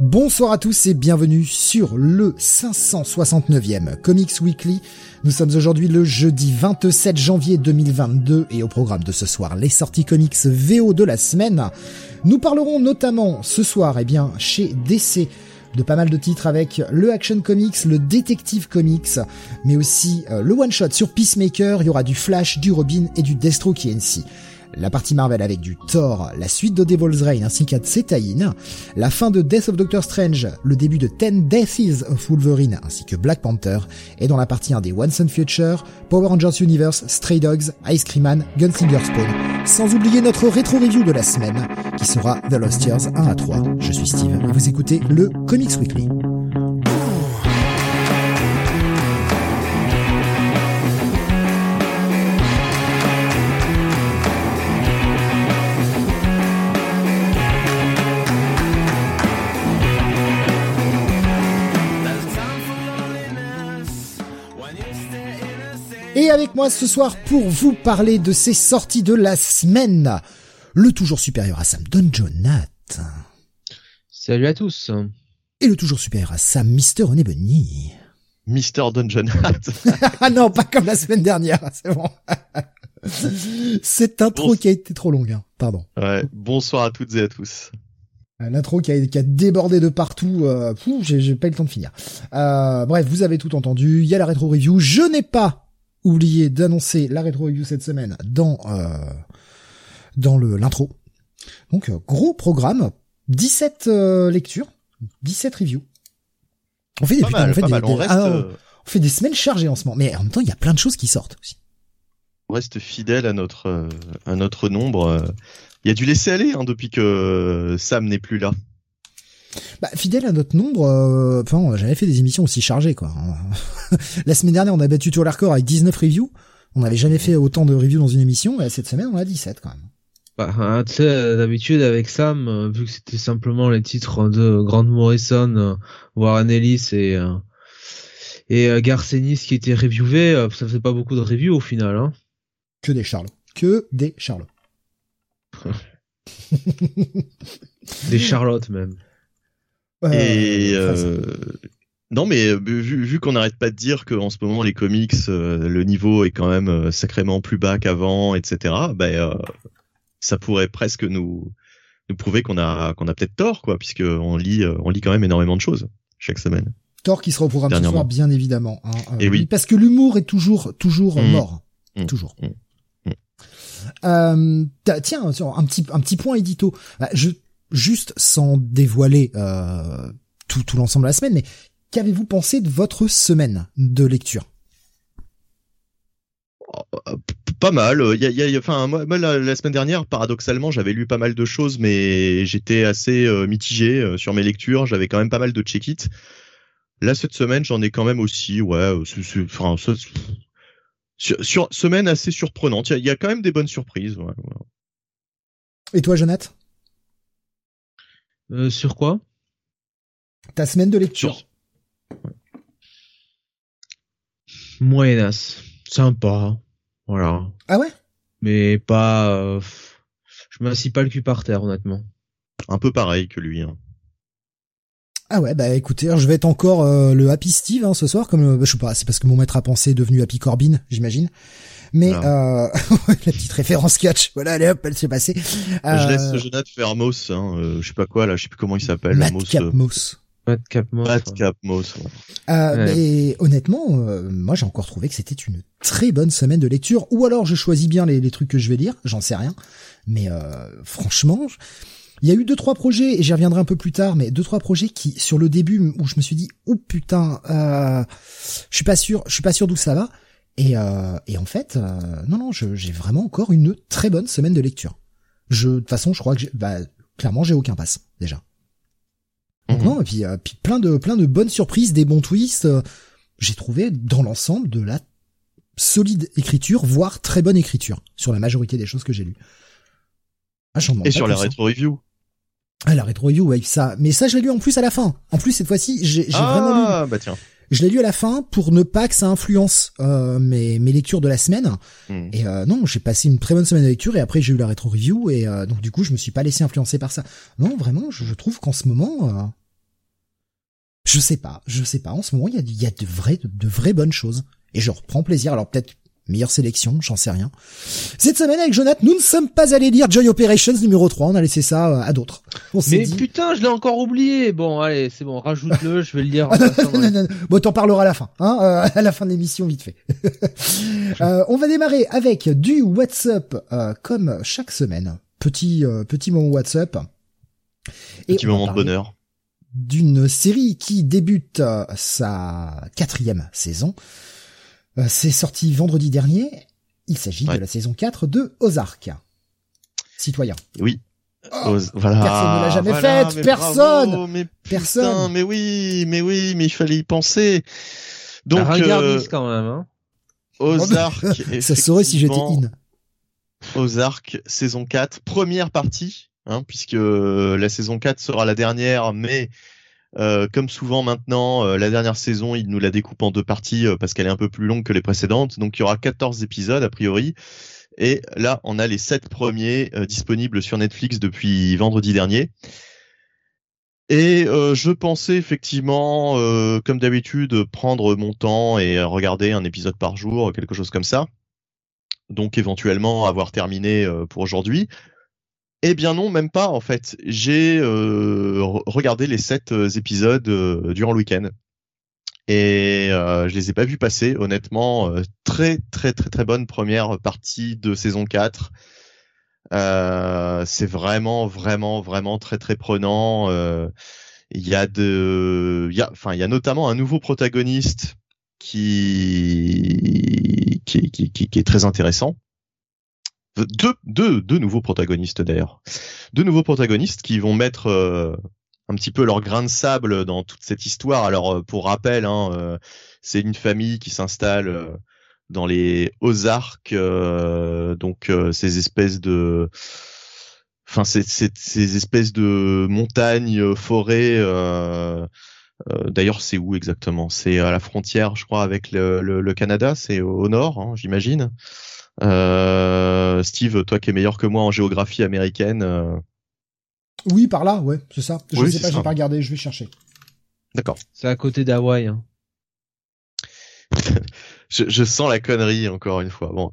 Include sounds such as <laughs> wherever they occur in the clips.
Bonsoir à tous et bienvenue sur le 569e Comics Weekly. Nous sommes aujourd'hui le jeudi 27 janvier 2022 et au programme de ce soir les sorties comics VO de la semaine. Nous parlerons notamment ce soir, eh bien, chez DC de pas mal de titres avec le Action Comics, le Detective Comics, mais aussi euh, le One Shot sur Peacemaker, il y aura du Flash, du Robin et du Destro NC la partie Marvel avec du Thor, la suite de Devil's Reign ainsi qu'à Tsetaïn, la fin de Death of Doctor Strange, le début de Ten Deaths of Wolverine ainsi que Black Panther, et dans la partie 1 des Once and Future, Power Rangers Universe, Stray Dogs, Ice Cream Man, Gunslinger Spawn, sans oublier notre rétro-review de la semaine, qui sera The Lost Years 1 à 3. Je suis Steve et vous écoutez le Comics Weekly. Et avec moi ce soir pour vous parler de ces sorties de la semaine, le toujours supérieur à Sam Donjonat. Salut à tous. Et le toujours supérieur à Sam Mister René Bunny. Mister Donjonat. <laughs> ah non, pas comme la semaine dernière, <laughs> c'est bon. Cette intro qui a été trop longue, hein. pardon. Ouais, bonsoir à toutes et à tous. Euh, l'intro qui a, qui a, débordé de partout, euh, j'ai pas eu le temps de finir. Euh, bref, vous avez tout entendu, il y a la rétro review. Je n'ai pas oublié d'annoncer la rétro review cette semaine dans euh, dans le l'intro. Donc euh, gros programme, 17 euh, lectures, 17 reviews. On fait des, on fait des, on, fait des semaines chargées en ce moment, mais en même temps il y a plein de choses qui sortent aussi. On reste fidèle à notre à notre nombre. Il y a du laisser aller hein, depuis que Sam n'est plus là. Bah, fidèle à notre nombre, euh, enfin, j'avais fait des émissions aussi chargées, quoi. <laughs> la semaine dernière, on a battu tout le record avec 19 reviews. On n'avait jamais fait autant de reviews dans une émission, et cette semaine, on a 17 quand même. Bah, hein, tu sais, d'habitude, avec Sam, euh, vu que c'était simplement les titres de Grant Morrison, euh, Warren Ellis et, et Garcenis qui étaient reviewés, ça faisait pas beaucoup de reviews au final, hein. Que des Charlots. Que des Charlots. <laughs> des Charlottes même. Et euh, non, mais euh, vu, vu qu'on n'arrête pas de dire qu'en ce moment les comics, euh, le niveau est quand même euh, sacrément plus bas qu'avant, etc. Ben, ça pourrait presque nous nous prouver qu'on a qu'on a peut-être tort, quoi, puisque on lit on lit quand même énormément de choses chaque semaine. Tort qui sera au programme ce soir, bien évidemment. Hein, Et oui. Parce que l'humour est toujours toujours Mmh. mort, Mmh. toujours. Mmh. Tiens, un petit un petit point édito. Bah, je juste sans dévoiler euh, tout, tout l'ensemble de la semaine, mais qu'avez-vous pensé de votre semaine de lecture? Pas mal. Il y a, il y a, enfin, moi, la, la, semaine dernière, paradoxalement, j'avais lu pas mal de choses, mais j'étais assez euh, mitigé euh, sur mes lectures. J'avais quand même pas mal de check-it. Là, cette semaine, j'en ai quand même aussi. Ouais, enfin, sur, sur, semaine assez surprenante. Il y, a, il y, a quand même des bonnes surprises. Ouais, ouais. Et toi, Jonathan euh, sur quoi? Ta semaine de lecture. Sur... Moyennas. Sympa. Voilà. Ah ouais? Mais pas... Euh... Je m'assis pas le cul par terre, honnêtement. Un peu pareil que lui. Hein. Ah ouais, bah écoutez, je vais être encore euh, le Happy Steve hein, ce soir, comme bah, je sais pas, c'est parce que mon maître à penser est devenu Happy Corbin, j'imagine. Mais voilà. euh, <laughs> la petite référence catch, voilà, allez hop, elle s'est passée. Euh... Je laisse Jonathan faire Moss, hein, euh, je sais pas quoi là, je sais plus comment il s'appelle. Madcap Moss. Moss. Madcap Moss. Madcap Moss. Ouais. Euh, ouais. Mais honnêtement, euh, moi j'ai encore trouvé que c'était une très bonne semaine de lecture. Ou alors je choisis bien les, les trucs que je vais lire, j'en sais rien. Mais euh, franchement, il y a eu deux trois projets et j'y reviendrai un peu plus tard, mais deux trois projets qui sur le début où je me suis dit oh putain, euh, je suis pas sûr, je suis pas sûr d'où ça va. Et, euh, et en fait, euh, non non, j'ai vraiment encore une très bonne semaine de lecture. Je de toute façon, je crois que bah, clairement, j'ai aucun pass déjà. Donc Mhm. non, et puis, euh, puis plein de plein de bonnes surprises, des bons twists. euh, j'ai trouvé dans l'ensemble de la solide écriture, voire très bonne écriture sur la majorité des choses que j'ai lues. Ah, Et sur la hein. rétro review. Ah, la rétro review, ouais, ça. Mais ça, je l'ai lu en plus à la fin. En plus, cette fois-ci, j'ai j'ai vraiment lu. Ah bah tiens. Je l'ai lu à la fin pour ne pas que ça influence euh, mes, mes lectures de la semaine. Hmm. Et euh, non, j'ai passé une très bonne semaine de lecture et après j'ai eu la rétro review et euh, donc du coup je me suis pas laissé influencer par ça. Non, vraiment, je, je trouve qu'en ce moment, euh, je sais pas, je sais pas. En ce moment, il y a, y a de vraies, de, de vraies bonnes choses et je reprends plaisir. Alors peut-être meilleure sélection, j'en sais rien. Cette semaine avec Jonathan, nous ne sommes pas allés lire Joy Operations numéro 3, on a laissé ça euh, à d'autres. Mais dit. putain, je l'ai encore oublié. Bon, allez, c'est bon, rajoute-le, je vais le lire. en <laughs> non, passant, non, ouais. non, non. Bon, t'en parleras à la fin, hein, euh, à la fin de l'émission, vite fait. <laughs> Euh, on va démarrer avec du WhatsApp, euh, comme chaque semaine. Petit euh, petit moment WhatsApp. Et Petit moment de bonheur. D'une série qui débute euh, sa quatrième saison. Euh, C'est sorti vendredi dernier. Il s'agit Ouais. de la saison 4 de Ozark. Citoyen. Oui. Oh, voilà. personne ne l'a jamais Voilà, faite, personne. bravo, mais Personne. Putain, mais oui, mais oui, mais il fallait y penser. Donc, euh, quand même. Hein. Ozark. <laughs> Ça saurait si j'étais in. Ozark, saison 4, première partie, hein, puisque euh, la saison 4 sera la dernière, mais euh, comme souvent maintenant, euh, la dernière saison, il nous la découpe en deux parties euh, parce qu'elle est un peu plus longue que les précédentes. Donc il y aura 14 épisodes a priori. Et là, on a les sept premiers disponibles sur Netflix depuis vendredi dernier. Et je pensais effectivement, comme d'habitude, prendre mon temps et regarder un épisode par jour, quelque chose comme ça. Donc éventuellement avoir terminé pour aujourd'hui. Eh bien non, même pas en fait. J'ai euh, re- regardé les sept euh, épisodes euh, durant le week-end. Et euh, je les ai pas vus passer, honnêtement. très très très très bonne première partie de saison 4. Euh, c'est vraiment vraiment vraiment très très prenant. Il y a de, il y a, enfin il y a notamment un nouveau protagoniste qui, qui, qui, qui est très intéressant. Deux, nouveaux protagonistes d'ailleurs. Deux nouveaux protagonistes qui vont mettre euh, un petit peu leur grain de sable dans toute cette histoire. Alors euh, pour rappel, hein, euh, c'est une famille qui s'installe dans les Ozarks, euh, donc ces espèces de, enfin ces, ces, ces espèces de montagnes, forêts. D'ailleurs, c'est où exactement? C'est à la frontière, je crois, avec le, Canada? C'est au, au nord, hein, j'imagine? Euh, Steve, toi qui es meilleur que moi en géographie américaine, euh, Oui, par là, ouais, c'est ça. Je Oui, sais pas, j'ai pas regardé, je vais chercher. d'accord. C'est à côté d'Hawaï. Hein. <laughs> je, je sens la connerie encore une fois. Bon,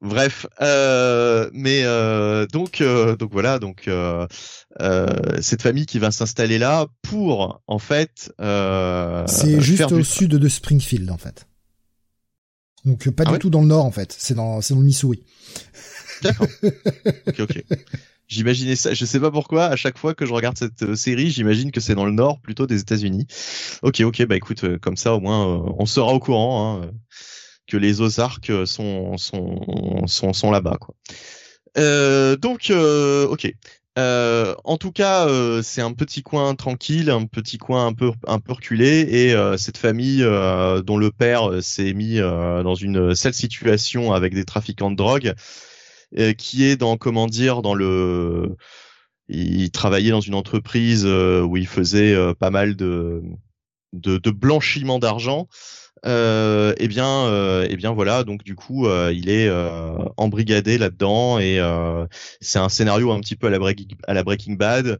bref, euh, mais euh, donc euh, donc voilà, donc euh, euh, cette famille qui va s'installer là pour en fait euh, C'est juste au du- sud de Springfield, en fait. Donc euh, pas Ah du ouais tout dans le nord, en fait. C'est dans, c'est dans le Missouri. D'accord. <laughs> ok, ok. J'imaginais ça. Je sais pas pourquoi. À chaque fois que je regarde cette euh, série, j'imagine que c'est dans le nord, plutôt des États-Unis. Ok, ok. Bah écoute, euh, comme ça au moins, on sera au courant hein, que les Ozarks sont sont sont, sont là-bas, quoi. Euh, donc, euh, ok. Euh, en tout cas, euh, c'est un petit coin tranquille, un petit coin un peu un peu reculé, et euh, cette famille euh, dont le père euh, s'est mis euh, dans une sale situation avec des trafiquants de drogue, qui est dans comment dire dans le il travaillait dans une entreprise où il faisait pas mal de de, de blanchiment d'argent euh, eh bien euh, eh bien voilà. Donc du coup euh, il est euh, embrigadé là-dedans et euh, c'est un scénario un petit peu à la Breaking, Bad.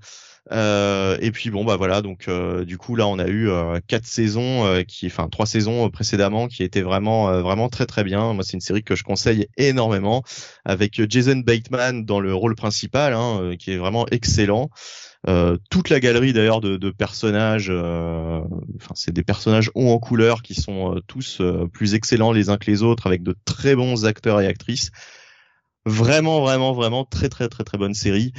Et puis bon bah voilà. Donc du coup là on a eu quatre saisons qui enfin trois saisons précédemment qui étaient vraiment vraiment très très bien. Moi c'est une série que je conseille énormément avec Jason Bateman dans le rôle principal hein, qui est vraiment excellent toute la galerie d'ailleurs de, personnages, euh, enfin c'est des personnages hauts en couleur qui sont euh, tous euh, plus excellents les uns que les autres avec de très bons acteurs et actrices. Vraiment, vraiment, vraiment très, très, très, très bonne série.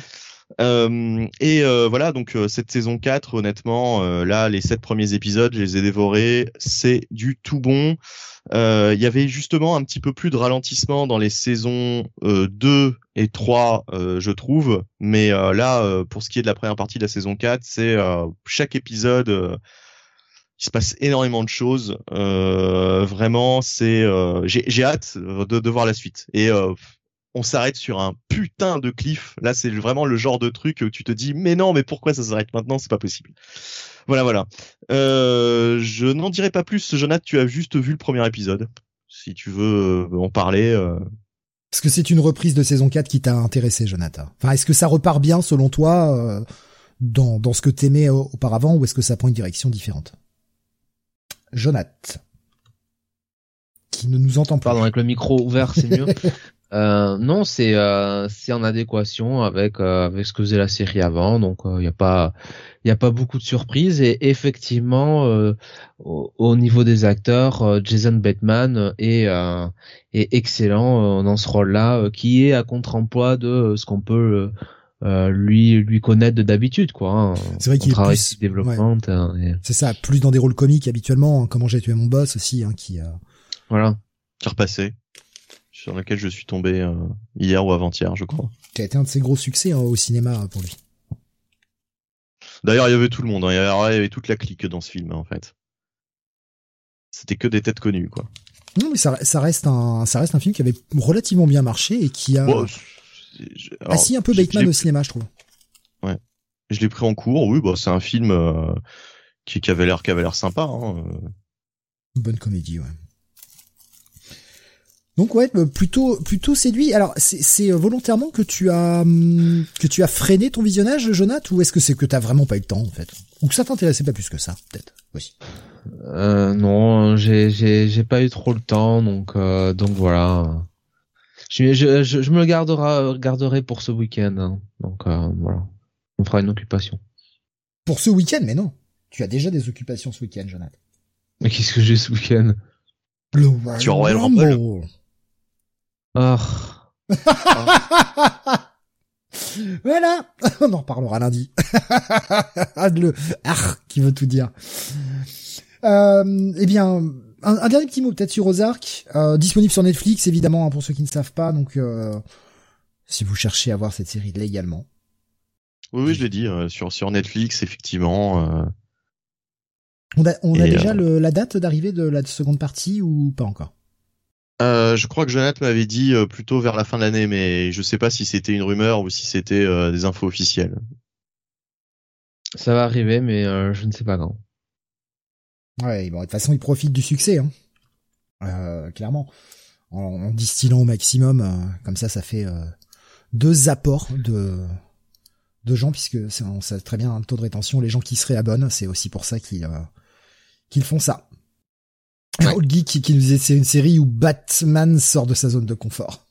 Euh, et euh, voilà, donc euh, cette saison 4, honnêtement, là, les sept premiers épisodes, je les ai dévorés, c'est du tout bon. Il y avait justement un petit peu plus de ralentissement dans les saisons 2 et 3, je trouve. Mais là, pour ce qui est de la première partie de la saison 4, c'est chaque épisode il se passe énormément de choses. Euh, vraiment, c'est j'ai hâte de, de, voir la suite. Et euh, on s'arrête sur un putain de cliff. Là, c'est vraiment le genre de truc où tu te dis, mais non, mais pourquoi ça s'arrête maintenant? C'est pas possible. Voilà, voilà. Euh, je n'en dirai pas plus. Jonathan, tu as juste vu le premier épisode. Si tu veux euh, en parler. Euh... Est-ce que c'est une reprise de saison 4 qui t'a intéressé, Jonathan Enfin, est-ce que ça repart bien, selon toi, euh, dans, dans ce que t'aimais auparavant, ou est-ce que ça prend une direction différente? Jonathan qui ne nous entend pas. Pardon, avec le micro ouvert, c'est mieux. <laughs> Euh, non, c'est euh, c'est en adéquation avec euh, avec ce que faisait la série avant, donc il euh, n'y a pas il y a pas beaucoup de surprises et effectivement au, niveau des acteurs, Jason Bateman est est excellent dans ce rôle-là, qui est à contre-emploi de ce qu'on peut lui lui connaître de d'habitude quoi. Hein. C'est vrai qu'il est plus développement. C'est ça, plus dans des rôles comiques habituellement. Hein, comment j'ai tué mon boss aussi, hein, qui voilà qui repassait sur lequel je suis tombé euh, hier ou avant-hier, je crois. Qui a été un de ses gros succès hein, au cinéma pour lui. D'ailleurs, il y avait tout le monde, hein. il, y avait, toute la clique dans ce film en fait. C'était que des têtes connues, quoi. Non, mais ça, reste un, ça reste un film qui avait relativement bien marché et qui a assis un peu Bateman au cinéma, je trouve. Ouais. Je l'ai pris en cours. Oui, bah c'est un film euh, qui, avait l'air, qui avait l'air sympa. Hein. bonne comédie, ouais. Donc ouais, euh, plutôt plutôt séduit. Alors c'est euh, volontairement que tu as hum, que tu as freiné ton visionnage, Jonathan, ou est-ce que c'est que t'as vraiment pas eu le temps en fait, ou que ça t'intéressait pas plus que ça, peut-être aussi? Euh, non, j'ai j'ai j'ai pas eu trop le temps, donc euh, donc voilà. Je, je, je, me le garderai garderai pour ce week-end, hein. donc voilà, on fera une occupation. Pour ce week-end, mais non, tu as déjà des occupations ce week-end, Jonathan. Mais qu'est-ce que j'ai ce week-end? Le tu Royal Rumble. Oh. <laughs> voilà, <laughs> on en reparlera lundi. <laughs> le ah, qui veut tout dire. Euh, eh bien, un, dernier petit mot peut-être sur Ozark, euh, disponible sur Netflix évidemment hein, pour ceux qui ne savent pas. Donc, euh, si vous cherchez à voir cette série légalement. Oui, oui, je l'ai dit euh, sur sur Netflix effectivement. Euh. On a, on a déjà le, la date d'arrivée de la seconde partie ou pas encore? Euh, je crois que Jonathan m'avait dit euh, plutôt vers la fin de l'année, mais je sais pas si c'était une rumeur ou si c'était euh, des infos officielles. Ça va arriver, mais je ne sais pas quand. Ouais, bon, de toute façon, il profite du succès, hein. clairement. En, distillant au maximum, comme ça, ça fait deux apports de de gens, puisque on sait très bien un taux de rétention, les gens qui se réabonnent, c'est aussi pour ça qu'ils qu'ils font ça. Old Geek qui, nous disait c'est une série où Batman sort de sa zone de confort.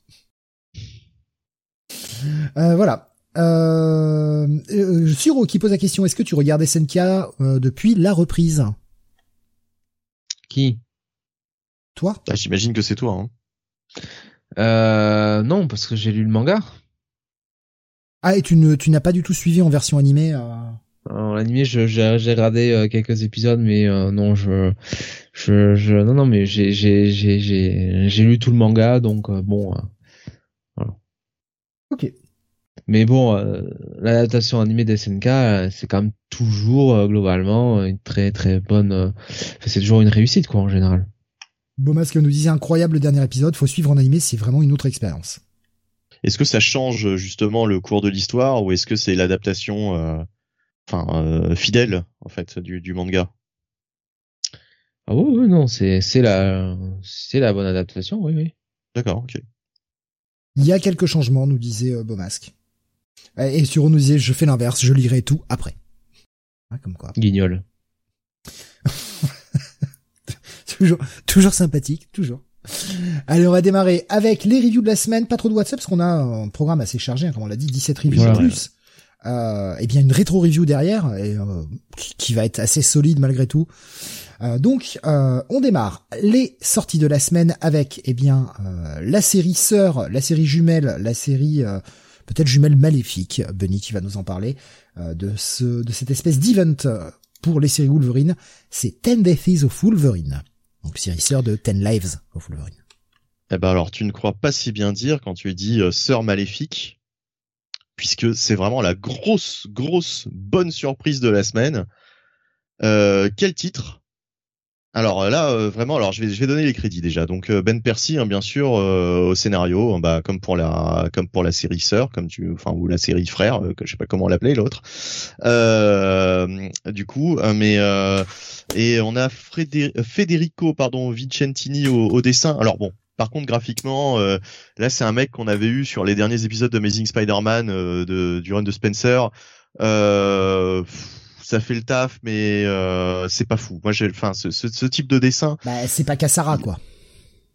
Euh, voilà. Euh, euh, Suro qui pose la question est-ce que tu regardais SNK euh, depuis la reprise? Qui? Toi? Ah, J'imagine que c'est toi. Hein. Euh, non, parce que j'ai lu le manga. Ah, et tu ne, tu n'as pas du tout suivi en version animée euh... En animé, j'ai regardé euh, quelques épisodes, mais euh, non, je, je, je, non, non, mais j'ai, j'ai, j'ai, j'ai, lu tout le manga, donc euh, bon, voilà. Ok. Mais bon, l'adaptation animée des SNK, c'est quand même toujours globalement une très très bonne. c'est toujours une réussite quoi en général. Bomas nous disait incroyable le dernier épisode, faut suivre en animé, c'est vraiment une autre expérience. Est-ce que ça change justement le cours de l'histoire ou est-ce que c'est l'adaptation enfin euh, fidèle en fait du, du manga. Ah oui, oui non, c'est c'est la c'est la bonne adaptation, oui oui. D'accord, ok. Il y a quelques changements, nous disait euh, Beaumasque. Et sur nous disait je fais l'inverse, je lirai tout après. Ah, comme quoi. Guignol. <laughs> toujours toujours sympathique, toujours. Allez, on va démarrer avec les reviews de la semaine. Pas trop de WhatsApp parce qu'on a un programme assez chargé, hein, comme on l'a dit, 17 reviews en plus euh, et bien une rétro review derrière et, euh, qui va être assez solide malgré tout. Euh, donc euh, on démarre les sorties de la semaine avec eh bien euh, la série sœur, la série jumelle, la série peut-être jumelle maléfique. Benny qui va nous en parler de ce de cette espèce d'event pour les séries Wolverine. C'est Ten Deaths of Wolverine, donc série sœur de Ten Lives of Wolverine. Eh ben alors, tu ne crois pas si bien dire quand tu dis sœur maléfique, puisque c'est vraiment la grosse, grosse, bonne surprise de la semaine. quel titre? Alors là, euh, vraiment, alors je vais, donner les crédits déjà. Donc euh, Ben Percy, hein, bien sûr, euh, au scénario, hein, bah, comme pour la, comme pour la série sœur, comme tu, enfin ou la série frère, que je sais pas comment l'appeler l'autre. du coup, mais et on a Federico, pardon, Vicentini au, dessin. Alors bon, par contre, graphiquement, là, c'est un mec qu'on avait eu sur les derniers épisodes d'Amazing Spider-Man de, du run de Spencer. Euh, ça fait le taf, mais euh, c'est pas fou. Moi, j'ai, enfin, ce, ce, ce, type de dessin. Bah, c'est pas Cassara, quoi.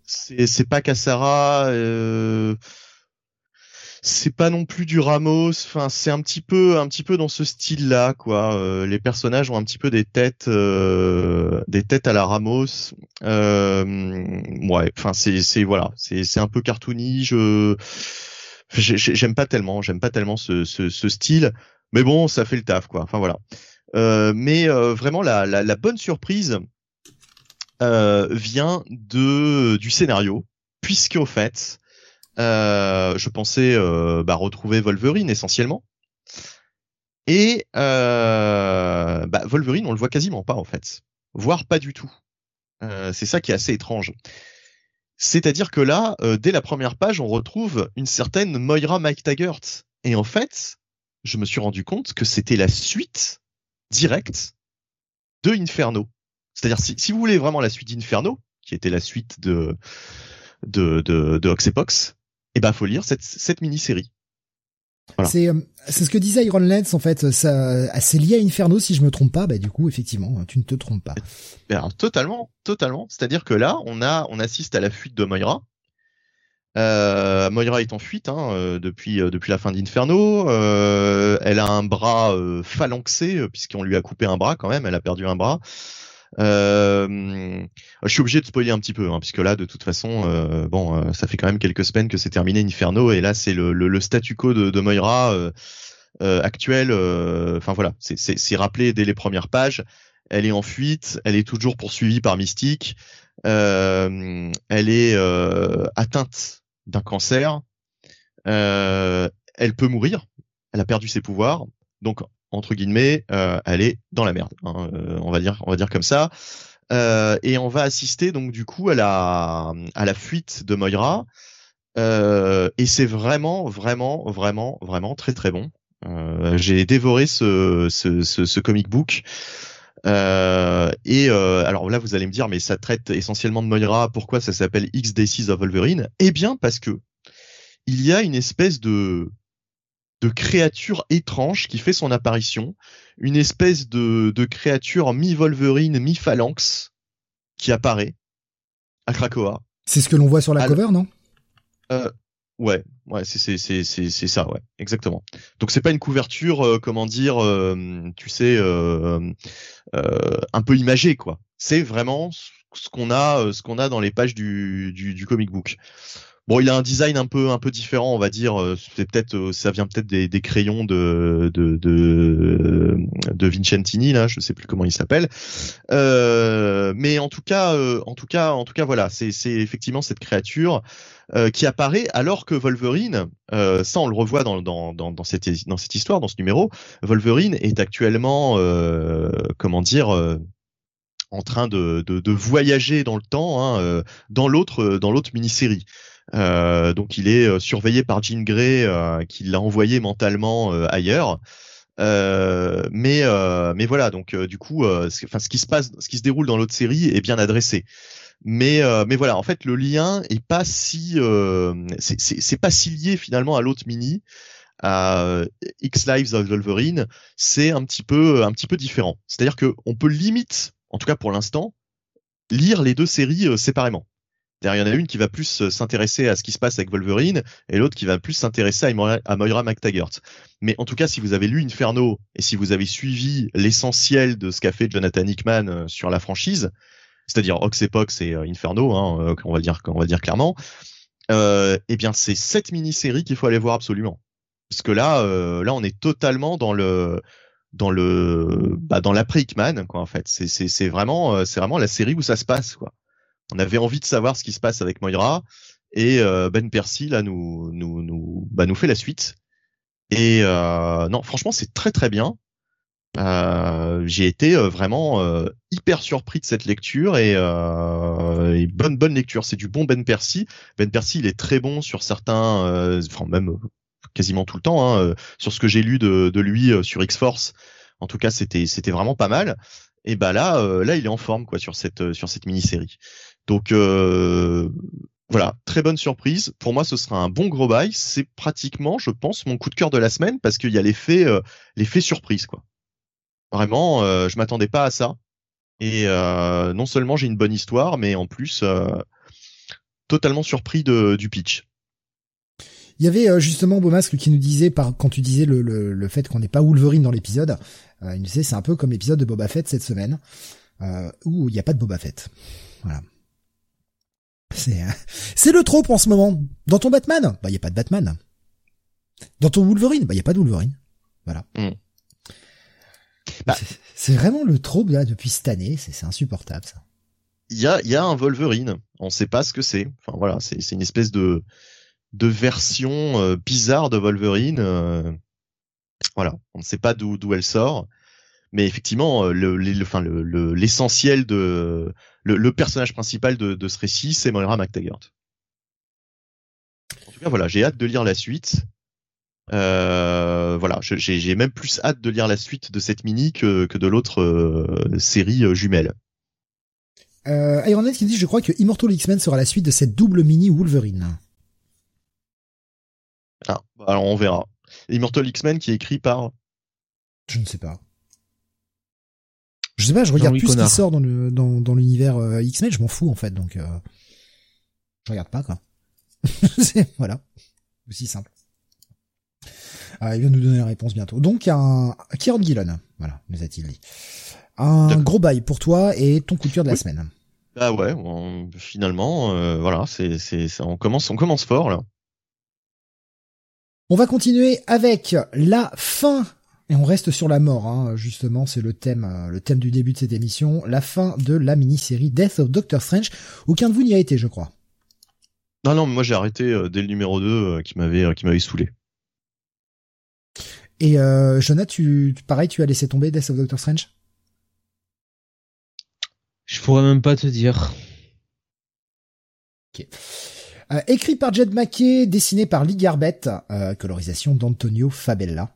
C'est, c'est pas Cassara. Euh, c'est pas non plus du Ramos. Enfin, c'est un petit peu, un petit peu dans ce style-là, quoi. Euh, les personnages ont un petit peu des têtes, euh, des têtes à la Ramos. Euh, ouais. Enfin, c'est, c'est voilà, c'est, c'est un peu cartoony. Je, j'aime pas tellement, j'aime pas tellement ce, ce, ce style. Mais bon, ça fait le taf, quoi. Enfin voilà. Euh, mais euh, vraiment la, la, la, bonne surprise vient de du scénario, puisque au fait, je pensais bah, retrouver Wolverine essentiellement. Et bah, Wolverine, on le voit quasiment pas en fait, voire pas du tout. c'est ça qui est assez étrange. C'est-à-dire que là, dès la première page, on retrouve une certaine Moira McTaggart. Et en fait, je me suis rendu compte que c'était la suite direct de Inferno. C'est-à-dire si, si vous voulez vraiment la suite d'Inferno, qui était la suite de de de, de Oxepox, eh ben faut lire cette cette mini-série. Voilà. C'est euh, c'est ce que disait Iron Lance en fait, ça c'est lié à Inferno si je me trompe pas, bah du coup effectivement, tu ne te trompes pas. Alors, totalement, totalement, c'est-à-dire que là, on a on assiste à la fuite de Moira euh, Moira est en fuite hein, euh, depuis euh, depuis la fin d'Inferno. Euh, elle a un bras phalanxé puisqu'on lui a coupé un bras quand même. Elle a perdu un bras. Je suis obligé de spoiler un petit peu hein, puisque là de toute façon bon ça fait quand même quelques semaines que c'est terminé Inferno et là c'est le, statu quo de, de Moira actuel. Enfin voilà c'est rappelé dès les premières pages. Elle est en fuite. Elle est toujours poursuivie par Mystique. elle est atteinte d'un cancer, euh, elle peut mourir, elle a perdu ses pouvoirs, donc entre guillemets, euh, elle est dans la merde. Hein, euh, on va dire, on va dire comme ça. et on va assister donc du coup à la à la fuite de Moira. et c'est vraiment, vraiment, vraiment, vraiment très très bon. J'ai dévoré ce, ce, ce, comic book. Euh, et euh, alors là, vous allez me dire, mais ça traite essentiellement de Moira. Pourquoi ça s'appelle X Days of Wolverine? Eh bien, parce que il y a une espèce de de créature étrange qui fait son apparition, une espèce de, de créature mi-Wolverine, mi-Phalanx qui apparaît à Krakoa. C'est ce que l'on voit sur la cover, non? Euh, Ouais, ouais, c'est c'est c'est c'est ça, ouais, exactement. Donc c'est pas une couverture, euh, comment dire, euh, tu sais, un peu imagée quoi. C'est vraiment ce qu'on a, ce qu'on a dans les pages du, du du comic book. Bon, il a un design un peu un peu différent, on va dire. Euh, c'est peut-être euh, ça vient peut-être des, des, crayons de de de, de Vincentini là, je sais plus comment il s'appelle. Euh, mais en tout cas, euh, en tout cas, en tout cas, voilà, c'est c'est effectivement cette créature qui apparaît alors que Wolverine, ça on le revoit dans dans dans, dans cette dans cette histoire, dans ce numéro, Wolverine est actuellement comment dire en train de, de, de, voyager dans le temps, hein, dans l'autre dans l'autre mini-série. Euh, donc il est euh, surveillé par Jean Grey euh, qui l'a envoyé mentalement ailleurs. mais mais voilà donc du coup enfin ce qui se passe ce qui se déroule dans l'autre série est bien adressé. Mais mais voilà en fait le lien est pas si c'est pas si lié finalement à l'autre mini à X Lives of Wolverine. C'est un petit peu un petit peu différent. C'est à dire que on peut limite en tout cas pour l'instant lire les deux séries séparément il y en a une qui va plus euh, s'intéresser à ce qui se passe avec Wolverine et l'autre qui va plus s'intéresser à Moira McTaggart. Mais en tout cas, si vous avez lu Inferno et si vous avez suivi l'essentiel de ce qu'a fait Jonathan Hickman euh, sur la franchise, c'est-à-dire Oxepox et euh, Inferno, hein, on va dire, clairement, eh bien c'est cette mini-série qu'il faut aller voir absolument. Parce que là, là, on est totalement dans le dans le bah, dans l'après Hickman quoi en fait c'est vraiment c'est vraiment la série où ça se passe quoi on avait envie de savoir ce qui se passe avec Moira et euh, Ben Percy là nous nous nous bah nous fait la suite et euh, non franchement c'est très très bien euh, j'ai été vraiment hyper surpris de cette lecture et, et bonne bonne lecture c'est du bon Ben Percy Ben Percy il est très bon sur certains enfin même quasiment tout le temps hein, euh, sur ce que j'ai lu de, de lui euh, sur X-Force. En tout cas, c'était c'était vraiment pas mal. Et bah là, euh, là, il est en forme quoi sur cette sur cette mini-série. Donc voilà, très bonne surprise. Pour moi, ce sera un bon gros bail. C'est pratiquement, je pense, mon coup de cœur de la semaine parce qu'il y a l'effet l'effet surprise quoi. Vraiment, je m'attendais pas à ça. Et non seulement j'ai une bonne histoire, mais en plus totalement surpris de, du pitch. Il y avait euh, justement Beaumasque qui nous disait, par, quand tu disais le, le, fait qu'on n'est pas Wolverine dans l'épisode, euh, il nous disait c'est un peu comme l'épisode de Boba Fett cette semaine, euh, où il n'y a pas de Boba Fett. Voilà. C'est c'est le trope en ce moment. Dans ton Batman, bah il y a pas de Batman. Dans ton Wolverine, bah il y a pas de Wolverine. Voilà. Mm. Bah, c'est vraiment le trope là depuis cette année. C'est insupportable ça. Il y a il y a un Wolverine. On sait pas ce que c'est. Enfin voilà, c'est une espèce de de version euh, bizarre de Wolverine. Euh, voilà, on ne sait pas d'où d'où elle sort, mais effectivement, euh, le, l'essentiel de le, personnage principal de, de ce récit, c'est Moira McTaggart. En tout cas, voilà, j'ai hâte de lire la suite. voilà, j'ai même plus hâte de lire la suite de cette mini que, que de l'autre série jumelle. Euh, Iron qui dit, je crois que Immortal X-Men sera la suite de cette double mini Wolverine. Ah, bah, alors on verra. Immortal X-Men qui est écrit par. Je ne sais pas. Je sais pas, je regarde plus ce qui sort dans le dans, dans l'univers euh, X-Men, je m'en fous en fait, donc euh, je regarde pas quoi. <laughs> voilà, aussi simple. Ah, il vient nous donner la réponse bientôt. Donc un Kieron Gillon, voilà, nous a-t-il dit. Un gros bail pour toi et ton coup de cœur de la semaine. Ah ouais, finalement, euh, voilà, c'est c'est on commence on commence fort là. On va continuer avec la fin et on reste sur la mort, hein, justement, c'est le thème, euh, le thème du début de cette émission, la fin de la mini-série Death of Doctor Strange. Aucun de vous n'y a été, je crois. Non, non, moi j'ai arrêté euh, dès le numéro 2 euh, qui m'avait qui m'avait saoulé. Et euh, Jonah, tu, pareil, tu as laissé tomber Death of Doctor Strange? Je pourrais même pas te dire. Ok. Euh, écrit par Jed McKay, dessiné par Lee Garbett, euh, colorisation d'Antonio Fabella.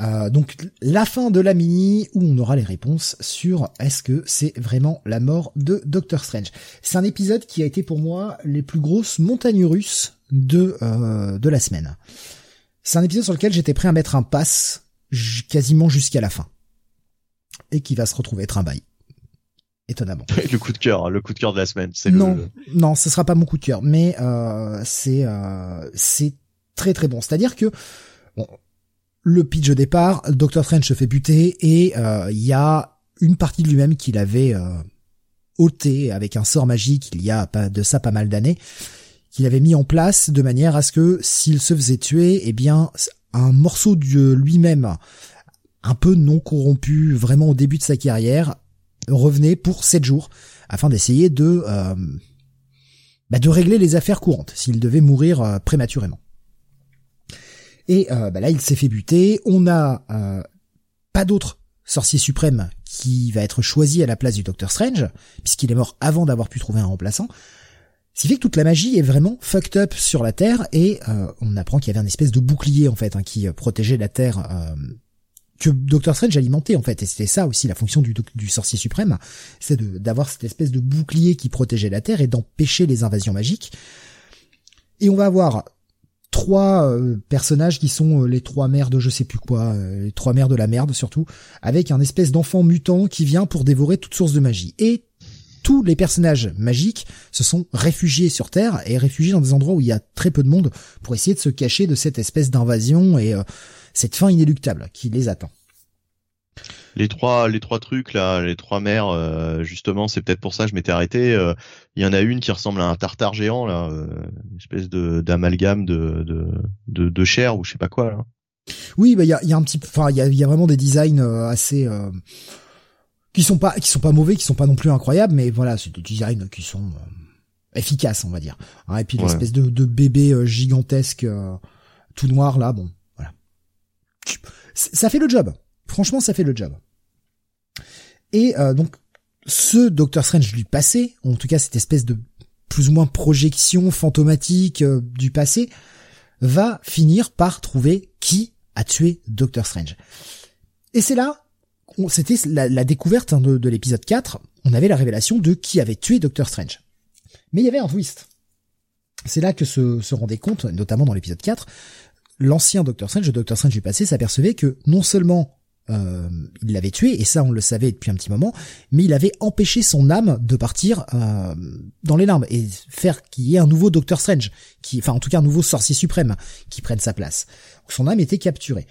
Euh, donc la fin de la mini où on aura les réponses sur est-ce que c'est vraiment la mort de Doctor Strange. C'est un épisode qui a été pour moi les plus grosses montagnes russes de de la semaine. C'est un épisode sur lequel j'étais prêt à mettre un pass quasiment jusqu'à la fin et qui va se retrouver être un bail étonnamment. <laughs> le coup de cœur, le coup de cœur de la semaine. Non, non, ce sera pas mon coup de cœur, mais euh, c'est euh, c'est très très bon. C'est-à-dire que bon, le pitch au départ, Dr Strange se fait buter et euh, il y a une partie de lui-même qu'il avait euh, ôté avec un sort magique il y a de ça pas mal d'années, qu'il avait mis en place de manière à ce que s'il se faisait tuer, eh bien un morceau de lui-même un peu non corrompu vraiment au début de sa carrière revenait pour sept jours afin d'essayer de euh, bah, de régler les affaires courantes s'il devait mourir euh, prématurément. Et euh, bah là, il s'est fait buter. On a pas d'autre sorcier suprême qui va être choisi à la place du Docteur Strange, puisqu'il est mort avant d'avoir pu trouver un remplaçant. Ce qui fait que toute la magie est vraiment fucked up sur la Terre, et on apprend qu'il y avait un espèce de bouclier en fait hein, qui protégeait la Terre que Doctor Strange alimentait en fait et c'était ça aussi la fonction du, du sorcier suprême c'est d'avoir cette espèce de bouclier qui protégeait la Terre et d'empêcher les invasions magiques et on va avoir trois euh, personnages qui sont euh, les trois mères de je sais plus quoi euh, les trois mères de la merde surtout avec un espèce d'enfant mutant qui vient pour dévorer toute source de magie et tous les personnages magiques se sont réfugiés sur Terre et réfugiés dans des endroits où il y a très peu de monde pour essayer de se cacher de cette espèce d'invasion et cette fin inéluctable qui les attend. Les trois les trois trucs là, les trois mers, euh, justement, c'est peut-être pour ça que je m'étais arrêté. Euh, il y en a une qui ressemble à un tartare géant là, euh, une espèce de d'amalgame de, de de de chair ou je sais pas quoi là. Oui, bah il y a, y a un petit, enfin il y a, y a vraiment des designs assez qui sont pas qui sont pas mauvais, qui sont pas non plus incroyables, mais voilà, c'est des designs qui sont efficaces, on va dire. Hein, et puis l'espèce de, de bébé gigantesque tout noir là, bon, voilà. Ça fait le job. Franchement, ça fait le job. Et euh, donc, ce Doctor Strange du passé, en tout cas cette espèce de plus ou moins projection fantomatique euh, du passé, va finir par trouver qui a tué Doctor Strange. Et c'est là, c'était la, découverte hein, de, l'épisode 4, on avait la révélation de qui avait tué Doctor Strange. Mais il y avait un twist. C'est là que se, rendait compte, notamment dans l'épisode 4, l'ancien Doctor Strange, le Doctor Strange du passé, s'apercevait que non seulement euh, il l'avait tué, et ça on le savait depuis un petit moment, mais il avait empêché son âme de partir euh, dans les larmes et faire qu'il y ait un nouveau Docteur Strange, qui, enfin en tout cas un nouveau sorcier suprême qui prenne sa place. Son âme était capturée.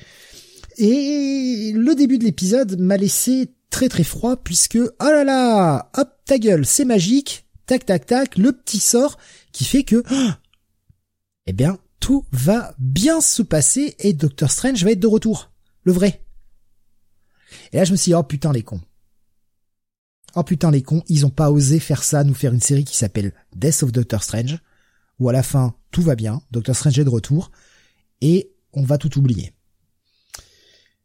Et le début de l'épisode m'a laissé très très froid puisque oh là là, hop ta gueule, c'est magique, tac tac tac, le petit sort qui fait que eh bien tout va bien se passer et Doctor Strange va être de retour, le vrai. Et là, je me suis dit, oh putain, les cons. Oh putain, les cons, ils ont pas osé faire ça, nous faire une série qui s'appelle Death of Doctor Strange, où à la fin, tout va bien, Doctor Strange est de retour, et on va tout oublier.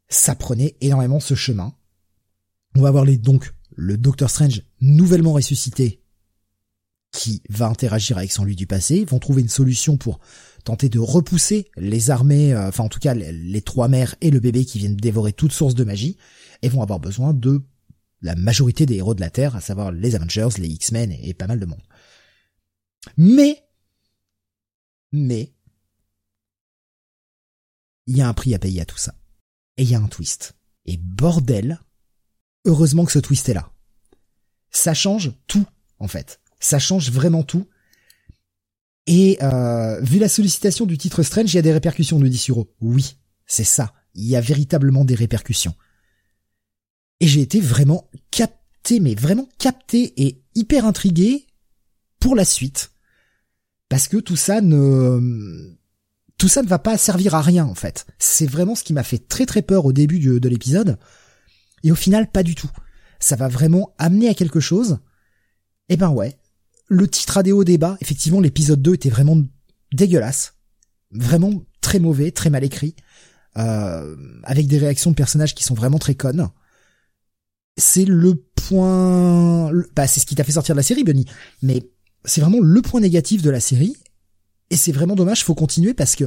Ça prenait énormément ce chemin. On va voir les, donc, le Doctor Strange nouvellement ressuscité, qui va interagir avec son lui du passé, ils vont trouver une solution pour tenter de repousser les armées, euh, enfin en tout cas les, trois mères et le bébé qui viennent dévorer toute source de magie, et vont avoir besoin de la majorité des héros de la Terre, à savoir les Avengers, les X-Men et, pas mal de monde. Mais, mais, il y a un prix à payer à tout ça. Et il y a un twist. Et bordel, heureusement que ce twist est là. Ça change tout, en fait. Ça change vraiment tout. Et euh, vu la sollicitation du titre Strange, il y a des répercussions, nous dit Suro. Oui, c'est ça. Il y a véritablement des répercussions. Et j'ai été vraiment capté, mais vraiment capté et hyper intrigué pour la suite. Parce que tout ça ne, tout ça ne va pas servir à rien, en fait. C'est vraiment ce qui m'a fait très très peur au début de, l'épisode. Et au final, pas du tout. Ça va vraiment amener à quelque chose. Eh ben ouais. Le titre a des hauts débats. Effectivement, l'épisode 2 était vraiment dégueulasse. Vraiment très mauvais, très mal écrit. Euh, avec des réactions de personnages qui sont vraiment très connes c'est le point, bah, c'est ce qui t'a fait sortir de la série, Bunny. Mais c'est vraiment le point négatif de la série. Et c'est vraiment dommage, faut continuer parce que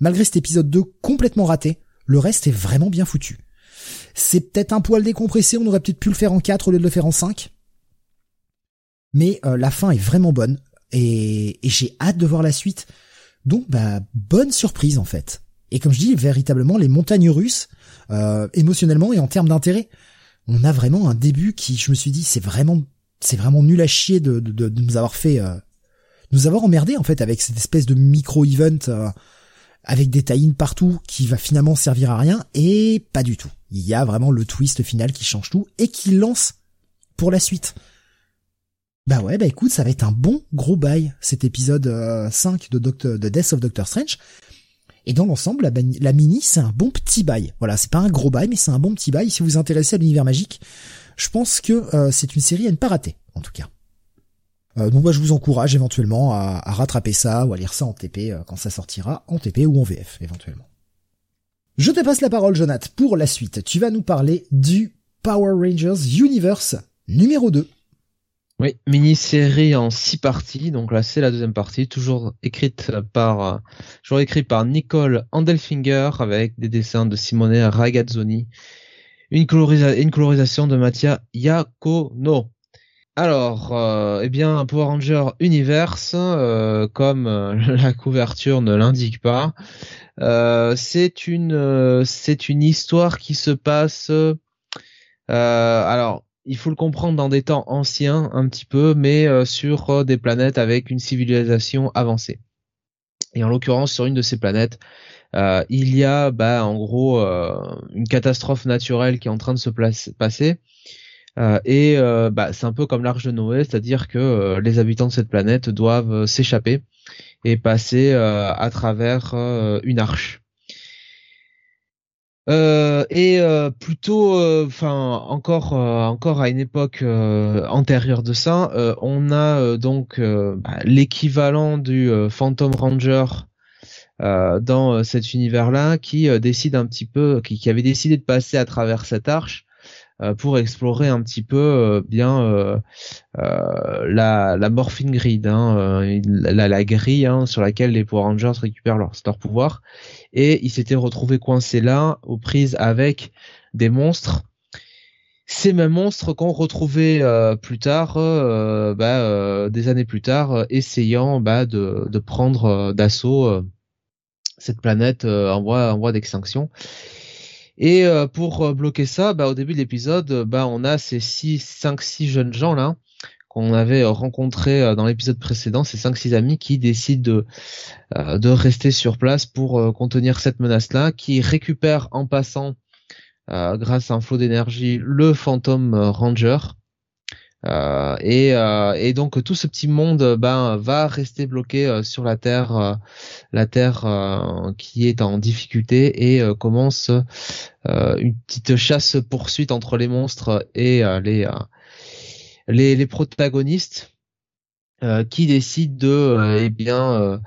malgré cet épisode 2 complètement raté, le reste est vraiment bien foutu. C'est peut-être un poil décompressé, on aurait peut-être pu le faire en 4 au lieu de le faire en 5. Mais euh, la fin est vraiment bonne et, j'ai hâte de voir la suite. Donc bah bonne surprise en fait. Et comme je dis, véritablement les montagnes russes, euh, émotionnellement et en termes d'intérêt on a vraiment un début qui, je me suis dit, c'est vraiment, c'est vraiment nul à chier de, nous avoir fait, euh, nous avoir emmerdé en fait avec cette espèce de micro-event euh, avec des tie partout qui va finalement servir à rien et pas du tout. Il y a vraiment le twist final qui change tout et qui lance pour la suite. Bah ouais, bah écoute, ça va être un bon gros bail cet épisode 5 euh, de, Doctor, de Death of Doctor Strange. Et dans l'ensemble, la, mini, c'est un bon petit bail. Voilà, c'est pas un gros bail, mais c'est un bon petit bail. Si vous vous intéressez à l'univers magique, je pense que euh, c'est une série à ne pas rater, en tout cas. Euh, donc moi, je vous encourage éventuellement à, rattraper ça ou à lire ça en TP euh, quand ça sortira, en TP ou en VF, éventuellement. Je te passe la parole, Jonathan, pour la suite. Tu vas nous parler du Power Rangers Universe numéro 2. Oui, mini-série en six parties. Donc là, c'est la deuxième partie, toujours écrite par, toujours écrit par Nicole Andelfinger avec des dessins de Simone Ragazzoni. Une, une colorisation de Mattia Iacono. Alors, euh, eh bien, Power Ranger Universe, euh, comme euh, <laughs> la couverture ne l'indique pas, c'est une, c'est une histoire qui se passe. alors, il faut le comprendre dans des temps anciens un petit peu, mais euh, sur euh, des planètes avec une civilisation avancée. Et en l'occurrence sur une de ces planètes, il y a bah, en gros une catastrophe naturelle qui est en train de se passer. et bah, c'est un peu comme l'arche de Noé, c'est-à-dire que les habitants de cette planète doivent s'échapper et passer à travers une arche. Euh, et euh, plutôt, euh, enfin encore, encore à une époque antérieure de ça, on a donc bah, l'équivalent du Phantom Ranger dans cet univers-là, qui décide un petit peu, qui, avait décidé de passer à travers cette arche pour explorer un petit peu bien la, la morphine grid, hein, la, la, grille hein, sur laquelle les Power Rangers récupèrent leur, leur pouvoir. Et ils s'étaient retrouvés coincés là, aux prises avec des monstres ces mêmes monstres qu'on retrouvait euh, plus tard, euh, bah, euh, des années plus tard, essayant bah, de, prendre d'assaut cette planète en voie, d'extinction. Et pour bloquer ça, bah, au début de l'épisode, bah, on a ces 6, 5, 6 jeunes gens là qu'on avait rencontrés euh, dans l'épisode précédent, ces 5-6 amis qui décident de, de rester sur place pour contenir cette menace-là, qui récupèrent en passant, grâce à un flot d'énergie, le Phantom Ranger, euh, et, euh, et, donc tout ce petit monde ben va rester bloqué euh, sur la terre, la terre qui est en difficulté et commence une petite chasse poursuite entre les monstres et les, les, protagonistes. qui décident de eh bien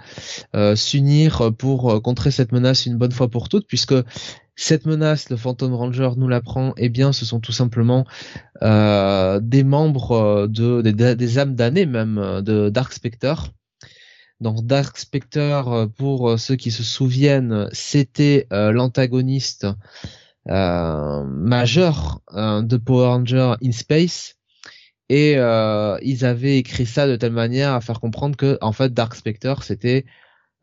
s'unir pour contrer cette menace une bonne fois pour toutes puisque cette menace, le Phantom Ranger nous l'apprend, eh bien, ce sont tout simplement euh, des membres euh, de des, âmes damnées même euh, de Dark Spectre. Donc Dark Spectre, pour ceux qui se souviennent, c'était l'antagoniste majeur de Power Ranger in Space. Et ils avaient écrit ça de telle manière à faire comprendre que en fait Dark Spectre c'était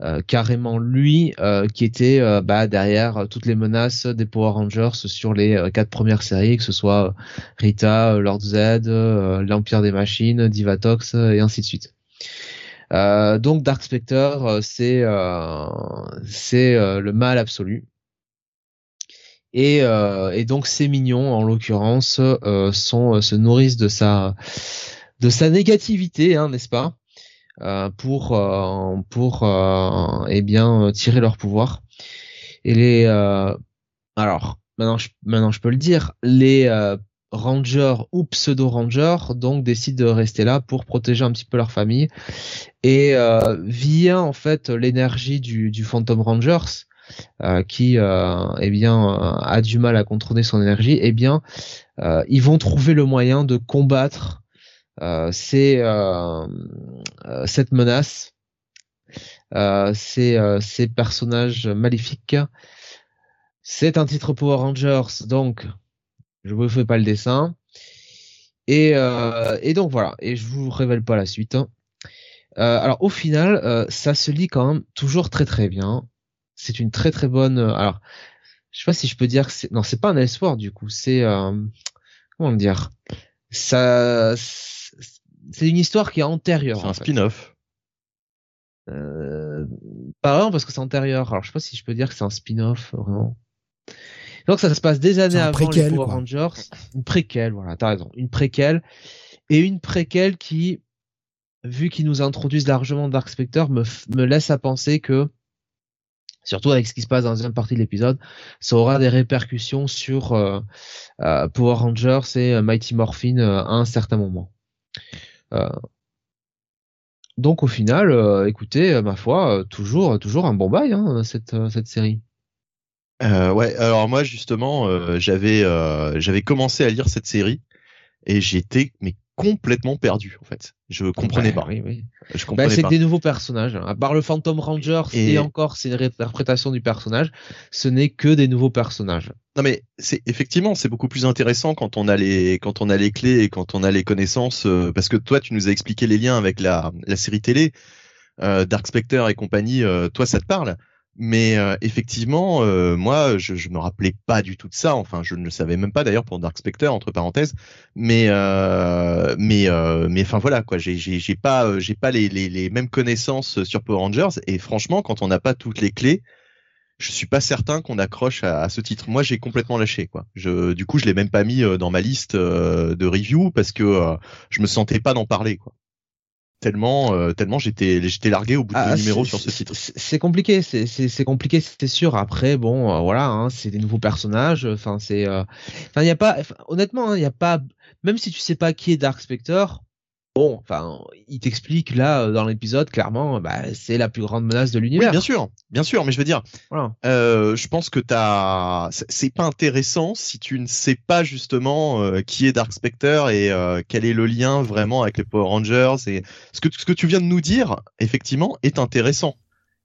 euh, carrément lui euh, qui était euh, bah, derrière toutes les menaces des Power Rangers sur les quatre premières séries, que ce soit Rita, Lord Z, l'Empire des Machines, Divatox et ainsi de suite. donc Dark Spectre, c'est c'est le mal absolu. Et, et donc ces mignons, en l'occurrence, sont se nourrissent de sa de sa négativité, hein, n'est-ce pas? Euh, pour euh, pour euh, eh bien tirer leur pouvoir. Et les alors maintenant je, maintenant je peux le dire, les rangers ou pseudo rangers donc décident de rester là pour protéger un petit peu leur famille et euh, via en fait l'énergie du, du Phantom Rangers euh, qui euh, eh bien a du mal à contrôler son énergie eh bien ils vont trouver le moyen de combattre euh, euh, euh, cette menace, ces personnages maléfiques. C'est un titre Power Rangers, donc je vous fais pas le dessin. Et, et, donc voilà, et je vous révèle pas la suite. Hein. alors au final, ça se lit quand même toujours très très bien. C'est une très très bonne. alors, je sais pas si je peux dire que c'est non, c'est pas un espoir du coup. C'est comment dire? Ça c'est une histoire qui est antérieure. C'est un spin-off. Euh, pas vraiment parce que c'est antérieur. Alors je sais pas si je peux dire que c'est un spin-off vraiment. Donc ça, se passe des années avant les Power Rangers. Une préquelle, voilà, t'as raison. Une préquelle et une préquelle qui, vu qu'ils nous introduisent largement Dark Spectre, me, me laisse à penser que, surtout avec ce qui se passe dans la deuxième partie de l'épisode, ça aura des répercussions sur euh, euh, Power Rangers et Mighty Morphin à un certain moment. Euh, donc au final, euh, écoutez, euh, ma foi, toujours, toujours un bon bail hein, cette cette série. Euh, ouais, alors moi justement, j'avais j'avais commencé à lire cette série et j'étais mais complètement perdu en fait. Je comprenais pas. Oui, oui. Je bah, c'est des nouveaux personnages. À part le Phantom Ranger, et... encore c'est une réinterprétation du personnage, ce n'est que des nouveaux personnages. Non mais c'est effectivement c'est beaucoup plus intéressant quand on a les quand on a les clés et quand on a les connaissances euh, parce que toi tu nous as expliqué les liens avec la la série télé euh, Dark Spectre et compagnie. Euh, toi ça te parle? Mais euh, effectivement, euh, moi, je, je me rappelais pas du tout de ça. Enfin, je ne le savais même pas d'ailleurs pour Dark Spectre entre parenthèses. Mais euh, mais mais enfin voilà quoi. J'ai j'ai pas j'ai pas les, les, mêmes connaissances sur Power Rangers. Et franchement, quand on n'a pas toutes les clés, je suis pas certain qu'on accroche à, ce titre. Moi, j'ai complètement lâché quoi. Du coup, je l'ai même pas mis dans ma liste de review parce que je me sentais pas d'en parler quoi tellement euh, tellement j'étais j'étais largué au bout de ah, numéro sur ce titre. C'est compliqué, c'est compliqué, c'est sûr. Après, bon, euh, voilà, hein, c'est des nouveaux personnages. Enfin, c'est, euh, enfin, il y a pas, honnêtement, il hein, y a pas, même si tu sais pas qui est Dark Spectre, bon, enfin, il t'explique là euh, dans l'épisode clairement, bah, c'est la plus grande menace de l'univers. Oui, bien sûr, bien sûr, mais je veux dire, euh, je pense que t'as, c'est pas intéressant si tu ne sais pas justement euh, qui est Dark Spectre et quel est le lien vraiment avec les Power Rangers et ce que ce que tu viens de nous dire, effectivement, est intéressant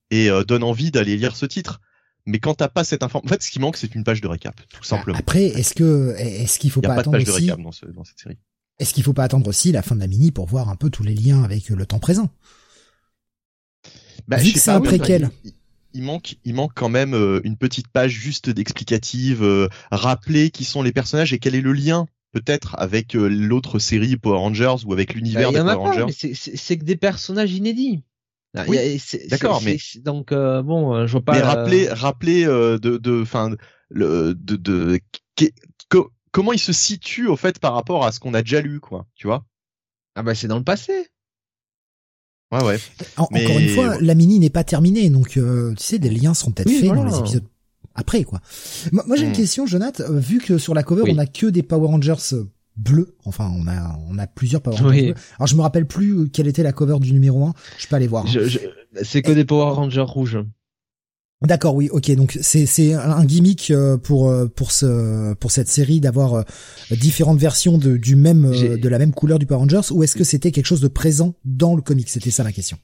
et donne envie d'aller lire ce titre. Mais quand t'as pas cette information, en fait, ce qui manque, c'est une page de récap, tout simplement. Après, est-ce que, est-ce qu'il faut pas, attendre de page de récap dans, dans cette série est-ce qu'il faut pas attendre aussi la fin de la mini pour voir un peu tous les liens avec le temps présent? Bah, Vu que c'est un préquel. Il, manque, il manque quand même euh, une petite page juste d'explicative, euh, rappeler qui sont les personnages et quel est le lien peut-être avec euh, l'autre série Power Rangers ou avec l'univers bah, des Power Rangers. C'est que des personnages inédits. Oui, d'accord, mais donc bon, je vois pas. Mais rappeler, rappeler de, de, fin, le, de, de, comment il se situe au fait par rapport à ce qu'on a déjà lu, quoi, tu vois? Ah bah c'est dans le passé. Ouais ouais. Encore une fois, la mini n'est pas terminée, donc euh, tu sais, des liens seront peut-être faits dans les épisodes après, quoi. Moi, j'ai une hmm. question, Jonathan. Euh, vu que sur la cover on a que des Power Rangers bleus, enfin on a on a plusieurs Power Rangers bleus. Alors je me rappelle plus quelle était la cover du numéro 1, je peux aller voir. C'est que des Power Rangers rouges. D'accord, oui, ok. Donc c'est c'est un gimmick euh, pour euh, pour ce pour cette série d'avoir euh, différentes versions de du même de la même couleur du Power Rangers ou est-ce que c'était quelque chose de présent dans le comic C'était ça ma question.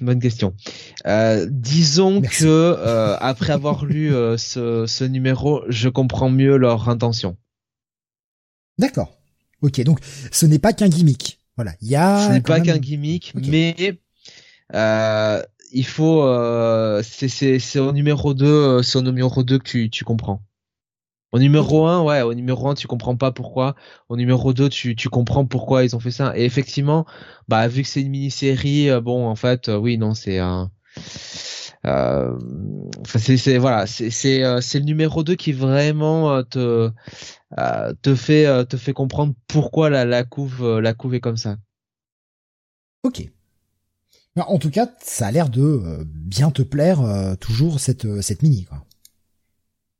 bonne question. disons que après avoir lu ce, ce numéro, je comprends mieux leur intention. D'accord. Ok, donc ce n'est pas qu'un gimmick. Voilà, il y a. Ce n'est pas qu'un gimmick, mais euh, il faut. Euh, c'est c'est c'est au numéro 2 euh, c'est au numéro 2 que tu tu comprends. Au numéro 1, ouais, au numéro 1, tu comprends pas pourquoi. Au numéro 2, tu, tu comprends pourquoi ils ont fait ça. Et effectivement, bah, vu que c'est une mini-série, euh, bon, en fait, oui, non, c'est un, euh, c'est, c'est, voilà, c'est, c'est, c'est le numéro 2 qui vraiment te, euh, te fait euh, te fait comprendre pourquoi la, la couve euh, la couve est comme ça. Ok. En tout cas, ça a l'air de bien te plaire toujours cette cette mini quoi.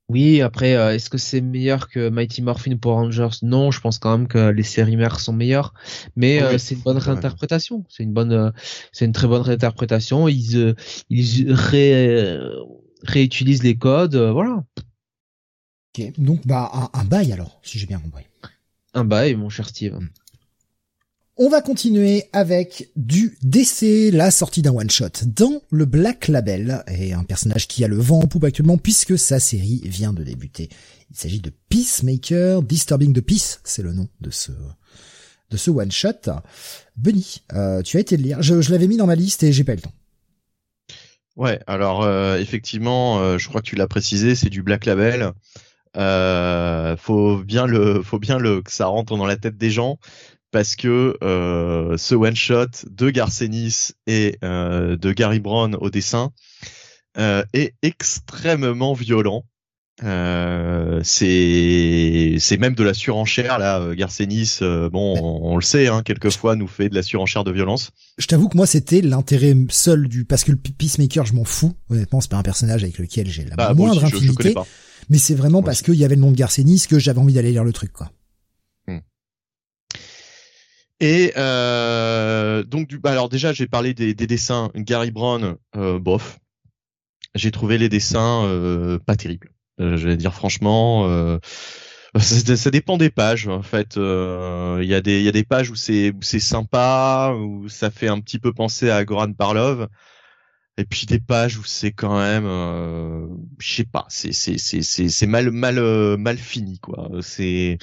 Oui, après, est-ce que c'est meilleur que Mighty Morphin pour Rangers? Non, je pense quand même que les séries mères sont meilleures, mais c'est une bonne réinterprétation. C'est une bonne, c'est une très bonne réinterprétation. Ils ils réutilisent les codes, voilà. Donc bah un, bail alors, si j'ai bien compris. Un bail, mon cher Steve. Hmm. On va continuer avec du DC, la sortie d'un one-shot dans le Black Label, et un personnage qui a le vent en poupe actuellement puisque sa série vient de débuter. Il s'agit de Peacemaker, Disturbing the Peace, c'est le nom de ce de ce one-shot. Benny, euh, tu as été le lire. Je, l'avais mis dans ma liste et j'ai pas eu le temps. Ouais, alors euh, effectivement, euh, je crois que tu l'as précisé, c'est du Black Label. Euh, faut bien le, faut bien le que ça rentre dans la tête des gens parce que euh, ce one shot de Garcenis et euh, de Gary Brown au dessin euh, est extrêmement violent. Euh, c'est c'est même de la surenchère là. Garcenis, euh, bon, on, le sait, hein, quelquefois nous fait de la surenchère de violence. Je t'avoue que moi c'était l'intérêt seul du parce que le Peacemaker, je m'en fous. Honnêtement, c'est pas un personnage avec lequel j'ai la bah, moindre infinité mais c'est vraiment parce qu'il y avait le nom de Garcenis que j'avais envie d'aller lire le truc, quoi. Hmm. Et euh, donc du, bah alors déjà j'ai parlé des, dessins Gary Brown, euh, bof. J'ai trouvé les dessins euh, pas terribles. Je vais dire franchement, <laughs> ça, ça, dépend des pages en fait. Il y a des il y a des pages où c'est c'est sympa où ça fait un petit peu penser à Goran Parlov et puis des pages où c'est quand même euh, je sais pas c'est c'est c'est c'est mal mal euh, mal fini quoi. C'est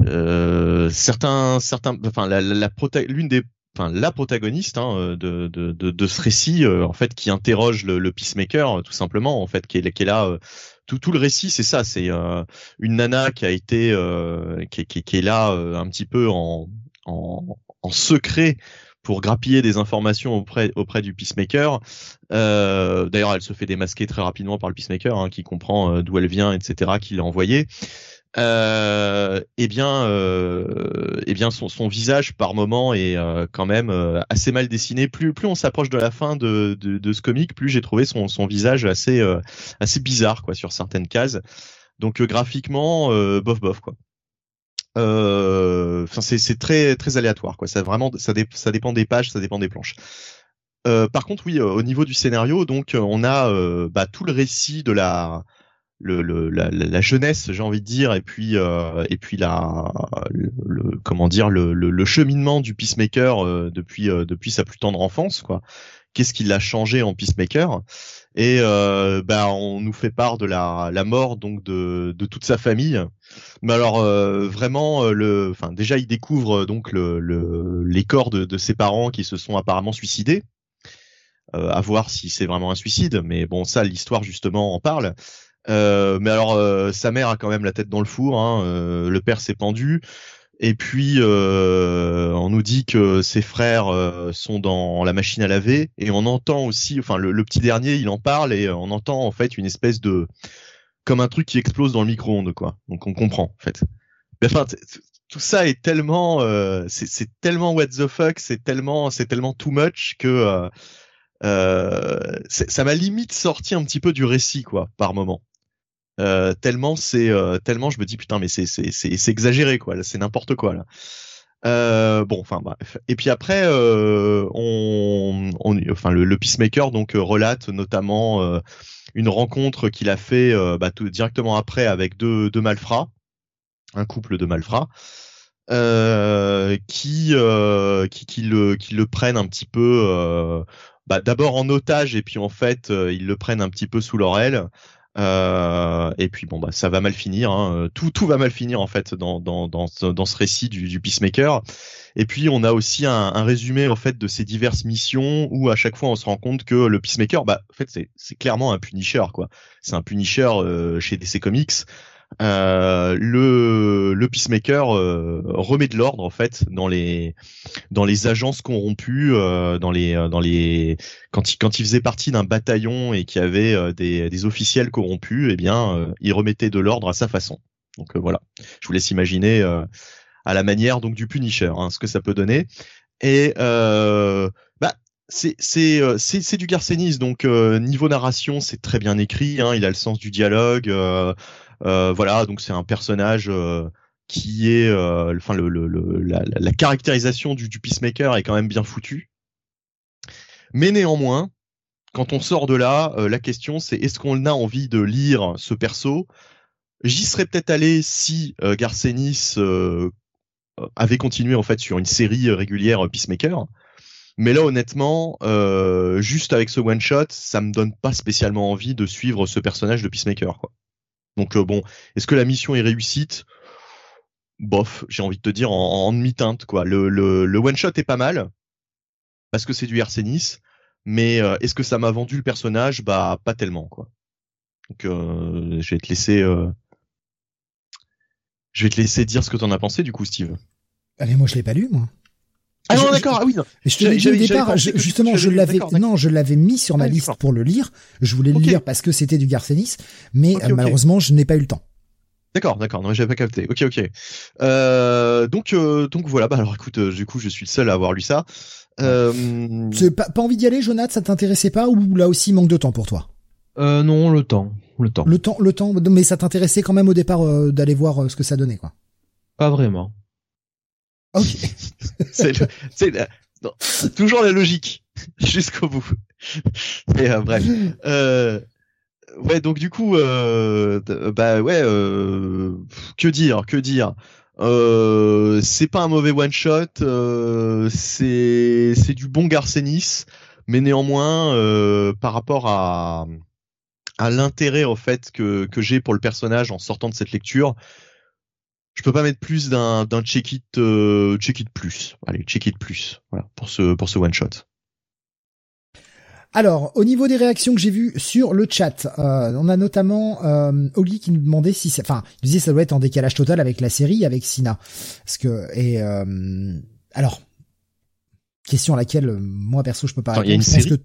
euh, certains certains enfin la la, l'une des enfin la protagoniste hein, de, de, de, de ce récit en fait qui interroge le, le peacemaker tout simplement en fait qui est, qui est là tout, tout le récit c'est ça c'est une nana qui a été qui, qui, qui, est là un petit peu en, en, en secret pour grappiller des informations auprès auprès du Peacemaker. Euh, D'ailleurs, elle se fait démasquer très rapidement par le Peacemaker, hein, qui comprend d'où elle vient, etc., qui l'a envoyé. Euh, eh bien, euh, eh bien, son, visage par moment est euh, quand même euh, assez mal dessiné. Plus, plus on s'approche de la fin de, de, de ce comic, plus j'ai trouvé son, son visage assez, euh, assez bizarre, quoi, sur certaines cases. Donc graphiquement, bof, bof, quoi. Enfin, c'est très, très aléatoire, quoi. Ça vraiment, ça, dépend des pages, ça dépend des planches. par contre, oui, au niveau du scénario, donc on a bah, tout le récit de la le, le la, la, jeunesse, j'ai envie de dire, et puis euh, et puis la le, comment dire le, cheminement du peacemaker euh, depuis euh, depuis sa plus tendre enfance, quoi. Qu'est-ce qui l'a changé en peacemaker Et euh, bah on nous fait part de la, mort donc de, de toute sa famille. Mais alors vraiment le, enfin déjà il découvre donc le, le les corps de, de ses parents qui se sont apparemment suicidés. à voir si c'est vraiment un suicide, mais bon ça l'histoire justement en parle. Euh, mais alors, euh, sa mère a quand même la tête dans le four. Hein, euh, le père s'est pendu. Et puis, on nous dit que ses frères sont dans la machine à laver. Et on entend aussi, enfin, le, petit dernier, il en parle et on entend en fait une espèce de, comme un truc qui explose dans le micro-ondes, quoi. Donc on comprend, en fait. Mais enfin, tout ça est tellement, c'est tellement what the fuck, c'est tellement, c'est tellement too much que ça m'a limite sorti un petit peu du récit, quoi, par moment. Euh, tellement c'est euh, tellement je me dis putain mais c'est c'est c'est exagéré quoi c'est n'importe quoi là. Euh, bon enfin bref. Et puis après euh, on, on enfin le, le, peacemaker donc relate notamment une rencontre qu'il a fait bah, tout, directement après avec deux deux malfrats un couple de malfrats qui, qui qui le qui le prennent un petit peu bah, d'abord en otage et puis en fait ils le prennent un petit peu sous leur aile euh, et puis bon bah ça va mal finir, hein. tout tout va mal finir en fait dans dans dans, dans ce récit du, du peacemaker. Et puis on a aussi un, un, résumé en fait de ces diverses missions où à chaque fois on se rend compte que le peacemaker, bah en fait c'est c'est clairement un Punisher quoi. C'est un Punisher euh, chez DC Comics. Euh, le, le peacemaker euh, remet de l'ordre en fait dans les dans les agences corrompues, euh, dans les dans les quand il quand il faisait partie d'un bataillon et qu'il y avait des, des officiels corrompus, eh bien il remettait de l'ordre à sa façon. Donc voilà, je vous laisse imaginer à la manière donc du Punisher, hein, ce que ça peut donner. Et bah c'est c'est c'est du Garcenis donc niveau narration c'est très bien écrit hein, il a le sens du dialogue euh, voilà, donc c'est un personnage euh, qui est, euh, enfin le, le, la, caractérisation du, du peacemaker est quand même bien foutue. Mais néanmoins, quand on sort de là, la question c'est est-ce qu'on a envie de lire ce perso? J'y serais peut-être allé si euh, Garcenis avait continué en fait sur une série régulière Peacemaker. Mais là, honnêtement, euh, juste avec ce one shot, ça me donne pas spécialement envie de suivre ce personnage de Peacemaker. Quoi. Donc euh, bon, est-ce que la mission est réussite? Bof, j'ai envie de te dire en, demi-teinte quoi. Le, one shot est pas mal parce que c'est du Nice, mais euh, est-ce que ça m'a vendu le personnage? Bah pas tellement quoi. Donc euh, je vais te laisser, je vais te laisser dire ce que t'en as pensé du coup, Steve. Allez, moi je l'ai pas lu moi. Ah non, d'accord. Ah oui. Non. Je te l'ai dit au départ. justement, je l'avais. Non, je l'avais mis sur ma liste pour le lire. Je voulais le lire parce que c'était du Garcenis, mais euh, malheureusement, je n'ai pas eu le temps. D'accord, d'accord. Non, j'avais pas capté. Ok, ok. Euh, donc, euh, donc voilà. Bah alors, écoute, euh, du coup, je suis le seul à avoir lu ça. Euh... Pas, pas envie d'y aller, Jonathan? Ça t'intéressait pas ou là aussi manque de temps pour toi? Euh, Non, le temps, le temps. Le temps, le temps. Mais ça t'intéressait quand même au départ d'aller voir ce que ça donnait, quoi. Pas vraiment. <laughs> C'est toujours la logique <laughs> jusqu'au bout. Et euh, bref. Euh, ouais, donc du coup, euh, bah ouais, euh, que dire, que dire. Euh, c'est pas un mauvais one shot, euh, c'est c'est du bon Garcenis, mais néanmoins par rapport à à l'intérêt au fait que que j'ai pour le personnage en sortant de cette lecture, je peux pas mettre plus d'un d'un check it euh, check it plus. Allez, check it plus. Voilà pour ce pour ce one shot. Alors, au niveau des réactions que j'ai vues sur le chat, euh, on a notamment euh, Oli qui nous demandait si, enfin, il disait ça doit être en décalage total avec la série, avec Sina, parce que et euh, alors Question à laquelle moi perso je peux pas répondre. il y a une Je série que-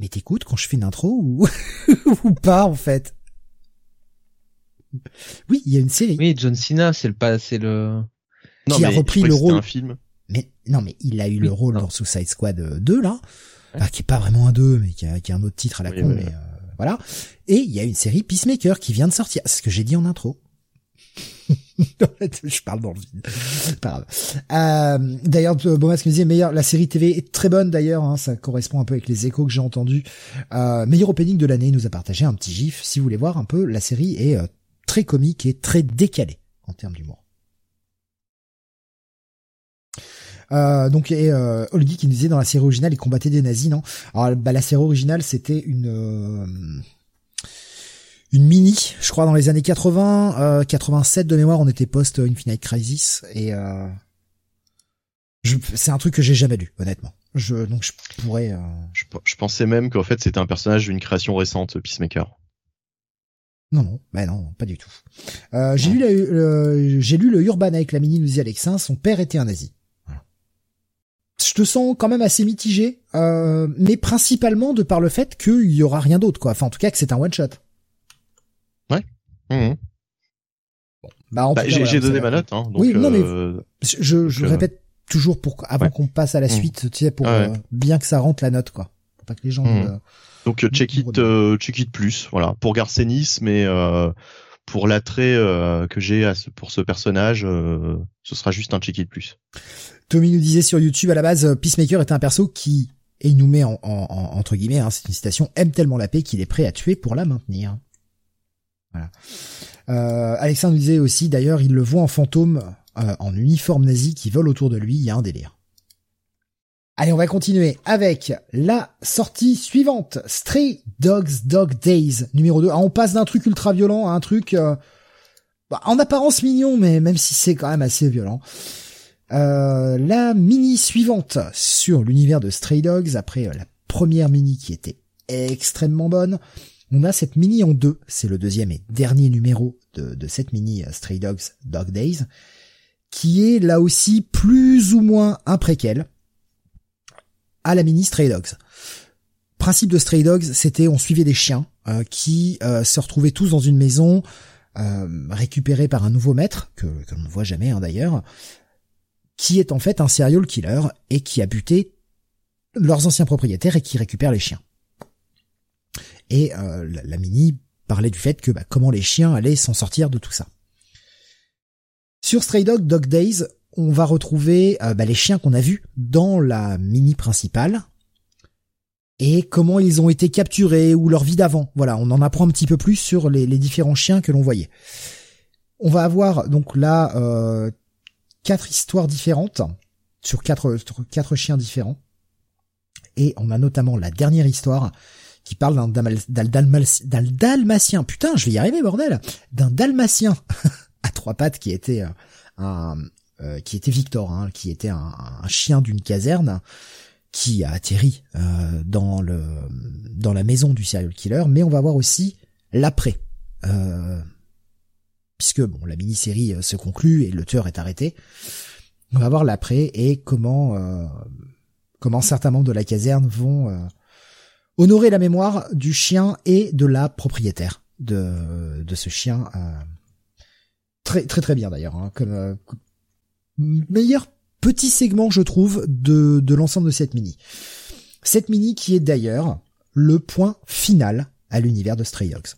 Mais t'écoutes quand je fais une intro ou <laughs> ou pas en fait? Oui, il y a une série. Oui, John Cena, c'est le pas, c'est le. Non, Qui a mais repris je croyais le rôle. un film. Mais non, mais il a eu le rôle non. dans Suicide Squad euh, 2 là, Enfin, qui est pas vraiment un 2, mais qui a, qui a un autre titre à la Oui, con, mais euh, voilà. Et il y a une série Peacemaker qui vient de sortir, c'est ce que j'ai dit en intro. <laughs> je parle dans le vide. Pas grave. Euh, d'ailleurs, Bomas qui me disait meilleur, la série TV est très bonne d'ailleurs, hein, ça correspond un peu avec les échos que j'ai entendus. Euh, meilleur opening de l'année, il nous a partagé un petit gif. Si vous voulez voir un peu, la série est euh, très comique et très décalée en termes d'humour. Euh, donc et euh, qui nous disait dans la série originale il combattait des nazis non? Alors bah, la série originale c'était une euh, une mini je crois dans les années 80 euh, 87 de mémoire on était post Infinite Crisis et euh, c'est un truc que j'ai jamais lu honnêtement je donc je pourrais euh, je pensais même qu'en fait c'était un personnage d'une création récente, Peacemaker. Non non bah non pas du tout euh, j'ai lu la- le- j'ai lu le Urban avec la mini nous dit Alexin son père était un nazi Voilà. je te sens quand même assez mitigé euh, mais principalement de par le fait qu'il y aura rien d'autre quoi enfin en tout cas que c'est un one shot Mhm. bah, en Bah, tout cas, j'ai voilà, donné ma note, hein, donc Oui, non, mais- euh, je, je euh, répète toujours pour avant ouais. qu'on passe à la Mm. suite tu sais pour Ah ouais. euh, bien que ça rentre la note quoi pour pas que les gens Mm. Donc euh, check it, euh, check it plus, voilà, pour Garcenis, mais euh, pour l'attrait euh, que j'ai pour ce personnage, euh, ce sera juste un check it plus. Tommy nous disait sur YouTube à la base Peacemaker est un perso qui et il nous met en, en- en- entre guillemets hein, c'est une citation aime tellement la paix qu'il est prêt à tuer pour la maintenir. Voilà. Euh, Alexandre nous disait aussi d'ailleurs il le voit en fantôme euh, en uniforme nazi qui vole autour de lui il y a un délire Allez, on va continuer avec la sortie suivante. Stray Dogs Dog Days, numéro 2. Ah, on passe d'un truc ultra violent à un truc euh, bah, en apparence mignon, mais même si c'est quand même assez violent. Euh, la mini suivante sur l'univers de Stray Dogs, après euh, la première mini qui était extrêmement bonne, on a cette mini en deux. C'est le deuxième et dernier numéro de, de cette mini Stray Dogs Dog Days, qui est là aussi plus ou moins un à la mini Stray Dogs. Principe de Stray Dogs, c'était on suivait des chiens euh, qui euh, se retrouvaient tous dans une maison euh, récupérés par un nouveau maître que, que l'on ne voit jamais hein, d'ailleurs, qui est en fait un serial killer et qui a buté leurs anciens propriétaires et qui récupère les chiens. Et la, la mini parlait du fait que bah, comment les chiens allaient s'en sortir de tout ça. Sur Stray Dog Dog Days, on va retrouver euh, bah, les chiens qu'on a vus dans la mini principale et comment ils ont été capturés ou leur vie d'avant. Voilà, on en apprend un petit peu plus sur les, différents chiens que l'on voyait. On va avoir donc là euh, quatre histoires différentes sur quatre, sur quatre chiens différents. Et on a notamment la dernière histoire qui parle d'un dalmatien. Putain, je vais y arriver, bordel. D'un dalmatien <laughs> à trois pattes qui était euh, un, euh, qui était Victor, hein, qui était un, un chien d'une caserne qui a atterri euh, dans le dans la maison du serial killer. Mais on va voir aussi l'après. Euh, puisque bon, la mini-série euh, se conclut et le tueur est arrêté. On va voir l'après et comment comment certains membres de la caserne vont honorer la mémoire du chien et de la propriétaire de de ce chien. euh, très très très bien d'ailleurs, hein, comme euh, meilleur petit segment je trouve de de l'ensemble de cette mini. Cette mini qui est d'ailleurs le point final à l'univers de Stray Dogs.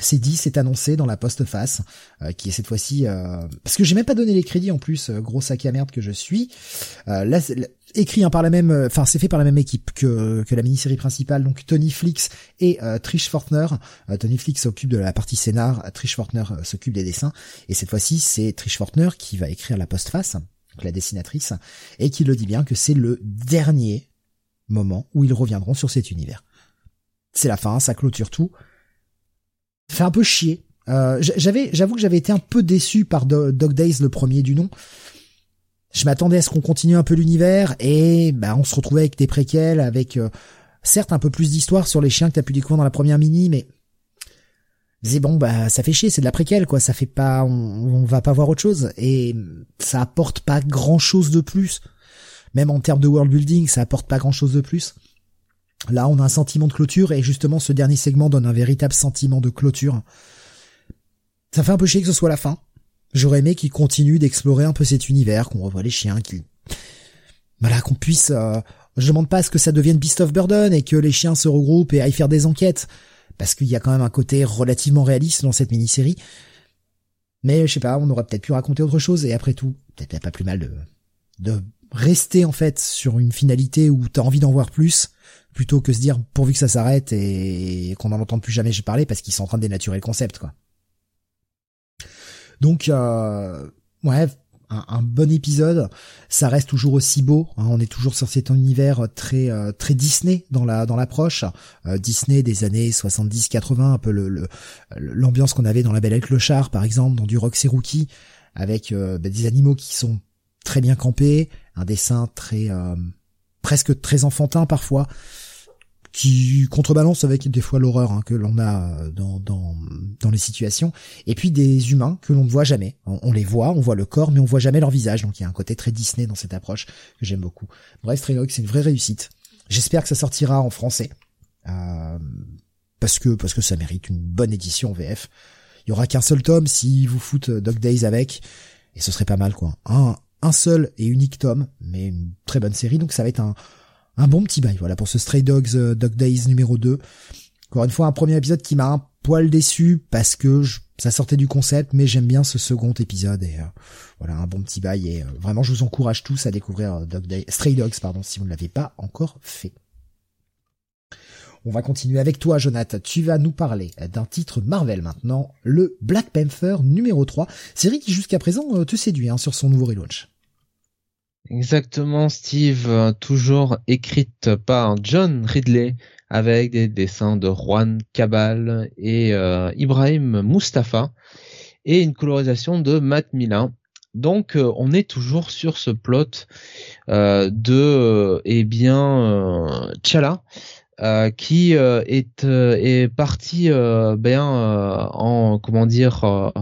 C'est dit, c'est annoncé dans la postface, euh, qui est cette fois-ci euh, parce que j'ai même pas donné les crédits en plus, euh, gros sac à merde que je suis. Euh, là, écrit hein, par la même, euh, enfin c'est fait par la même équipe que que la mini-série principale, donc Tony Flix et euh, Trish Fortner. Euh, Tony Flix s'occupe de la partie scénar, Trish Fortner s'occupe des dessins, et cette fois-ci c'est Trish Fortner qui va écrire la postface, donc la dessinatrice, et qui le dit bien que c'est le dernier moment où ils reviendront sur cet univers. C'est la fin, ça clôture tout. Ça fait un peu chier. J'avais, j'avoue que j'avais été un peu déçu par Do- Dog Days, le premier du nom. Je m'attendais à ce qu'on continue un peu l'univers et bah on se retrouvait avec des préquels, avec euh, certes un peu plus d'histoire sur les chiens que t'as pu découvrir dans la première mini, mais c'est bon bah ça fait chier, c'est de la préquelle quoi, ça fait pas, on, on va pas voir autre chose et ça apporte pas grand chose de plus. même en termes de world building, ça apporte pas grand chose de plus. Là, on a un sentiment de clôture et justement, ce dernier segment donne un véritable sentiment de clôture. Ça fait un peu chier que ce soit la fin. J'aurais aimé qu'il continue d'explorer un peu cet univers, qu'on revoit les chiens, qu'il, voilà, qu'on puisse, euh... je demande pas à ce que ça devienne Beast of Burden et que les chiens se regroupent et aillent faire des enquêtes. Parce qu'il y a quand même un côté relativement réaliste dans cette mini-série. Mais je sais pas, on aurait peut-être pu raconter autre chose et après tout, peut-être pas plus mal de, de rester en fait sur une finalité où t'as envie d'en voir plus plutôt que se dire pourvu que ça s'arrête et qu'on n'en entende plus jamais parler parce qu'ils sont en train de dénaturer le concept quoi. Donc euh, ouais, un, bon épisode. Ça reste toujours aussi beau. Hein. on est toujours sur cet univers très euh, très Disney dans la dans l'approche. Euh, Disney des années 70-80, un peu le l'ambiance qu'on avait dans La Belle et le Clochard par exemple, dans du Roxy Rookie, avec bah, des animaux qui sont très bien campés, un dessin très presque très enfantin parfois qui contrebalance avec des fois l'horreur hein, que l'on a dans, dans, dans les situations, et puis des humains que l'on ne voit jamais. On, les voit, on voit le corps, mais on voit jamais leur visage, donc il y a un côté très Disney dans cette approche que j'aime beaucoup. Bref, Stray c'est une vraie réussite. J'espère que ça sortira en français, euh, parce que parce que ça mérite une bonne édition VF. Il y aura qu'un seul tome si vous foutent Dog Days avec, et ce serait pas mal quoi. Un, un seul et unique tome, mais une très bonne série, donc ça va être un un bon petit bail, voilà, pour ce Stray Dogs euh, Dog Days numéro 2. Encore une fois, un premier épisode qui m'a un poil déçu parce que ça sortait du concept, mais j'aime bien ce second épisode et euh, voilà, un bon petit bail et euh, vraiment je vous encourage tous à découvrir Stray Dogs, pardon, si vous ne l'avez pas encore fait. On va continuer avec toi, Jonathan. Tu vas nous parler d'un titre Marvel maintenant, le Black Panther numéro 3, série qui jusqu'à présent te séduit hein, sur son nouveau relaunch. Exactement, Steve, euh, toujours écrite par John Ridley avec des dessins de Juan Cabal et euh, Ibrahim Mustafa et une colorisation de Matt Milin. Donc euh, on est toujours sur ce plot de eh bien Chala qui est est parti bien en comment dire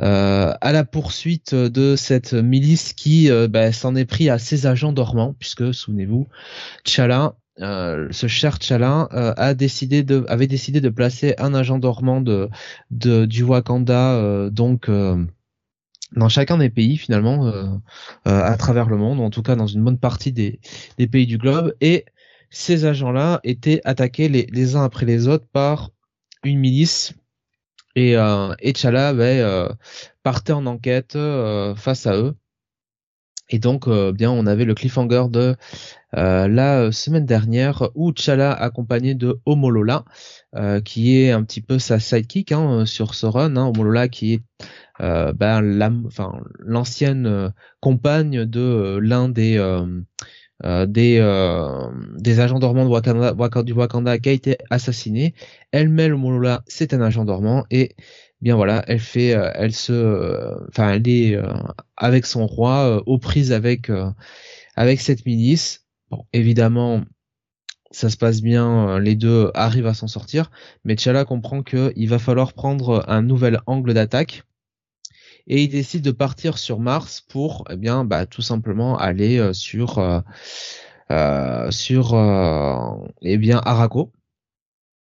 euh, à la poursuite de cette milice qui euh, bah, s'en est pris à ses agents dormants, puisque souvenez-vous, T'Challa, euh, ce cher décidé de, avait décidé de placer un agent dormant de, de du Wakanda, donc dans chacun des pays finalement, à travers le monde, en tout cas dans une bonne partie des, pays du globe, et ces agents-là étaient attaqués les uns après les autres par une milice et, euh, ben, euh, partait en enquête euh, face à eux. Et donc, euh, bien, on avait le cliffhanger de la semaine dernière où T'Challa accompagné de Homolola, qui est un petit peu sa sidekick hein, sur ce run. Hein, Homolola qui est ben, l'ancienne compagne de l'un des euh, des, euh, des agents dormants de Wakanda, du Wakanda qui a été assassiné. Elle met le Molola, c'est un agent dormant et bien voilà, elle fait, euh, elle se, enfin elle est avec son roi aux prises avec avec cette milice. Bon, évidemment, ça se passe bien, les deux arrivent à s'en sortir, mais T'Challa comprend qu'il va falloir prendre un nouvel angle d'attaque et il décide de partir sur Mars pour eh bien bah, tout simplement aller euh, sur euh, euh, sur eh bien Araco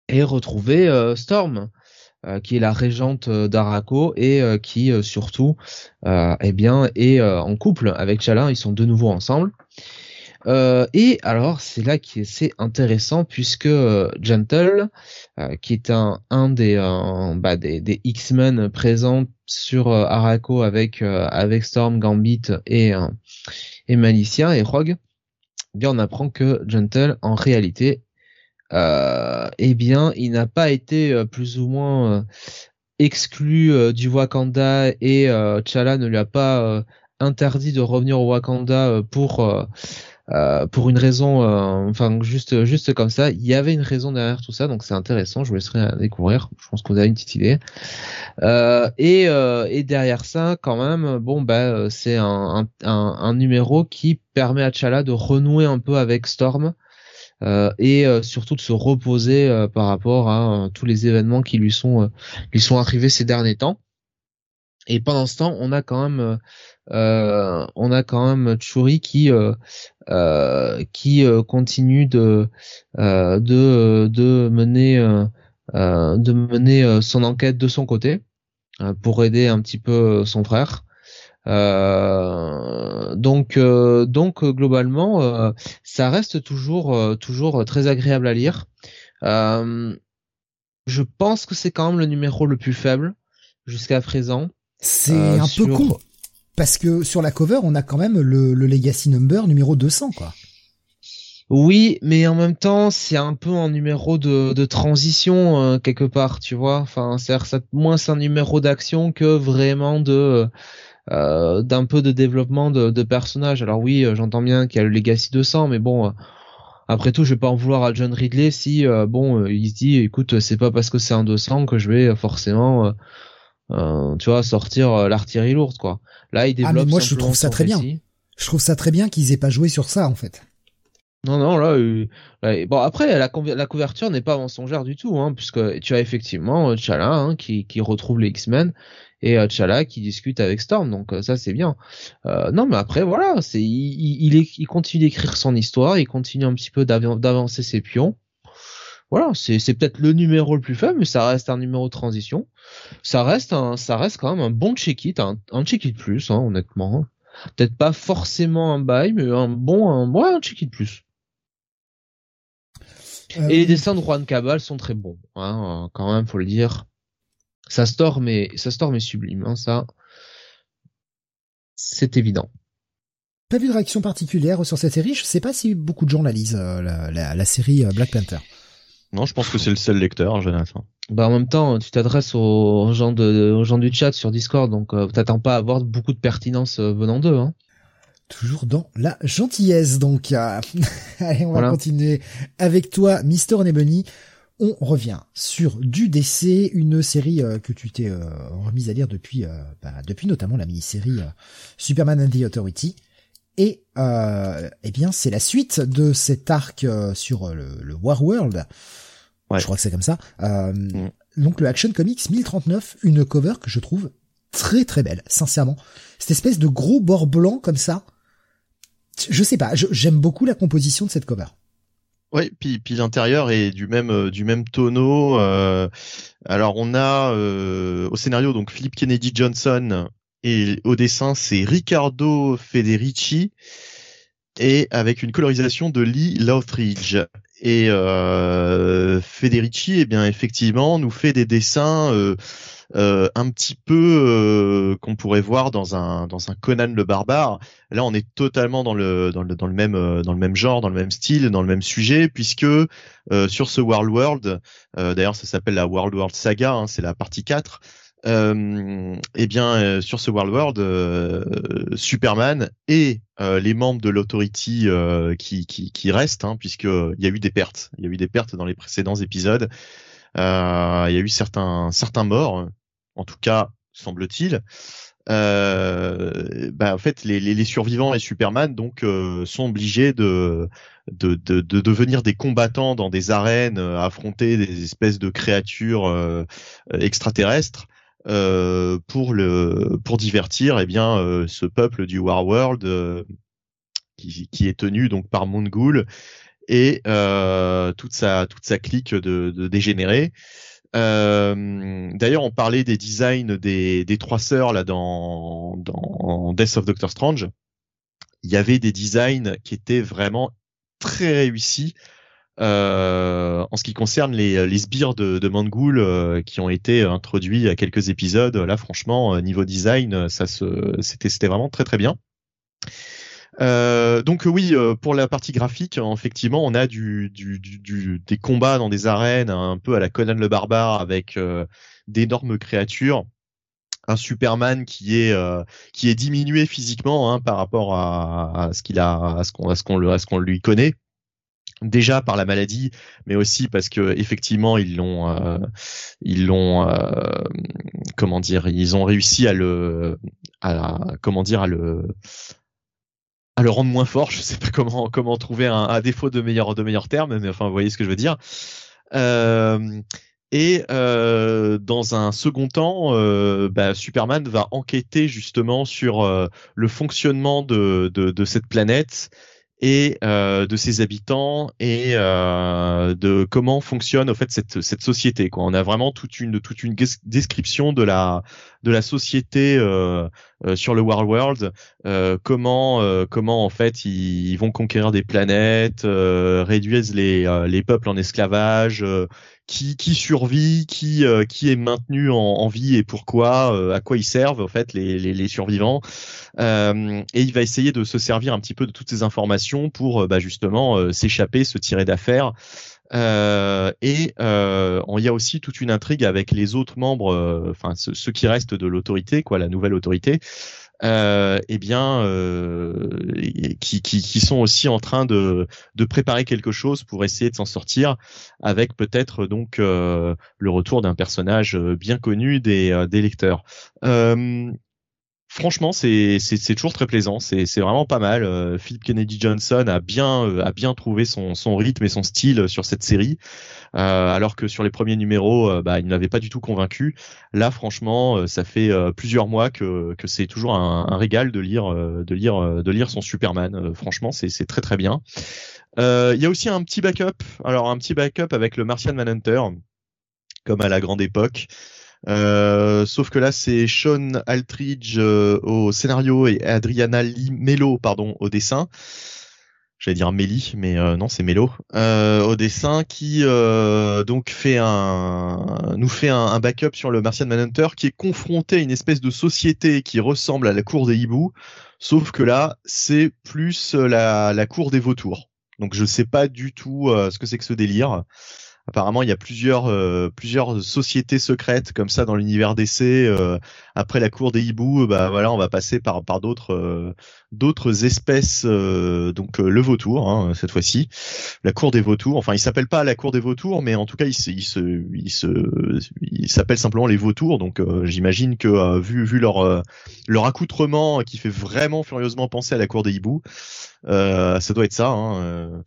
et retrouver Storm qui est la régente d'Araco et qui surtout eh bien est en couple avec Chala, ils sont de nouveau ensemble. Euh, et alors, c'est là qui c'est intéressant puisque Gentle, qui est un, un des, bah, des, des X-Men présents sur euh, Araco avec euh, avec Storm, Gambit et euh, et Malicia et Rogue, eh bien on apprend que Gentle en réalité eh bien il n'a pas été plus ou moins exclu du Wakanda et T'Challa ne lui a pas interdit de revenir au Wakanda pour euh, pour une raison, euh, enfin juste juste comme ça. Il y avait une raison derrière tout ça, donc c'est intéressant. Je vous laisserai découvrir. Je pense vous avez une petite idée. Euh, et, et derrière ça, quand même, bon bah c'est un, un, un, numéro qui permet à Chala de renouer un peu avec Storm. et surtout de se reposer par rapport à tous les événements qui lui sont qui sont arrivés ces derniers temps. Et pendant ce temps, on a quand même, euh, on a quand même Churi qui euh, euh, qui continue de de de mener de mener son enquête de son côté pour aider un petit peu son frère. donc donc globalement, ça reste toujours toujours très agréable à lire. je pense que c'est quand même le numéro le plus faible jusqu'à présent. C'est euh, un peu con. Parce que sur la cover, on a quand même le, Legacy Number numéro 200, quoi. Oui, mais en même temps, c'est un peu un numéro de, transition euh, quelque part, tu vois. Enfin, c'est moins un numéro d'action que vraiment de euh, d'un peu de développement de, de personnages. Alors oui, j'entends bien qu'il y a le Legacy 200, mais bon, après tout, je vais pas en vouloir à John Ridley si bon, il se dit, écoute, c'est pas parce que c'est un 200 que je vais forcément euh, tu vois, sortir euh, l'artillerie lourde, quoi. Là, il développe. Ah, moi, je trouve ça très bien. Je trouve ça très bien qu'ils aient pas joué sur ça, en fait. Non, non, là, euh, bon après la, la couverture n'est pas mensongère du tout, hein, puisque tu as effectivement Chala hein, qui, qui retrouve les X-Men et Chala qui discute avec Storm, donc ça c'est bien. non, mais après voilà, c'est il, il, il continue d'écrire son histoire, il continue un petit peu d'avancer ses pions voilà, c'est peut-être le numéro le plus faible, mais ça reste un numéro de transition. Ça reste un, ça reste quand même un bon check-it, un, un check-it plus, hein, honnêtement. Peut-être pas forcément un bail, mais un bon, un, ouais, un check-it plus. Et les euh, dessins de Juan Cabal sont très bons, hein, quand même, faut le dire. Ça store, mais ça mais sublime, hein, ça, c'est évident. Pas vu de réaction particulière sur cette série? Je sais pas si beaucoup de gens la lisent, euh, la, la, série euh, Black Panther. Non, je pense que c'est le seul lecteur, Jonathan. Bah en même temps, tu t'adresses aux gens de, aux gens du chat sur Discord, donc euh, t'attends pas à avoir beaucoup de pertinence euh, venant d'eux. Hein. Toujours dans la gentillesse, donc. Euh, <laughs> allez, on va continuer avec toi, Mister Nebony. On revient sur du DC, une série que tu t'es remise à lire depuis, bah, depuis notamment la mini-série Superman and the Authority. Et eh bien, c'est la suite de cet arc sur le, le War World je crois que c'est comme ça. Euh, mm. Donc le Action Comics 1039, une cover que je trouve très très belle, sincèrement. Cette espèce de gros bord blanc comme ça. Je sais pas, j'aime beaucoup la composition de cette cover. Oui, puis, puis l'intérieur est du même euh, du même tonneau. Euh, alors on a au scénario donc Philippe Kennedy Johnson et au dessin c'est Riccardo Federici et avec une colorisation de Lee Lothridge. Et euh, Federici, eh bien effectivement, nous fait des dessins euh, euh, un petit peu qu'on pourrait voir dans un dans un Conan le barbare. Là, on est totalement dans le dans le dans le même dans le même genre, dans le même style, dans le même sujet, puisque sur ce World World, d'ailleurs, ça s'appelle la World World Saga, hein, c'est la partie 4. Euh, eh bien, euh, sur ce World World, euh, Superman et les membres de l'Authority qui, qui, qui, restent, hein, puisqu'il y a eu des pertes. Il y a eu des pertes dans les précédents épisodes. il y a eu certains, certains morts, en tout cas, semble-t-il. bah, en fait, les, les, les, survivants et Superman donc sont obligés de de, de, de, devenir des combattants dans des arènes, affronter des espèces de créatures extraterrestres. Euh, pour le pour divertir eh bien euh, ce peuple du War World euh, qui, qui, est tenu donc par Mongul et toute sa toute sa clique de, de dégénérés. D'ailleurs, on parlait des designs des, des trois sœurs là dans dans Death of Doctor Strange. Il y avait des designs qui étaient vraiment très réussis. Euh, en ce qui concerne les, les sbires de, de Mangoul euh, qui ont été introduits à quelques épisodes, là franchement euh, niveau design, ça se, c'était, c'était vraiment très très bien. donc oui, pour la partie graphique, effectivement, on a du, du, du, des combats dans des arènes un peu à la Conan le barbare avec d'énormes créatures un Superman qui est qui est diminué physiquement hein, par rapport à, à ce qu'il a à ce qu'on à ce qu'on à ce qu'on lui connaît déjà par la maladie, mais aussi parce que effectivement ils l'ont, euh, ils l'ont, euh, comment dire, ils ont réussi à le, comment dire, à le, rendre moins fort. <laughs> Je sais pas comment comment trouver un, défaut de meilleurs de termes, mais enfin vous voyez ce que je veux dire. Euh, Et dans un second temps, bah, Superman va enquêter justement sur le fonctionnement de, cette planète et euh, de ses habitants et euh, de comment fonctionne en fait cette, cette société. Quoi. On a vraiment toute une toute une description de la de la société euh, euh sur le World World, euh, comment euh, comment en fait ils, vont conquérir des planètes, réduire les les peuples en esclavage, qui, qui survit, qui, euh, qui est maintenu en, en, vie et pourquoi, euh, à quoi ils servent en fait les, les, les survivants. Euh, et il va essayer de se servir un petit peu de toutes ces informations pour bah, justement s'échapper, se tirer d'affaire. et il y a aussi toute une intrigue avec les autres membres, enfin ceux, qui restent de l'autorité, quoi, la nouvelle autorité, euh, eh bien, euh, qui, sont aussi en train de, préparer quelque chose pour essayer de s'en sortir, avec peut-être donc euh, le retour d'un personnage bien connu des, des lecteurs. Euh, franchement, c'est toujours très plaisant. C'est vraiment pas mal. Euh, Philip Kennedy Johnson a bien euh, a bien trouvé son son rythme et son style sur cette série, euh, alors que sur les premiers numéros, bah il n'avait pas du tout convaincu. Là, franchement, ça fait plusieurs mois que que c'est toujours un, un, régal de lire de lire de lire son Superman. franchement, c'est c'est très très bien. Il y a aussi un petit backup. Alors un petit backup avec le Martian Manhunter, comme à la grande époque. Euh, sauf que là, c'est Sean Altridge euh, au scénario et Adriana Lee Mello, pardon, au dessin. J'allais dire Melly, mais euh, non, c'est Mello au dessin, qui donc fait un, nous fait un, backup sur le Martian Manhunter, qui est confronté à une espèce de société qui ressemble à la cour des hiboux, sauf que là, c'est plus la, la cour des vautours. Donc je sais pas du tout ce que c'est que ce délire. Apparemment, il y a plusieurs euh, plusieurs sociétés secrètes comme ça dans l'univers DC. Euh, après la cour des hiboux, bah voilà, on va passer par par d'autres euh, d'autres espèces. donc le vautour hein, cette fois-ci, la cour des vautours. Enfin, il s'appelle pas la cour des vautours, mais en tout cas, il se il se il se s'appelle simplement les vautours. Donc j'imagine que vu vu leur leur accoutrement qui fait vraiment furieusement penser à la cour des hiboux, ça doit être ça. Hein,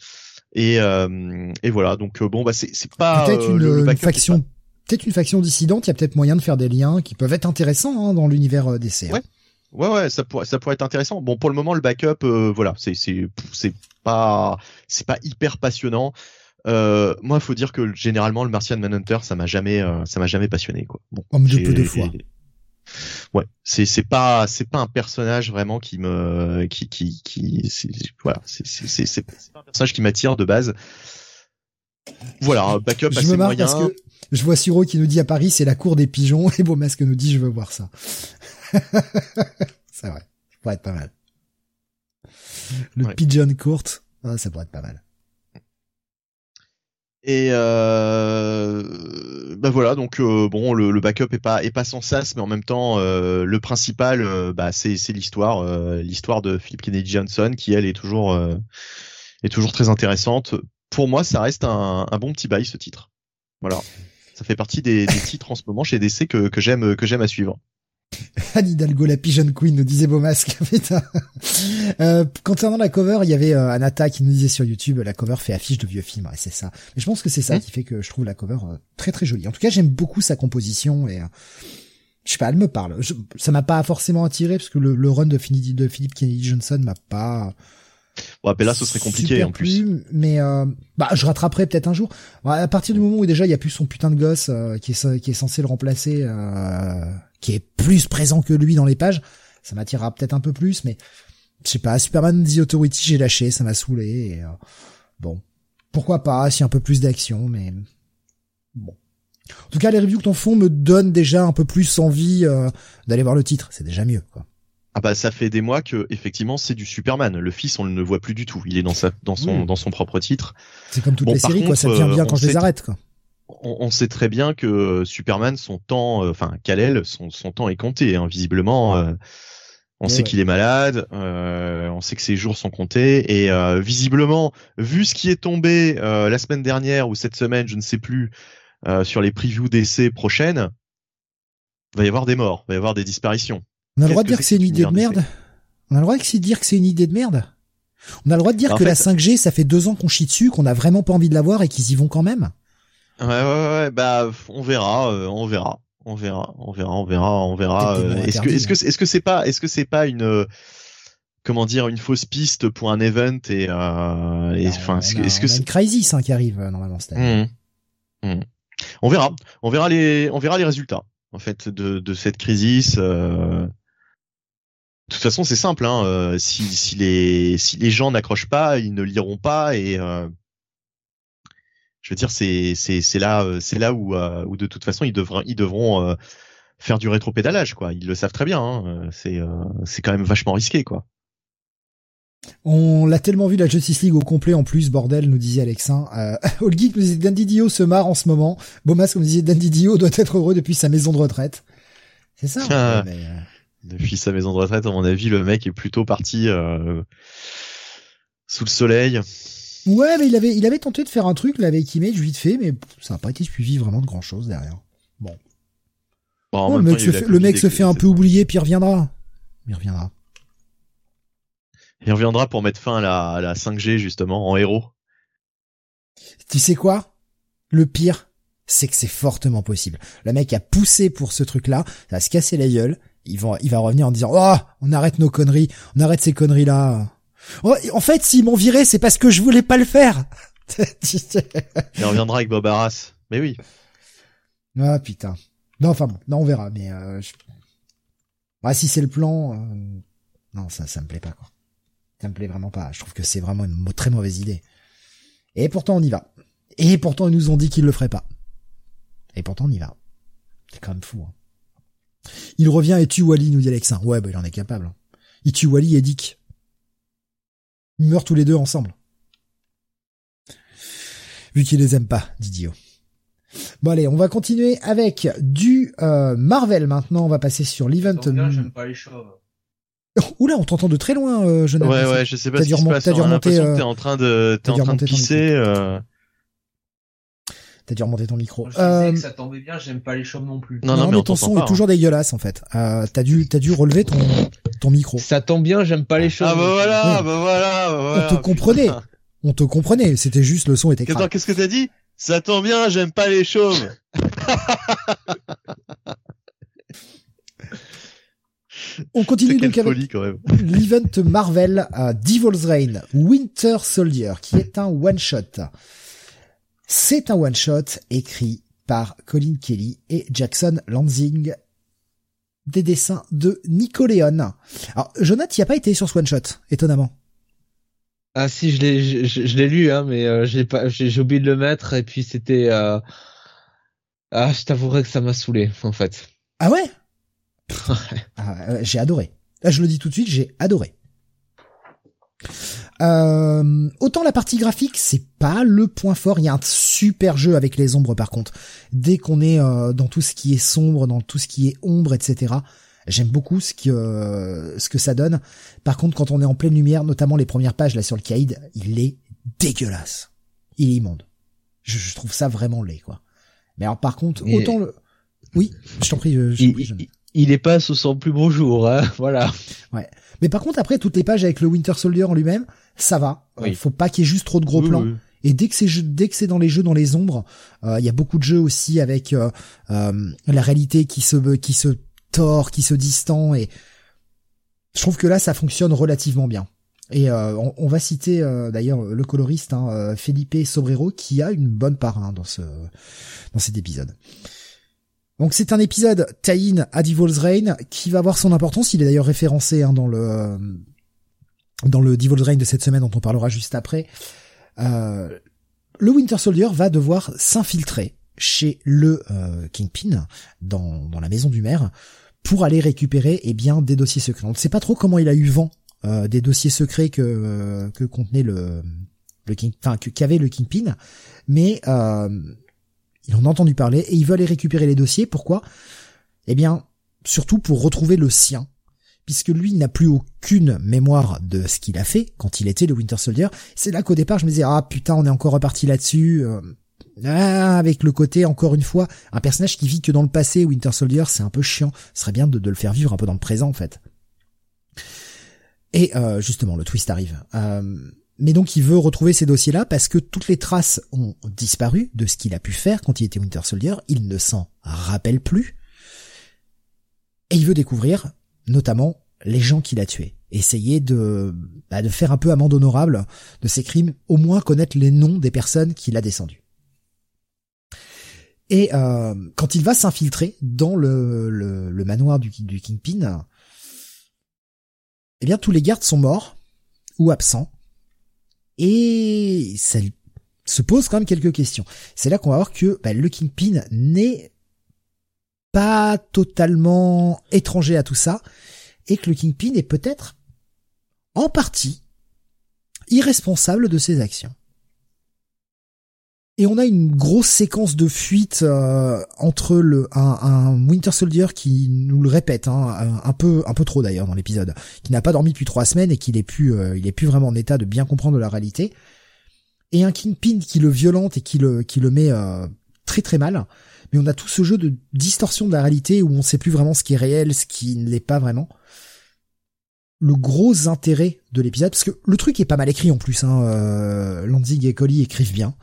et, euh, et voilà, donc euh, bon, bah c'est pas peut-être euh, une, faction, peut-être une faction dissidente. Il y a peut-être moyen de faire des liens qui peuvent être intéressants hein, dans l'univers DC. Hein. Ouais. Ouais, ouais, ça pourrait, ça pourrait être intéressant. Bon, pour le moment, le backup, voilà, c'est, c'est, c'est pas, c'est pas hyper passionnant. Euh, moi, il faut dire que généralement, le Martian Manhunter, ça m'a jamais, ça m'a jamais passionné, quoi. Bon, Homme de peu de fois ouais c'est c'est pas c'est pas un personnage vraiment qui me qui qui qui voilà c'est c'est c'est pas un personnage qui m'attire de base. Voilà backup je assez me moyen. parce que je vois Siro qui nous dit à Paris c'est la cour des pigeons <laughs> et Beaumasque nous dit je veux voir ça. <laughs> C'est vrai ça pourrait être pas mal. Le pigeon court ah, ça pourrait être pas mal et euh, bah voilà, donc euh, bon, le, backup est pas est pas sans sas, mais en même temps, euh, le principal, euh, bah c'est l'histoire, l'histoire de Philip Kennedy Johnson, qui elle est toujours est toujours très intéressante. Pour moi, ça reste un, un bon petit bail ce titre. Voilà, ça fait partie des, des titres en ce moment chez DC que j'aime que j'aime à suivre. <laughs> Anne Hidalgo, la Pigeon Queen, nous disait Beaumasque. <laughs> euh, concernant la cover, il y avait euh, Anata qui nous disait sur YouTube, la cover fait affiche de vieux films. Ouais, c'est ça. Mais je pense que c'est ça mmh. qui fait que je trouve la cover euh, très très jolie. En tout cas, j'aime beaucoup sa composition et euh, je sais pas, elle me parle. ça m'a pas forcément attiré parce que le, run de, de Philippe Kennedy Johnson m'a pas Ouais, mais là, ce serait compliqué en plus. mais euh, bah, je rattraperai peut-être un jour. à partir du moment où déjà il y a plus son putain de gosse qui est qui est censé le remplacer, euh, qui est plus présent que lui dans les pages, ça m'attirera peut-être un peu plus, mais je sais pas, Superman The Authority, j'ai lâché, ça m'a saoulé, et euh, bon, pourquoi pas, si un peu plus d'action, mais bon. En tout cas, les reviews que t'en font me donnent déjà un peu plus envie euh, d'aller voir le titre, c'est déjà mieux, quoi. Ah bah ça fait des mois que effectivement c'est du Superman. Le fils on ne le voit plus du tout. Il est dans sa dans son dans son propre titre. C'est comme toutes les séries quoi. Ça devient bien euh, quand je les arrête quoi on, sait très bien que Superman, son temps, euh, enfin Kal-El, son, son, temps est compté. Hein, visiblement, euh, on sait qu'il est malade, euh, on sait que ses jours sont comptés, et visiblement, vu ce qui est tombé la semaine dernière ou cette semaine, je ne sais plus, sur les previews d'essais prochaines, va y avoir des morts, va y avoir des disparitions. On a le droit de dire que c'est une idée de merde. On a le droit de dire que c'est une idée de merde? On a le droit de dire que la 5G, ça fait deux ans qu'on chie dessus, qu'on a vraiment pas envie de l'avoir et qu'ils y vont quand même? Ouais, ouais, ouais, bah, on verra, euh, on verra, on verra, on verra, on verra, on verra. Mots Est-ce que, est-ce que, est-ce que c'est pas, est-ce que c'est pas une, euh, comment dire, une fausse piste pour un event et, euh, Bah, enfin, est-ce que, est-ce que c'est, une Crisis hein, qui arrive euh, normalement cette année. Mhm. Mhm. On verra, on verra les, on verra les résultats en fait de, de cette crise. euh. De toute façon, c'est simple. Hein, euh, si, si les, si les gens n'accrochent pas, ils ne liront pas et euh, je veux dire, c'est, c'est, c'est là, euh, c'est là où, euh, où de toute façon ils devront, ils devront euh, faire du rétropédalage quoi. Ils le savent très bien. Hein, c'est, c'est quand même vachement risqué quoi. On l'a tellement vu la Justice League au complet en plus, bordel, nous disait Alexin. Euh, <laughs> All Geek nous disait Dandy Dio se marre en ce moment. Bomas nous disait Dandy Dio doit être heureux depuis sa maison de retraite. C'est ça. Ah. mais, Depuis sa maison de retraite, à mon avis, le mec est plutôt parti euh, sous le soleil. Ouais, mais il avait, il avait tenté de faire un truc là avec Image vite fait, mais ça n'a pas été suivi vraiment de grand chose derrière. Bon, en Oh, le mec, temps, se fait, le mec Covid se et fait que un peu oublier, puis il reviendra. Il reviendra. Il reviendra pour mettre fin à la, à la 5G justement en héros. Tu sais quoi? Le pire, c'est que c'est fortement possible. Le mec a poussé pour ce truc-là, ça va se casser la gueule. Il va, il va revenir en disant oh, on arrête nos conneries, on arrête ces conneries là. En fait, s'ils m'ont viré, c'est parce que je voulais pas le faire. <laughs> Il reviendra avec Bob Arras. Mais oui. ah putain. Non, enfin bon, non, on verra. Mais euh, je... ouais, si c'est le plan, euh, non, ça, ça me plaît pas quoi. Ça me plaît vraiment pas. Je trouve que c'est vraiment une très mauvaise idée. Et pourtant on y va. Et pourtant ils nous ont dit qu'ils le feraient pas. Et pourtant on y va. C'est quand même fou. Hein. Il revient et tue Wally, nous dit Alexin. Ouais, bah il en est capable. hein. Il tue Wally et Dick. Ils meurent tous les deux ensemble. Vu qu'il les aime pas, dit Dio. Bon allez, on va continuer avec du euh, Marvel maintenant. On va passer sur l'event. j'aime pas les chauves. Oula, on t'entend de très loin, euh, Jonathan. Ouais, ouais, je sais pas T'as ce dû qui se remonter- passe. t'as dû remonter, euh, t'es en train de, t'es en train de pisser. euh. T'as dû remonter ton micro. Je Euh, disais que ça tombait bien, j'aime pas les chauves non plus. Non, non, non, mais mais on ton son pas, est hein. toujours dégueulasse en fait. Euh, t'as dû, t'as dû relever ton, ton micro. Ça tombe bien, j'aime pas les chauves. Ah bah voilà, Ouais. bah voilà, bah voilà. On te comprenait. On te comprenait. C'était juste le son était Attends, qu'est-ce que t'as dit? Ça tombe bien, j'aime pas les chauves. <laughs> On continue donc avec folie quand même. l'event Marvel euh, Devil's Reign Winter Soldier, qui est un one shot. C'est un one shot écrit par Colin Kelly et Jackson Lansing. Des dessins de Nicoléon. Alors, Jonathan, y a pas été sur ce one shot, étonnamment. Ah si, je l'ai, je, je l'ai lu, hein, mais euh, j'ai pas, j'ai j'ai oublié de le mettre et puis c'était. Euh... Ah, je t'avouerai que ça m'a saoulé, en fait. Ah ouais <laughs> Ah, euh, J'ai adoré. Là, je le dis tout de suite, j'ai adoré. Euh, autant la partie graphique, c'est pas le point fort. Il y a un super jeu avec les ombres, par contre. Dès qu'on est euh, dans tout ce qui est sombre, dans tout ce qui est ombre, etc. J'aime beaucoup ce que euh, ce que ça donne. Par contre, quand on est en pleine lumière, notamment les premières pages là sur le Caïd, il est dégueulasse. Il est immonde. Je, je trouve ça vraiment laid, quoi. Mais alors, par contre, autant le. Oui, je t'en prie. Je, je t'en Il, il, il est pas sous son plus beau jour, hein, <laughs> voilà. Mais par contre, après, toutes les pages avec le Winter Soldier en lui-même, ça va. Oui. faut pas qu'il y ait juste trop de gros Oui, plans. oui. Et dès que c'est dès que c'est dans les jeux dans les ombres, euh, il y a beaucoup de jeux aussi avec euh, euh, la réalité qui se qui se tord, qui se distend et je trouve que là ça fonctionne relativement bien. Et euh, on, on va citer euh, d'ailleurs le coloriste hein, Felipe Sobrero qui a une bonne part hein, dans ce dans cet épisode. Donc c'est un épisode tie-in à Devil's Reign qui va avoir son importance. Il est d'ailleurs référencé hein, dans le dans le Devil's Reign de cette semaine dont on parlera juste après. Euh, le Winter Soldier va devoir s'infiltrer chez le euh, Kingpin dans, dans la maison du maire pour aller récupérer eh bien des dossiers secrets. On ne sait pas trop comment il a eu vent euh, des dossiers secrets que euh, que contenait le le King, enfin qu'avait le Kingpin, mais il en a entendu parler et il veut aller récupérer les dossiers. Pourquoi? Eh bien, surtout pour retrouver le sien, puisque lui n'a plus aucune mémoire de ce qu'il a fait quand il était le Winter Soldier. C'est là qu'au départ je me disais ah putain on est encore reparti là-dessus. euh, ah, avec le côté encore une fois un personnage qui vit que dans le passé Winter Soldier c'est un peu chiant. Ce serait bien de, de le faire vivre un peu dans le présent en fait. Et euh, justement le twist arrive. Euh, mais donc il veut retrouver ces dossiers-là parce que toutes les traces ont disparu de ce qu'il a pu faire quand il était Winter Soldier. Il ne s'en rappelle plus. Et il veut découvrir notamment les gens qu'il a tués. Essayer de, bah, faire un peu amende honorable de ses crimes, au moins connaître les noms des personnes qu'il a descendues. Et euh, quand il va s'infiltrer dans le, le, manoir du, du Kingpin, eh bien tous les gardes sont morts ou absents. Et ça se pose quand même quelques questions. C'est là qu'on va voir que bah, le Kingpin n'est pas totalement étranger à tout ça, et que le Kingpin est peut-être en partie irresponsable de ses actions. Et on a une grosse séquence de fuite euh, entre le un, Winter Soldier qui nous le répète hein, un, peu un peu trop d'ailleurs dans l'épisode, qui n'a pas dormi depuis trois semaines et qu'il est plus euh, il est plus vraiment en état de bien comprendre la réalité, et un Kingpin qui le violente et qui le qui le met euh, très très mal. Mais on a tout ce jeu de distorsion de la réalité où on sait plus vraiment ce qui est réel, ce qui ne l'est pas vraiment le gros intérêt de l'épisode, parce que le truc est pas mal écrit en plus, hein, euh, Lanzig et Collie écrivent bien.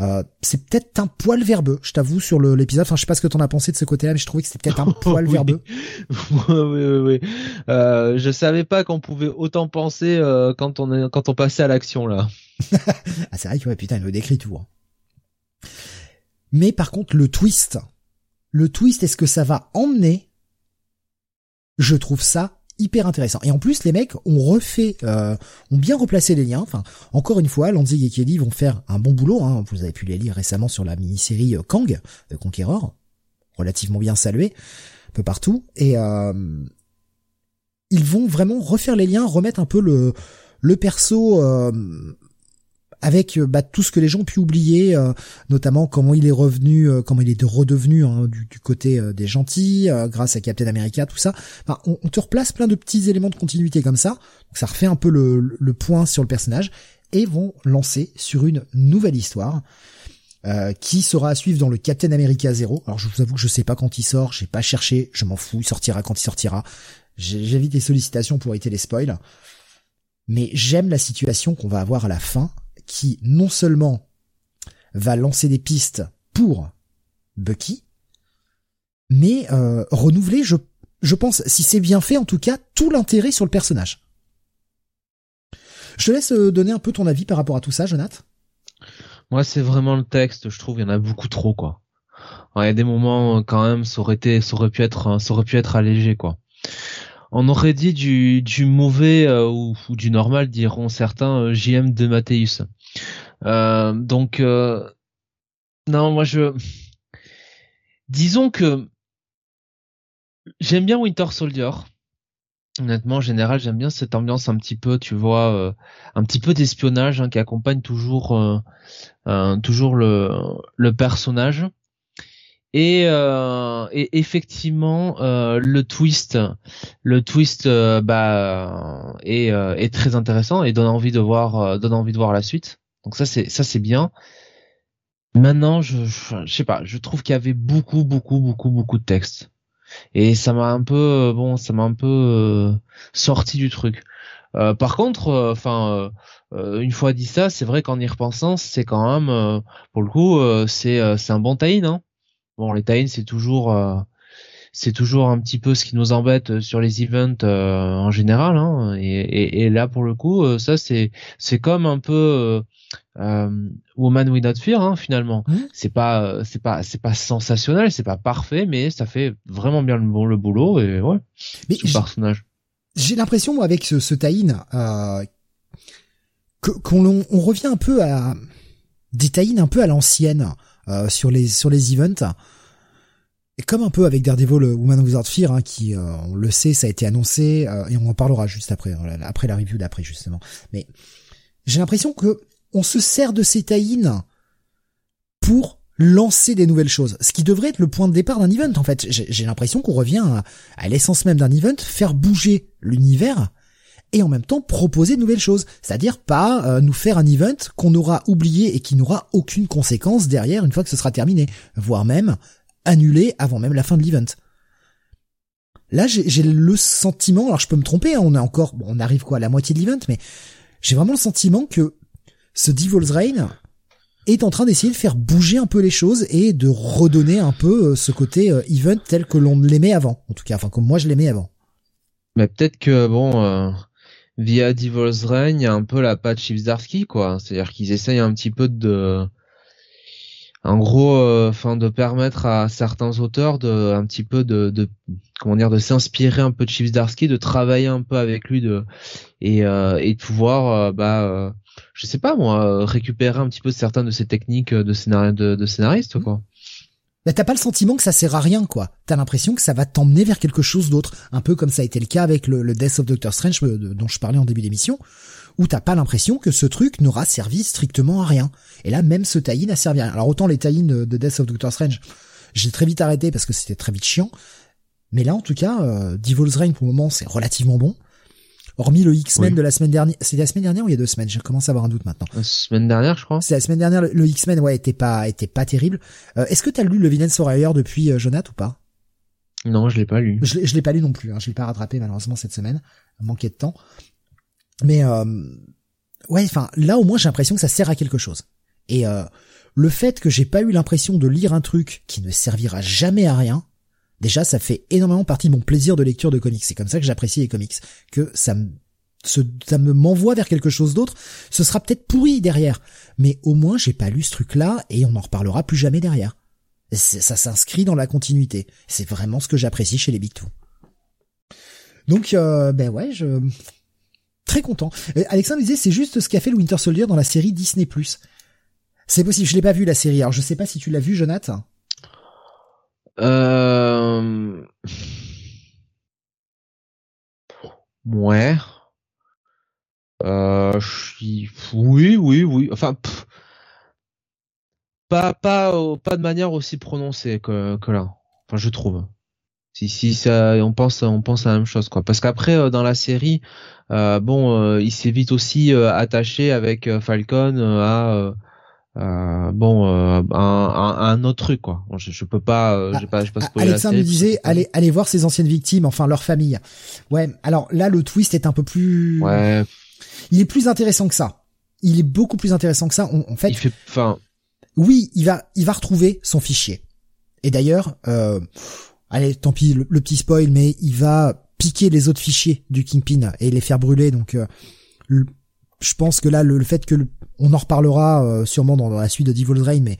Euh, c'est peut-être un poil verbeux, je t'avoue, sur l'épisode. Enfin, je sais pas ce que t'en as pensé de ce côté-là, mais je trouvais que c'était peut-être un <laughs> poil verbeux. oui, oui, oui. Euh, je savais pas qu'on pouvait autant penser euh, quand on est, quand on passait à l'action là. <laughs> ah, c'est vrai que ouais, putain, il le décrit tout. Hein. Mais par contre, le twist, le twist, est-ce que ça va emmener Je trouve ça hyper intéressant. Et en plus, les mecs ont refait, euh, ont bien replacé les liens. Enfin, encore une fois, Lanzig et Kelly vont faire un bon boulot. Hein. Vous avez pu les lire récemment sur la mini-série euh, Kang, de Conqueror, relativement bien salué, un peu partout. Et euh, ils vont vraiment refaire les liens, remettre un peu le le perso euh, avec euh, bah, tout ce que les gens ont pu oublier, euh, notamment comment il est revenu, euh, comment il est redevenu hein, du, côté des gentils, grâce à Captain America, tout ça. Enfin, on, te replace plein de petits éléments de continuité comme ça, donc ça refait un peu le, le point sur le personnage, et vont lancer sur une nouvelle histoire. qui sera à suivre dans le Captain America 0. Alors je vous avoue que je sais pas quand il sort, j'ai pas cherché, je m'en fous, il sortira quand il sortira. J'évite les sollicitations pour éviter les spoils. Mais j'aime la situation qu'on va avoir à la fin, qui non seulement va lancer des pistes pour Bucky, mais euh, renouveler, je, pense, si c'est bien fait, en tout cas, tout l'intérêt sur le personnage. Je te laisse euh, donner un peu ton avis par rapport à tout ça, Jonathan. Moi, c'est vraiment le texte. Je trouve il y en a beaucoup trop, quoi. Il y a des moments quand même, ça aurait ça pu être, ça pu être allégé, quoi on aurait dit du, mauvais euh, ou, du normal, diront certains, euh, JM de Mathéus. Euh, donc, non, moi je... Disons que j'aime bien Winter Soldier. Honnêtement, en général, j'aime bien cette ambiance un petit peu, tu vois, un petit peu d'espionnage hein, qui accompagne toujours, toujours le, personnage. Et, euh, effectivement, euh, le twist, le twist, euh, bah, est, est très intéressant et donne envie de voir, donne envie de voir la suite. Donc ça c'est ça c'est bien. Maintenant, je, je, sais pas, je trouve qu'il y avait beaucoup, beaucoup, beaucoup, beaucoup de texte et ça m'a un peu, bon, ça m'a un peu sorti du truc. par contre, enfin, une fois dit ça, c'est vrai qu'en y repensant, c'est quand même, pour le coup, c'est c'est un bon tie hein Bon, les tie c'est toujours euh, c'est toujours un petit peu ce qui nous embête euh, sur les events euh, en général. Hein, et, et, là, pour le coup, ça c'est c'est comme un peu euh, Woman Without Fear hein, finalement. Mmh. C'est pas c'est pas c'est pas sensationnel, c'est pas parfait, mais ça fait vraiment bien le, le boulot et ouais. Mais personnage. J'ai l'impression moi avec ce, ce tie-in qu'on on revient un peu à des tie un peu à l'ancienne. Euh, sur les sur les events. Et comme un peu avec Daredevil Woman Without Fear, hein, qui, euh, on le sait, ça a été annoncé, euh, et on en parlera juste après, après la review d'après justement. Mais j'ai l'impression que on se sert de ces tie pour lancer des nouvelles choses. Ce qui devrait être le point de départ d'un event, en fait. J'ai l'impression qu'on revient à, l'essence même d'un event, faire bouger l'univers et en même temps proposer de nouvelles choses. C'est-à-dire pas euh, nous faire un event qu'on aura oublié et qui n'aura aucune conséquence derrière une fois que ce sera terminé, voire même annulé avant même la fin de l'event. Là, j'ai le sentiment, alors je peux me tromper, hein, on a encore, bon, on arrive quoi à la moitié de l'event, mais j'ai vraiment le sentiment que ce Devil's Reign est en train d'essayer de faire bouger un peu les choses et de redonner un peu ce côté event tel que l'on l'aimait avant. En tout cas, enfin comme moi je l'aimais avant. Mais peut-être que bon, via Devil's Reign, il y a un peu la patte Chivsdarski, quoi. C'est-à-dire qu'ils essayent un petit peu de, en gros, euh, enfin, de permettre à certains auteurs de, un petit peu de, comment dire, de s'inspirer un peu de Chivsdarski, de travailler un peu avec lui, de et, euh, et de pouvoir, euh, bah, je sais pas moi, récupérer un petit peu certaines de ces techniques de scénario de, de scénariste, quoi. Bah, t'as pas le sentiment que ça sert à rien, quoi. T'as l'impression que ça va t'emmener vers quelque chose d'autre. Un peu comme ça a été le cas avec le, Death of Doctor Strange euh, dont je parlais en début d'émission, où t'as pas l'impression que ce truc n'aura servi strictement à rien. Et là, même ce tie-in a servi à rien. Alors autant les tie de Death of Doctor Strange, j'ai très vite arrêté parce que c'était très vite chiant. Mais là, en tout cas, euh, Devil's Reign, pour le moment, c'est relativement bon. Hormis le X-Men de la semaine dernière. C'est la semaine dernière ou il y a deux semaines? Je commence à avoir un doute maintenant. La semaine dernière, je crois. C'est la semaine dernière. Le, X-Men, ouais, était pas, était pas terrible. Euh, est-ce que t'as lu le Villains for Hire depuis euh, Jonathan ou pas? Non, je l'ai pas lu. Je l'ai pas lu non plus. Hein. Je l'ai pas rattrapé malheureusement cette semaine. Manqué de temps. Mais euh, ouais, enfin là au moins j'ai l'impression que ça sert à quelque chose. Et euh, le fait que j'ai pas eu l'impression de lire un truc qui ne servira jamais à rien, déjà ça fait énormément partie de mon plaisir de lecture de comics. C'est comme ça que j'apprécie les comics, que ça me ça me m'envoie vers quelque chose d'autre. Ce sera peut-être pourri derrière, mais au moins j'ai pas lu ce truc-là et on n'en reparlera plus jamais derrière. Ça s'inscrit dans la continuité. C'est vraiment ce que j'apprécie chez les Big Two. Donc euh, ben ouais, je très content. Alexandre disait c'est juste ce qu'a fait le Winter Soldier dans la série Disney+. C'est possible, je l'ai pas vu la série. Alors je sais pas si tu l'as vu, Jonathan. Euh... Ouais. Euh, oui, oui, oui. Enfin, pas, pas, pas de manière aussi prononcée que, que là. Enfin, je trouve. Si, si ça, on pense, on pense à la même chose, quoi. Parce qu'après, euh, dans la série, euh, bon, euh, il s'est vite aussi attaché avec Falcon à euh, bon, euh, un, un, autre truc quoi. je, je peux pas, euh, je pas, je pas spoiler Alexandre nous disait, allez, allez voir ses anciennes victimes, enfin leur famille. Ouais. Alors là, le twist est un peu plus. Ouais. Il est plus intéressant que ça. Il est beaucoup plus intéressant que ça. en fait. Il fait, enfin. Oui, il va, il va retrouver son fichier. Et d'ailleurs, euh, allez, tant pis, le, petit spoil, mais il va piquer les autres fichiers du Kingpin et les faire brûler. Donc, je pense que là, le, fait que le, on en reparlera euh, sûrement dans, la suite de Devil's Reign, mais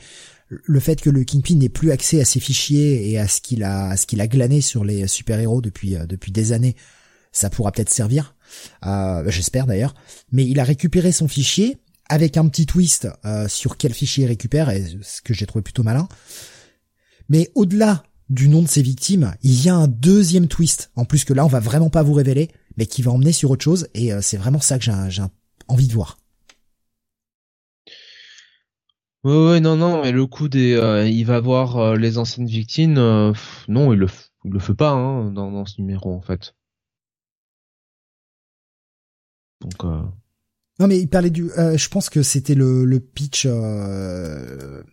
le fait que le Kingpin n'ait plus accès à ses fichiers et à ce qu'il a, à ce qu'il a glané sur les super-héros depuis euh, depuis des années, ça pourra peut-être servir. Euh, J'espère d'ailleurs. Mais il a récupéré son fichier avec un petit twist euh, sur quel fichier il récupère, et ce que j'ai trouvé plutôt malin. Mais au-delà du nom de ses victimes, il y a un deuxième twist, en plus que là on va vraiment pas vous révéler, mais qui va emmener sur autre chose, et c'est vraiment ça que j'ai envie de voir. Ouais, non, non, mais le coup des, euh, il va voir euh, les anciennes victimes, euh, non, il le, il le fait pas hein, dans, dans ce numéro en fait. Donc. Non, mais il parlait du, je pense que c'était le, le pitch, le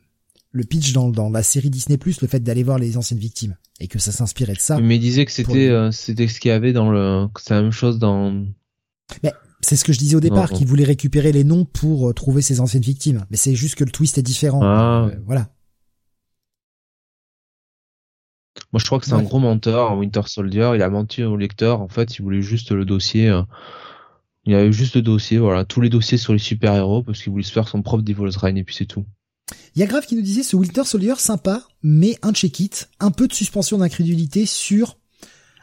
pitch dans, dans la série Disney Plus, le fait d'aller voir les anciennes victimes et que ça s'inspirait de ça. Mais il disait que c'était, c'était ce qu'il y avait dans le, c'est la même chose dans. Mais c'est ce que je disais au départ, qu'il voulait récupérer les noms pour euh, trouver ses anciennes victimes. Mais c'est juste que le twist est différent. Ah. Euh, voilà. Moi, je crois que c'est un gros menteur, Winter Soldier. Il a menti au lecteur. En fait, il voulait juste le dossier. Euh, il avait juste le dossier, voilà, tous les dossiers sur les super-héros parce qu'il voulait se faire son propre Devil's Reign et puis c'est tout. Il y a Grave qui nous disait ce Winter Soldier sympa, mais un check-it, un peu de suspension d'incrédulité sur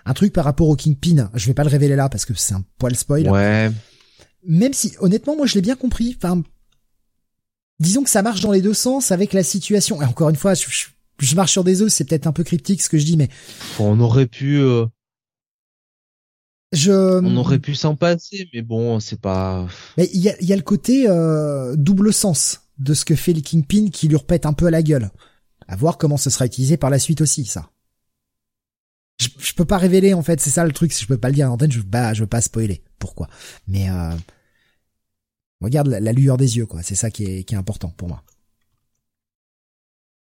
un truc par rapport au Kingpin. Je vais pas le révéler là parce que c'est un poil spoil. Ouais même si honnêtement moi je l'ai bien compris. Enfin, disons que ça marche dans les deux sens avec la situation. Et encore une fois, je, marche sur des œufs, c'est peut-être un peu cryptique ce que je dis, mais on aurait pu. Euh, je. On aurait pu s'en passer, mais bon, c'est pas. Mais il y a, y a le côté euh, double sens de ce que fait le Kingpin qui lui repète un peu à la gueule. À voir comment ce sera utilisé par la suite aussi, ça. Je, je peux pas révéler en fait, c'est ça le truc. Si je peux pas le dire en antenne, je bah, je veux pas spoiler pourquoi? Mais euh, regarde la, lueur des yeux, quoi. C'est ça qui est, qui est important pour moi.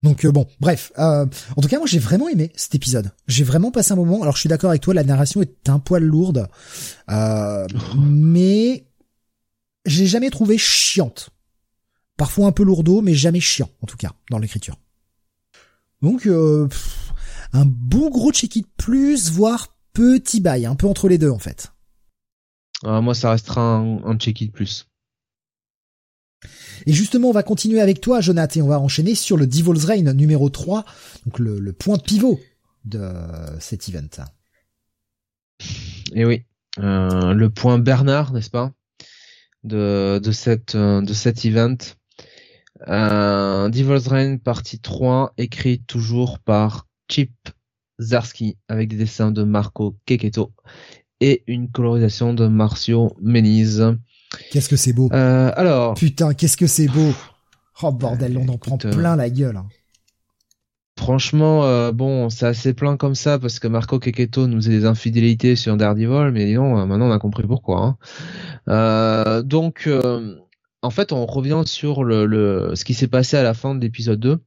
Donc euh, bon, bref. Euh, en tout cas, moi j'ai vraiment aimé cet épisode. J'ai vraiment passé un moment. Alors je suis d'accord avec toi, la narration est un poil lourde, euh, <laughs> mais j'ai jamais trouvé chiante. Parfois un peu lourdeau, mais jamais chiant, en tout cas, dans l'écriture. Donc, euh, un bon gros check-it plus, voire petit bail, un peu entre les deux, en fait. Ah, moi, ça restera un, un check-it plus. Et justement, on va continuer avec toi, Jonathan, et on va enchaîner sur le Devil's Reign numéro 3, donc le, le point pivot de cet event. Et oui, euh, le point Bernard, n'est-ce pas, de, de, cette, euh, de cet event. Euh, Devil's Reign partie 3, écrit toujours par Chip Zarsky, avec des dessins de Marco Keketo et une colorisation de Marcio Meniz. Qu'est-ce que c'est beau. Euh, alors. Putain, qu'est-ce que c'est beau. Oh bordel, on en prend Écoute, plein la gueule. hein. Franchement, euh, bon, c'est assez plein comme ça parce que Marco Keketo nous faisait des infidélités sur Daredevil, mais non, euh, maintenant on a compris pourquoi. hein. Euh, donc, euh, en fait, on revient sur le, le ce qui s'est passé à la fin de l'épisode 2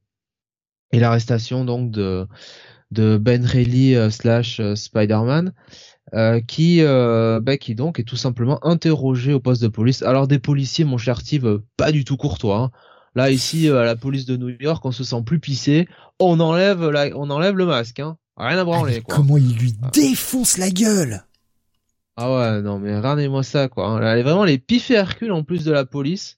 et l'arrestation donc de de Ben Reilly euh, slash euh, Spider-Man. euh, qui, euh, bah, qui donc est tout simplement interrogé au poste de police. Alors des policiers, mon cher Steve, pas du tout courtois. hein. Là ici, à la police de New York, on se sent plus pissé. On enlève, la, on enlève le masque, hein. Rien à Ah, branler, quoi. comment il lui défonce la gueule? Ah ouais, non mais regardez-moi ça, quoi. hein. Là, elle est vraiment les pifs et Hercule en plus de la police.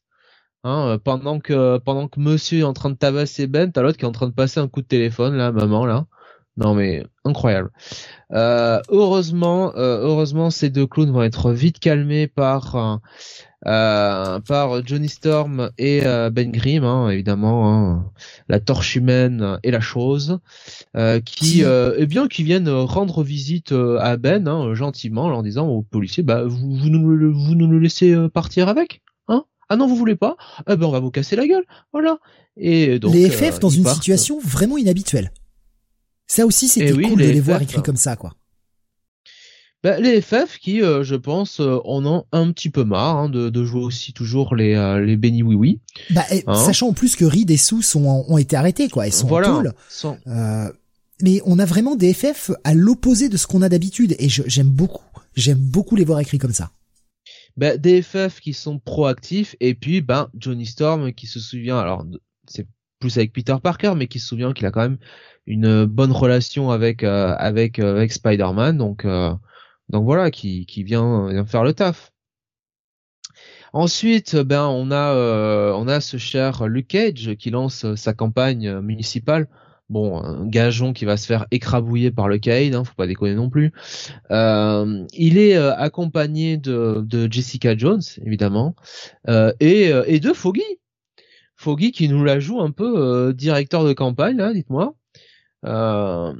Hein, euh, pendant que pendant que Monsieur est en train de tabasser Ben, t'as l'autre qui est en train de passer un coup de téléphone, là, maman, là. Non mais incroyable. Euh, heureusement, euh, heureusement, ces deux clowns vont être vite calmés par euh, euh, par Johnny Storm et euh, Ben Grimm, hein, évidemment, hein, la torche humaine et la chose, euh, qui, euh, eh bien, qui viennent rendre visite euh, à Ben hein, gentiment, en disant aux policiers, bah vous vous nous le, vous nous le laissez euh, partir avec, Ah non, vous voulez pas? Eh ben on va vous casser la gueule, voilà. Et donc les euh, FF dans ils une partent. situation vraiment inhabituelle. Ça aussi, c'était Eh oui, cool de les voir écrits comme ça, quoi. Bah, les FF qui, euh, je pense, euh, en ont un petit peu marre hein, de, de jouer aussi toujours les euh, les béni oui oui. Bah, Hein sachant en plus que Reed et sont, ont été arrêtés, quoi. Ils sont voilà. en tôle. Sans- Euh, mais on a vraiment des FF à l'opposé de ce qu'on a d'habitude. Et j'aime beaucoup. J'aime beaucoup les voir écrits comme ça. Bah, des FF qui sont proactifs et puis ben Johnny Storm qui se souvient alors c'est plus avec Peter Parker mais qui se souvient qu'il a quand même une bonne relation avec euh, avec euh, avec Spider-Man donc euh, donc voilà qui qui vient, vient faire le taf. Ensuite, ben on a euh, on a ce cher Luke Cage qui lance euh, sa campagne municipale. Bon, un gageon qui va se faire écrabouiller par le Cade, hein, faut pas déconner non plus. Euh, il est euh, accompagné de, de Jessica Jones, évidemment, euh, et, euh, et de Foggy. Foggy qui nous la joue un peu euh, directeur de campagne, là, dites-moi. Euh,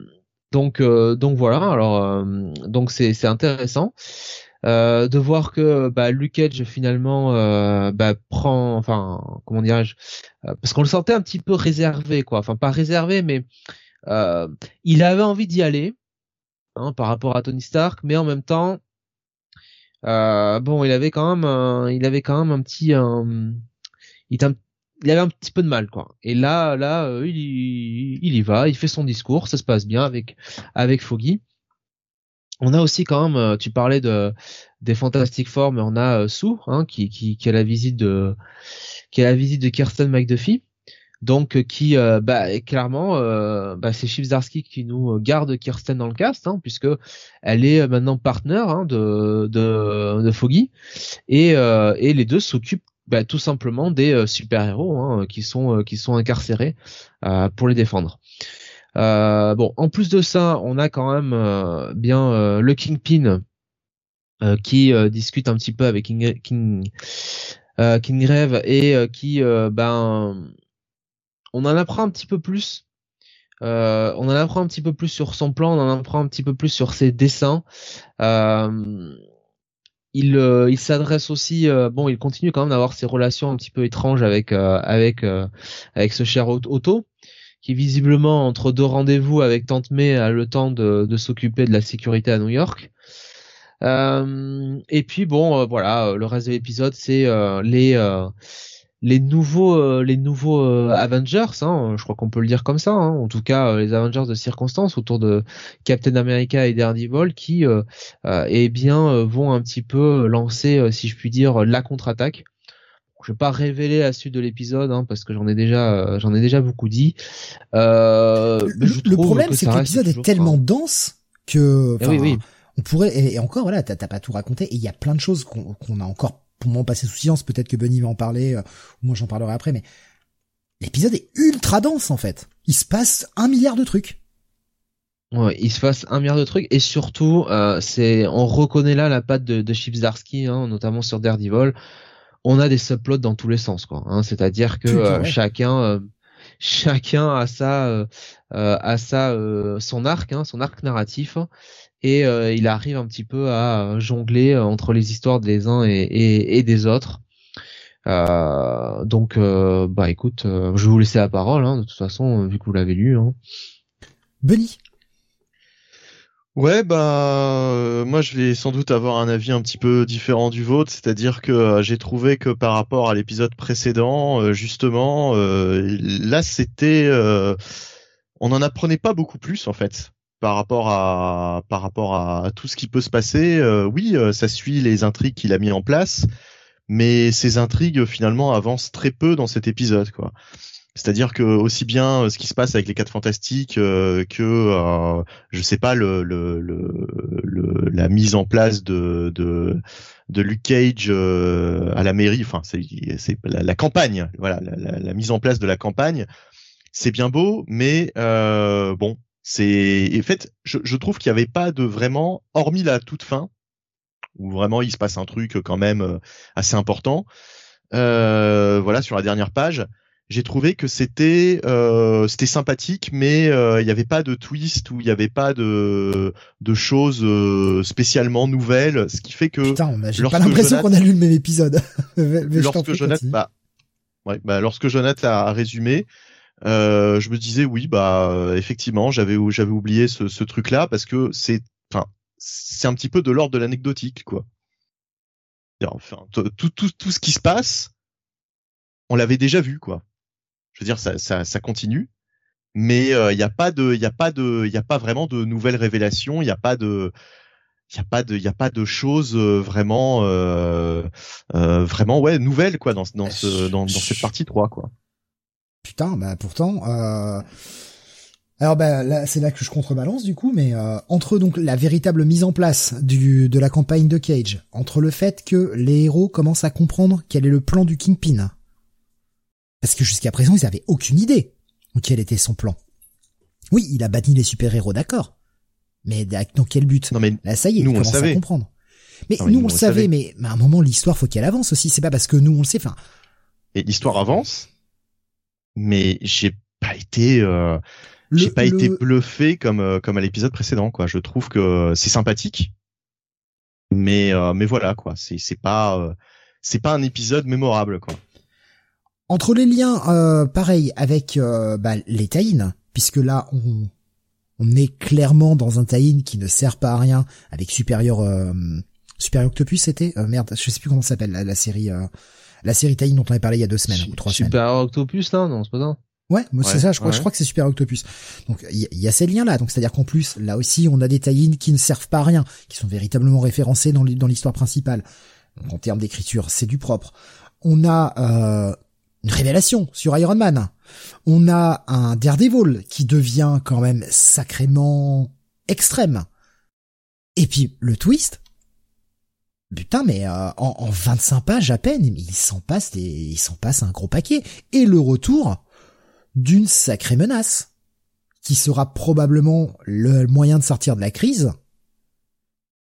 donc, donc voilà. Alors, donc c'est c'est intéressant euh, de voir que bah, Luke Cage finalement euh, bah, prend, enfin, comment dirais-je, euh, parce qu'on le sentait un petit peu réservé, quoi. Enfin, pas réservé, mais euh, il avait envie d'y aller hein, par rapport à Tony Stark, mais en même temps, euh, bon, il avait quand même, un, il avait quand même un petit, il, un- il avait un petit peu de mal, quoi. Et là, là, il, il y va, il fait son discours, ça se passe bien avec avec Foggy. On a aussi quand même, euh, tu parlais de des Fantastic Four, mais on a euh, Sue, hein, qui, qui a la visite de qui a la visite de Kirsten McDuffie. Donc euh, qui, bah, clairement, bah, c'est Chip Zdarsky qui nous garde Kirsten dans le cast, hein, puisque elle est maintenant partenaire hein, de, de Foggy, et et les deux s'occupent bah, tout simplement des super héros hein, qui sont qui sont incarcérés pour les défendre. Euh, bon, en plus de ça, on a quand même euh, bien euh, le Kingpin qui discute un petit peu avec King, King, euh, Kingrave et qui, ben, on en apprend un petit peu plus. Euh, on en apprend un petit peu plus sur son plan, on en apprend un petit peu plus sur ses dessins. Euh, il, euh, il s'adresse aussi, bon, il continue quand même d'avoir ses relations un petit peu étranges avec avec avec ce cher Otto, qui visiblement entre deux rendez-vous avec Tante May a le temps de, s'occuper de la sécurité à New York. Euh, et puis bon, euh, voilà, euh, le reste de l'épisode, c'est les nouveaux les nouveaux Avengers, hein, je crois qu'on peut le dire comme ça. hein, en tout cas, les Avengers de circonstance autour de Captain America et Daredevil, qui eh bien vont un petit peu lancer, si je puis dire, la contre-attaque. Je vais pas révéler la suite de l'épisode hein, parce que j'en ai déjà j'en ai déjà beaucoup dit. Euh, le, le problème c'est que l'épisode est tellement dense que eh oui, oui. on pourrait et, encore voilà t'as pas tout raconté et il y a plein de choses qu'on a encore pour moi passé sous silence. Peut-être que Bunny va en parler ou moi j'en parlerai après, mais l'épisode est ultra dense en fait. Il se passe un milliard de trucs. Ouais, il se passe un milliard de trucs et surtout, euh, c'est on reconnaît là la patte de, de Chips hein, notamment sur Daredevil. On a des subplots dans tous les sens, quoi. Hein, C'est-à-dire que euh, chacun, euh, chacun a sa, euh, a sa, son arc, hein, son arc narratif, et il arrive un petit peu à jongler entre les histoires des uns et, et, et des autres. donc, bah écoute, je vais vous laisser la parole, hein, de toute façon, vu que vous l'avez lu. Hein. Benny, Ouais, bah euh, moi je vais sans doute avoir un avis un petit peu différent du vôtre, c'est-à-dire que euh, j'ai trouvé que par rapport à l'épisode précédent, euh, justement, là c'était, on n'en apprenait pas beaucoup plus en fait par rapport à par rapport à tout ce qui peut se passer. oui, ça suit les intrigues qu'il a mis en place, mais ces intrigues finalement avancent très peu dans cet épisode, quoi. C'est-à-dire que aussi bien euh, ce qui se passe avec les quatre fantastiques euh, que euh, je sais pas le, le, le, la mise en place de de, de Luke Cage euh, à la mairie, enfin c'est la, campagne, voilà la, la, mise en place de la campagne, c'est bien beau, mais euh, bon c'est en fait je, je trouve qu'il n'y avait pas de vraiment hormis la toute fin où vraiment il se passe un truc quand même assez important. voilà sur la dernière page j'ai trouvé que c'était euh, c'était sympathique, mais euh, il n'y avait pas de twist ou il n'y avait pas de de choses euh, spécialement nouvelles, ce qui fait que putain, j'ai pas l'impression qu'on a lu le même épisode. <laughs> lorsque Jonathan, bah, ouais, bah, lorsque Jonathan a résumé, euh, je me disais oui, bah effectivement, j'avais j'avais oublié ce, ce truc-là parce que c'est enfin c'est un petit peu de l'ordre de l'anecdotique quoi. Enfin, tout, tout, tout ce qui se passe, on l'avait déjà vu quoi je veux dire, ça, ça, ça continue, mais il euh, n'y a pas de, il y a pas de, il y a pas vraiment de nouvelles révélations, il n'y a pas de, il y a pas de, il y a pas de choses euh, vraiment, euh, euh, vraiment ouais nouvelles quoi dans dans ce, dans, dans cette partie 3 quoi. Putain, bah pourtant. Euh... Alors bah là, c'est là que je contrebalance du coup, mais euh, entre donc la véritable mise en place du de la campagne de Cage, entre le fait que les héros commencent à comprendre quel est le plan du Kingpin, parce que jusqu'à présent, ils avaient aucune idée de quel était son plan. Oui, il a banni les super-héros, d'accord. Mais dans quel but? Non mais là, ça y est, nous, on commence à comprendre. Mais nous, on le savait, mais, à un moment, l'histoire, faut qu'elle avance aussi. C'est pas parce que nous, on le sait. Enfin. Et l'histoire avance, mais j'ai pas été, euh, j'ai pas été bluffé comme euh, comme à l'épisode précédent, quoi. Je trouve que c'est sympathique, mais euh, mais voilà, quoi. C'est c'est pas euh, c'est pas un épisode mémorable, quoi. Entre les liens, euh, pareil, avec euh, bah, les taïns, puisque là, on, on est clairement dans un taïn qui ne sert pas à rien, avec Superior, euh, Superior Octopus, c'était euh, Merde, je sais plus comment s'appelle la, série... Euh, la série taïn dont on avait parlé il y a deux semaines ou trois semaines. Superior Octopus, là Non, c'est pas ça Ouais, c'est ça, je crois, je crois que c'est Super Octopus. Donc il y, a ces liens-là, donc c'est-à-dire qu'en plus, là aussi, on a des taïns qui ne servent pas à rien, qui sont véritablement référencés dans l'histoire principale. Donc, en termes d'écriture, c'est du propre. On a euh, une révélation sur Iron Man. On a un Daredevil qui devient quand même sacrément extrême. Et puis le twist, putain, mais euh, en, en, 25 pages à peine, il s'en passe des, il s'en passe un gros paquet. Et le retour d'une sacrée menace, qui sera probablement le moyen de sortir de la crise,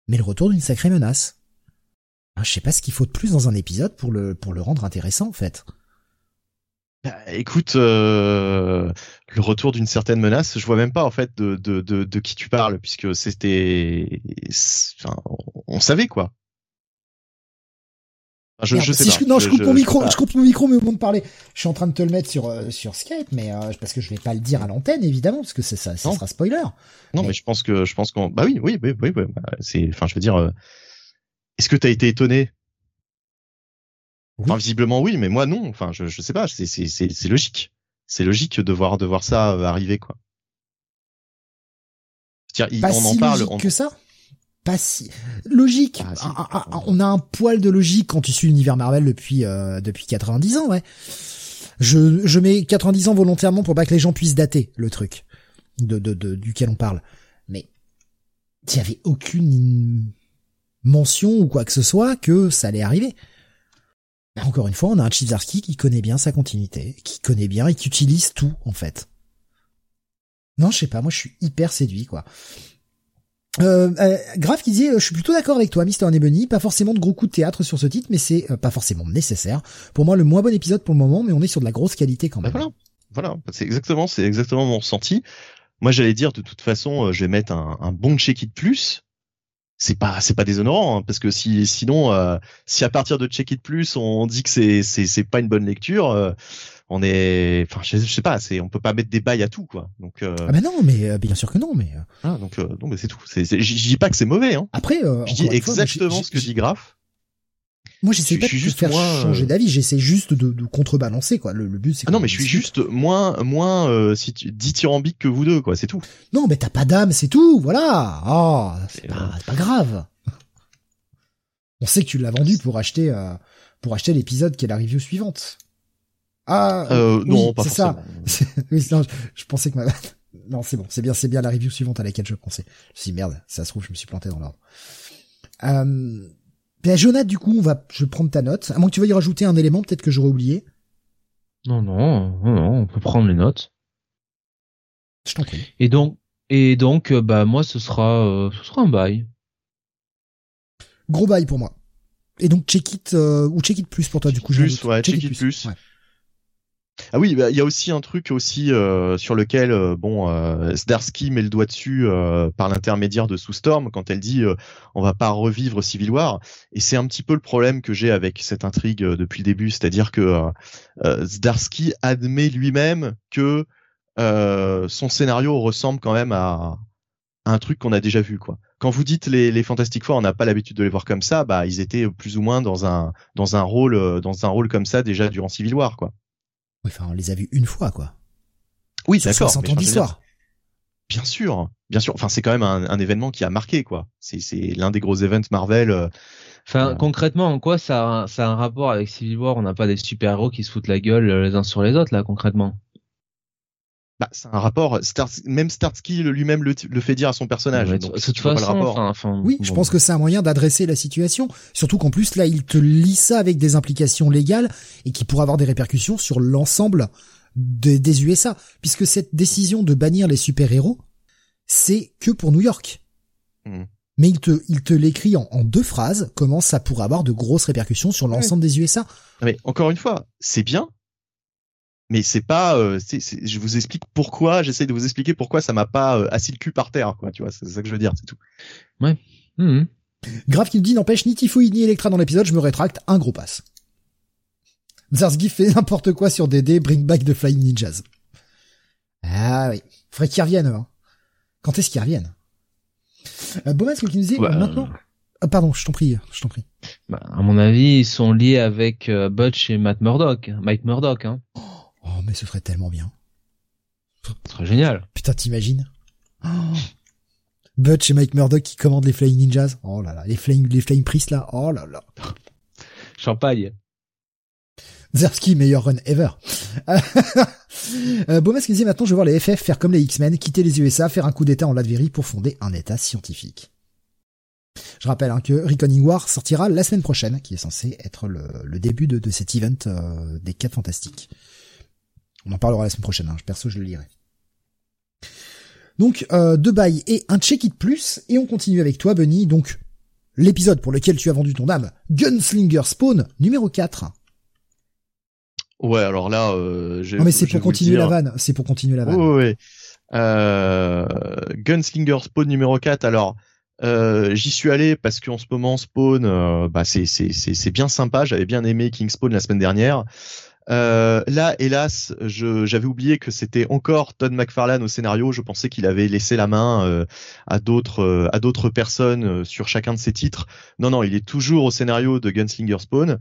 mais le retour d'une sacrée menace. Je sais pas ce qu'il faut de plus dans un épisode pour le pour le rendre intéressant en fait. Bah, écoute, euh, le retour d'une certaine menace, je vois même pas en fait de, de, de, de qui tu parles, puisque c'était, enfin, on savait quoi. je, je sais pas. non, je, coupe mon micro, je coupe mon micro, mais au moment de parler, je suis en train de te le mettre sur euh, sur Skype, mais euh, parce que je vais pas le dire à l'antenne évidemment, parce que ça, ça, ça sera spoiler. Non, mais... je pense que je pense qu'on, bah oui, oui, oui, oui, oui bah, c'est, enfin, je veux dire, est-ce que t'as été étonné Enfin, visiblement oui, mais moi non. Enfin, je, je sais pas. C'est c'est c'est logique. C'est logique de voir de voir ça euh, arriver quoi. Dire, on en parle. On... que ça. pas si logique. Ah, si. Ah, ah, ah, on a un poil de logique quand tu suis l'univers Marvel depuis euh, depuis 90 ans, ouais. Je je mets 90 ans volontairement pour pas que les gens puissent dater le truc de de, de duquel on parle. Mais il y avait aucune mention ou quoi que ce soit que ça allait arriver. Encore une fois, on a un Chizarski qui connaît bien sa continuité, qui connaît bien et qui utilise tout en fait. Non, je sais pas, moi je suis hyper séduit quoi. Euh, euh, qui disait, euh, je suis plutôt d'accord avec toi, Mister Nebony, pas forcément de gros coups de théâtre sur ce titre, mais c'est euh, pas forcément nécessaire. Pour moi, le moins bon épisode pour le moment, mais on est sur de la grosse qualité quand Bah même. voilà, voilà, c'est exactement, c'est exactement mon ressenti. Moi, j'allais dire de toute façon, je vais mettre un, bon check it plus. C'est pas, c'est pas déshonorant, hein, parce que si, sinon, euh, si à partir de check it plus, on dit que c'est, c'est, c'est pas une bonne lecture, euh, on est, enfin, je, je sais pas, c'est, on peut pas mettre des bails à tout, quoi. Donc, euh, Ah bah non, mais euh, bien sûr que non, mais euh, voilà, donc, euh, donc, bah, c'est tout. C'est, c'est- je dis pas que c'est mauvais, hein. après, euh, Je dis fois, exactement j'ai- ce que dit Graf. Moi, j'essaie je pas de juste faire moins, changer euh, d'avis, j'essaie juste de, de contrebalancer quoi. Le, le but c'est. Ah non, mais je suis juste moins, moins, euh, si tu, dithyrambique que vous deux, quoi. C'est tout. Non, mais t'as pas d'âme, c'est tout, voilà. Oh, c'est pas, pas grave. <laughs> On sait que tu l'as vendu pour acheter, euh, pour acheter l'épisode qui est la review suivante. Ah, Euh, oui, non, pas c'est ça. <laughs> oui, non, je, je pensais que ma... <laughs> non, c'est bon, c'est bien, c'est bien la review suivante à laquelle je pensais. Je me suis dit, merde, ça se trouve, je me suis planté dans l'ordre. Euh, ben, Jonathan, du coup, on va, je vais prendre ta note. À moins que tu veuilles rajouter un élément, peut-être que j'aurais oublié. Non, non, non, non, on peut prendre les notes. Je t'en prie. Et donc, et donc, euh, bah moi, ce sera, euh, ce sera un bail. Gros bail pour moi. Et donc, check it, euh, ou check it plus pour toi, du coup. Plus, ouais, check it plus. Ouais. Ah oui, bah, il y a aussi un truc aussi euh, sur lequel euh, bon euh, Zdarsky met le doigt dessus euh, par l'intermédiaire de Sue Storm quand elle dit euh, on va pas revivre Civil War et c'est un petit peu le problème que j'ai avec cette intrigue depuis le début, c'est-à-dire que Zdarsky admet lui-même que son scénario ressemble quand même à, un truc qu'on a déjà vu quoi. Quand vous dites les, les Fantastic Four, on n'a pas l'habitude de les voir comme ça, bah ils étaient plus ou moins dans un dans un rôle dans un rôle comme ça déjà durant Civil War quoi. Oui, enfin, on les a vus une fois, quoi. Oui, d'accord. 60 mais ans d'histoire. Bien sûr, bien sûr. Enfin, c'est quand même un, un événement qui a marqué, quoi. C'est, c'est l'un des gros events Marvel. euh, Enfin, Ouais. concrètement, en quoi ça a, ça a un rapport avec Civil War? On n'a pas des super-héros qui se foutent la gueule euh, les uns sur les autres, là, concrètement. Bah, c'est un rapport. Star, même Starsky lui-même le, le fait dire à son personnage. Ouais, donc, de si toute tu vois pas le façon, rapport. enfin, enfin, Oui, je pense que c'est un moyen d'adresser la situation. Surtout qu'en plus, là, il te lit ça avec des implications légales et qui pourraient avoir des répercussions sur l'ensemble des, des USA. Puisque cette décision de bannir les super-héros, c'est que pour New York. Mhm. Mais il te, il te l'écrit en, en deux phrases, comment ça pourrait avoir de grosses répercussions sur l'ensemble des USA. Non, Mais encore une fois, c'est bien. Mais c'est pas. euh, c'est- c'est- je vous explique pourquoi. J'essaie de vous expliquer pourquoi ça m'a pas euh, assis le cul par terre, quoi. Tu vois, c'est ça que je veux dire, c'est tout. Mhm. Grave qui nous dit, n'empêche, ni Tifoïd ni Electra dans l'épisode, je me rétracte, un gros pass. Zarsky fait n'importe quoi sur DD, bring back the Flying Ninjas. Ah oui. Faudrait qu'ils reviennent, hein. Quand est-ce qu'ils reviennent? Euh, Beaumasque qui nous dit, Bah, euh, maintenant... Ah, pardon, je t'en prie, je t'en prie. Bah, à mon avis, ils sont liés avec euh, Butch et Matt Murdock, Mike Murdock, hein. Oh, mais ce serait tellement bien. Ce serait génial. Putain, t'imagines? Oh. Butch et Mike Murdock qui commandent les Flying Ninjas. Oh là là, les Flying, les Flying Priests là. Oh là là. <laughs> Champagne. Zersky, meilleur run ever. <laughs> euh, Beaumasque disait maintenant je veux voir les FF faire comme les X-Men, quitter les USA, faire un coup d'état en Latvérie pour fonder un état scientifique. Je rappelle hein, que Reckoning War sortira la semaine prochaine, qui est censé être le, le début de, de cet event euh, des 4 fantastiques. On en parlera la semaine prochaine, hein. perso je le lirai. Donc euh, deux bails et un check-it plus, et on continue avec toi Bunny, donc l'épisode pour lequel tu as vendu ton âme, Gunslinger Spawn numéro 4. Ouais, alors là, euh, Non mais c'est pour continuer dire. la vanne, c'est pour continuer la vanne. Ouais, ouais. Euh, Gunslinger Spawn numéro 4. Alors, euh, j'y suis allé parce qu'en ce moment Spawn, euh, bah c'est c'est c'est c'est bien sympa. J'avais bien aimé King Spawn la semaine dernière. Euh, là, hélas, j'avais oublié que c'était encore Todd McFarlane au scénario. Je pensais qu'il avait laissé la main euh, à d'autres euh, à d'autres personnes euh, sur chacun de ses titres. Non, non, il est toujours au scénario de Gunslinger Spawn.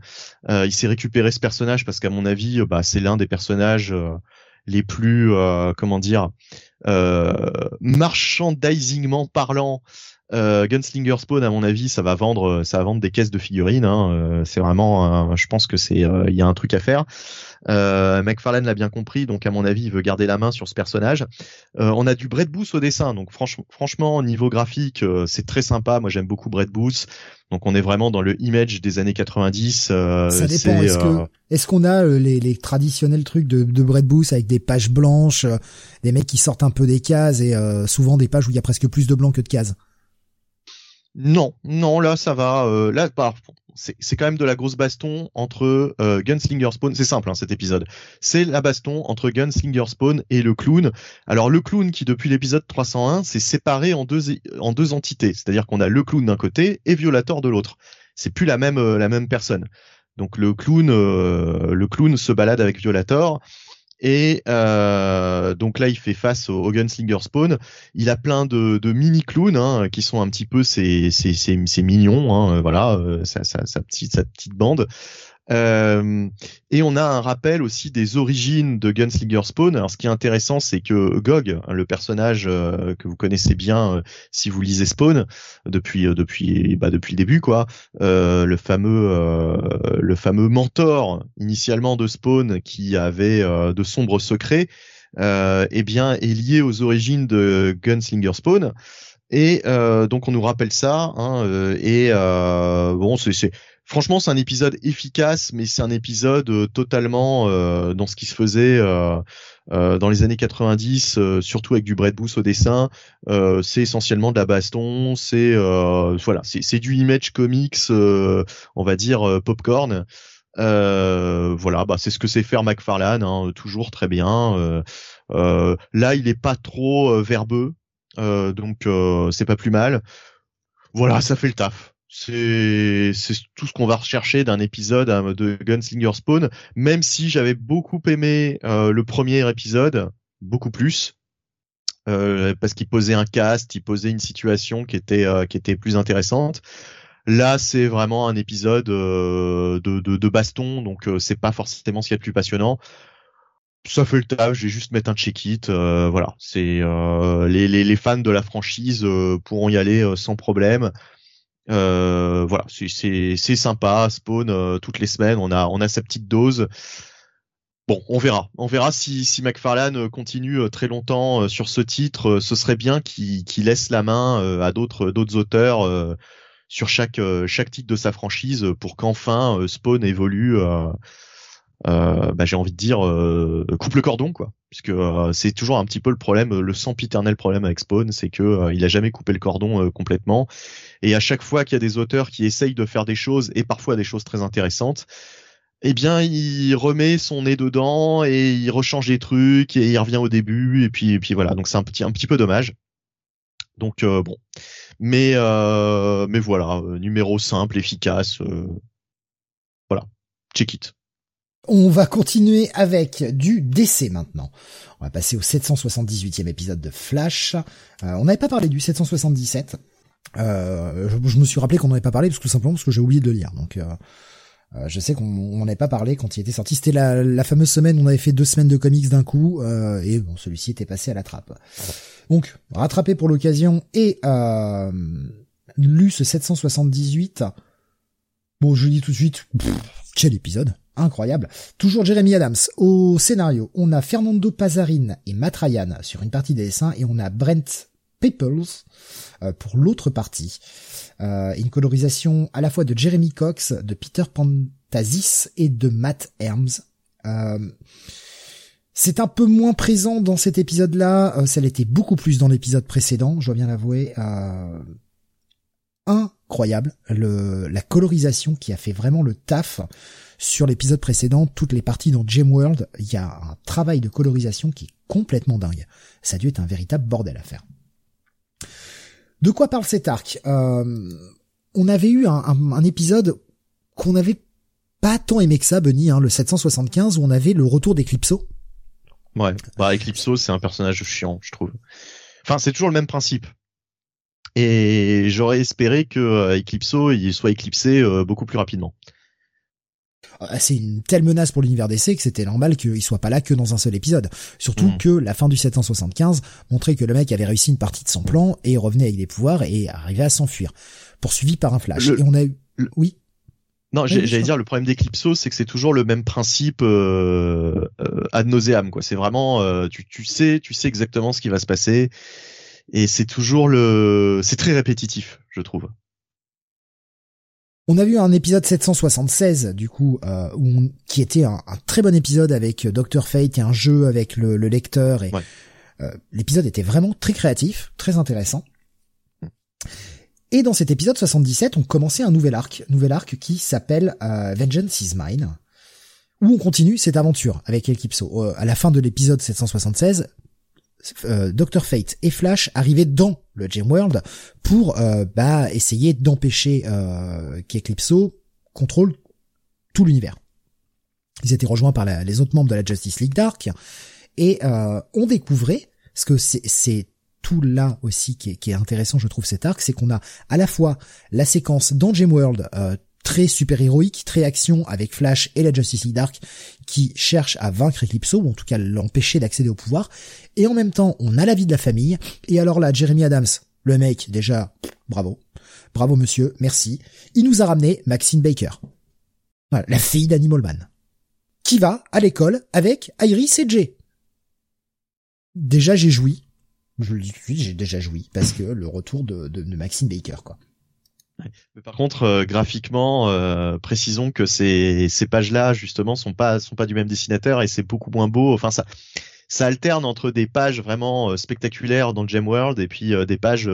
Euh, il s'est récupéré ce personnage parce qu'à mon avis, euh, bah c'est l'un des personnages euh, les plus euh, comment dire merchandisingment parlant, euh, Gunslinger Spawn, à mon avis, ça va vendre, ça va vendre des caisses de figurines. Hein. Euh, c'est vraiment, je pense que c'est, euh, il y a un truc à faire. Euh, McFarlane l'a bien compris, donc à mon avis, il veut garder la main sur ce personnage. on a du Brett Booth au dessin, donc franchement, franchement, au niveau graphique, c'est très sympa. Moi, j'aime beaucoup Brett Booth. Donc on est vraiment dans le image des années 90. ça dépend. Est-ce est-ce qu'on a les, les, traditionnels trucs de, de Brett Booth avec des pages blanches, des mecs qui sortent un peu des cases et souvent des pages où il y a presque plus de blanc que de cases? Non, non, là ça va. Euh, là, c'est quand même de la grosse baston entre euh, Gunslinger Spawn. C'est simple hein, cet épisode. C'est la baston entre Gunslinger Spawn et le clown. Alors le clown qui depuis l'épisode 301 s'est séparé en deux en deux entités. C'est-à-dire qu'on a le clown d'un côté et Violator de l'autre. C'est plus la même euh, la même personne. Donc le clown le clown se balade avec Violator et euh, donc là, il fait face au, Gunslinger Spawn. Il a plein de, mini clowns hein, qui sont un petit peu ses, ses, ses, ses mignons, hein, voilà, euh, sa, petite, sa petite bande. Euh, et on a un rappel aussi des origines de Gunslinger Spawn. Alors, ce qui est intéressant, c'est que Gog, le personnage euh, que vous connaissez bien euh, si vous lisez Spawn depuis depuis bah, depuis le début, quoi, le fameux le fameux mentor initialement de Spawn qui avait de sombres secrets, eh bien est lié aux origines de Gunslinger Spawn. Et donc on nous rappelle ça. Hein, et bon, c'est franchement, c'est un épisode efficace, mais c'est un épisode euh, totalement euh, dans ce qui se faisait euh, dans les années 90, surtout avec du Brett Booth au dessin. c'est essentiellement de la baston, c'est voilà, c'est du image comics, on va dire popcorn. voilà, bah c'est ce que sait faire McFarlane, hein, toujours très bien. là, il est pas trop verbeux, donc c'est pas plus mal. Voilà, ça fait le taf c'est tout ce qu'on va rechercher d'un épisode hein, de Gunslinger Spawn même si j'avais beaucoup aimé euh, le premier épisode beaucoup plus euh, parce qu'il posait un cast il posait une situation qui était euh, qui était plus intéressante là c'est vraiment un épisode de, de, de baston donc c'est pas forcément ce qu'il y a de plus passionnant ça fait le taf, je vais juste mettre un check-it. voilà, c'est les, les, les, fans de la franchise pourront y aller sans problème. Euh, voilà, c'est sympa. Spawn euh, toutes les semaines, on a on a sa petite dose. Bon, on verra. On verra si, si McFarlane continue euh, très longtemps sur ce titre. Ce serait bien qu'il laisse la main à d'autres d'autres auteurs sur chaque chaque titre de sa franchise pour qu'enfin Spawn évolue. bah, j'ai envie de dire coupe le cordon quoi puisque c'est toujours un petit peu le problème le sempiternel problème avec Spawn c'est que il a jamais coupé le cordon complètement et à chaque fois qu'il y a des auteurs qui essayent de faire des choses et parfois des choses très intéressantes, eh bien, il remet son nez dedans et il rechange les trucs et il revient au début et puis et puis voilà. Donc c'est un petit un petit peu dommage. Donc euh, bon, mais euh, mais voilà, euh, numéro simple, efficace. voilà, check it. On va continuer avec du décès maintenant. On va passer au 778e épisode de Flash. on n'avait pas parlé du 777. Euh, je, me suis rappelé qu'on n'en avait pas parlé parce tout simplement parce que j'ai oublié de lire. Donc euh, euh, je sais qu'on n'en avait pas parlé quand il était sorti. C'était la, la, fameuse semaine où on avait fait deux semaines de comics d'un coup et bon celui-ci était passé à la trappe. Donc rattrapé pour l'occasion et lu ce 778. Bon je dis tout de suite quel épisode incroyable. Toujours Jeremy Adams au scénario. On a Fernando Pazarin et Matt Ryan sur une partie des dessins et on a Brent Peoples euh, pour l'autre partie. Euh, une colorisation à la fois de Jeremy Cox, de Peter Pantasis et de Matt Herms. Euh, c'est un peu moins présent dans cet épisode-là, ça l'était beaucoup plus dans l'épisode précédent, je dois bien l'avouer. Incroyable, le, la colorisation qui a fait vraiment le taf sur l'épisode précédent, toutes les parties dans Gemworld, il y a un travail de colorisation qui est complètement dingue. Ça a dû être un véritable bordel à faire. De quoi parle cet arc? Euh, On avait eu un, épisode qu'on avait pas tant aimé que ça, Bunny, hein, le 775, où on avait le retour d'Eclipso. Ouais, bah Eclipso, c'est un personnage chiant, je trouve. Enfin, c'est toujours le même principe. Et j'aurais espéré que euh, Eclipso il soit éclipsé euh, beaucoup plus rapidement. c'est une telle menace pour l'univers DC que c'était normal qu'il soit pas là que dans un seul épisode. Surtout Mhm. que la fin du 775 montrait que le mec avait réussi une partie de son plan et revenait avec des pouvoirs et arrivait à s'enfuir, poursuivi par un flash. Le- Et on a eu, le- oui, Non, Oui, j'allais dire le problème d'Eclipso, c'est que c'est toujours le même principe euh, euh, ad nauseam quoi. C'est vraiment euh, tu, tu sais tu sais exactement ce qui va se passer et c'est toujours le c'est très répétitif, je trouve. On a vu un épisode 776 du coup euh, où on- qui était un, un très bon épisode avec Dr Fate et un jeu avec le, le lecteur et Ouais. euh, l'épisode était vraiment très créatif, très intéressant. Et dans cet épisode 77, on commençait un nouvel arc, nouvel arc qui s'appelle euh, Vengeance is Mine, où on continue cette aventure avec Eclipso. Euh, à la fin de l'épisode 776, euh, Dr Fate et Flash arrivaient dans le World pour euh, bah, essayer d'empêcher euh, qu'Eclipso contrôle tout l'univers. Ils étaient rejoints par les autres membres de la Justice League Dark et euh, on découvrait, parce que c'est- tout là aussi qui est, qui est intéressant, je trouve, cet arc, c'est qu'on a à la fois la séquence dans Gem World, euh, très super-héroïque, très action avec Flash et la Justice League Dark qui cherchent à vaincre Eclipso, ou en tout cas l'empêcher d'accéder au pouvoir, et en même temps, on a la vie de la famille, et alors là, Jeremy Adams, le mec, déjà, bravo. Bravo monsieur, merci. Il nous a ramené Maxine Baker. Voilà, la fille d'Animal Man. Qui va à l'école avec Iris et Jay. Déjà, j'ai joui. Je le dis tout de suite, j'ai déjà joui, parce que le retour de Maxine Baker, quoi. Mais par contre, euh, graphiquement, euh, précisons que ces, pages-là, justement, sont pas sont pas du même dessinateur et c'est beaucoup moins beau. Enfin, ça ça alterne entre des pages vraiment euh, spectaculaires dans le Gem World et puis des pages,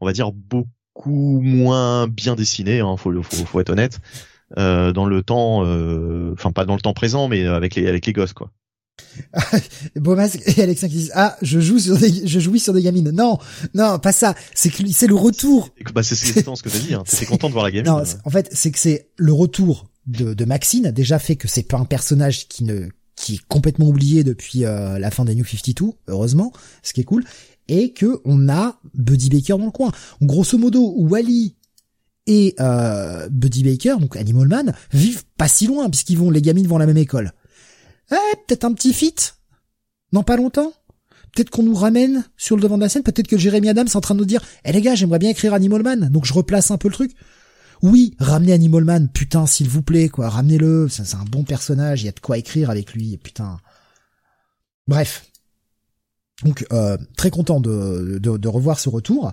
on va dire, beaucoup moins bien dessinées. Hein, faut, faut, faut être honnête. dans le temps, enfin pas dans le temps présent, mais avec les avec les gosses quoi. Beaumasque et Alexin qui disent ah je joue sur des je jouis sur des gamines non non pas ça c'est que c'est le retour bah, c'est ce que t'as dit. Hein. Content de voir la gamine. non c'est- en fait c'est que c'est le retour de, de Maxine déjà fait que c'est pas un personnage qui ne qui est complètement oublié depuis euh, la fin des New 52 heureusement ce qui est cool et que on a Buddy Baker dans le coin grosso modo Wally et euh, Buddy Baker donc Animal Man vivent pas si loin puisqu'ils vont les gamines vont à la même école eh, peut-être un petit fit non pas longtemps Peut-être qu'on nous ramène sur le devant de la scène, peut-être que Jérémy Adams est en train de nous dire "Eh les gars, j'aimerais bien écrire Animal Man." Donc je replace un peu le truc. Oui, ramenez Animal Man, putain, s'il vous plaît, quoi, ramenez-le, ça, c'est un bon personnage, il y a de quoi écrire avec lui, putain. Bref. Donc euh, très content de, de, revoir ce retour.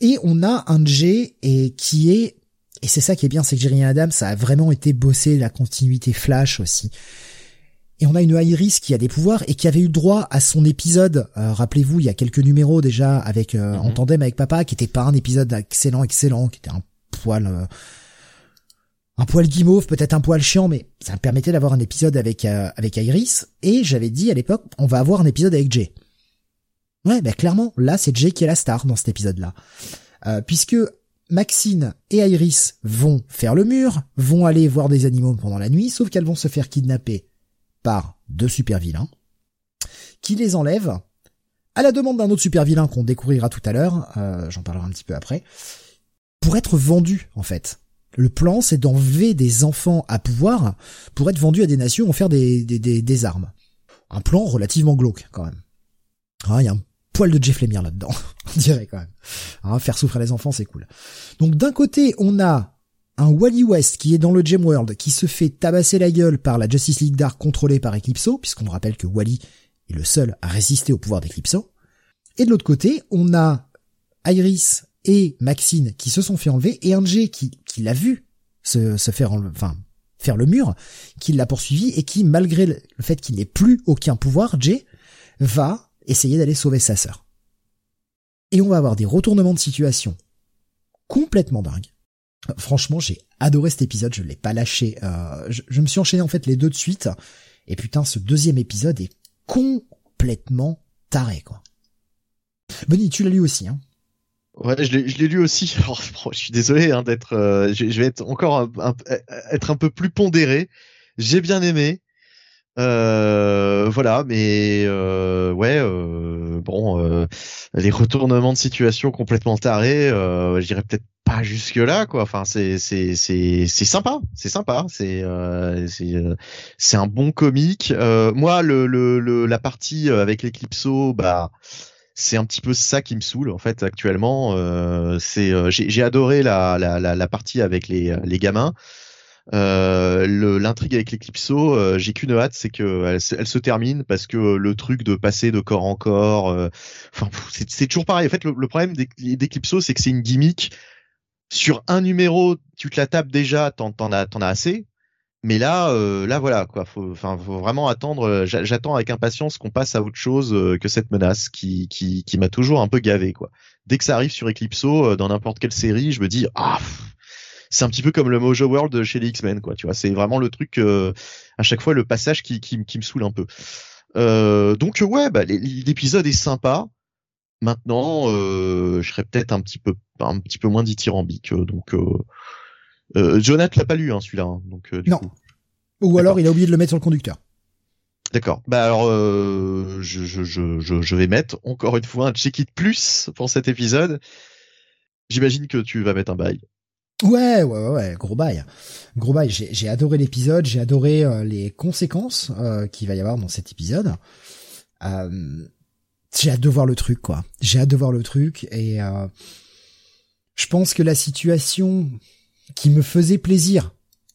Et on a un J et qui est et c'est ça qui est bien, c'est que Jeremy Adams a vraiment été bossé la continuité Flash aussi. Et on a une Iris qui a des pouvoirs et qui avait eu droit à son épisode, euh, rappelez-vous, il y a quelques numéros déjà avec euh, en Mhm. tandem avec papa, qui était pas un épisode excellent, excellent, qui était un poil, euh, un poil guimauve, peut-être un poil chiant, mais ça me permettait d'avoir un épisode avec euh, avec Iris. Et j'avais dit à l'époque, on va avoir un épisode avec Jay. Ouais, ben clairement, là c'est Jay qui est la star dans cet épisode-là, Euh, puisque Maxine et Iris vont faire le mur, vont aller voir des animaux pendant la nuit, sauf qu'elles vont se faire kidnapper par deux super vilains qui les enlèvent à la demande d'un autre super vilain qu'on découvrira tout à l'heure, euh, j'en parlerai un petit peu après, pour être vendus en fait. Le plan c'est d'enlever des enfants à pouvoir pour être vendus à des nations ou faire des, des, des, des armes. Un plan relativement glauque quand même. Ah, Il y a un poil de Jeff Lemire là-dedans, <laughs> on dirait quand même. Hein, faire souffrir les enfants c'est cool. Donc d'un côté on a un Wally West qui est dans le Gem World, qui se fait tabasser la gueule par la Justice League Dark contrôlée par Eclipso, puisqu'on rappelle que Wally est le seul à résister au pouvoir d'Eclipso. Et de l'autre côté, on a Iris et Maxine qui se sont fait enlever, et Jay qui, qui l'a vu faire enfin, faire le mur, qui l'a poursuivi, et qui, malgré le fait qu'il n'ait plus aucun pouvoir, Jay va essayer d'aller sauver sa sœur. Et on va avoir des retournements de situation complètement dingues. Franchement, j'ai adoré cet épisode, je l'ai pas lâché. Euh, je, me suis enchaîné en fait les deux de suite. Et putain, ce deuxième épisode est complètement taré, quoi. Bonnie, tu l'as lu aussi, hein? Ouais, je l'ai, lu aussi. <laughs> Alors, bon, je suis désolé hein, d'être, euh, je, vais être encore être un peu plus pondéré. J'ai bien aimé. Euh, voilà, mais euh, ouais, euh, bon, euh, les retournements de situation complètement tarés, euh, je dirais peut-être pas jusque là, quoi. Enfin, c'est c'est c'est c'est sympa, c'est sympa, c'est euh, c'est c'est un bon comique. Moi, le, le, le la partie avec l'Eclipso, bah c'est un petit peu ça qui me saoule en fait actuellement. C'est j'ai j'ai adoré la, la la la partie avec les les gamins. Euh, L'intrigue avec l'Eclipso, euh, j'ai qu'une hâte, c'est que elle, elle, se termine parce que le truc de passer de corps en corps, euh, enfin c'est toujours pareil. En fait, le, le problème d'Eclipso, c'est que c'est une gimmick. Sur un numéro, tu te la tapes déjà, t'en as, en as assez. Mais là, euh, là voilà quoi. Faut, enfin, faut vraiment attendre. Euh, j'attends avec impatience qu'on passe à autre chose euh, que cette menace qui, qui, qui m'a toujours un peu gavé quoi. Dès que ça arrive sur Eclipso, dans n'importe quelle série, je me dis ah c'est un petit peu comme le Mojo World chez les X-Men, quoi. Tu vois, c'est vraiment le truc euh, à chaque fois le passage qui, qui, qui me saoule un peu. Euh, donc ouais, bah, l'épisode est sympa. Maintenant, euh, je serais peut-être un petit peu un petit peu moins dithyrambique. Donc, euh, euh, Jonathan l'a pas lu, hein, celui-là. Hein, donc du non. Coup. Ou alors il a oublié de le mettre sur le conducteur. D'accord. Bah alors, euh, je, je, je, je vais mettre encore une fois un check it plus pour cet épisode. J'imagine que tu vas mettre un bail. Ouais, ouais, ouais, gros bail. Gros bail. J'ai adoré l'épisode, j'ai adoré euh, les conséquences euh, qu'il va y avoir dans cet épisode. Euh, j'ai hâte de voir le truc, quoi. J'ai hâte de voir le truc et euh, je pense que la situation qui me faisait plaisir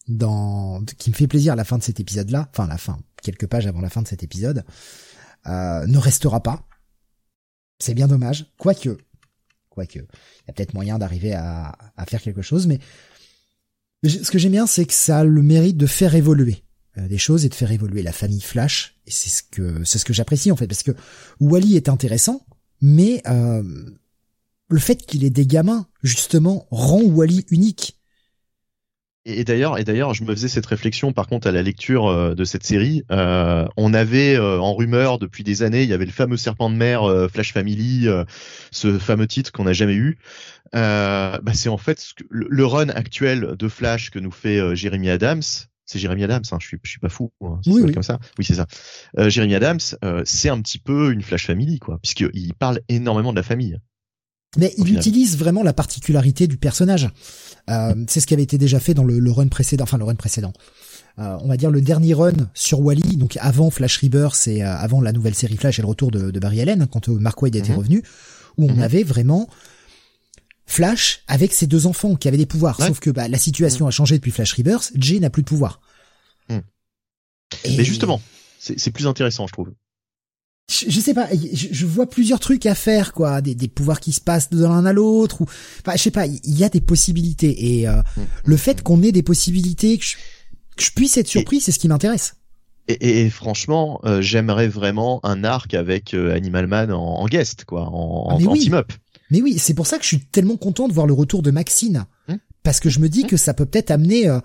dans, qui me fait plaisir à la fin de cet épisode-là, enfin la fin, quelques pages avant la fin de cet épisode, ne restera pas. C'est bien dommage, quoique Quoique, il y a peut-être moyen d'arriver à, faire quelque chose, mais ce que j'aime bien, c'est que ça a le mérite de faire évoluer euh, des choses et de faire évoluer la famille Flash. Et c'est ce que c'est ce que j'apprécie en fait, parce que Wally est intéressant, mais euh, le fait qu'il ait des gamins justement rend Wally unique. Et d'ailleurs, et d'ailleurs, je me faisais cette réflexion par contre à la lecture euh, de cette série. Euh, on avait euh, en rumeur depuis des années, il y avait le fameux serpent de mer euh, Flash Family, euh, ce fameux titre qu'on n'a jamais eu. bah c'est en fait le, le, run actuel de Flash que nous fait Jeremy Adams. C'est Jeremy Adams, hein, je suis, je suis pas fou, hein, oui, oui. comme ça. Oui, c'est ça. Jeremy Adams, c'est un petit peu une Flash Family, quoi, puisqu'il parle énormément de la famille. Mais il utilise vraiment la particularité du personnage. Euh, c'est ce qui avait été déjà fait dans le, le run précédent, enfin le run précédent. Euh, on va dire le dernier run sur Wally, donc avant Flash Rebirth et euh, avant la nouvelle série Flash et le retour de, de Barry Allen, quand euh, Mark Wade était mm -hmm. revenu, où on mm -hmm. avait vraiment Flash avec ses deux enfants qui avaient des pouvoirs. Ouais. Sauf que bah, la situation mm -hmm. a changé depuis Flash Rebirth, Jay n'a plus de pouvoir. Et... Mais justement, c'est plus intéressant, je trouve je, je, sais pas, je, je, vois plusieurs trucs à faire, quoi, des, des pouvoirs qui se passent de l'un à l'autre, ou, enfin, je sais pas, il y a des possibilités, et euh, mmh. le fait qu'on ait des possibilités, que je, que je puisse être surpris, c'est ce qui m'intéresse. Et, et, et, franchement, euh, j'aimerais vraiment un arc avec euh, Animal Man en, en, guest, quoi, en, ah, en oui. team-up. Mais oui, c'est pour ça que je suis tellement content de voir le retour de Maxine. Mmh. Parce que je me dis mmh. que ça peut peut-être amener, euh,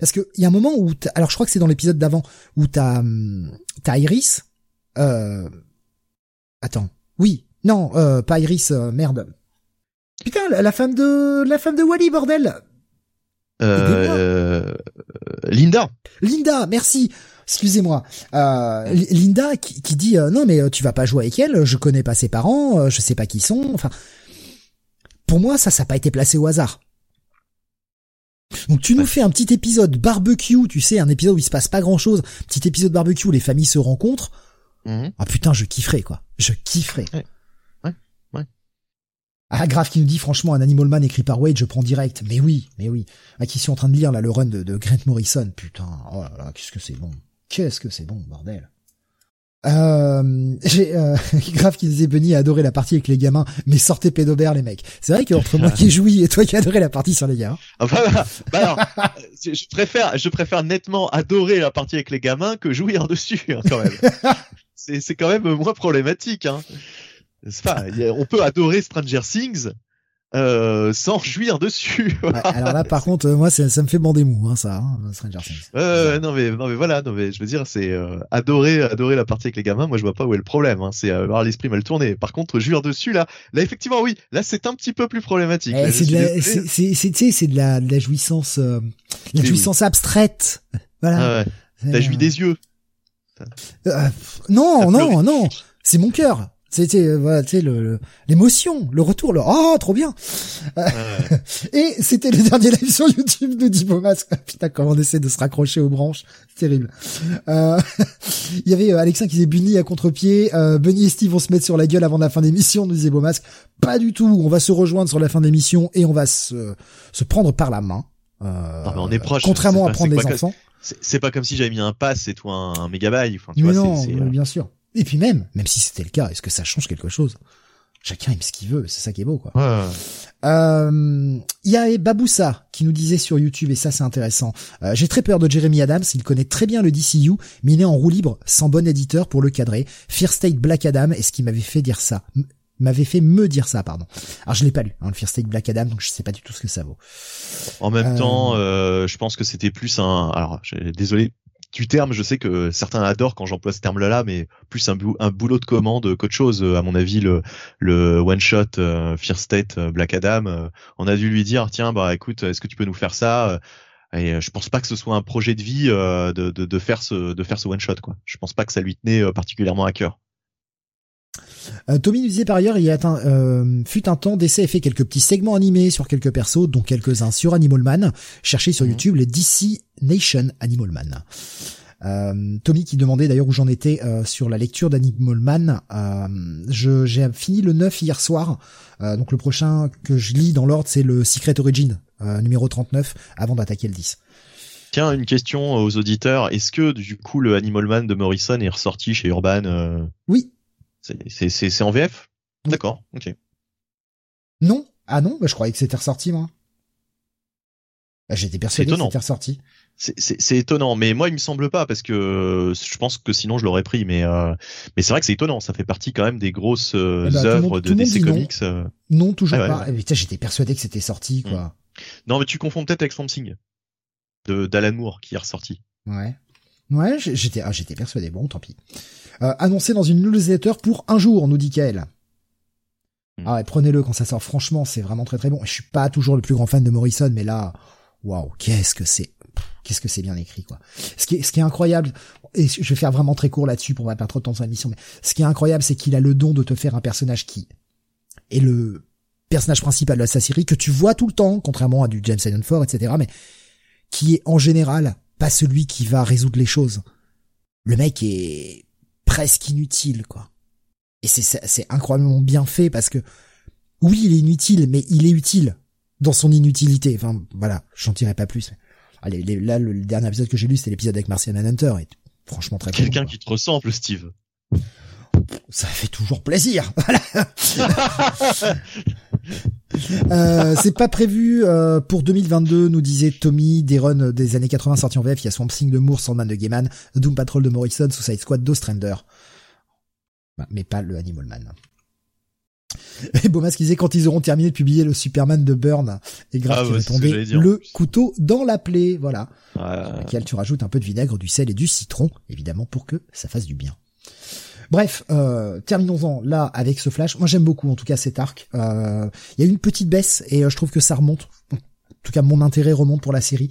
parce que il y a un moment où, alors je crois que c'est dans l'épisode d'avant, où t'as, hum, t'as Iris, euh, attends. Oui. Non, euh, pas Iris, euh, merde. Putain, la, la, femme de, la femme de Wally, bordel. Euh, Linda. Linda, merci. Excusez-moi. Euh, Linda qui, qui dit euh, non mais euh, tu vas pas jouer avec elle. Je connais pas ses parents. Euh, je sais pas qui sont. Enfin, pour moi ça, ça n'a pas été placé au hasard. Donc tu nous fais un petit épisode barbecue, tu sais, un épisode où il se passe pas grand chose, petit épisode barbecue où les familles se rencontrent. Mmh. Ah putain, je kifferais quoi. Je kifferais. Ouais. Ouais. ouais. Ah grave qui nous dit franchement un Animal Man écrit par Wade, je prends direct. Mais oui, mais oui. Ah qui suis en train de lire là le run de, de Grant Morrison. Putain, oh là là, qu'est-ce que c'est bon. Qu'est-ce que c'est bon, bordel. Euh, j'ai euh, <laughs> grave qui disait Benny a adoré la partie avec les gamins, mais sortez pédobert les mecs. C'est vrai qu'entre moi qui ai joui et toi qui adoré la partie sur les gamins. Ah bah, bah alors, je préfère, je préfère nettement adorer la partie avec les gamins que jouir dessus hein, quand même. <laughs> c'est c'est quand même moins problématique. Hein. Pas, on peut adorer Stranger Things euh, sans jouir dessus. <laughs> ouais, alors là, par contre, moi, ça, ça me fait bander mou, hein, ça, hein, Stranger Things. Euh, non mais non mais voilà, non mais je veux dire, c'est euh, adorer adorer la partie avec les gamins. Moi, je vois pas où est le problème. Hein, c'est avoir l'esprit mal tourné. Par contre, jouir dessus, là, là effectivement, oui, là, c'est un petit peu plus problématique. Eh, c'est de la, c'est c'est de la, de la jouissance, euh, la jouissance oui. abstraite. Voilà. Ah ouais. Des yeux. Euh, non, non, non, c'est mon cœur. C'était voilà, tu sais le l'émotion, le, retour, le oh trop bien. <laughs> et c'était le dernier live sur YouTube de Dibo Masque. <laughs> Putain, comment on essaie de se raccrocher aux branches, c'est terrible. Euh, <laughs> il y avait euh, Alexin qui disait Bunny à contre-pied, euh, Bunny et Steve vont se mettre sur la gueule avant la fin d'émission, nous disait Masque. Pas du tout, on va se rejoindre sur la fin d'émission et on va se se prendre par la main. Euh, non, mais on est proche. Contrairement à prendre les enfants. C'est pas comme si j'avais mis un pass et toi un, un mégabyte. Enfin, tu mais vois, non, bien sûr. Et puis même, même si c'était le cas, est-ce que ça change quelque chose? Chacun aime ce qu'il veut, c'est ça qui est beau, quoi. Euh, il y a Baboussa qui nous disait sur YouTube, et ça c'est intéressant, euh, j'ai très peur de Jeremy Adams, il connaît très bien le DCU, mais il est en roue libre, sans bon éditeur pour le cadrer. Fear State Black Adam est ce qui m'avait fait dire ça? M'avait fait me dire ça, pardon. Alors je l'ai pas lu, hein, le Fear State Black Adam, donc je sais pas du tout ce que ça vaut. En même temps, euh, je pense que c'était plus un. Alors, désolé, du terme, je sais que certains adorent quand j'emploie ce terme-là, mais plus un, un, boulot de commande qu'autre chose. À mon avis, le, le one shot euh, Fear State euh, Black Adam, euh, on a dû lui dire tiens bah écoute, est-ce que tu peux nous faire ça Et je pense pas que ce soit un projet de vie de, de, de, faire ce de faire ce one shot quoi. Je pense pas que ça lui tenait particulièrement à cœur. Euh, Tommy nous disait par ailleurs, il y a euh, fut un temps d'essai et fait quelques petits segments animés sur quelques persos, dont quelques-uns sur Animal Man. Cherchez sur mhm. YouTube les DC Nation Animal Man. Euh, Tommy qui demandait d'ailleurs où j'en étais euh, sur la lecture d'Animal Man. Euh, j'ai fini le 9 hier soir. Euh, donc le prochain que je lis dans l'ordre, c'est le Secret Origin, numéro 39, avant d'attaquer le 10. Tiens, une question aux auditeurs. Est-ce que du coup le Animal Man de Morrison est ressorti chez Urban Oui, c'est en VF D'accord, ok. Non Ah non, bah, je croyais que c'était ressorti, moi. Bah, J'étais persuadé que c'était ressorti. C'est étonnant, mais moi il me semble pas parce que je pense que sinon je l'aurais pris, mais euh, mais c'est vrai que c'est étonnant, ça fait partie quand même des grosses euh, eh ben, œuvres de DC Comics. Non, euh. non toujours ah pas. Eh, j'étais persuadé que c'était sorti quoi. Hmm. Non mais tu confonds peut-être avec Swamp Thing de d'Alan Moore qui est ressorti. Ouais. Ouais, j'étais ah, j'étais persuadé. Bon, tant pis. Euh, annoncé dans une newsletter pour un jour, nous dit Kael. Hmm. Ah ouais, prenez-le quand ça sort. Franchement, c'est vraiment très très bon. Je suis pas toujours le plus grand fan de Morrison, mais là, waouh, qu'est-ce que c'est, qu'est-ce que c'est bien écrit quoi. Ce qui est, ce qui est incroyable, et je vais faire vraiment très court là-dessus pour pas perdre trop de temps sur l'émission, mais ce qui est incroyable, c'est qu'il a le don de te faire un personnage qui est le personnage principal de la série que tu vois tout le temps, contrairement à du James Allen Ford, etc., mais qui est en général pas celui qui va résoudre les choses. Le mec est presque inutile, quoi. Et c'est, c'est incroyablement bien fait parce que, oui, il est inutile, mais il est utile dans son inutilité. Enfin, voilà, j'en dirai pas plus. Allez, là, le, dernier épisode que j'ai lu, c'était l'épisode avec Martian Manhunter, et franchement très Quelqu'un qui te ressemble, Steve. Ça fait toujours plaisir. <laughs> Voilà. <laughs> Euh, c'est pas prévu euh, pour 2022, nous disait Tommy, des runs des années 80 sortis en VF, il y a Swamp Thing de Moore, Sandman de Gaiman, Doom Patrol de Morrison, Suicide Squad d'Ostrander. Bah, mais pas le Animal Man. Et Bomas qui disait quand ils auront terminé de publier le Superman de Burn et grave ah, qui répondait le couteau dans la plaie, voilà. Sur lequel tu rajoutes un peu de vinaigre, du sel et du citron, évidemment pour que ça fasse du bien. Bref, euh, terminons-en là avec ce flash. Moi j'aime beaucoup en tout cas cet arc. Euh, il y a une petite baisse et euh, je trouve que ça remonte. En tout cas mon intérêt remonte pour la série.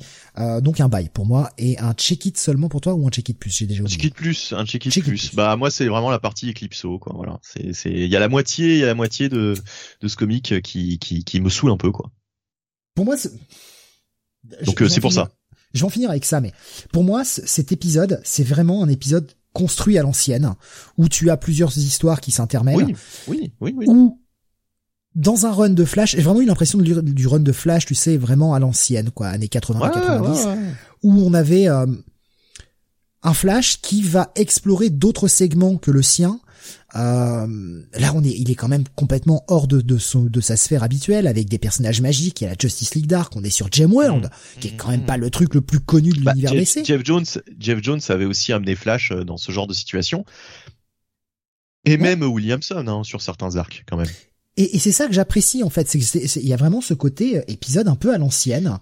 donc un bail pour moi et un check-it seulement pour toi ou un check-it plus? J'ai déjà oublié. Check-it plus, un check-it plus. Bah moi c'est vraiment la partie Eclipso quoi. Voilà, c'est c'est il y a la moitié, il y a la moitié de de ce comic qui qui qui me saoule un peu quoi. Pour moi donc c'est pour ça. Je vais en finir avec ça, mais pour moi, cet épisode, c'est vraiment un épisode construit à l'ancienne, où tu as plusieurs histoires qui s'intermêlent. Oui, oui, oui, oui. Ou dans un run de Flash, j'ai vraiment eu l'impression du run de Flash, tu sais, vraiment à l'ancienne, quoi, années 80-90, où on avait euh, un Flash qui va explorer d'autres segments que le sien, euh, là, on est, il est quand même complètement hors de, de, son, de sa sphère habituelle, avec des personnages magiques. Il y a la Justice League Dark, on est sur Gem World, mmh. qui est quand même pas le truc le plus connu de bah, l'univers DC. Jeff Jones, Jeff Jones avait aussi amené Flash euh, dans ce genre de situation, et même Williamson hein, sur certains arcs quand même. Et, et c'est ça que j'apprécie en fait, c'est il y a vraiment ce côté euh, épisode un peu à l'ancienne,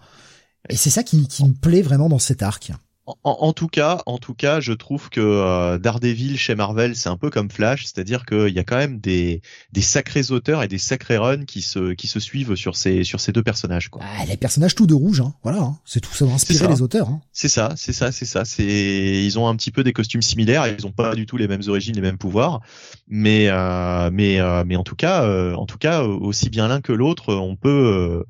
et c'est ça qui, qui me plaît vraiment dans cet arc. En, tout cas, en tout cas, je trouve que euh, Daredevil chez Marvel, c'est un peu comme Flash, c'est-à-dire qu'il y a quand même des, des sacrés auteurs et des sacrés runs qui se, qui se suivent sur ces, sur ces deux personnages. Quoi. Ah, les personnages tout de rouge, hein. voilà, hein. c'est tout, ça va inspirer les auteurs. Hein. C'est ça, c'est ça, c'est ça. C'est, ils ont un petit peu des costumes similaires, ils ont pas du tout les mêmes origines, les mêmes pouvoirs, mais, euh, mais, euh, mais en tout cas, en tout cas, aussi bien l'un que l'autre, on peut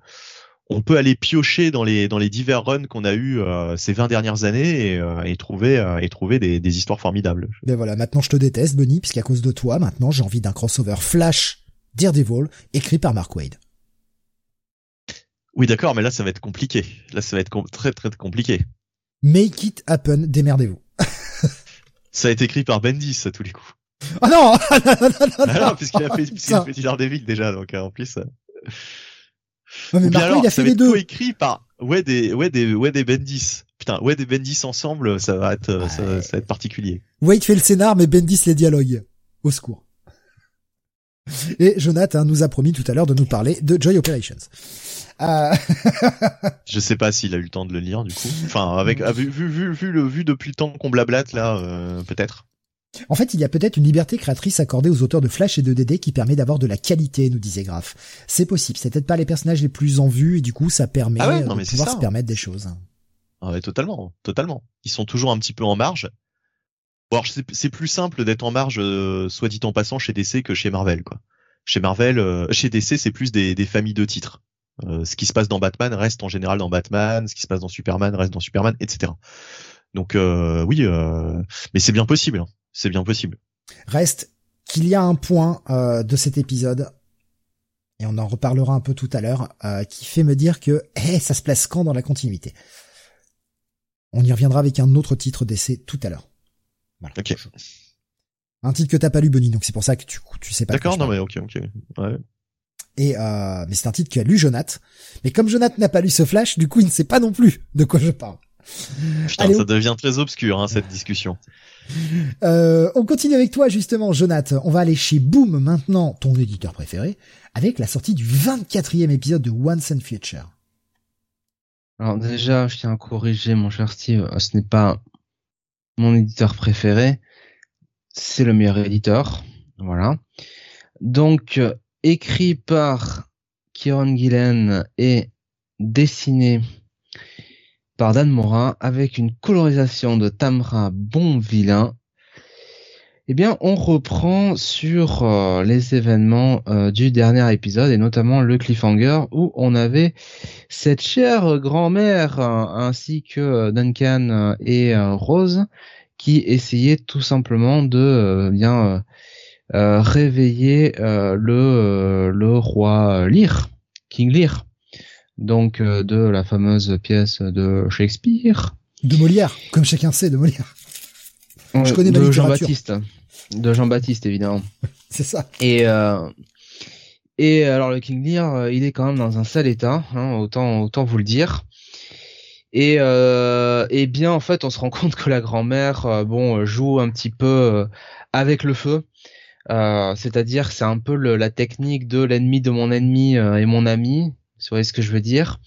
on peut aller piocher dans les dans les divers runs qu'on a eu euh, ces 20 dernières années et, euh, trouver euh, et trouver des, des, histoires formidables. Ben voilà, maintenant je te déteste, Bunny, puisqu'à cause de toi, maintenant j'ai envie d'un crossover Flash Daredevil écrit par Mark Wade. Oui, d'accord, mais là ça va être compliqué. Là ça va être très très compliqué. Make it happen, démerdez-vous. <laughs> ça a été écrit par Bendis à tous les coups. Oh <laughs> non, non, non, non, ah non, puisqu'il a fait, puisqu'il a fait Daredevil déjà, donc en plus. Ouais, mais Marco, alors, il a fait les deux. écrit par ouais des ouais des ouais des Bendis. Putain, ouais des Bendis ensemble, ça va être ça, va être particulier. Wade fait le scénar, mais Bendis les dialogues. Au secours. Et Jonathan nous a promis tout à l'heure de nous parler de Joy Operations. Euh... <laughs> je sais pas s'il a eu le temps de le lire du coup. Enfin, avec vu vu vu, vu le vu depuis le temps qu'on blablate là, euh, peut-être. En fait, il y a peut-être une liberté créatrice accordée aux auteurs de Flash et de DD qui permet d'avoir de la qualité, nous disait Graf. C'est possible, c'est peut-être pas les personnages les plus en vue et du coup ça permet ah de pouvoir se permettre des choses. Ah ouais, totalement, totalement. Ils sont toujours un petit peu en marge. Bon, c'est plus simple d'être en marge, euh, soit dit en passant, chez DC que chez Marvel, quoi. Chez Marvel, euh, chez DC, c'est plus des, familles de titres. Euh, ce qui se passe dans Batman reste en général dans Batman, ce qui se passe dans Superman reste dans Superman, etc. Donc oui, mais c'est bien possible. Hein c'est bien possible. Reste qu'il y a un point euh, de cet épisode, et on en reparlera un peu tout à l'heure, euh, qui fait me dire que hey, ça se place quand dans la continuité? On y reviendra avec un autre titre d'essai tout à l'heure. Voilà. Un titre que t'as pas lu, Bonnie, donc c'est pour ça que tu, tu sais pas. D'accord, non mais ok, ok. Ouais. Et euh, mais c'est un titre qu'a lu Jonath. Mais comme Jonath n'a pas lu ce flash, du coup il ne sait pas non plus de quoi je parle. Putain, ça devient très obscur hein, cette discussion. Euh, on continue avec toi justement, Jonathan. On va aller chez Boom maintenant, ton éditeur préféré, avec la sortie du 24e épisode de Once and Future. Alors déjà, je tiens à corriger mon cher Steve, euh, ce n'est pas mon éditeur préféré, c'est le meilleur éditeur. Voilà. Donc, euh, écrit par Kieron Gillen et dessiné par Dan Morin avec une colorisation de Tamra Bonvillain. Eh bien, on reprend sur euh, les événements euh, du dernier épisode et notamment le cliffhanger où on avait cette chère grand-mère euh, ainsi que Duncan et Rose qui essayaient tout simplement de bien réveiller le roi Lear, King Lear donc euh, de la fameuse pièce de Shakespeare. De Molière, comme chacun sait, de Molière. Je connais de Jean-Baptiste. De Jean-Baptiste, évidemment. <laughs> C'est ça. Et euh, et alors le King Lear, euh, il est quand même dans un sale état, hein, autant autant vous le dire. Et euh, et bien en fait, on se rend <laughs> compte que la grand-mère, bon, joue un petit peu avec le feu. C'est-à-dire, c'est un peu la technique de l'ennemi de mon ennemi et mon ami. Vous voyez ce que je veux dire?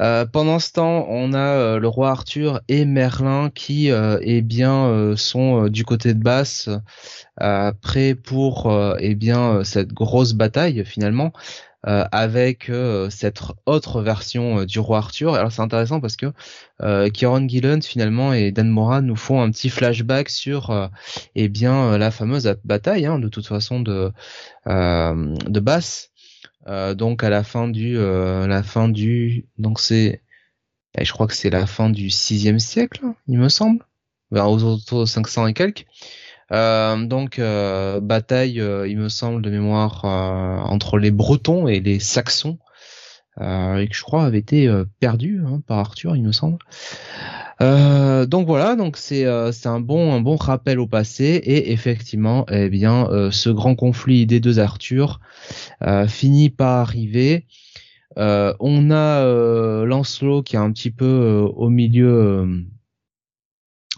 Euh, pendant ce temps, on a euh, le roi Arthur et Merlin qui, euh, eh bien, sont du côté de Basse, prêts pour, eh bien, cette grosse bataille finalement. avec cette autre version du roi Arthur. Alors c'est intéressant parce que Kieron Gillen finalement et Dan Mora nous font un petit flashback sur eh bien la fameuse bataille hein, de toute façon de de Basse euh, donc à la fin du, euh, la fin du, donc c'est, je crois que c'est la fin du 6 siècle, il me semble, vers autour de 500 et quelques. Euh, donc bataille, il me semble de mémoire entre les Bretons et les Saxons, et que je crois avait été perdu hein, par Arthur, il me semble. Euh, donc voilà, donc c'est euh, un bon un bon rappel au passé et effectivement, eh bien, euh, ce grand conflit des deux Arthur finit par arriver. on a Lancelot qui est un petit peu au milieu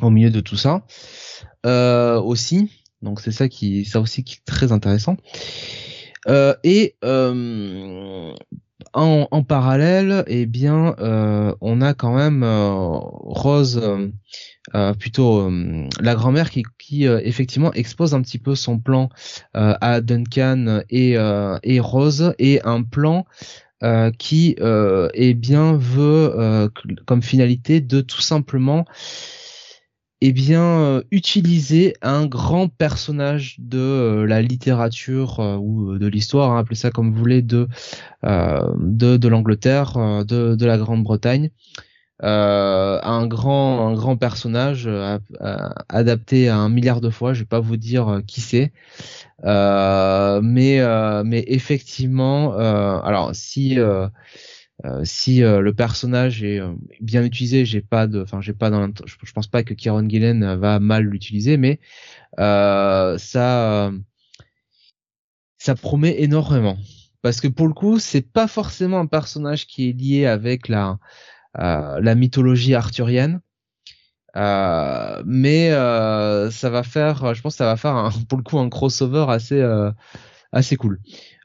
au milieu de tout ça aussi. Donc c'est ça qui ça aussi qui est très intéressant. et en, en, parallèle, eh bien, on a quand même Rose, plutôt la grand-mère qui, qui effectivement expose un petit peu son plan à Duncan et, et Rose et un plan euh, qui euh, eh bien veut euh, comme finalité de tout simplement eh bien euh, utiliser un grand personnage de la littérature ou de l'histoire, hein, appelez ça comme vous voulez, de de, l'Angleterre, de, de la Grande-Bretagne, euh, un grand un grand personnage adapté à un milliard de fois. Je vais pas vous dire qui c'est, euh, mais euh, mais effectivement, euh, alors si si le personnage est bien utilisé, j'ai pas de, enfin j'ai pas dans, je, pense pas que Kieron Gillen va mal l'utiliser, mais ça ça promet énormément parce que pour le coup c'est pas forcément un personnage qui est lié avec la la mythologie arthurienne euh, mais euh, ça va faire, je pense que ça va faire un, pour le coup un crossover assez euh, assez cool.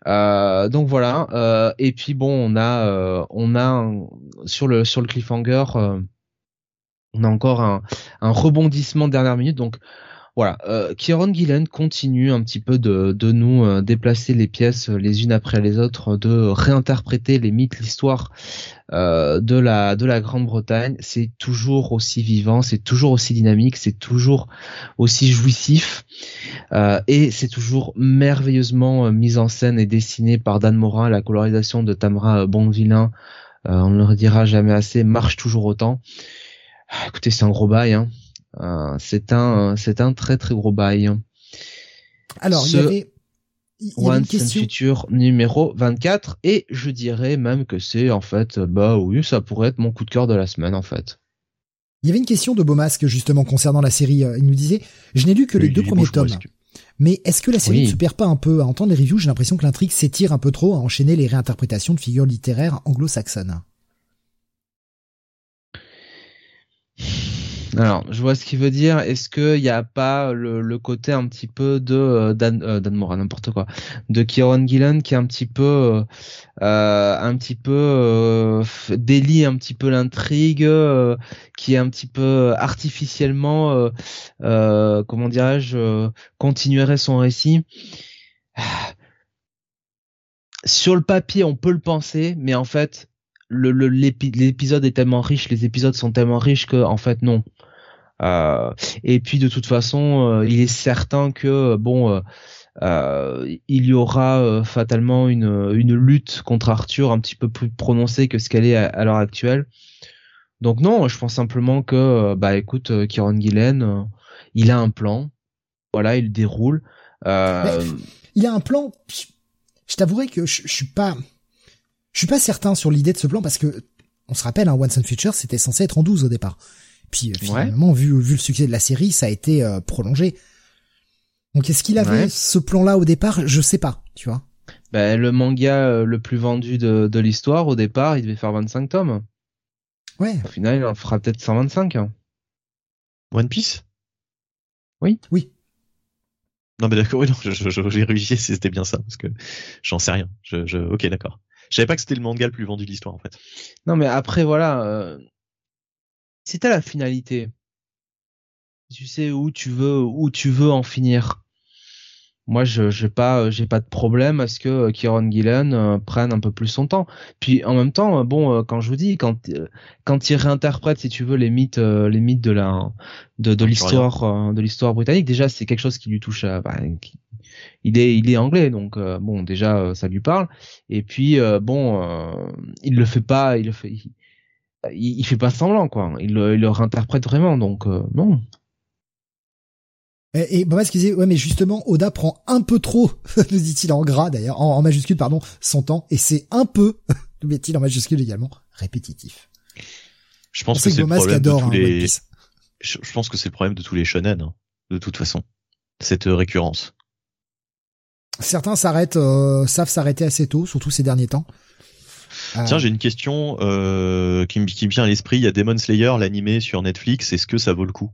Donc voilà. et puis bon, on a on a sur le sur le cliffhanger, on a encore un, un rebondissement de dernière minute. Donc voilà, euh, Kieron Gillen continue un petit peu de, nous euh, déplacer les pièces euh, les unes après les autres, de réinterpréter les mythes, l'histoire euh, de la de la Grande-Bretagne. C'est toujours aussi vivant, c'est toujours aussi dynamique, c'est toujours aussi jouissif euh, et c'est toujours merveilleusement mis en scène et dessiné par Dan Morin. La colorisation de Tamra Bonvillain, on ne le redira jamais assez, marche toujours autant. Ah, écoutez, c'est un gros bail. Hein. Euh, c'est un, c'est un très très gros bail. Alors, il y avait, une question. Future numéro 24 et je dirais même que c'est en fait, bah oui, ça pourrait être mon coup de cœur de la semaine en fait. Il y avait une question de Beaumasque justement concernant la série. Il nous disait, je n'ai lu que les deux premiers tomes. Mais est-ce que la série ne se perd pas un peu À entendre les reviews, j'ai l'impression que l'intrigue s'étire un peu trop à enchaîner les réinterprétations de figures littéraires anglo-saxonnes. Alors, je vois ce qu'il veut dire. Est-ce qu'il n'y a pas le, côté un petit peu de euh, Dan, euh, Dan Moran, n'importe quoi, de Kieron Gillen qui est un petit peu, euh, un petit peu euh, délie un petit peu l'intrigue, qui est un petit peu artificiellement, comment dirais-je, continuerait son récit. Sur le papier, on peut le penser, mais en fait, l'épisode est tellement riche, les épisodes sont tellement riches que en fait non. Euh, et puis de toute façon, euh, il est certain que bon, euh, il y aura fatalement une, une lutte contre Arthur un petit peu plus prononcée que ce qu'elle est à, l'heure actuelle. Donc non, je pense simplement que bah écoute, Kieron Gillen, il a un plan, voilà, il déroule. il a un plan. Je t'avouerai que je, je suis pas, je suis pas certain sur l'idée de ce plan parce que on se rappelle, un hein, Once and Future, c'était censé être en 12 au départ. Puis euh, finalement, vu, vu le succès de la série, ça a été euh, prolongé. Donc est-ce qu'il avait ce plan-là au départ? Je sais pas, tu vois. Ben, le manga euh, le plus vendu de, de l'histoire, au départ, il devait faire 25 tomes. Ouais. Au final, il en fera peut-être 125. Hein. One Piece? Oui. Oui. Non mais d'accord, oui, non, je, je, je si <laughs> c'était bien ça, parce que j'en sais rien. Je, je, ok, d'accord. Je savais pas que c'était le manga le plus vendu de l'histoire, en fait. Non mais après, voilà, euh, si t'as la finalité, tu sais où tu veux où tu veux en finir. Moi, je j'ai pas j'ai pas de problème à ce que euh, Kieron Gillen euh, prenne un peu plus son temps. Puis en même temps, euh, bon, quand je vous dis quand quand il réinterprète, si tu veux, les mythes les mythes de la de, l'histoire de l'histoire britannique, déjà c'est quelque chose qui lui touche. À, bah, il est il est anglais, donc bon déjà ça lui parle. Et puis bon, il le fait pas, il le fait il, il, fait pas semblant quoi. Il, il le réinterprète vraiment donc euh, non. Et, et bah, ce qu'il disait, ouais, mais justement, Oda prend un peu trop, <laughs> nous dit-il en gras d'ailleurs, en, majuscule, pardon, son temps, et c'est un peu, <laughs> nous met-il en majuscule également, répétitif. Je pense que c'est le problème de tous hein, les. Je, pense que c'est le problème de tous les shonen, hein, de toute façon, cette récurrence. Certains s'arrêtent, euh, savent s'arrêter assez tôt, surtout ces derniers temps. Ah. Tiens, j'ai une question euh, qui, me, qui vient à l'esprit. Il y a Demon Slayer, l'animé sur Netflix. Est-ce que ça vaut le coup?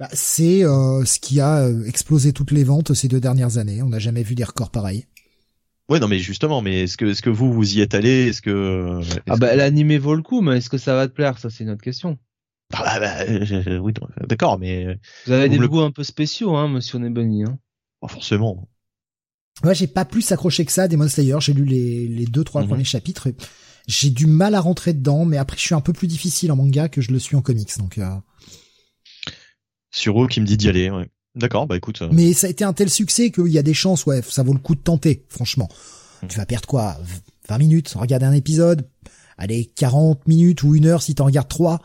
Bah, C'est euh, ce qui a euh, explosé toutes les ventes ces deux dernières années. On n'a jamais vu des records pareils. Ouais, non, mais justement, mais est-ce que, est-ce que vous, vous y êtes allé? Est-ce que Ah bah l'animé vaut le coup, mais est-ce que ça va te plaire? Ça, c'est une autre question. Ah bah, euh, oui, d'accord, mais Vous avez Vous des le- goûts un peu spéciaux, hein, Monsieur Nebony. Hein. Pas forcément. Ouais, j'ai pas plus accroché que ça Demon Slayer. J'ai lu les, les deux, trois Mhm. premiers chapitres. J'ai du mal à rentrer dedans, mais après, je suis un peu plus difficile en manga que je le suis en comics. Donc, euh, Suro qui me dit d'y aller. Ouais. D'accord, bah écoute. euh, mais ça a été un tel succès qu'il y a des chances, ouais, ça vaut le coup de tenter, franchement. Mhm. Tu vas perdre quoi 20 minutes, regarder un épisode? Allez, 40 minutes ou une heure si t'en regardes trois?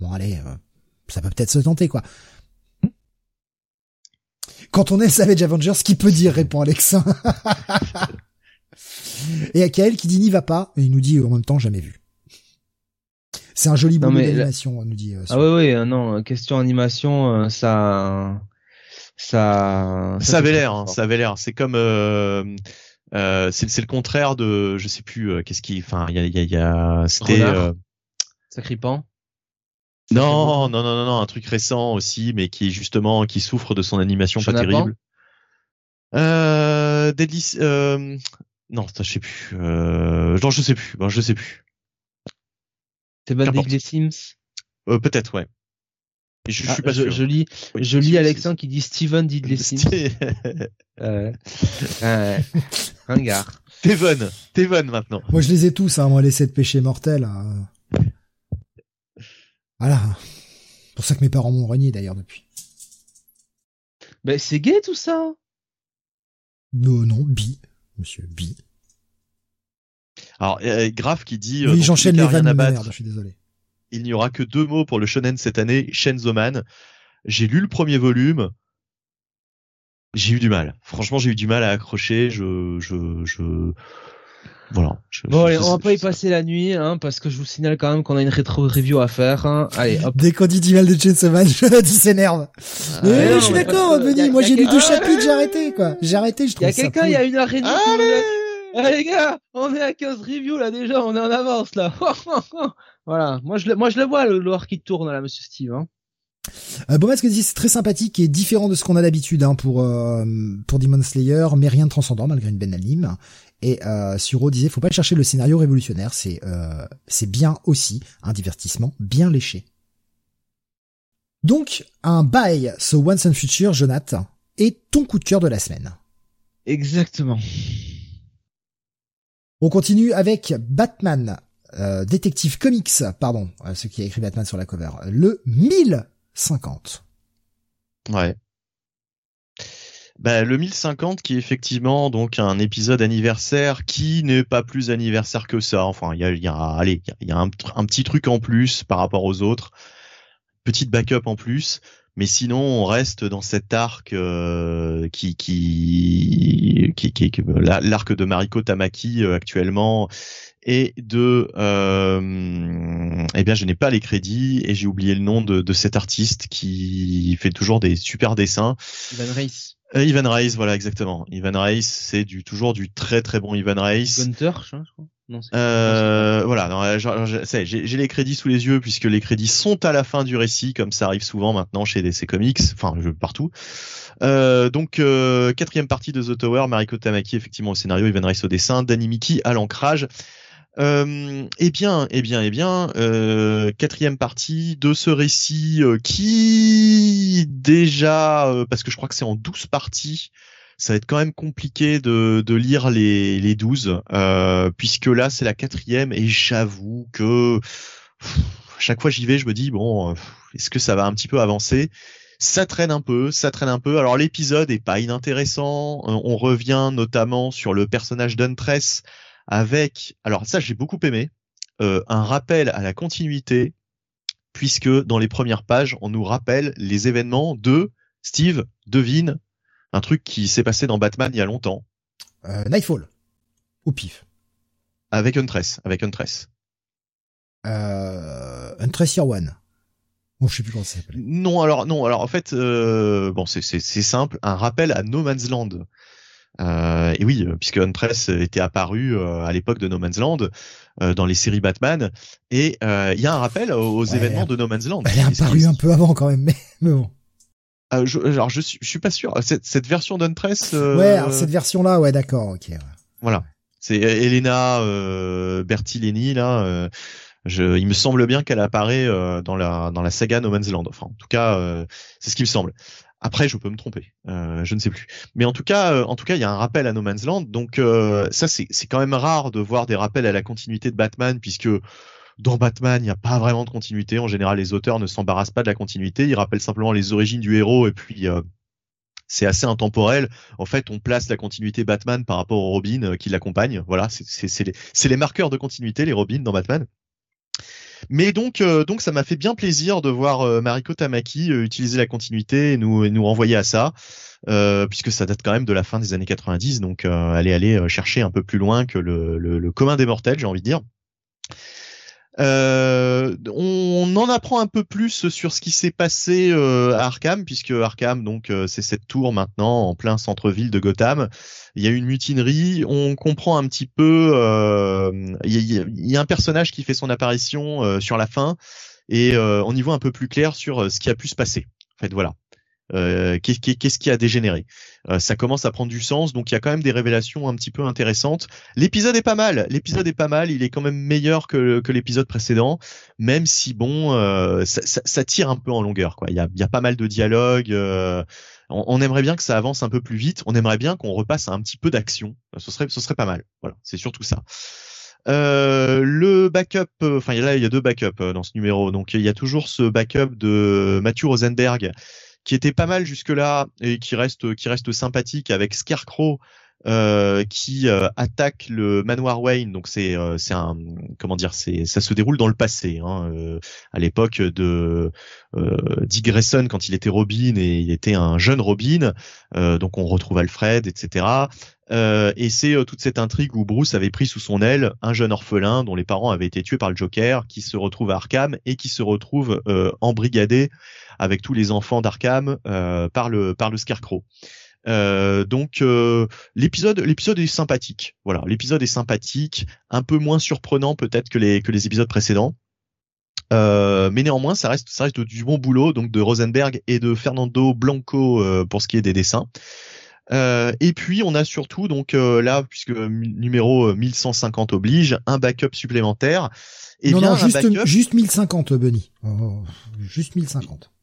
Bon, allez, euh, ça peut peut-être se tenter, quoi. Quand on est Savage Avengers, qui peut dire, répond Alexin. <laughs> Et Akael qui dit n'y va pas, et il nous dit en même temps jamais vu. C'est un joli boulot la- d'animation, nous dit. euh, Ah ouais, ouais, euh, non, euh, question animation, euh, ça, ça, Ça avait l'air, hein, ça avait l'air. C'est comme, euh, euh, c'est le contraire de, je sais plus, euh, qu'est-ce qui, enfin, il y a, y a, il y a- c'était. Euh, Sacripant. Non, non, non, non, non, un truc récent aussi, mais qui justement, qui souffre de son animation pas terrible. Euh, Deadly, euh, non, ça, je sais plus. Euh, non, je sais plus. Bon, je sais plus. C'est Qu'importe. Dick Sims? Euh, Peut-être, ouais. Je, je Ah, suis pas je, sûr. je lis, Oui, je lis Alexandre qui dit Steven Diddley si. Sims. Euh, <laughs> ouais. <laughs> Ringard. Teven, Teven maintenant. Moi, je les ai tous, hein, moi, les sept péchés mortels. hein. Voilà. C'est pour ça que mes parents m'ont renié, d'ailleurs, depuis. Ben, c'est gay tout ça? Non, non, bi, monsieur, bi. Alors, euh, Graf qui dit. euh, Oui, j'enchaîne les vannes merde, je suis désolé. Il n'y aura que deux mots pour le shonen cette année, Shenzoman. J'ai lu le premier volume. J'ai eu du mal. Franchement, j'ai eu du mal à accrocher. Je, je, je, voilà. Je- Bon, je- allez, je- on va pas y je- passer la nuit, hein, parce que je vous signale quand même qu'on a une rétro review à faire. Hein. Allez, hop. Dès qu'on dit du mal de Chainsaw Man, il s'énerve. Ah, non, je suis mais d'accord, Benny, moi j'ai lu deux quelqu'un- chapitres, j'ai arrêté, quoi. J'ai arrêté, je Il y trouve a quelqu'un, il y a une mettre- Eh, les gars, on est à 15 reviews là déjà, on est en avance là. <laughs> voilà, moi je le, moi je le vois le lore qui tourne là, Monsieur Steve. Hein. Euh, Bomas que dit c'est très sympathique et différent de ce qu'on a d'habitude hein, pour euh, pour Demon Slayer, mais rien de transcendant malgré une belle anime. Et euh, Suro disait faut pas chercher le scénario révolutionnaire, c'est euh, c'est bien aussi un divertissement bien léché. Donc un bail, ce Once and Future, Jonathan, est ton coup de cœur de la semaine. Exactement. On continue avec Batman, euh, Détective Comics, pardon, euh, ce qui a écrit Batman sur la cover, le 1050. Ouais. Bah, le 1050 qui est effectivement donc un épisode anniversaire qui n'est pas plus anniversaire que ça. Enfin, il y a, y a, allez, il y a, un, petit truc en plus par rapport aux autres, petite backup en plus. Mais sinon, on reste dans cet arc euh, qui, qui, qui, qui, la- l'arc de Mariko Tamaki euh, actuellement et de, euh, eh bien, je n'ai pas les crédits et j'ai oublié le nom de, de cet artiste qui fait toujours des super dessins. Euh, Ivan Reis, voilà exactement. Ivan Reis, c'est du toujours du très très bon Ivan Reis. Gunter, je crois. je crois. Non, Euh, voilà, non, euh, j'ai les crédits sous les yeux puisque les crédits sont à la fin du récit, comme ça arrive souvent maintenant chez DC Comics, enfin partout. Euh, donc euh, quatrième partie de The Tower, Mariko Tamaki effectivement au scénario, Ivan Reis au dessin, Danny Miki à l'ancrage. Euh, eh bien, eh bien, eh bien, euh, quatrième partie de ce récit euh, qui déjà, euh, parce que je crois que c'est en 12 parties, ça va être quand même compliqué de, lire les, les 12, euh, puisque là c'est la quatrième et j'avoue que chaque fois j'y vais, je me dis bon, est-ce que ça va un petit peu avancer? Ça traîne un peu, ça traîne un peu. Alors l'épisode est pas inintéressant. On revient notamment sur le personnage d'Untress avec, alors ça j'ai beaucoup aimé, euh, un rappel à la continuité, puisque dans les premières pages on nous rappelle les événements de Steve, devine, un truc qui s'est passé dans Batman il y a longtemps, Euh, Nightfall. Au pif. avec Huntress, avec Huntress. Euh, Untress Year One. Bon, je sais plus comment ça s'appelle. Non, alors non, alors en fait, euh, bon, c'est simple, un rappel à No Man's Land. Euh, et oui, euh, puisque Huntress était apparu euh, à l'époque de No Man's Land euh, dans les séries Batman, et euh, il y a un rappel aux, Ouais, événements de No Man's Land. Elle est apparue un peu avant quand même, <laughs> mais, mais bon. Euh, je, alors je suis, je suis pas sûr. Cette, cette version d'Huntress. Euh, Ouais, cette version-là, ouais, d'accord, ok. ouais. Voilà. C'est Elena Bertileni là. Je, il me semble bien qu'elle apparaît dans la dans la saga No Man's Land. Enfin, en tout cas, c'est ce qui me semble. Après, je peux me tromper, euh, je ne sais plus. Mais en tout cas, euh, en tout cas, il y a un rappel à No Man's Land. Donc euh, ça, c'est quand même rare de voir des rappels à la continuité de Batman, puisque dans Batman, il n'y a pas vraiment de continuité. En général, les auteurs ne s'embarrassent pas de la continuité. Ils rappellent simplement les origines du héros et puis c'est assez intemporel. En fait, on place la continuité Batman par rapport au Robin qui l'accompagne. Voilà, c'est les, les marqueurs de continuité, les Robins dans Batman. Mais donc, euh, donc ça m'a fait bien plaisir de voir euh, Mariko Tamaki euh, utiliser la continuité et nous, et nous renvoyer à ça, puisque ça date quand même de la fin des années 90, donc aller aller chercher un peu plus loin que le, le, le commun des mortels, j'ai envie de dire. Euh, on en apprend un peu plus sur ce qui s'est passé euh, à Arkham, puisque Arkham, donc, euh, c'est cette tour maintenant en plein centre-ville de Gotham. Il y a une mutinerie. On comprend un petit peu. Il y, y, a un personnage qui fait son apparition sur la fin, et on y voit un peu plus clair sur ce qui a pu se passer. En fait, voilà. Euh, qu'est-ce qui a dégénéré? Euh, Ça commence à prendre du sens, donc il y a quand même des révélations un petit peu intéressantes. L'épisode est pas mal, l'épisode est pas mal, il est quand même meilleur que, l'épisode précédent, même si bon, euh, ça, tire un peu en longueur. Il, y a, pas mal de dialogues. On, aimerait bien que ça avance un peu plus vite. On aimerait bien qu'on repasse à un petit peu d'action. Ce serait, pas mal. Voilà, c'est surtout ça. Le backup, enfin là il y a deux backups dans ce numéro, donc il y a toujours ce backup de Matthew Rosenberg qui était pas mal jusque-là et qui reste qui reste sympathique avec Scarecrow euh, qui euh, attaque le manoir Wayne. Donc c'est euh, c'est un comment dire c'est ça se déroule dans le passé, hein, euh, à l'époque de Dick Grayson quand il était Robin et il était un jeune Robin. donc on retrouve Alfred, etc. et c'est toute cette intrigue où Bruce avait pris sous son aile un jeune orphelin dont les parents avaient été tués par le Joker, qui se retrouve à Arkham et qui se retrouve embrigadé avec tous les enfants d'Arkham euh, par le par le Scarecrow. Euh, donc euh, l'épisode l'épisode est sympathique. Voilà, l'épisode est sympathique, un peu moins surprenant peut-être que les que les épisodes précédents. Euh, mais néanmoins, ça reste, ça reste du bon boulot donc de Rosenberg et de Fernando Blanco euh, pour ce qui est des dessins. Euh, et puis on a surtout donc là puisque numéro 1150 oblige un backup supplémentaire. Et non, non, juste, juste 1050 Bunny. Oh, juste 1050.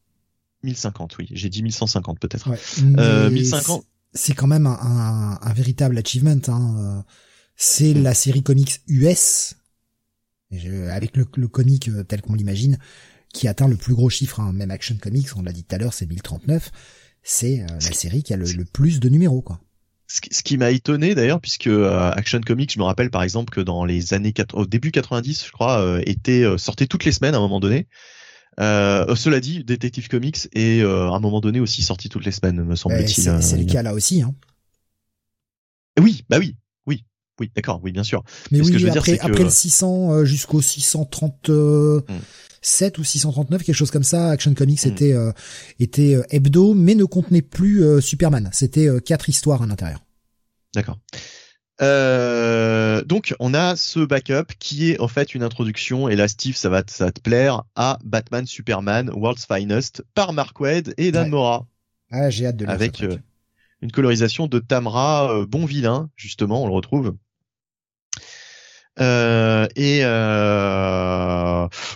1050, oui. J'ai dit 1150 peut-être. Ouais, euh, 1050. C'est quand même un, un, véritable achievement. Hein. C'est mm. la série comics US, avec le, le comic euh, tel qu'on l'imagine, qui atteint le plus gros chiffre. Hein. Même Action Comics, on l'a dit tout à l'heure, c'est 1039. C'est euh, la série qui a le, le plus de numéros, quoi ce qui m'a étonné d'ailleurs puisque euh, Action Comics je me rappelle par exemple que dans les années au début 90 je crois euh, était sortait toutes les semaines à un moment donné euh, cela dit, Detective Comics est euh, à un moment donné aussi sorti toutes les semaines, me semble-t-il. C'est le cas là aussi. Hein. Oui, bah oui, oui, oui, d'accord, oui, bien sûr. Mais, oui, ce que je veux après, dire, après le 600 euh, jusqu'au 637 ou 639, quelque chose comme ça, Action Comics hmm. était était hebdo, mais ne contenait plus Superman. C'était quatre histoires à l'intérieur. D'accord. Euh, donc on a ce backup qui est en fait une introduction et là Steve ça va, ça te plaire à Batman Superman World's Finest par Mark Wade et Dan Mora. Ah j'ai hâte de lire avec euh, une colorisation de Tamra euh, bon vilain justement on le retrouve. et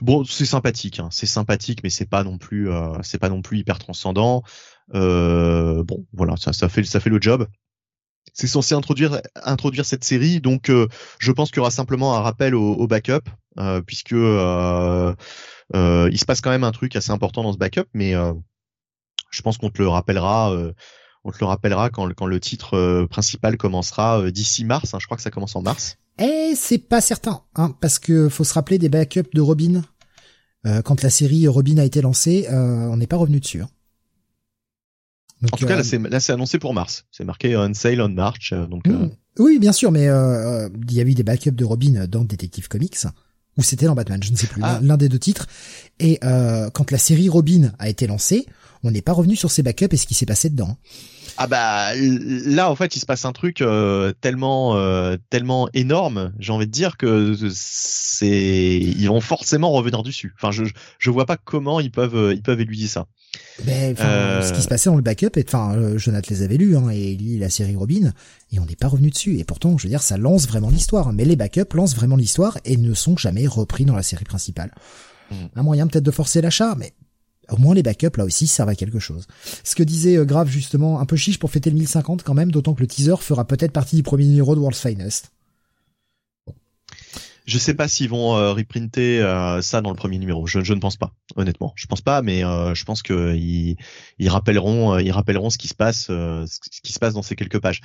bon c'est sympathique hein. c'est sympathique mais c'est pas non plus c'est pas non plus hyper transcendant bon voilà ça ça fait ça fait le job c'est censé introduire introduire cette série, donc euh, je pense qu'il y aura simplement un rappel au, backup, euh, puisque euh, il se passe quand même un truc assez important dans ce backup, mais je pense qu'on te le rappellera. on te le rappellera quand, quand le titre principal commencera d'ici mars. Hein, je crois que ça commence en mars. Eh, c'est pas certain, hein, parce que faut se rappeler des backups de Robin. quand la série Robin a été lancée, on n'est pas revenu dessus. Hein en tout cas, euh, là, c'est annoncé pour mars. C'est marqué on sale on March. Euh, donc. Hmm. Oui, bien sûr, mais il y a eu des backups de Robin dans Detective Comics ou c'était dans Batman, je ne sais plus, ah. l'un des deux titres. Et quand la série Robin a été lancée, on n'est pas revenu sur ces backups et ce qui s'est passé dedans. Ah bah là en fait il se passe un truc euh, tellement euh, tellement énorme, j'ai envie de dire que c'est ils vont forcément revenir dessus. Enfin je je vois pas comment ils peuvent ils peuvent éluder ça. Ben, euh... ce qui se passait dans le backup, et enfin Jonathan les avait lus hein, et il lit la série Robin et on n'est pas revenu dessus. Et pourtant je veux dire ça lance vraiment l'histoire. Mais les backups lancent vraiment l'histoire et ne sont jamais repris dans la série principale. Mmh. Un moyen peut-être de forcer l'achat, mais au moins les backups là aussi servent à quelque chose. Ce que disait euh, Grave justement, un peu chiche pour fêter le 1050 quand même, d'autant que le teaser fera peut-être partie du premier numéro de World's Finest. Je sais pas s'ils vont euh, reprinter euh, ça dans le premier numéro. Je, ne pense pas, honnêtement. Je pense pas, mais je pense que ils, rappelleront, ils rappelleront ce qui se passe, ce qui se passe dans ces quelques pages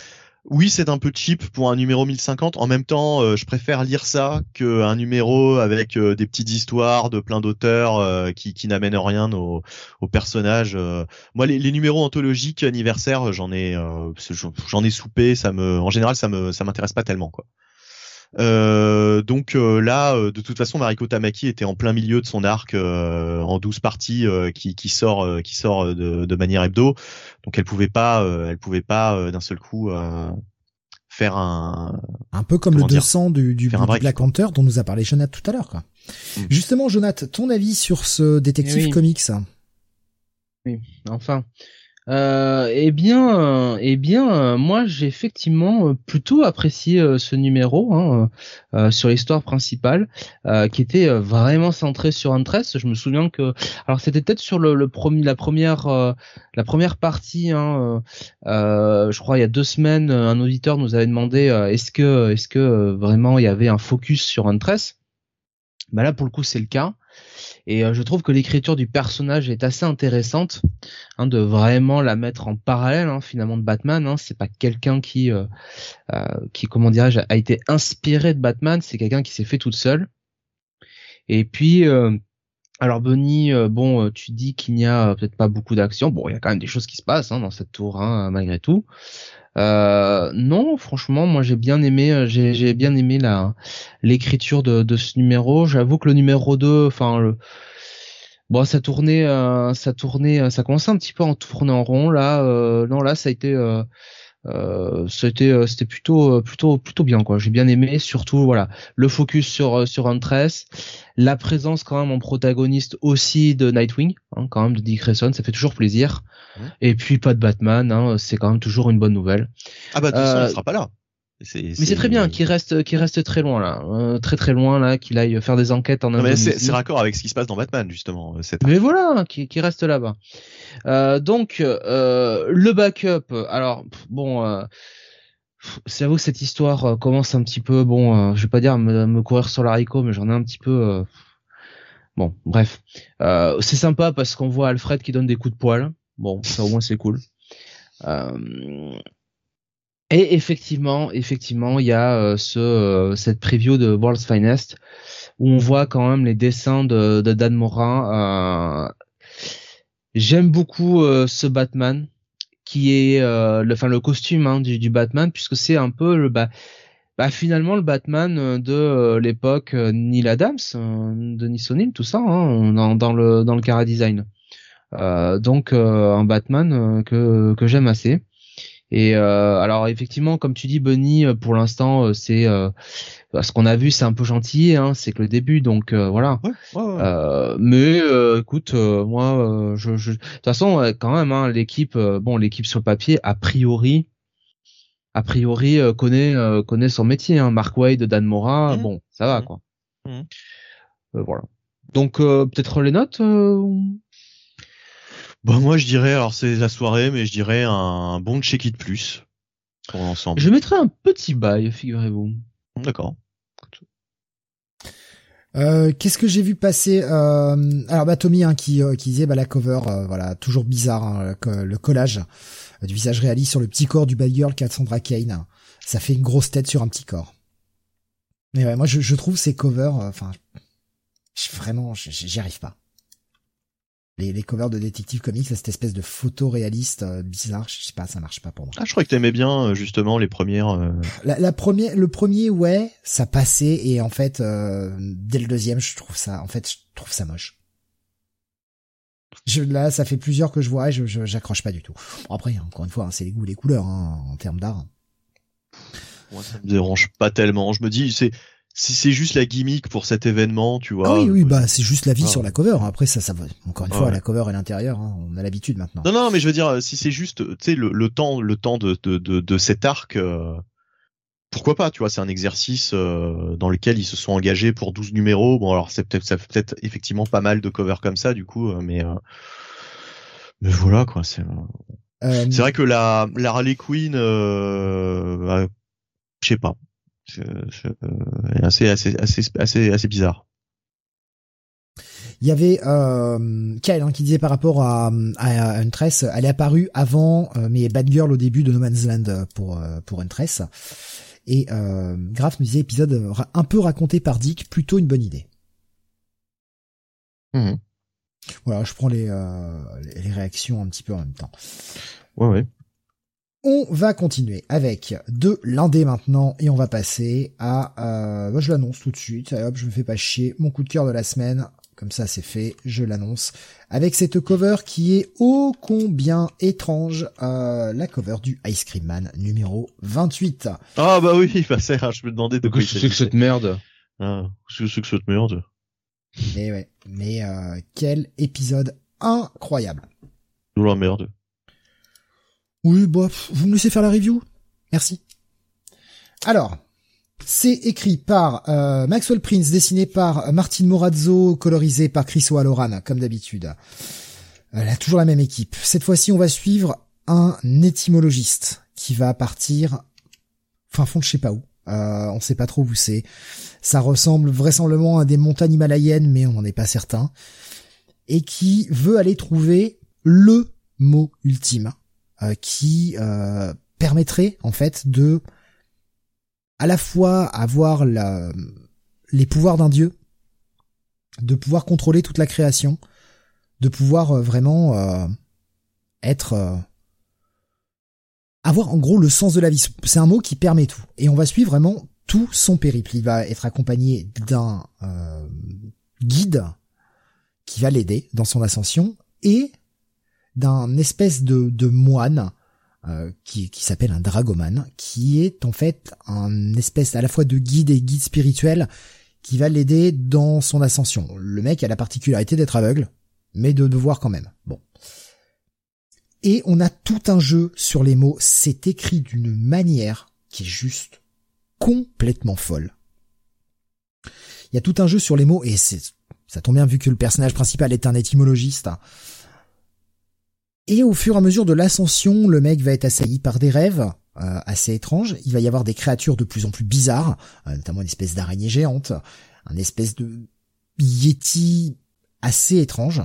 oui, c'est un peu cheap pour un numéro 1050. En même temps, euh, je préfère lire ça qu'un numéro avec euh, des petites histoires de plein d'auteurs euh, qui, qui n'amènent rien aux, personnages. Moi, les, les, numéros anthologiques anniversaires, j'en ai, j'en ai soupé. Ça me, en général, ça me, ça m'intéresse pas tellement, quoi. Euh, donc euh, là, euh, de toute façon, Mariko Tamaki était en plein milieu de son arc en 12 parties qui, qui, sort, qui sort de, de, manière hebdo. Donc elle pouvait pas, elle pouvait pas d'un seul coup faire un un peu comme le 200 du, du, Black Panther dont nous a parlé Jonathan tout à l'heure quoi. Mm. Justement Jonathan, ton avis sur ce détective oui. comics? Oui, enfin euh, eh bien, euh, eh bien, euh, moi j'ai effectivement plutôt apprécié ce numéro hein, sur l'histoire principale, qui était vraiment centré sur Huntress. Je me souviens que, alors c'était peut-être sur le, premier, la première, la première partie. Hein, je crois il y a deux semaines, un auditeur nous avait demandé est-ce que, est-ce que vraiment il y avait un focus sur Huntress. Bah là pour le coup c'est le cas. Et euh, je trouve que l'écriture du personnage est assez intéressante, hein, de vraiment la mettre en parallèle hein, finalement de Batman. Hein. C'est pas quelqu'un qui, euh, euh, qui comment dirais-je, a été inspiré de Batman. C'est quelqu'un qui s'est fait toute seule. Et puis alors Bunny, bon, tu dis qu'il n'y a peut-être pas beaucoup d'action. Bon, il y a quand même des choses qui se passent hein, dans cette tour, hein, malgré tout. Euh, non, franchement, moi j'ai bien aimé, j'ai bien aimé la l'écriture de, ce numéro. J'avoue que le numéro 2, enfin, le, bon, ça tournait, ça tournait, ça commençait un petit peu en tourner en rond. Là, euh, non, là, ça a été euh, c'était euh, c'était plutôt euh, plutôt plutôt bien quoi. J'ai bien aimé. Surtout voilà le focus sur sur Huntress. La présence quand même en protagoniste aussi de Nightwing hein, quand même de Dick Grayson. Ça fait toujours plaisir. Et puis pas de Batman hein, c'est quand même toujours une bonne nouvelle. Ah bah de toute façon il sera pas là mais c'est très bien qu'il reste qu'il reste très loin là, euh, très très loin là, qu'il aille faire des enquêtes en Indonésie. C'est raccord avec ce qui se passe dans Batman justement. Euh, mais voilà, qui, qui reste là-bas. Euh, donc euh, le backup. Alors bon, euh, c'est à vous que cette histoire commence un petit peu. Bon, je vais pas dire me, me courir sur l'haricot, mais j'en ai un petit peu. Bon, bref, c'est sympa parce qu'on voit Alfred qui donne des coups de poil. Bon, ça au moins c'est cool. Euh, et effectivement, effectivement, il y a euh, euh, cette preview de World's Finest où on voit quand même les dessins de, Dan Morin. Euh, J'aime beaucoup ce Batman qui est le, enfin le costume hein, du, Batman puisque c'est un peu le bah, finalement le Batman de l'époque Neil Adams, de O'Neill, tout ça hein, dans, dans, le dans le Cara Design. donc un Batman que que j'aime assez. Et euh, alors effectivement, comme tu dis, Bunny, euh, pour l'instant, euh, c'est bah, ce qu'on a vu, c'est un peu gentil, hein, c'est que le début, donc voilà. mais écoute, moi, je, je, de toute façon, quand même, hein, l'équipe, bon, l'équipe sur le papier, a priori, a priori connaît connaît son métier. Hein. Mark Wade, Dan Mora, mmh. bon, ça va mmh. quoi. Mmh. voilà. Donc peut-être les notes. Bon, moi, je dirais, alors c'est la soirée, mais je dirais un bon check it plus pour l'ensemble. Je mettrais un petit bail, figurez-vous. D'accord. Euh, Qu'est-ce que j'ai vu passer euh, Alors bah Tommy hein, qui, euh, qui disait bah la cover euh, voilà toujours bizarre hein, le, collage du visage réaliste sur le petit corps du bad girl Cassandra Kane ça fait une grosse tête sur un petit corps. Mais ouais, moi je, je trouve ces covers enfin vraiment j'y arrive pas les, les covers de Detective Comics, cette espèce de photo réaliste euh, bizarre, je sais pas, ça marche pas pour moi. Ah, je crois que t'aimais bien euh, justement les premières. Euh, la, la, première, le premier, ouais, ça passait et en fait, dès le deuxième, je trouve ça, en fait, je trouve ça moche. Je, là, ça fait plusieurs que je vois et je, j'accroche pas du tout. après, encore une fois, hein, c'est les goûts, les couleurs hein, en termes d'art. Moi, ça me dérange pas tellement. Je me dis, c'est si c'est juste la gimmick pour cet événement, tu vois. Ah oui, oui, bah c'est juste la vie sur la cover. Après ça, ça va. Encore une fois, la cover et l'intérieur, hein, on a l'habitude maintenant. Non, non, mais je veux dire, si c'est juste, tu sais, le, temps, le temps de de, de, cet arc, euh, pourquoi pas, tu vois, c'est un exercice euh, dans lequel ils se sont engagés pour 12 numéros. Bon, alors c'est peut-être, ça fait peut-être effectivement pas mal de covers comme ça, du coup, euh, mais mais voilà quoi, c'est. c'est vrai que la, la Harley Quinn, je sais pas, c'est assez, assez, assez, assez, assez bizarre. Il y avait euh, Kyle hein, qui disait par rapport à, à Huntress, elle est apparue avant euh, mais Bad Girl au début de No Man's Land pour euh, pour Huntress. Et euh, Graf nous disait épisode un peu raconté par Dick, plutôt une bonne idée. Mmh. Voilà, je prends les, euh, les réactions un petit peu en même temps. Ouais, ouais. On va continuer avec de l'indé maintenant et on va passer à... Euh, bah, je l'annonce tout de suite, hop, je me fais pas chier, mon coup de cœur de la semaine, comme ça c'est fait, je l'annonce, avec cette cover qui est ô combien étrange, euh, la cover du Ice Cream Man numéro 28. Ah bah oui, <laughs> bah c'est je me demandais de quoi c'est que cette merde. Ah, c'est que cette merde? Mais ouais, mais euh, quel épisode incroyable. De la merde. Oui, bof, vous me laissez faire la review Merci. Alors, c'est écrit par euh, Maxwell Prince, dessiné par Martin Morazzo, colorisé par Chris O'Halloran, comme d'habitude. Elle a toujours la même équipe. Cette fois-ci, on va suivre un étymologiste qui va partir fin fond de je sais pas où. Euh, on sait pas trop où c'est. Ça ressemble vraisemblablement à des montagnes himalayennes, mais on n'en est pas certain. Et qui veut aller trouver le mot ultime euh, qui euh, permettrait en fait de à la fois avoir les pouvoirs d'un dieu, de pouvoir contrôler toute la création, de pouvoir euh, vraiment être avoir en gros le sens de la vie. C'est un mot qui permet tout. Et on va suivre vraiment tout son périple. Il va être accompagné d'un guide qui va l'aider dans son ascension et d'un espèce de, de moine euh, qui, qui s'appelle un dragoman, qui est en fait un espèce à la fois de guide et guide spirituel qui va l'aider dans son ascension. Le mec a la particularité d'être aveugle, mais de, de voir quand même. Bon. Et on a tout un jeu sur les mots. C'est écrit d'une manière qui est juste complètement folle. Il y a tout un jeu sur les mots et c'est ça tombe bien vu que le personnage principal est un étymologiste. Et au fur et à mesure de l'ascension, le mec va être assailli par des rêves euh, assez étranges. Il va y avoir des créatures de plus en plus bizarres, euh, notamment une espèce d'araignée géante, un espèce de yeti assez étrange.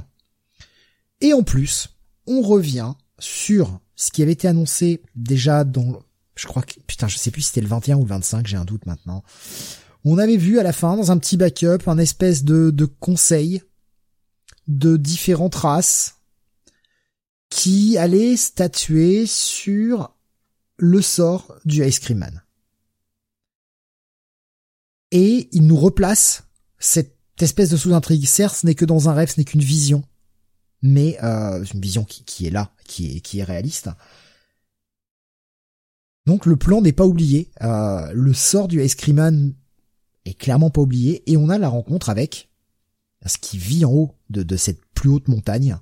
Et en plus, on revient sur ce qui avait été annoncé déjà dans, je crois que, putain, je sais plus si c'était le 21 ou le 25, j'ai un doute maintenant. On avait vu à la fin, dans un petit backup, un espèce de, de conseil de différentes races qui allait statuer sur le sort du Ice Cream Man. Et il nous replace cette espèce de sous-intrigue. Certes, ce n'est que dans un rêve, ce n'est qu'une vision, mais euh, une vision qui, est là, qui est, réaliste. Donc le plan n'est pas oublié. Euh, le sort du Ice Cream Man est clairement pas oublié, et on a la rencontre avec ce qui vit en haut de cette plus haute montagne,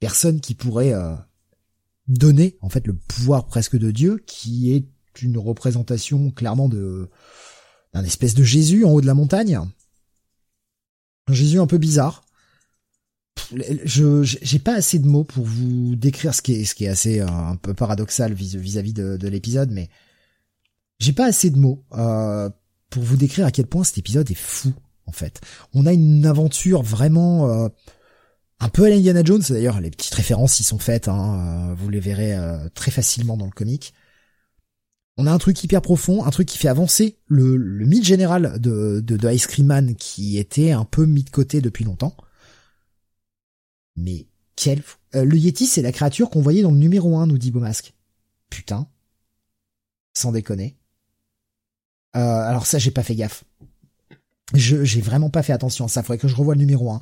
personne qui pourrait euh, donner en fait le pouvoir presque de Dieu, qui est une représentation clairement de d'un espèce de Jésus en haut de la montagne. Un Jésus un peu bizarre. Je j'ai pas assez de mots pour vous décrire ce qui est ce qui est assez euh, un peu paradoxal vis-à-vis de, de l'épisode, mais j'ai pas assez de mots euh, pour vous décrire à quel point cet épisode est fou en fait. On a une aventure vraiment euh, un peu à l'Indiana Jones d'ailleurs les petites références y sont faites hein, euh, vous les verrez euh, très facilement dans le comic. On a un truc hyper profond un truc qui fait avancer le, le mythe général de, de, Ice Cream Man qui était un peu mis de côté depuis longtemps. Mais quel euh, le Yeti c'est la créature qu'on voyait dans le numéro 1 nous dit Beaumasque. Putain. Sans déconner. Alors ça j'ai pas fait gaffe. Je j'ai vraiment pas fait attention à ça faudrait que je revoie le numéro 1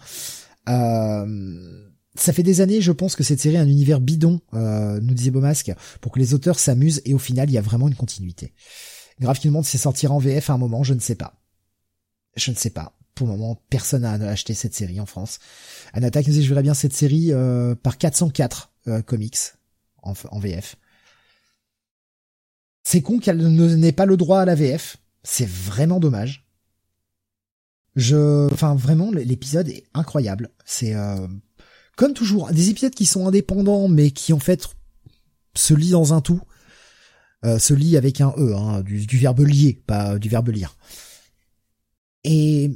euh, ça fait des années, je pense que cette série a un univers bidon, euh, nous disait Beaumasque, pour que les auteurs s'amusent et au final, il y a vraiment une continuité. Grave qui demande si c'est sortira en VF à un moment, je ne sais pas. Je ne sais pas. Pour le moment, personne n'a acheté cette série en France. Anatak nous dit, je verrais bien cette série euh, par 404 euh, comics en, en VF. C'est con qu'elle n'ait pas le droit à la VF. C'est vraiment dommage. Je, enfin vraiment, l'épisode est incroyable. C'est euh, comme toujours des épisodes qui sont indépendants, mais qui en fait se lient dans un tout. Euh, se lient avec un e, hein, du, du verbe lier, pas du verbe lire. Et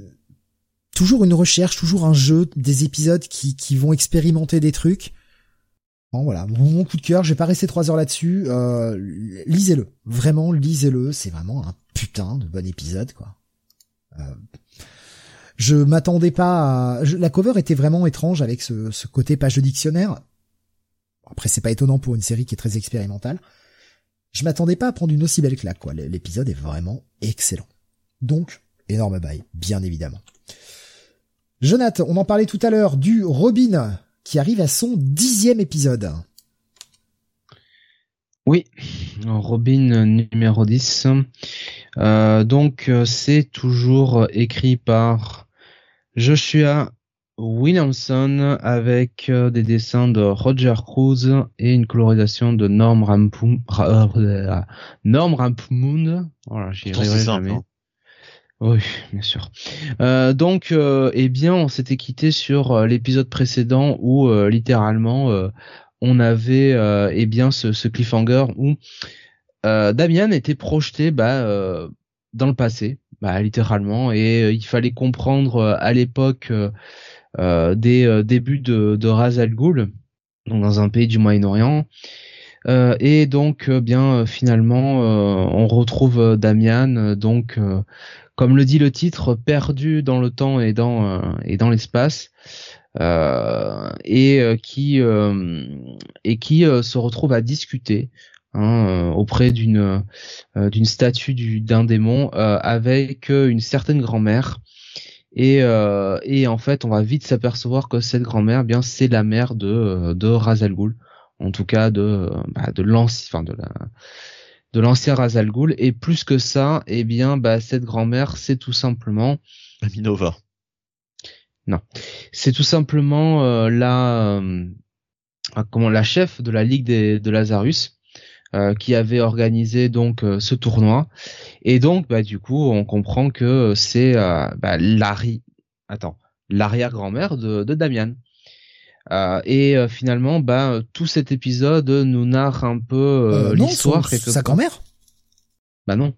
toujours une recherche, toujours un jeu, des épisodes qui, vont expérimenter des trucs. Bon voilà, mon coup de cœur, je vais pas rester trois heures là-dessus. Euh, lisez-le, vraiment lisez-le, c'est vraiment un putain de bon épisode quoi. Euh, je m'attendais pas à... La cover était vraiment étrange avec ce, côté page de dictionnaire. Après c'est pas étonnant pour une série qui est très expérimentale. Je m'attendais pas à prendre une aussi belle claque quoi. L'épisode est vraiment excellent. Donc énorme bail, bien évidemment. Jonathan, on en parlait tout à l'heure du Robin qui arrive à son dixième épisode. Oui, Robin numéro 10. Euh, donc euh, c'est toujours écrit par Joshua Williamson avec euh, des dessins de Roger Cruz et une colorisation de Norm Rampum, Norm Rampmoon. Voilà, j'y arriverai jamais. Hein. Oui, bien sûr. Euh, donc, euh, eh bien, on s'était quitté sur euh, l'épisode précédent où euh, littéralement on avait eh bien ce, ce, cliffhanger où Damien était projeté bah, dans le passé, bah, littéralement, et il fallait comprendre à l'époque des débuts de, de Raz Al Ghul, donc dans un pays du Moyen-Orient. et donc, bien finalement, on retrouve Damian, donc comme le dit le titre, perdu dans le temps et dans euh, et dans l'espace, euh, et euh, qui et qui se retrouve à discuter hein, auprès d'une d'une statue d'un démon avec une certaine grand-mère. Et, et en fait, on va vite s'apercevoir que cette grand-mère, eh bien, c'est la mère de de Razal en tout cas de bah, de l'ancien, enfin de la de l'ancien Razal Ghul. Et plus que ça, eh bien, bah, cette grand-mère, c'est tout simplement Aminova. Non, c'est tout simplement euh, la euh, ah, comment la chef de la Ligue des, de Lazarus. Euh, qui avait organisé donc ce tournoi et donc bah du coup on comprend que c'est bah, attends l'arrière-grand-mère de, de Damian euh, et euh, finalement, bah, tout cet épisode nous narre un peu euh, l'histoire. Sa grand-mère? Bah non.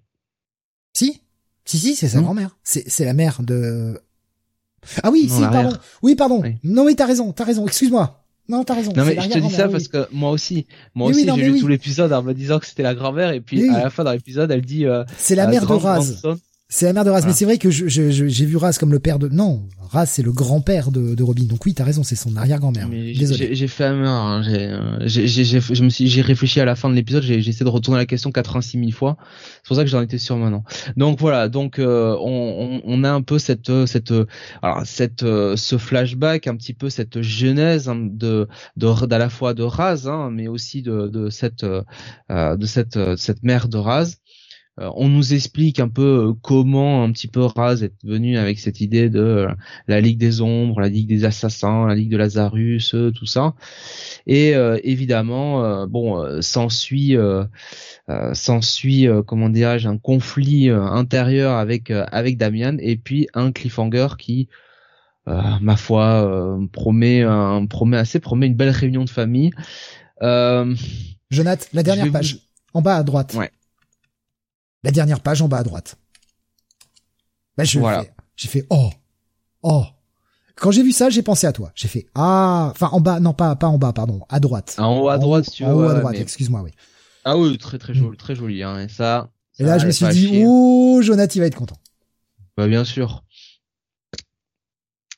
Si, si, si, c'est sa grand-mère. C'est, c'est la mère de. Ah oui, si, pardon. Oui, pardon. Non, oui, t'as raison, t'as raison. Excuse-moi. Non, t'as raison. Non mais je te dis ça parce que moi aussi, moi aussi, j'ai lu tout l'épisode en me disant que c'était la grand-mère et puis à la fin de l'épisode, elle dit. c'est la mère de Raz. C'est la mère de Raz, mais c'est vrai que j'ai vu Raz comme le père de. Non, Raz c'est le grand-père de, de, Robin. Donc oui, t'as raison, c'est son arrière-grand-mère. J'ai fait un hein, j'ai je me suis, j'ai réfléchi à la fin de l'épisode. J'ai essayé de retourner la question 86 000 fois. C'est pour ça que j'en étais sûr maintenant. Donc voilà, donc euh, on, on, a un peu cette cette alors cette ce flashback, un petit peu cette genèse hein, de de d'à la fois de Raz, hein, mais aussi de de cette euh, de cette cette mère de Raz. Euh, on nous explique un peu euh, comment un petit peu Raz est venu avec cette idée de euh, la Ligue des Ombres, la Ligue des Assassins, la Ligue de Lazarus, tout ça. Et évidemment, bon, s'ensuit, s'ensuit, comment dirais-je, un conflit intérieur avec avec Damian et puis un cliffhanger qui ma foi, promet, un, promet assez, promet une belle réunion de famille. Euh, Jonathan, la dernière page, en bas à droite. Ouais. La dernière page en bas à droite. Ben je voilà. j'ai fait oh oh. Quand j'ai vu ça, j'ai pensé à toi. J'ai fait ah, enfin en bas, non pas pas en bas, pardon, à droite. En haut à droite, tu en haut à droite. Excuse-moi, oui. Ah oui, très très joli, très joli, hein. Et ça. Et là, je me suis dit oh, Jonathan va être content. Bah bien sûr.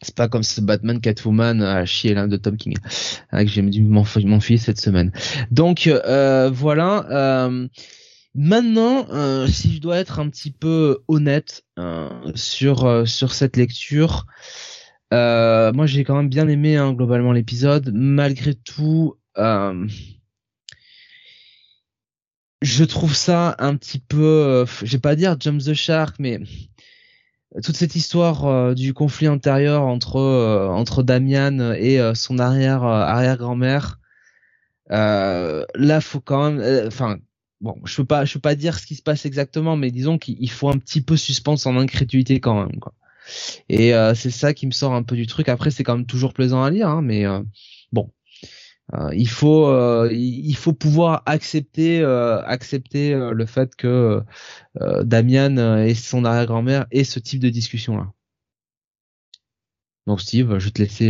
C'est pas comme ce Batman Catwoman à chier là de Tom King hein, que j'ai dû m'enfuir cette semaine. Donc euh, voilà. Euh, Maintenant, euh, si je dois être un petit peu honnête euh, sur euh, sur cette lecture, moi, j'ai quand même bien aimé hein, globalement l'épisode. Malgré tout, je trouve ça un petit peu, je vais pas dire jump the shark, mais toute cette histoire du conflit intérieur entre entre Damian et son arrière arrière grand-mère. là, faut quand même, enfin bon, je peux pas, je peux pas dire ce qui se passe exactement, mais disons qu'il faut un petit peu suspendre son incrédulité quand même, quoi. Et euh, c'est ça qui me sort un peu du truc. Après, c'est quand même toujours plaisant à lire, hein, mais euh, bon, euh, il faut, il faut pouvoir accepter, accepter le fait que Damian et son arrière-grand-mère aient ce type de discussion là. Donc Steve, je vais te laisser.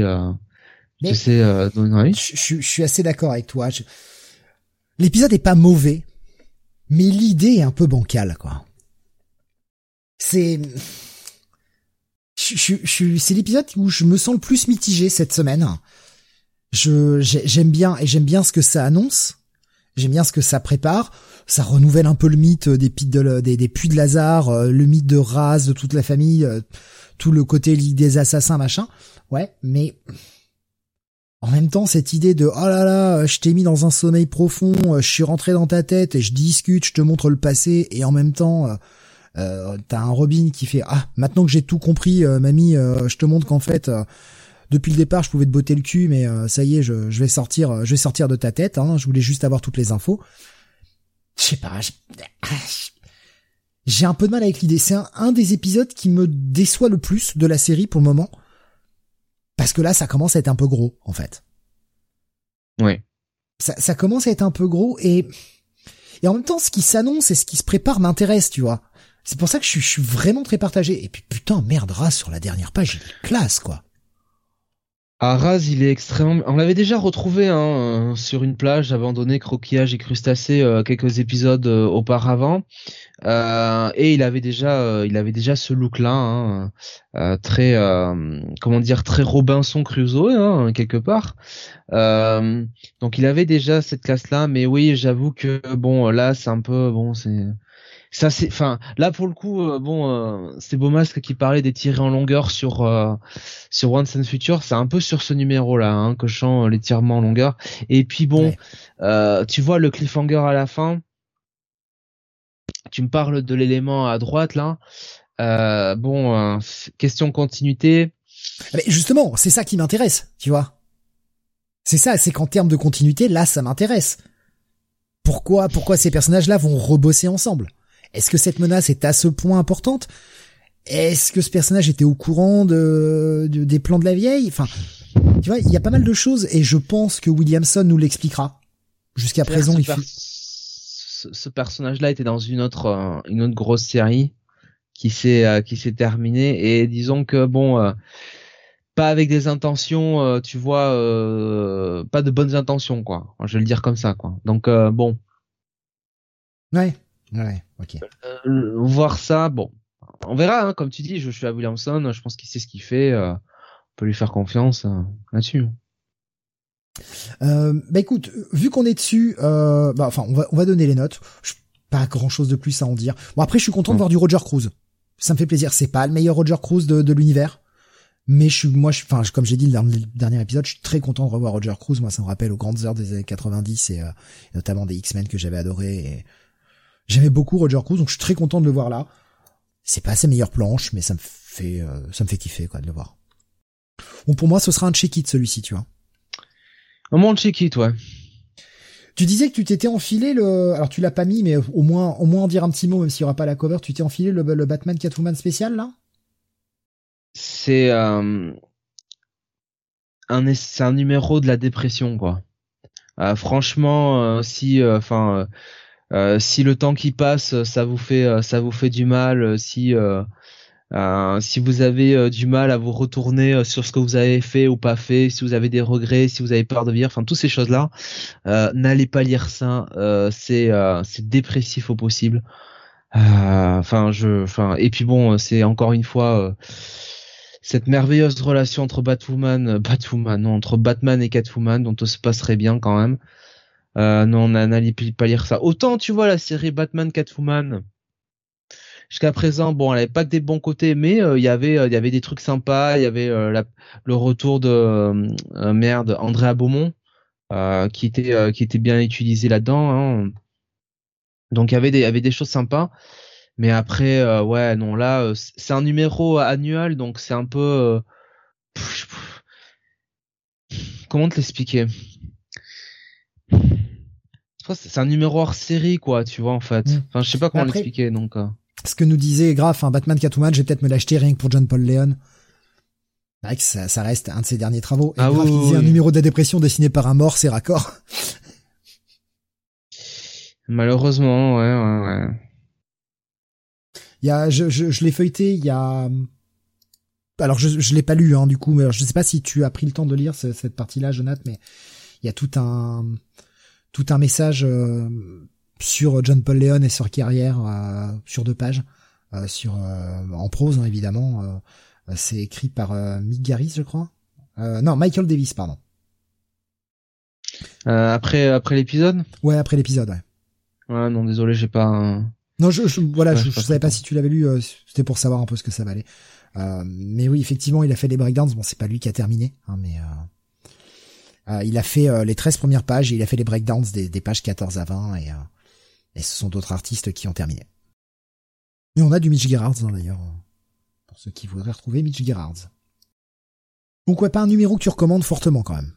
je, je, suis assez d'accord avec toi. L'épisode est pas mauvais mais l'idée est un peu bancale, quoi. C'est, je, je, c'est l'épisode où je me sens le plus mitigé cette semaine. Je, j'aime bien et j'aime bien ce que ça annonce. J'aime bien ce que ça prépare. Ça renouvelle un peu le mythe des, de, des, des puits de Lazare, euh, le mythe de Raz, de toute la famille, euh, tout le côté des assassins, machin. Ouais, mais en même temps, cette idée de oh là là, je t'ai mis dans un sommeil profond, euh, je suis rentré dans ta tête et je discute, je te montre le passé, et en même temps, euh, euh t'as un Robin qui fait ah maintenant que j'ai tout compris, mamie, je te montre qu'en fait depuis le départ je pouvais te botter le cul, mais ça y est, je, vais sortir, je vais sortir de ta tête. Hein, je voulais juste avoir toutes les infos. Je sais pas. J'ai un peu de mal avec l'idée. C'est un, un des épisodes qui me déçoit le plus de la série pour le moment parce que là, ça commence à être un peu gros, en fait. Oui. Ça, ça commence à être un peu gros et, et en même temps, ce qui s'annonce et ce qui se prépare m'intéresse, tu vois. C'est pour ça que je suis, je suis, vraiment très partagé. Et puis putain, merde, race sur la dernière page, il classe, quoi. Arras, il est extrêmement. On l'avait déjà retrouvé hein, euh, sur une plage abandonnée, croquillage et crustacés euh, quelques épisodes euh, auparavant, et il avait déjà, il avait déjà ce look-là, hein, très, comment dire, très Robinson Crusoe hein, quelque part. donc il avait déjà cette classe-là, mais oui, j'avoue que bon, là c'est un peu, bon, c'est ça c'est enfin là pour le coup euh, bon euh, c'est Beaumasque qui parlait des tirés en longueur sur euh, sur Once and Future. C'est un peu sur ce numéro là hein, que je sens les tirements en longueur. Et puis bon tu vois le cliffhanger à la fin. Tu me parles de l'élément à droite là. Bon question continuité. Mais justement c'est ça qui m'intéresse tu vois. C'est ça c'est qu'en termes de continuité là ça m'intéresse. Pourquoi pourquoi ces personnages là vont rebosser ensemble? Est-ce que cette menace est à ce point importante? Est-ce que ce personnage était au courant de, des plans de la vieille? Enfin, tu vois, il y a pas mal de choses et je pense que Williamson nous l'expliquera. Jusqu'à présent, il ce, personnage-là était dans une autre euh, une autre grosse série qui s'est euh, qui s'est terminée et disons que bon euh, pas avec des intentions tu vois pas de bonnes intentions quoi. Je vais le dire comme ça quoi. Donc bon. Ouais Ouais, ok. Euh, voir ça, bon, on verra. Hein, comme tu dis, je suis à Williamson, je pense qu'il sait ce qu'il fait. Euh, on peut lui faire confiance euh, là-dessus. Euh, bah écoute, vu qu'on est dessus, euh, bah enfin, on va on va donner les notes. Pas grand chose de plus à en dire. Bon après, je suis content de voir du Roger Cruz. Ça me fait plaisir. C'est pas le meilleur Roger Cruz de, de l'univers, mais je suis moi, je, enfin, comme j'ai dit dans le dernier épisode, je suis très content de revoir Roger Cruz. Moi, ça me rappelle aux grandes heures des années 90 et notamment des X-Men que j'avais adoré. Et J'aimais beaucoup Roger Cruz, donc je suis très content de le voir là. C'est pas ses meilleures planches, mais ça me fait, euh, ça me fait kiffer quoi de le voir. Bon, pour moi, ce sera un check-it celui-ci, tu vois. Un bon check-it, ouais. Tu disais que tu t'étais enfilé le, alors tu l'as pas mis, mais au moins, au moins en dire un petit mot, même s'il y aura pas la cover. Tu t'es enfilé le, le Batman Catwoman spécial là? C'est euh, un, c'est un numéro de la dépression quoi. Euh, franchement, euh, si, euh, enfin euh, si le temps qui passe, ça vous fait, euh, ça vous fait du mal, euh, si si vous avez du mal à vous retourner sur ce que vous avez fait ou pas fait, si vous avez des regrets, si vous avez peur de vivre, enfin toutes ces choses-là, n'allez pas lire ça. c'est c'est dépressif au possible. Enfin je, enfin et puis bon, c'est encore une fois cette merveilleuse relation entre Batwoman, Batwoman, non, entre Batman et Catwoman dont tout se passerait bien quand même. Euh, non, on n'allait pas lire ça. Autant, tu vois, la série Batman Catwoman, jusqu'à présent, bon, elle avait pas que des bons côtés, mais il y avait il y avait des trucs sympas. Il y avait le retour de merde Andrea Beaumont qui était qui était bien utilisé là-dedans. Hein. Donc il y avait des y avait des choses sympas. Mais après, ouais, non, là, c'est un numéro annuel, donc c'est un peu. comment te l'expliquer? C'est un numéro hors série quoi tu vois en fait. Mm. enfin je sais pas comment l'expliquer donc euh. ce que nous disait Graf un Batman Catwoman je vais peut-être me l'acheter rien que pour John Paul Leon que ça, ça, reste un de ses derniers travaux. Et ah, Graf il disait un numéro de la dépression dessiné par un mort c'est raccord. <laughs> Malheureusement ouais ouais ouais. Il y a je, je, je l'ai feuilleté il y a alors je je l'ai pas lu hein, du coup mais je sais pas si tu as pris le temps de lire cette, partie là Jonathan mais il y a tout un tout un message euh, sur John Paul Leon et sur carrière euh, sur deux pages euh, sur en prose hein, évidemment c'est écrit par Mick Garris je crois. Non Michael Davis pardon. Après après l'épisode? Ouais après l'épisode ouais. Ouais non désolé j'ai pas non je, voilà je, je savais pas si tu l'avais lu c'était pour savoir un peu ce que ça valait. Euh, mais oui, effectivement, il a fait des breakdowns. Bon, c'est pas lui qui a terminé, hein, mais euh, il a fait les 13 premières pages et il a fait les breakdowns des, pages 14 à 20 et, et ce sont d'autres artistes qui ont terminé. Et on a du Mitch Gerhards hein, d'ailleurs, pour ceux qui voudraient retrouver Mitch Gerhards. Donc ouais, pas un numéro que tu recommandes fortement quand même?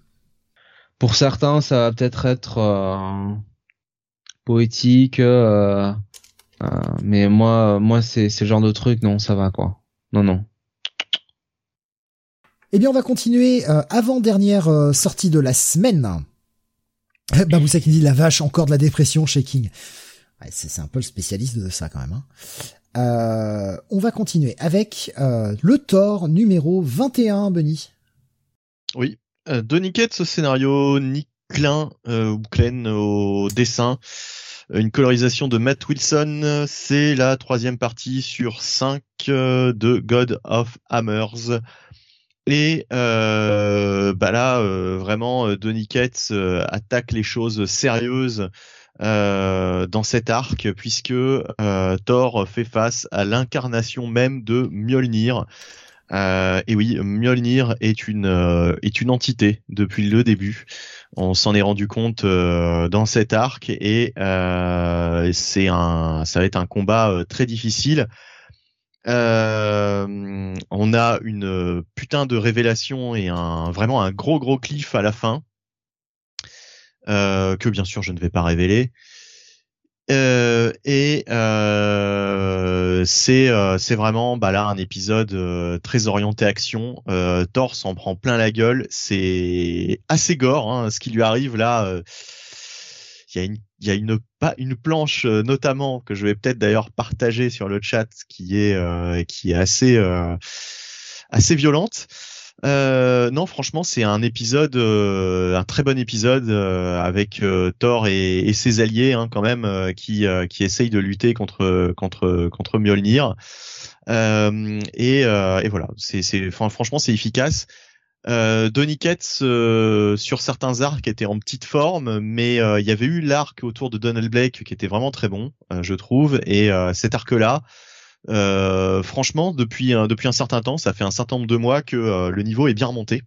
Pour certains, ça va peut-être être, poétique, euh, mais moi, moi c'est ce genre de truc, non, ça va quoi. Non, non. Eh bien, on va continuer. Euh, avant-dernière euh, sortie de la semaine. Baboussa qui dit la vache, encore de la dépression chez King. c'est un peu le spécialiste de ça quand même. Hein. Euh, on va continuer avec le Thor numéro 21, Benny. Oui. Donny ce scénario, Nick Klein, ou Klein au dessin. Une colorisation de Matt Wilson, c'est la troisième partie sur 5 euh, de God of Hammers. Et euh, bah là, euh, vraiment, Donny Cates attaque les choses sérieuses dans cet arc, puisque Thor fait face à l'incarnation même de Mjolnir. et oui, Mjolnir est une entité depuis le début. On s'en est rendu compte euh, dans cet arc et euh, c'est un, ça va être un combat euh, très difficile. On a une putain de révélation et un vraiment un gros gros cliff à la fin que bien sûr je ne vais pas révéler. Euh, et euh, c'est euh, vraiment bah là un épisode euh, très orienté action. Thor s'en prend plein la gueule. C'est assez gore hein, ce qui lui arrive là. Il y a une il y a une une planche notamment que je vais peut-être d'ailleurs partager sur le chat qui est qui est assez assez violente. Euh, non, franchement, c'est un épisode, euh, un très bon épisode euh, avec Thor et, ses alliés hein, quand même, qui qui essayent de lutter contre contre contre Mjolnir. Et, et, voilà, c'est franchement c'est efficace. Euh, Donny sur certains arcs était en petite forme, mais il y avait eu l'arc autour de Donald Blake qui était vraiment très bon, je trouve, et cet arc-là, euh, franchement, depuis depuis un certain temps, ça fait un certain nombre de mois que euh, le niveau est bien remonté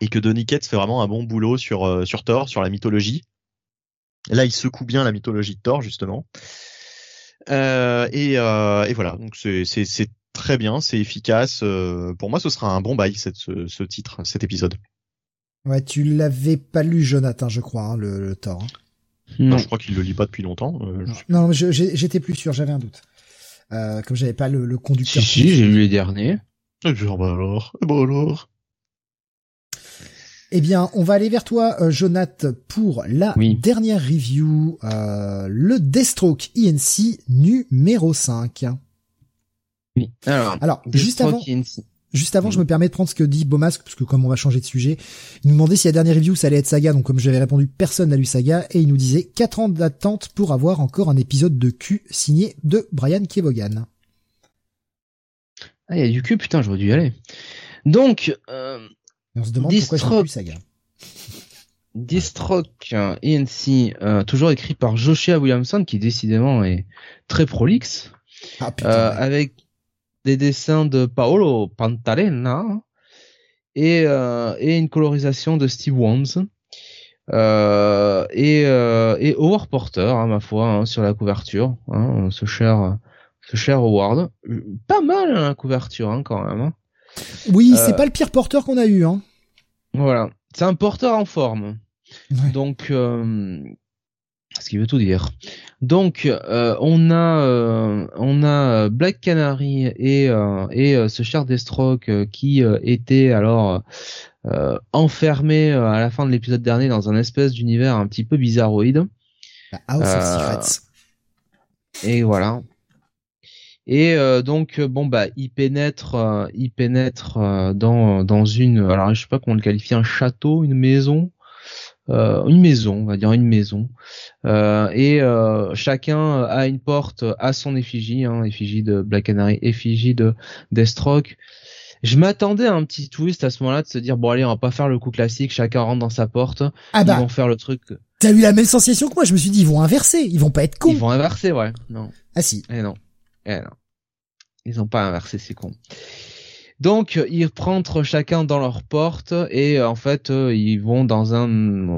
et que Donny Cates fait vraiment un bon boulot sur euh, sur Thor, sur la mythologie. Là, il secoue bien la mythologie de Thor justement. Et, et, voilà, donc c'est très bien, c'est efficace. pour moi, ce sera un bon bail cette, ce, titre, cet épisode. Ouais, tu l'avais pas lu, Jonathan, je crois, hein, le, Thor. Hein. Non. je crois qu'il le lit pas depuis longtemps. non, non j'étais plus sûr, j'avais un doute. Euh, comme j'avais pas le, le conducteur. Si, si, j'ai lu les derniers. Eh bien, bah alors, ben alors. Eh bien, on va aller vers toi, euh, Jonath, pour la dernière review, euh, le Deathstroke INC numéro 5. Oui. Alors, alors juste avant, Juste avant, je me permets de prendre ce que dit Beaumasque, parce que comme on va changer de sujet, il nous demandait si la dernière review ça allait être Saga, donc comme j'avais répondu, personne n'a lu Saga, et il nous disait 4 ans d'attente pour avoir encore un épisode de Q signé de Brian Kevogan. Ah, il y a du cul, putain, j'aurais dû y aller. Donc, euh, on se demande pourquoi plus Saga. Distroke ENC, euh, toujours écrit par Joshua Williamson, qui décidément est très prolixe. Ah, putain, euh, ouais. avec des dessins de Paolo Pantalena et, euh, et une colorisation de Steve Wands. Euh, et, euh, et Howard Porter, hein, ma foi, hein, sur la couverture, hein, ce cher, ce cher Howard, pas mal hein, la couverture quand même. Oui, euh, c'est pas le pire porteur qu'on a eu, hein. Voilà, c'est un porteur en forme. Ouais. Donc, ce qui veut tout dire. Donc, euh, on a, euh, on a Black Canary et euh, et euh, ce cher Deathstroke euh, qui euh, était alors euh, enfermé euh, à la fin de l'épisode dernier dans un espèce d'univers un petit peu bizarroïde. La House of Euh, Secrets. Et voilà. Et euh, donc euh, bon bah il pénètre, euh, il pénètre euh, dans dans une, alors je sais pas comment le qualifie, un château, une maison, euh, une maison, on va dire une maison. Euh, et euh, chacun a une porte à son effigie, hein, effigie de Black Canary, effigie de Deathstroke. Je m'attendais à un petit twist à ce moment-là de se dire bon allez on va pas faire le coup classique, chacun rentre dans sa porte, Ah ils bah, vont faire le truc, t'as eu la même sensation que moi. Je me suis dit, ils vont inverser. Ils vont pas être cons. ils vont inverser ouais, non. Ah si. Eh non. Eh non. Ils ont pas inversé, c'est con. Donc, ils rentrent chacun dans leur porte et euh, en fait, euh, ils vont dans un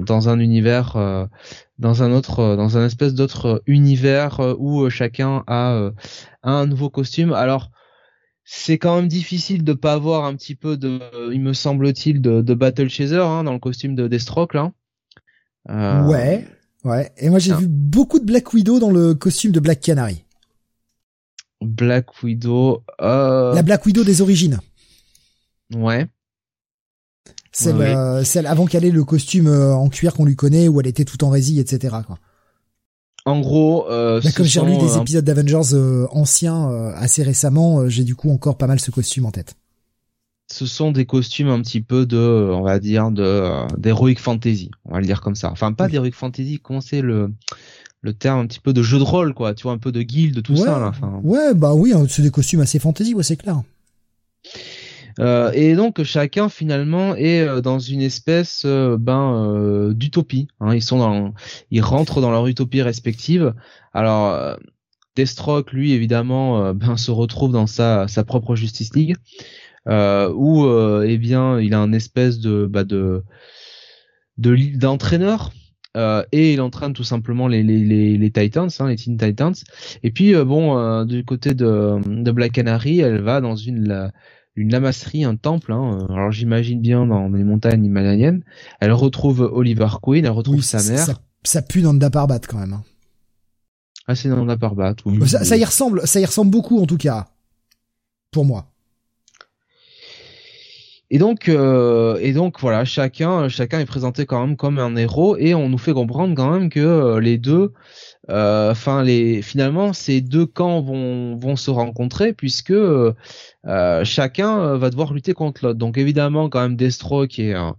dans un univers, euh, dans un autre, dans un espèce d'autre univers où chacun a, euh, a un nouveau costume. Alors, c'est quand même difficile de pas avoir un petit peu de, il me semble-t-il, de, de Battle Chaser hein, dans le costume de Deathstroke là. Euh, Ouais. Ouais. Et moi, j'ai Ah. vu beaucoup de Black Widow dans le costume de Black Canary. Black Widow. Euh, La Black Widow des origines. Ouais. Celle, Ouais, euh, celle avant qu'elle ait le costume euh, en cuir qu'on lui connaît, où elle était tout en résille, etc. Quoi. En gros, euh, Bah, comme j'ai relu des épisodes d'Avengers anciens assez récemment, j'ai du coup encore pas mal ce costume en tête. ce sont des costumes un petit peu de, on va dire, de d'heroic fantasy, on va le dire comme ça. Enfin, pas Oui. d'heroic fantasy, comment c'est le le terme un petit peu de jeu de rôle, quoi. Tu vois, un peu de guilde, tout ouais, ça. Là. Enfin, ouais, bah oui, hein, c'est des costumes assez fantasy, ouais, c'est clair. euh, et donc chacun finalement est euh, dans une espèce euh, ben euh, d'utopie. Hein. Ils sont dans, ils rentrent dans leur utopie respective. Alors euh, Deathstroke, lui, évidemment, ben se retrouve dans sa sa propre Justice League. euh, où euh, eh bien il a un espèce de bah, de d'entraîneur euh, et il entraîne tout simplement les les les, les Titans hein, les Teen Titans et puis euh, bon euh, du côté de de Black Canary elle va dans une la- une lamasserie un temple hein, alors j'imagine bien dans les montagnes himalayennes elle retrouve Oliver Queen elle retrouve Oui, sa mère ça, ça pue Nanda Parbat quand même. hein. ah c'est dans la Parbat oui. Ça, ça y ressemble, ça y ressemble beaucoup en tout cas. Pour moi. Et donc, euh, et donc voilà, chacun, chacun est présenté quand même comme un héros et on nous fait comprendre quand même que euh, les deux, euh, enfin les, finalement ces deux camps vont vont se rencontrer puisque euh, chacun va devoir lutter contre l'autre. Donc évidemment quand même Deathstroke et euh,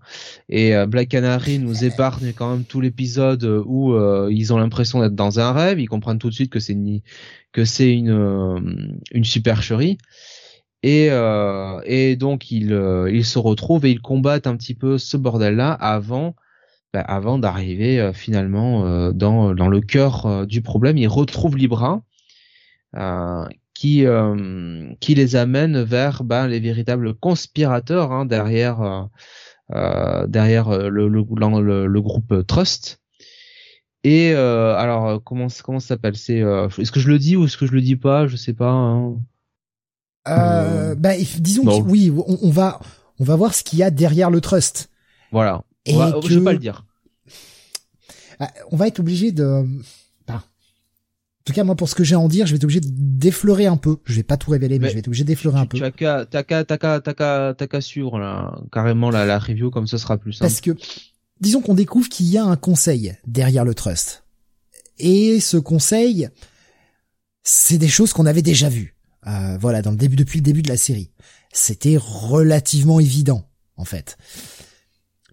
et Black Canary nous épargnent quand même tout l'épisode où ils ont l'impression d'être dans un rêve. Ils comprennent tout de suite que c'est une que c'est une une supercherie. Et, euh, et donc ils, euh, se retrouvent et ils combattent un petit peu ce bordel-là avant, bah, avant d'arriver euh, finalement dans, le cœur du problème. Ils retrouvent Libra, qui, les amène vers bah, les véritables conspirateurs hein, derrière, le, groupe Trust. Et alors comment ça s'appelle? Est-ce que je le dis ou est-ce que je le dis pas? Je sais pas. Hein. Euh, bah, if- disons que oui, on, on va, on va voir ce qu'il y a derrière le trust. Voilà. Et On va- que- Je vais pas le dire. Ah, on va être obligé de. Bah, en tout cas, moi, pour ce que j'ai à en dire, je vais être obligé d'effleurer un peu. Je vais pas tout révéler, mais, Mais je vais être obligé d'effleurer un peu. Tu as qu'à, t'as qu'à, t'as qu'à, t'as qu'à, t'as qu'à suivre là, carrément la, la review comme ce sera plus simple. Parce que, disons qu'on découvre qu'il y a un conseil derrière le trust. Et ce conseil, c'est des choses qu'on avait déjà vues. Euh, voilà, dans le début, depuis le début de la série. C'était relativement évident, en fait.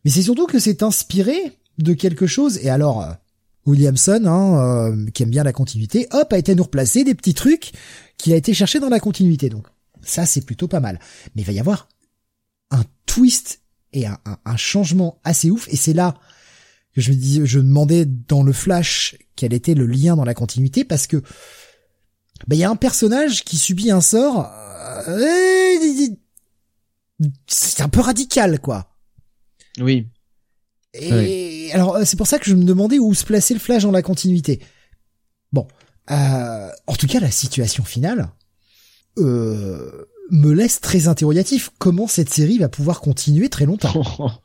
Mais c'est surtout que c'est inspiré de quelque chose. Et alors, euh, Williamson, hein, euh, qui aime bien la continuité, hop, a été nous replacer des petits trucs qu'il a été chercher dans la continuité. Donc, ça, c'est plutôt pas mal. Mais il va y avoir un twist et un, un- changement assez ouf. Et c'est là que je me dis, je demandais dans le flash quel était le lien dans la continuité parce que ben il y a un personnage qui subit un sort. Euh, c'est un peu radical, quoi. Oui. Et alors c'est pour ça que je me demandais où se placer le Flash dans la continuité. Bon, euh, en tout cas la situation finale euh, me laisse très interrogatif. Comment cette série va pouvoir continuer très longtemps? <laughs>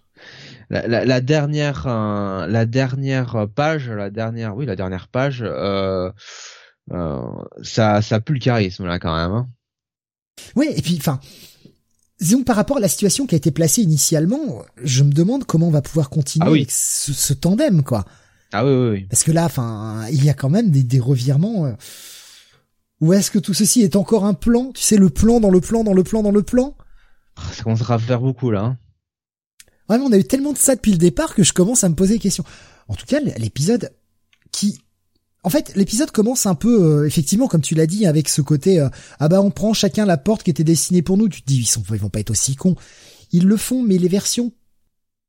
La, la, la, dernière, euh, la dernière page, la dernière, oui, la dernière page, euh, euh, ça, ça pue le charisme là quand même. Hein. Oui, et puis, enfin, disons par rapport à la situation qui a été placée initialement, je me demande comment on va pouvoir continuer ah avec ce, ce, tandem, quoi. Ah oui, oui, oui. Parce que là, enfin, il y a quand même des, des revirements. Euh, ou est-ce que tout ceci est encore un plan Tu sais, le plan dans le plan dans le plan dans le plan? Ah, Ça commencera à faire beaucoup là. Hein. Ouais, mais on a eu tellement de ça depuis le départ que je commence à me poser des questions. En tout cas, l'épisode qui... En fait, l'épisode commence un peu, euh, effectivement, comme tu l'as dit, avec ce côté euh, ah bah on prend chacun la porte qui était destinée pour nous. Tu te dis ils sont, ils vont pas être aussi cons. Ils le font, mais les versions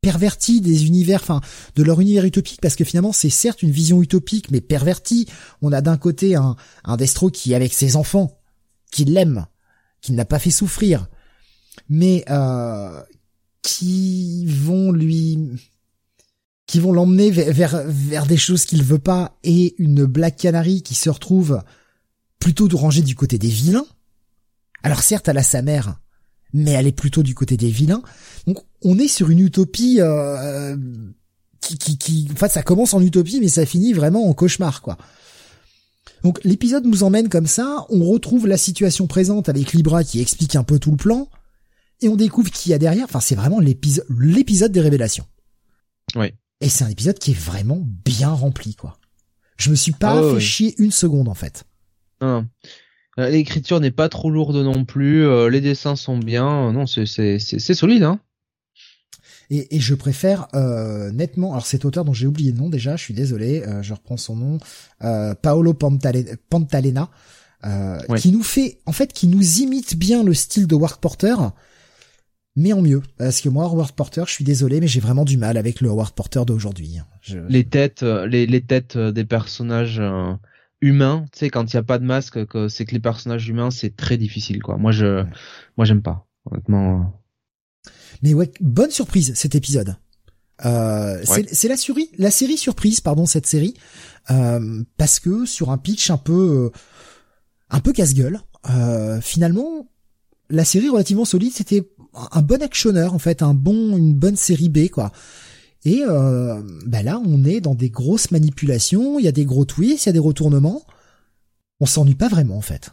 perverties des univers, enfin de leur univers utopique, parce que finalement c'est certes une vision utopique, mais pervertie. On a d'un côté un, un Destro qui avec ses enfants, qui l'aime, qui ne l'a pas fait souffrir, mais euh, qui vont lui qui vont l'emmener vers, vers, des choses qu'il veut pas et une Black Canary qui se retrouve plutôt de ranger du côté des vilains. Alors certes, elle a sa mère, mais elle est plutôt du côté des vilains. Donc on est sur une utopie euh, qui, qui, qui, ça commence en utopie, mais ça finit vraiment en cauchemar, quoi. Donc l'épisode nous emmène comme ça, on retrouve la situation présente avec Libra qui explique un peu tout le plan, et on découvre qui y a derrière. Enfin, c'est vraiment l'épisode, l'épisode des révélations. Oui. Et c'est un épisode qui est vraiment bien rempli, quoi. Je me suis pas ah fait chier une seconde, en fait. Non. Euh, l'écriture n'est pas trop lourde non plus. Euh, les dessins sont bien. Non, c'est c'est c'est solide, hein. Et, et je préfère euh, nettement. Alors cet auteur dont j'ai oublié le nom déjà, je suis désolé. je reprends son nom. Paolo Pantalena, qui nous fait, en fait, qui nous imite bien le style de Work Porter mais en mieux. Parce que moi, Howard Porter, je suis désolé, mais j'ai vraiment du mal avec le Howard Porter d'aujourd'hui. Les têtes, euh, les, les têtes euh, des personnages euh, humains, tu sais, quand il n'y a pas de masque, que c'est que les personnages humains, c'est très difficile, quoi. Moi, je, moi, j'aime pas, honnêtement. Mais ouais, bonne surprise cet épisode. Euh, C'est la série, la série surprise, pardon, cette série, euh, parce que sur un pitch un peu, un peu casse-gueule, euh, finalement, la série relativement solide, c'était un bon actionneur en fait, un bon, une bonne série B quoi. Et euh, bah là, on est dans des grosses manipulations, il y a des gros twists, il y a des retournements. On s'ennuie pas vraiment en fait.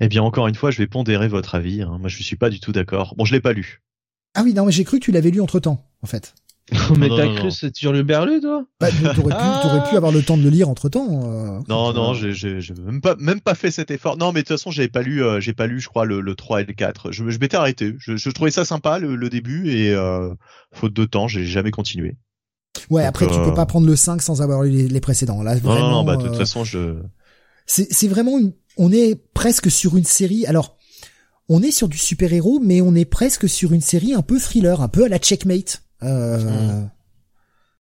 Eh bien, encore une fois, je vais pondérer votre avis. Hein. Moi, je suis pas du tout d'accord. Bon, je l'ai pas lu. Ah oui, non, mais j'ai cru que tu l'avais lu entre temps, en fait. <laughs> mais t'as cru c'est sur le berlu, toi bah, T'aurais pu, pu avoir le temps de le lire entre temps. Euh, non, non, j'ai, j'ai, même pas, même pas fait cet effort. Non, mais de toute façon, j'avais pas lu, euh, j'ai pas lu, je crois, le, le 3 et le 4. Je, je m'étais arrêté. Je, je, trouvais ça sympa le, début et euh, faute de temps, j'ai jamais continué. Ouais, après, tu peux pas prendre le 5 sans avoir lu les, précédents. Là, vraiment, non, non, bah de toute façon, je. C'est, c'est vraiment, une... on est presque sur une série. Alors, on est sur du super héros, mais on est presque sur une série un peu thriller, un peu à la checkmate. Euh, mmh.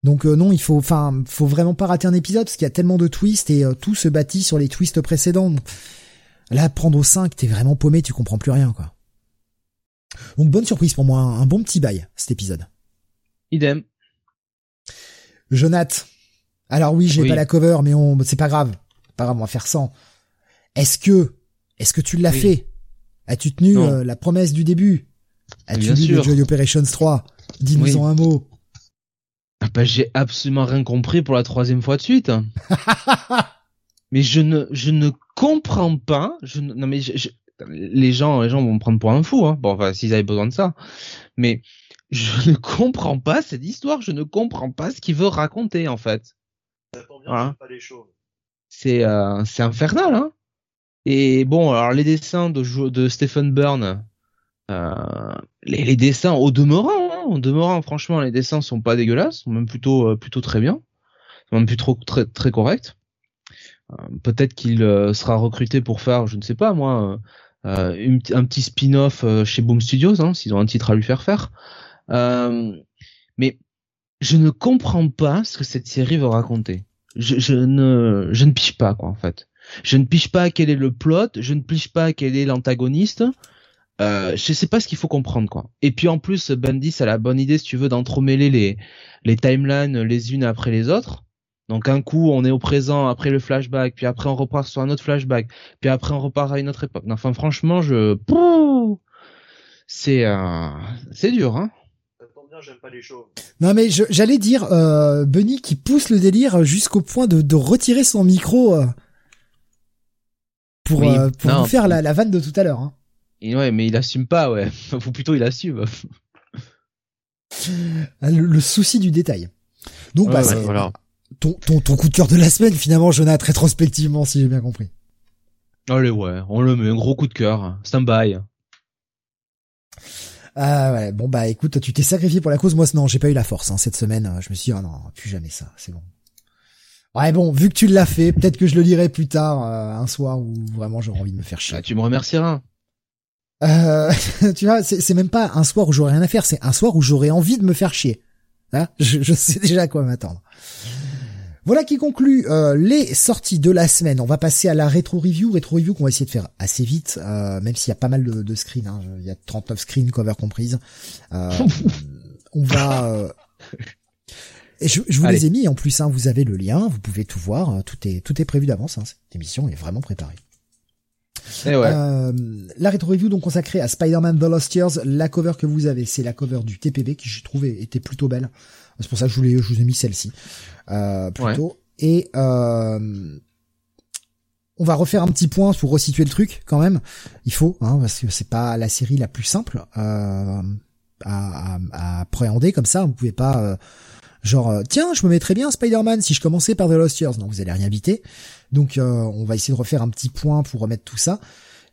Donc euh, non, il faut, enfin, faut vraiment pas rater un épisode parce qu'il y a tellement de twists et euh, tout se bâtit sur les twists précédents. Là, prendre au 5, t'es vraiment paumé, tu comprends plus rien, quoi. Donc bonne surprise pour moi, un, bon petit bail cet épisode. Idem. Jonath. Alors oui, j'ai pas la cover, mais on, c'est pas grave, pas grave, on va faire sans. Est-ce que, est-ce que tu l'as fait? As-tu tenu euh, la promesse du début? As-tu lu le Joy Operations 3 Dis-nous en un mot. Ah bah, j'ai absolument rien compris pour la troisième fois de suite. <laughs> mais je ne, je ne comprends pas. Je non mais les gens, les gens vont me prendre pour un fou. Hein. Bon, enfin, s'ils avaient besoin de ça. Mais je ne comprends pas cette histoire. Je ne comprends pas ce qu'il veut raconter en fait. C'est euh, c'est infernal. Hein. Et bon, alors les dessins de, de Stephen Byrne, euh, les, les, dessins au demeurant, en demeurant, franchement, les dessins sont pas dégueulasses, sont même plutôt euh, plutôt très bien, sont même plutôt très très corrects. Euh, peut-être qu'il euh, sera recruté pour faire, je ne sais pas moi, un petit spin-off chez Boom Studios, hein, s'ils ont un titre à lui faire faire. mais je ne comprends pas ce que cette série veut raconter. Je, je ne je ne piche pas quoi en fait. Je ne piche pas quel est le plot, je ne piche pas quel est l'antagoniste. Euh, je sais pas ce qu'il faut comprendre quoi. Et puis en plus, Bendis a la bonne idée, si tu veux, d'entremêler les les timelines les unes après les autres. Donc un coup, on est au présent, après le flashback, puis après on repart sur un autre flashback, puis après on repart à une autre époque. Enfin, franchement, je, c'est euh... c'est dur, hein. J'aime pas les choses. Non mais j'allais dire euh, Bunny qui pousse le délire jusqu'au point de, de, retirer son micro euh, pour euh, pour faire la, la, vanne de tout à l'heure. Hein. Ouais, mais il assume pas, ouais. <laughs> Ou plutôt il assume. Ah, le, le, souci du détail. Donc bah, voilà ton, ton, ton coup de cœur de la semaine, finalement, Jonathan, rétrospectivement, si j'ai bien compris. Allez, ouais, on le met, un gros coup de cœur. Stand-by. Ah ouais, bon bah écoute, tu t'es sacrifié pour la cause, moi non, j'ai pas eu la force hein, cette semaine, je me suis dit, oh non, plus jamais ça, c'est bon. Ouais bon, vu que tu l'as fait, peut-être que je le lirai plus tard, euh, un soir où vraiment j'aurai envie de me faire chier. Bah, tu me remercieras. Euh, <laughs> tu vois, c'est même pas un soir où j'aurai rien à faire, c'est un soir où j'aurai envie de me faire chier. Hein? Je, je sais <laughs> déjà à quoi m'attendre. Voilà qui conclut euh, les sorties de la semaine. On va passer à la rétro review, rétro review qu'on va essayer de faire assez vite, euh, même s'il y a pas mal de, de screens. Hein. Il y a 39 screens, cover comprise. Euh, <laughs> on va. Et je, je vous les ai mis en plus. Hein, vous avez le lien, vous pouvez tout voir. Tout est tout est prévu d'avance. Hein. Cette émission est vraiment préparée. Et ouais. la rétro review donc consacrée à Spider-Man The Lost Years. La cover que vous avez, c'est la cover du TPB qui je trouvais était plutôt belle. C'est pour ça que je, voulais, je vous ai mis celle-ci euh, plutôt. Et euh, on va refaire un petit point pour resituer le truc quand même. Il faut, hein, parce que c'est pas la série la plus simple euh, à, à, à, appréhender comme ça. Vous pouvez pas euh, genre euh, tiens, je me mettrais bien Spider-Man si je commençais par The Lost Years. Non, vous allez rien éviter. Donc on va essayer de refaire un petit point pour remettre tout ça.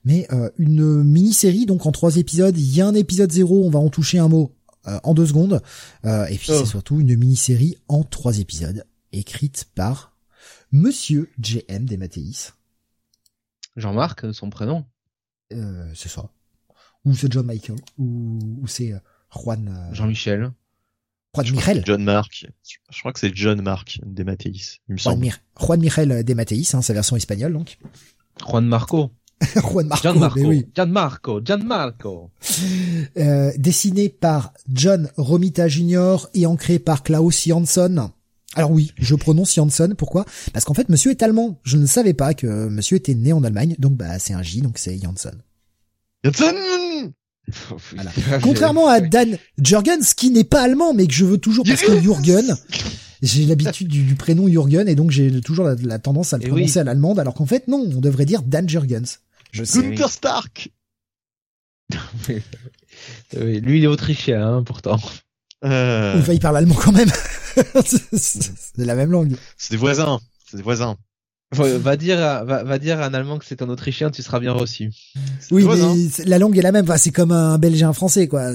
Mais une mini-série, donc en trois épisodes, il y a un épisode zéro, on va en toucher un mot euh, en deux secondes. Euh, et puis c'est oh. surtout une mini-série en trois épisodes, écrite par Monsieur J.M. Desmatteis. Jean-Marc, son prénom? Euh, c'est ça. Ou c'est John Michael, ou, ou c'est Juan. Jean-Michel. Juan Michel. John Marc. Je crois que c'est John Marc Desmatteis. Juan, Juan Michel Desmatteis, hein, sa version espagnole donc. <laughs> Juan Marco. <laughs> Juan Marco, Gianmarco, oui. Gianmarco, Gianmarco. Euh, dessiné par John Romita Jr. et ancré par Klaus Jansson. Alors oui, je prononce Jansson, pourquoi? Parce qu'en fait, monsieur est allemand. Je ne savais pas que monsieur était né en Allemagne, donc bah c'est un J, donc c'est Jansson. Jansson voilà. <laughs> Contrairement à Dan Jurgens, qui n'est pas allemand, mais que je veux toujours parce que Jürgen, j'ai l'habitude du, prénom Jürgen, et donc j'ai toujours la, tendance à le prononcer à l'allemande, alors qu'en fait, non, on devrait dire Dan Jurgens. Je sais. Gunther Stark. <laughs> oui, lui il est autrichien hein, pourtant. Euh... Enfin, il parle allemand quand même. <laughs> c'est la même langue. C'est des voisins. C'est des voisins. Va dire, à, va, va, dire un allemand que c'est un autrichien, tu seras bien reçu. Oui, mais la langue est la même. Enfin, c'est comme un belge et un français, quoi.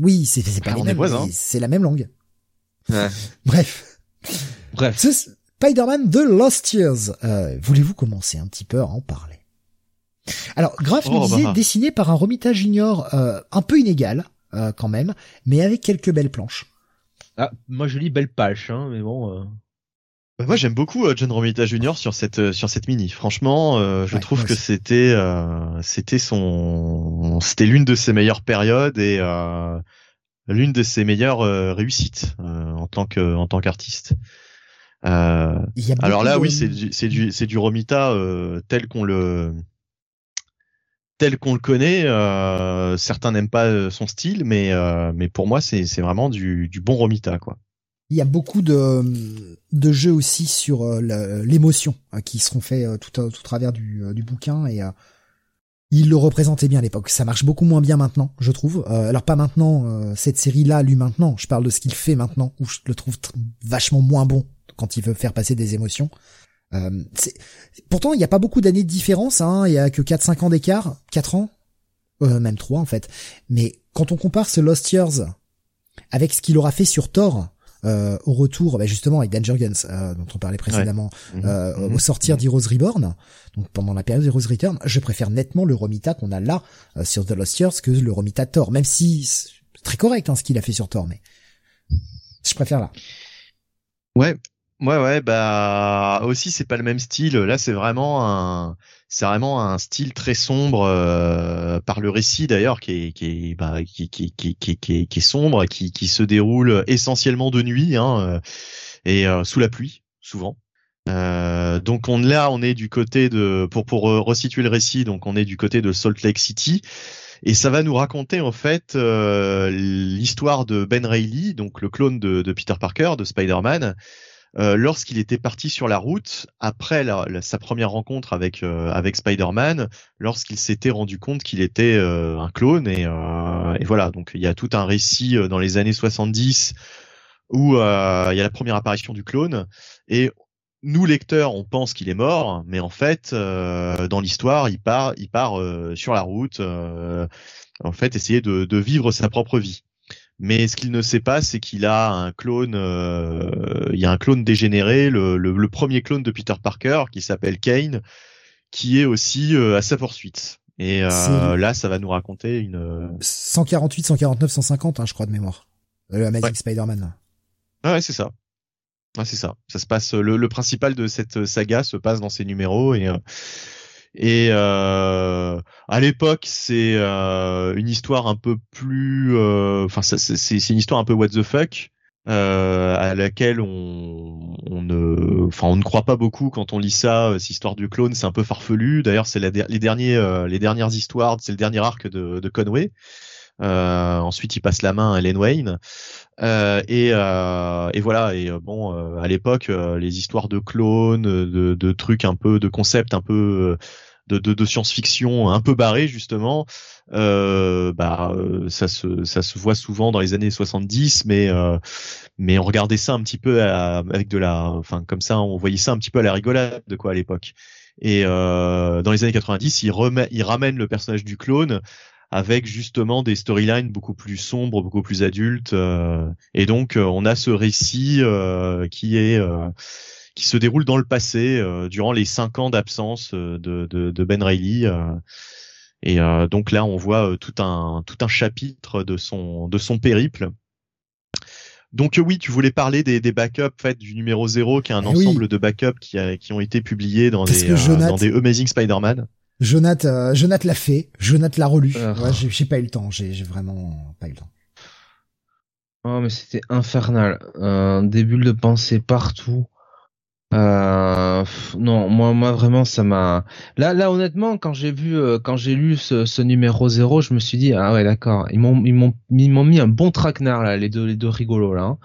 Oui, c'est pas ah, les mêmes. C'est la même langue. Ouais. <laughs> Bref. Bref. Spider-Man The Lost Years. Euh, Voulez-vous commencer un petit peu à en parler? Alors, Graf nous oh, disait bah. dessiné par un Romita Junior euh, un peu inégal euh, quand même, mais avec quelques belles planches. Ah, moi je lis belle page, hein, mais bon. Euh... Bah, moi j'aime beaucoup euh, John Romita Junior sur cette euh, sur cette mini. Franchement, je trouve que c'était c'était son c'était l'une de ses meilleures périodes et l'une de ses meilleures réussites en tant que en tant qu'artiste. alors là, oui, c'est du c'est du c'est du Romita tel qu'on le tel qu'on le connaît. Euh, certains n'aiment pas euh, son style, mais euh, mais pour moi c'est c'est vraiment du, du bon Romita quoi. Il y a beaucoup de de jeux aussi sur l'émotion qui seront faits tout au tout travers du du bouquin et il le représentait bien à l'époque. Ça marche beaucoup moins bien maintenant, je trouve. alors pas maintenant cette série-là, lui maintenant. Je parle de ce qu'il fait maintenant, où je le trouve vachement moins bon quand il veut faire passer des émotions. Euh, pourtant, il n'y a pas beaucoup d'années de différence. Hein. Il y a que 4-5 ans d'écart, 4 ans, euh, même 3 en fait. Mais quand on compare ce Lost Years avec ce qu'il aura fait sur Thor, euh, au retour, bah justement avec Dan Jurgens, euh, dont on parlait précédemment, mhm. euh, au mhm. sortir d'Heroes Reborn, donc pendant la période Heroes Return, je préfère nettement le Romita qu'on a là euh, sur The Lost Years que le Romita Thor, même si c'est très correct hein, ce qu'il a fait sur Thor, mais je préfère là. Ouais, Ouais, ouais, bah aussi c'est pas le même style. Là, c'est vraiment un, c'est vraiment un style très sombre euh, par le récit d'ailleurs qui est, qui est, bah, qui, qui, qui, qui, est sombre, qui, qui se déroule essentiellement de nuit hein, euh, et euh, sous la pluie souvent. Euh, donc on là, on est du côté de pour pour resituer le récit, donc on est du côté de Salt Lake City. Et ça va nous raconter en fait euh, l'histoire de Ben Reilly, donc le clone de, de Peter Parker, de Spider-Man, euh, lorsqu'il était parti sur la route après sa première rencontre avec euh, Spider-Man, lorsqu'il s'était rendu compte qu'il était euh, un clone et, et, voilà. Donc il y a tout un récit dans les années 70 où il y a la première apparition du clone et nous lecteurs on pense qu'il est mort mais en fait dans l'histoire il part il part sur la route en fait essayer de vivre sa propre vie mais ce qu'il ne sait pas, c'est qu'il a un clone, euh, il y a un clone dégénéré, le, le, premier clone de Peter Parker, qui s'appelle Kane, qui est aussi euh, à sa poursuite. Et euh, là, ça va nous raconter une 148, 149, 150, hein, je crois de mémoire. Le Amazing Spider-Man. Ah ouais, c'est ça. Ah, c'est ça. Ça se passe. Le, le, principal de cette saga se passe dans ces numéros et et euh, à l'époque, c'est euh, une histoire un peu plus, euh, enfin, c'est une histoire un peu what the fuck. Euh, à laquelle on, on ne, enfin, on ne croit pas beaucoup quand on lit ça. Cette histoire du clone, c'est un peu farfelu. D'ailleurs, c'est les derniers, les dernières histoires, c'est le dernier arc de, de Conway. Euh, ensuite, il passe la main à Len Wayne. Euh, et, euh, et, voilà. Et bon, à l'époque, les histoires de clones, de, de, trucs un peu, de concepts un peu de, de, de science-fiction un peu barré justement, euh, bah ça se ça se voit souvent dans les années 70, mais euh, mais on regardait ça un petit peu avec de la, enfin comme ça, on voyait ça un petit peu à la rigolade de quoi à l'époque. Et euh, dans les années 90, il remet, il ramène le personnage du clone avec justement des storylines beaucoup plus sombres, beaucoup plus adultes. Euh, et donc on a ce récit euh, qui est qui se déroule dans le passé euh, durant les cinq ans d'absence euh, de, de, de, Ben Reilly. Euh, et donc là, on voit tout un tout un chapitre de son de son périple. Donc oui, tu voulais parler des, des backups fait du numéro 0 qui est un eh ensemble de backups qui, a, qui ont été publiés dans des dans des Amazing Spider-Man. Jonath, Jonath l'a fait, Jonath l'a relu. Ouais, j'ai pas eu le temps, j'ai vraiment pas eu le temps. Oh mais c'était infernal, euh, des bulles de pensée partout. Euh, non, moi, moi vraiment, ça m'a. Là, là, honnêtement, quand j'ai vu, euh, quand j'ai lu ce, numéro 0, je me suis dit, ah ouais, d'accord, ils m'ont, ils m'ont, ils m'ont mis un bon traquenard là, les deux, les deux rigolos là, hein,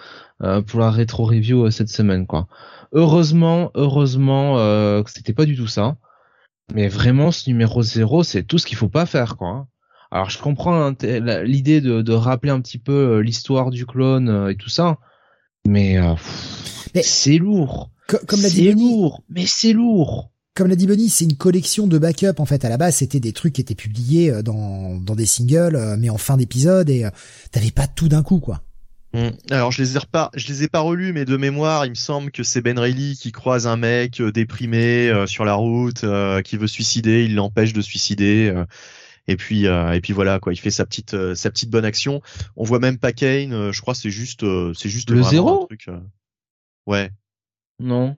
euh, pour la rétro review euh, cette semaine, quoi. Heureusement, heureusement, euh, que c'était pas du tout ça. Mais vraiment, ce numéro 0, c'est tout ce qu'il faut pas faire, quoi. Hein. Alors, je comprends l'idée de, de rappeler un petit peu l'histoire du clone et tout ça, mais, mais... c'est lourd comme l'a dit lourd, mais c'est lourd. Comme l'a dit Benny, c'est une collection de backups en fait. À la base, c'était des trucs qui étaient publiés euh, dans dans des singles, euh, mais en fin d'épisode et euh, t'avais pas tout d'un coup quoi. Mm. Alors je les ai pas, je les ai pas relus, mais de mémoire, il me semble que c'est Ben Reilly qui croise un mec déprimé sur la route, qui veut suicider, il l'empêche de suicider. Et puis et puis voilà quoi, il fait sa petite sa petite bonne action. On voit même pas Kane. je crois c'est juste c'est juste le zéro? truc, ouais. Non.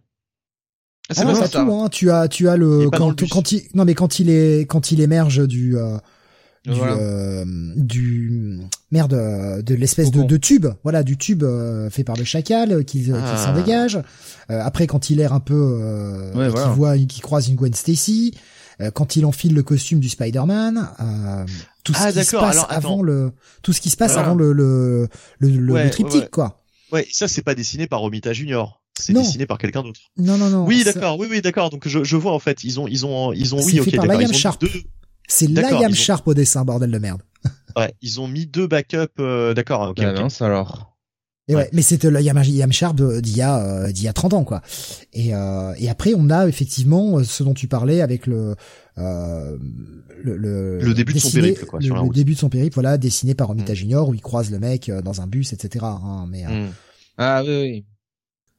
Ah, ah non, tout, hein. Tu as, tu as le, quand, quand il, non, mais quand il est, quand il émerge du, euh, du, euh, du, merde, euh, de l'espèce de, de, tube, voilà, du tube fait par le chacal qui, qui s'en ah. dégage. après, quand il erre un peu, ouais, qui voit, qui croise une Gwen Stacy, quand il enfile le costume du Spider-Man, tout ce ah, qui se passe avant le, tout ce qui se passe avant le, le, le, le triptyque, quoi. Ouais, ça c'est pas dessiné par Romita Junior c'est dessiné par quelqu'un d'autre. Non, non, non. Oui, d'accord. Oui, oui, d'accord. Donc je, je vois en fait, ils ont, ils ont, ils ont, oui, ok, d'accord. Ils ont deux... C'est Liam Sharp au dessin, bordel de merde. ouais, ils ont mis deux backups. Euh, d'accord. Ok. Bah alors. Et ouais, mais c'était le Sharp d'il y a euh, d'il y a 30 ans quoi. Et euh, et après on a effectivement euh, ce dont tu parlais avec le euh, le, le, le, début de son périple quoi. Le, début de son périple, voilà, dessiné par Romita mm. Junior où il croise le mec dans un bus, etc. Hein, mais mm. ah oui oui.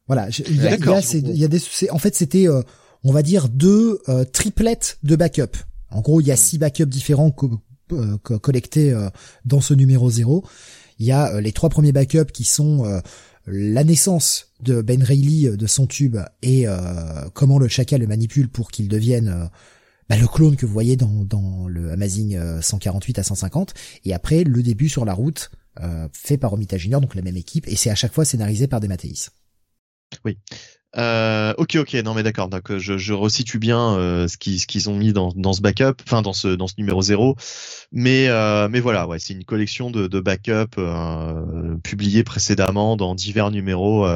Voilà, il y a, il y a des, en fait c'était, euh, on va dire deux euh, triplettes de backup. En gros, il y a six backups différents euh, collectés dans ce numéro zéro. Il y a les trois premiers backups qui sont la naissance de Ben Reilly de son tube et comment le chacal le manipule pour qu'il devienne bah, le clone que vous voyez dans, le Amazing 148 à 150 et après le début sur la route fait par Romita Junior donc la même équipe et c'est à chaque fois scénarisé par Demateis. Oui. Euh, ok, ok, non mais d'accord. Donc euh, je, je resitue bien euh, ce qu'ils ont mis dans, dans ce backup, enfin dans ce dans ce numéro 0. Mais euh, mais voilà, ouais, c'est une collection de, de backup euh, publiés précédemment dans divers numéros,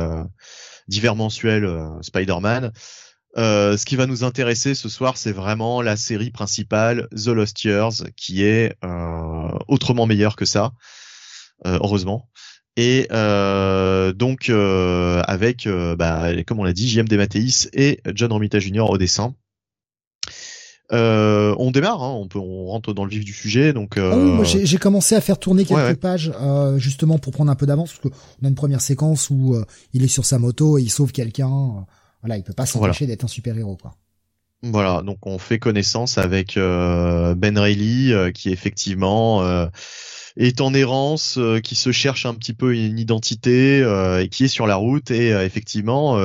divers mensuels Spider-Man. ce qui va nous intéresser ce soir, c'est vraiment la série principale, The Lost Years, qui est autrement meilleure que ça, heureusement. Et euh, donc euh, avec, euh, bah, comme on l'a dit, JM Dematteis et John Romita Jr. au dessin. on démarre, hein, on peut, on rentre dans le vif du sujet. Donc, ah j'ai commencé à faire tourner quelques pages justement pour prendre un peu d'avance parce qu'on a une première séquence où il est sur sa moto et il sauve quelqu'un. voilà, il peut pas s'empêcher d'être un super héros, quoi. Voilà, donc on fait connaissance avec Ben Reilly qui effectivement est en errance, euh, qui se cherche un petit peu une identité euh, et qui est sur la route et euh, effectivement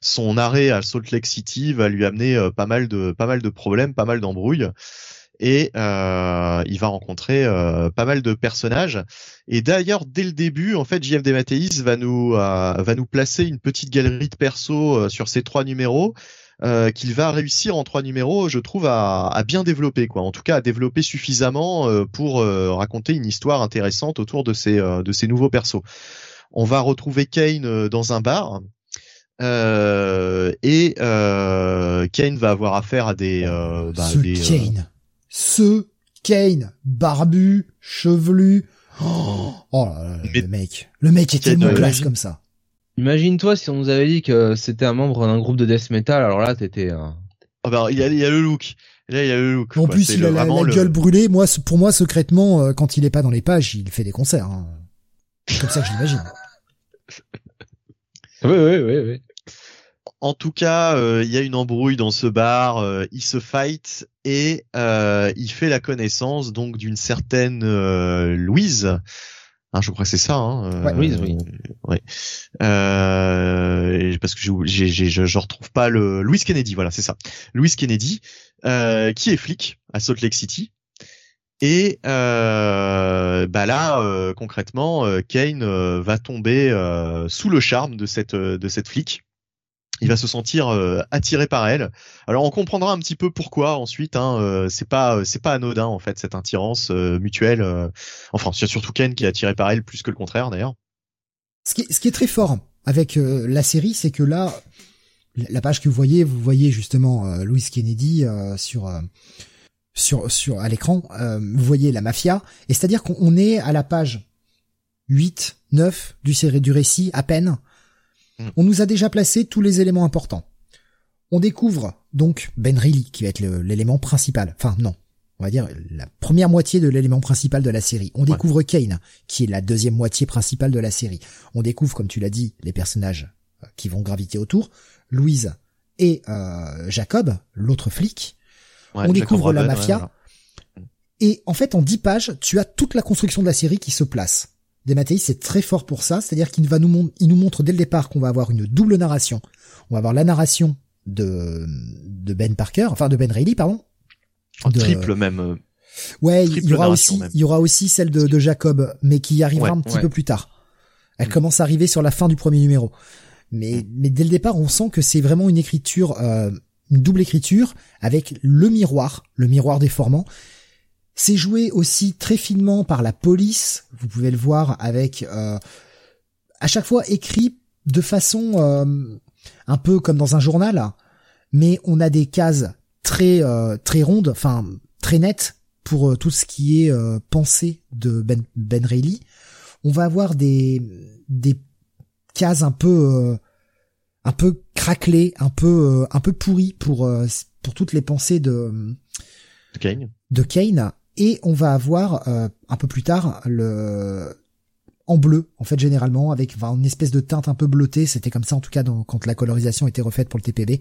son arrêt à Salt Lake City va lui amener pas mal de pas mal de problèmes, pas mal d'embrouilles et euh, il va rencontrer pas mal de personnages. Et d'ailleurs, dès le début, en fait, JF Dematteis va nous va nous placer une petite galerie de persos sur ces trois numéros euh, qu'il va réussir en trois numéros, je trouve, à, à, bien développer, quoi. En tout cas, à développer suffisamment euh, pour euh, raconter une histoire intéressante autour de ces de ces nouveaux persos. On va retrouver Kane dans un bar. et Kane va avoir affaire à des, bah, ce Kane, ce Kane, barbu, chevelu, oh, oh là là, le mec, le mec est tellement classe comme ça. Imagine-toi si on nous avait dit que c'était un membre d'un groupe de death metal, alors là t'étais. Euh... Oh bah, il y a, il y a le look. Là, il y a le look. En plus, il a la, gueule brûlée. Moi, pour moi, secrètement, euh, quand il est pas dans les pages, il fait des concerts. Hein. Comme ça que je l'imagine. <laughs> oui, oui, oui, oui. En tout cas, euh, il y a une embrouille dans ce bar. Euh, il se fight et il fait la connaissance donc d'une certaine Louise Hein, je crois que c'est ça. Hein, euh, oui, oui. Ouais. Euh, parce que j'ai, j'ai, je, je retrouve pas le Louis Kennedy. Voilà, c'est ça. Louis Kennedy, euh, qui est flic à Salt Lake City. Et euh, bah là, euh, concrètement, euh, Kane va tomber sous le charme de cette de cette flic il va se sentir euh, attiré par elle. Alors on comprendra un petit peu pourquoi ensuite. Hein, euh, c'est pas c'est pas anodin en fait cette attirance euh, mutuelle. enfin, c'est surtout Ken qui est attiré par elle plus que le contraire d'ailleurs. Ce qui, ce qui est très fort avec la série, c'est que là, la page que vous voyez, vous voyez justement Louis Kennedy sur sur sur à l'écran. vous voyez la mafia, et c'est-à-dire qu'on est à la page 8, 9 du série du récit à peine Mm. On nous a déjà placé tous les éléments importants. On découvre donc Ben Reilly, qui va être l'élément principal. Enfin, non. On va dire la première moitié de l'élément principal de la série. On découvre Kane, qui est la deuxième moitié principale de la série. On découvre, comme tu l'as dit, les personnages euh, qui vont graviter autour. Louise et euh, Jacob, l'autre flic. on découvre la mafia. Et en fait, en dix pages, tu as toute la construction de la série qui se place. Dematteis c'est très fort pour ça, c'est-à-dire qu'il va nous, il nous montre dès le départ qu'on va avoir une double narration. On va avoir la narration de, de Ben Parker, enfin de Ben Reilly, pardon. En triple même. Euh, ouais, il y aura aussi, il y aura aussi celle de, de Jacob, mais qui arrivera un petit peu plus tard. Elle mm. commence à arriver sur la fin du premier numéro. Mais, mm. mais dès le départ, on sent que c'est vraiment une écriture, euh, une double écriture avec le miroir, le miroir déformant, c'est joué aussi très finement par la police. Vous pouvez le voir avec euh, à chaque fois écrit de façon euh, un peu comme dans un journal, mais on a des cases très euh, très rondes, enfin très nettes pour tout ce qui est pensée de Ben, ben Reilly. On va avoir des des cases un peu un peu craquelées, un peu un peu pourries pour pour toutes les pensées de Kane. De Kane et on va avoir euh, un peu plus tard le en bleu en fait généralement avec une espèce de teinte un peu bleutée. C'était comme ça en tout cas quand la colorisation était refaite pour le TPB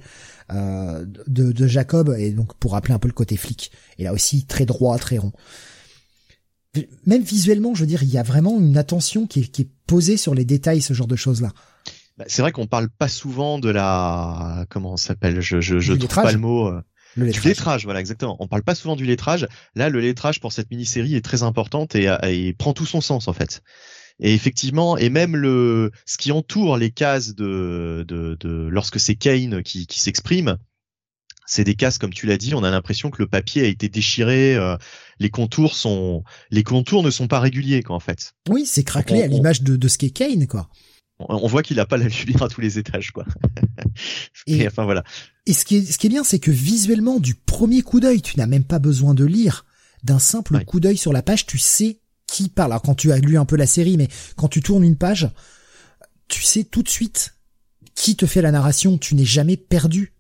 euh, de, Jacob et donc pour rappeler un peu le côté flic. Et là aussi très droit très rond. Même visuellement, je veux dire, il y a vraiment une attention qui est, qui est posée sur les détails, ce genre de choses-là. Bah, c'est vrai qu'on parle pas souvent de la comment ça s'appelle? Je je, je trouve pas le mot euh, Le du lettrage. voilà exactement on parle pas souvent du lettrage là le lettrage pour cette mini-série est très importante et, et prend tout son sens en fait et effectivement et même le ce qui entoure les cases de de, de lorsque c'est Kane qui qui s'exprime c'est des cases comme tu l'as dit on a l'impression que le papier a été déchiré euh, les contours sont les contours ne sont pas réguliers quoi en fait Oui, c'est craquelé On- à l'image de, de ce qu'est Kane, quoi. On, voit qu'il a pas la lumière à tous les étages quoi <laughs> Et- et enfin voilà Et ce qui est, ce qui est bien, c'est que visuellement, du premier coup d'œil, tu n'as même pas besoin de lire. D'un simple Ouais. coup d'œil sur la page, tu sais qui parle. Alors quand tu as lu un peu la série, mais quand tu tournes une page, tu sais tout de suite qui te fait la narration. Tu n'es jamais perdu.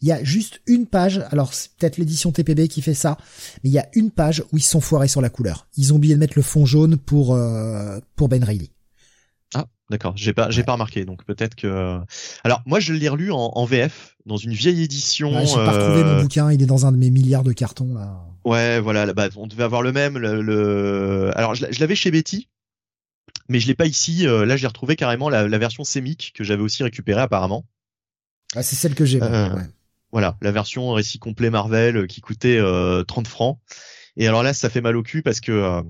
Il y a juste une page, alors c'est peut-être l'édition TPB qui fait ça, mais il y a une page où ils sont foirés sur la couleur. Ils ont oublié de mettre le fond jaune pour euh, pour Ben Reilly. D'accord. J'ai pas, j'ai Ouais. pas remarqué. Donc peut-être que. Alors moi, je l'ai relu en, en VF dans une vieille édition. Ouais, J'ai pas retrouvé euh, mon bouquin, il est dans un de mes milliards de cartons là. Ouais, voilà. là, Bah, on devait avoir le même. Le, le- Alors je, l'a- je l'avais chez Betty, mais je l'ai pas ici. Euh, là, j'ai retrouvé carrément la, la version sémique que j'avais aussi récupérée apparemment. Ah, c'est celle que j'ai. Euh, Ouais. Voilà, la version récit complet Marvel euh, qui coûtait euh, 30 francs. Et alors là, ça fait mal au cul parce que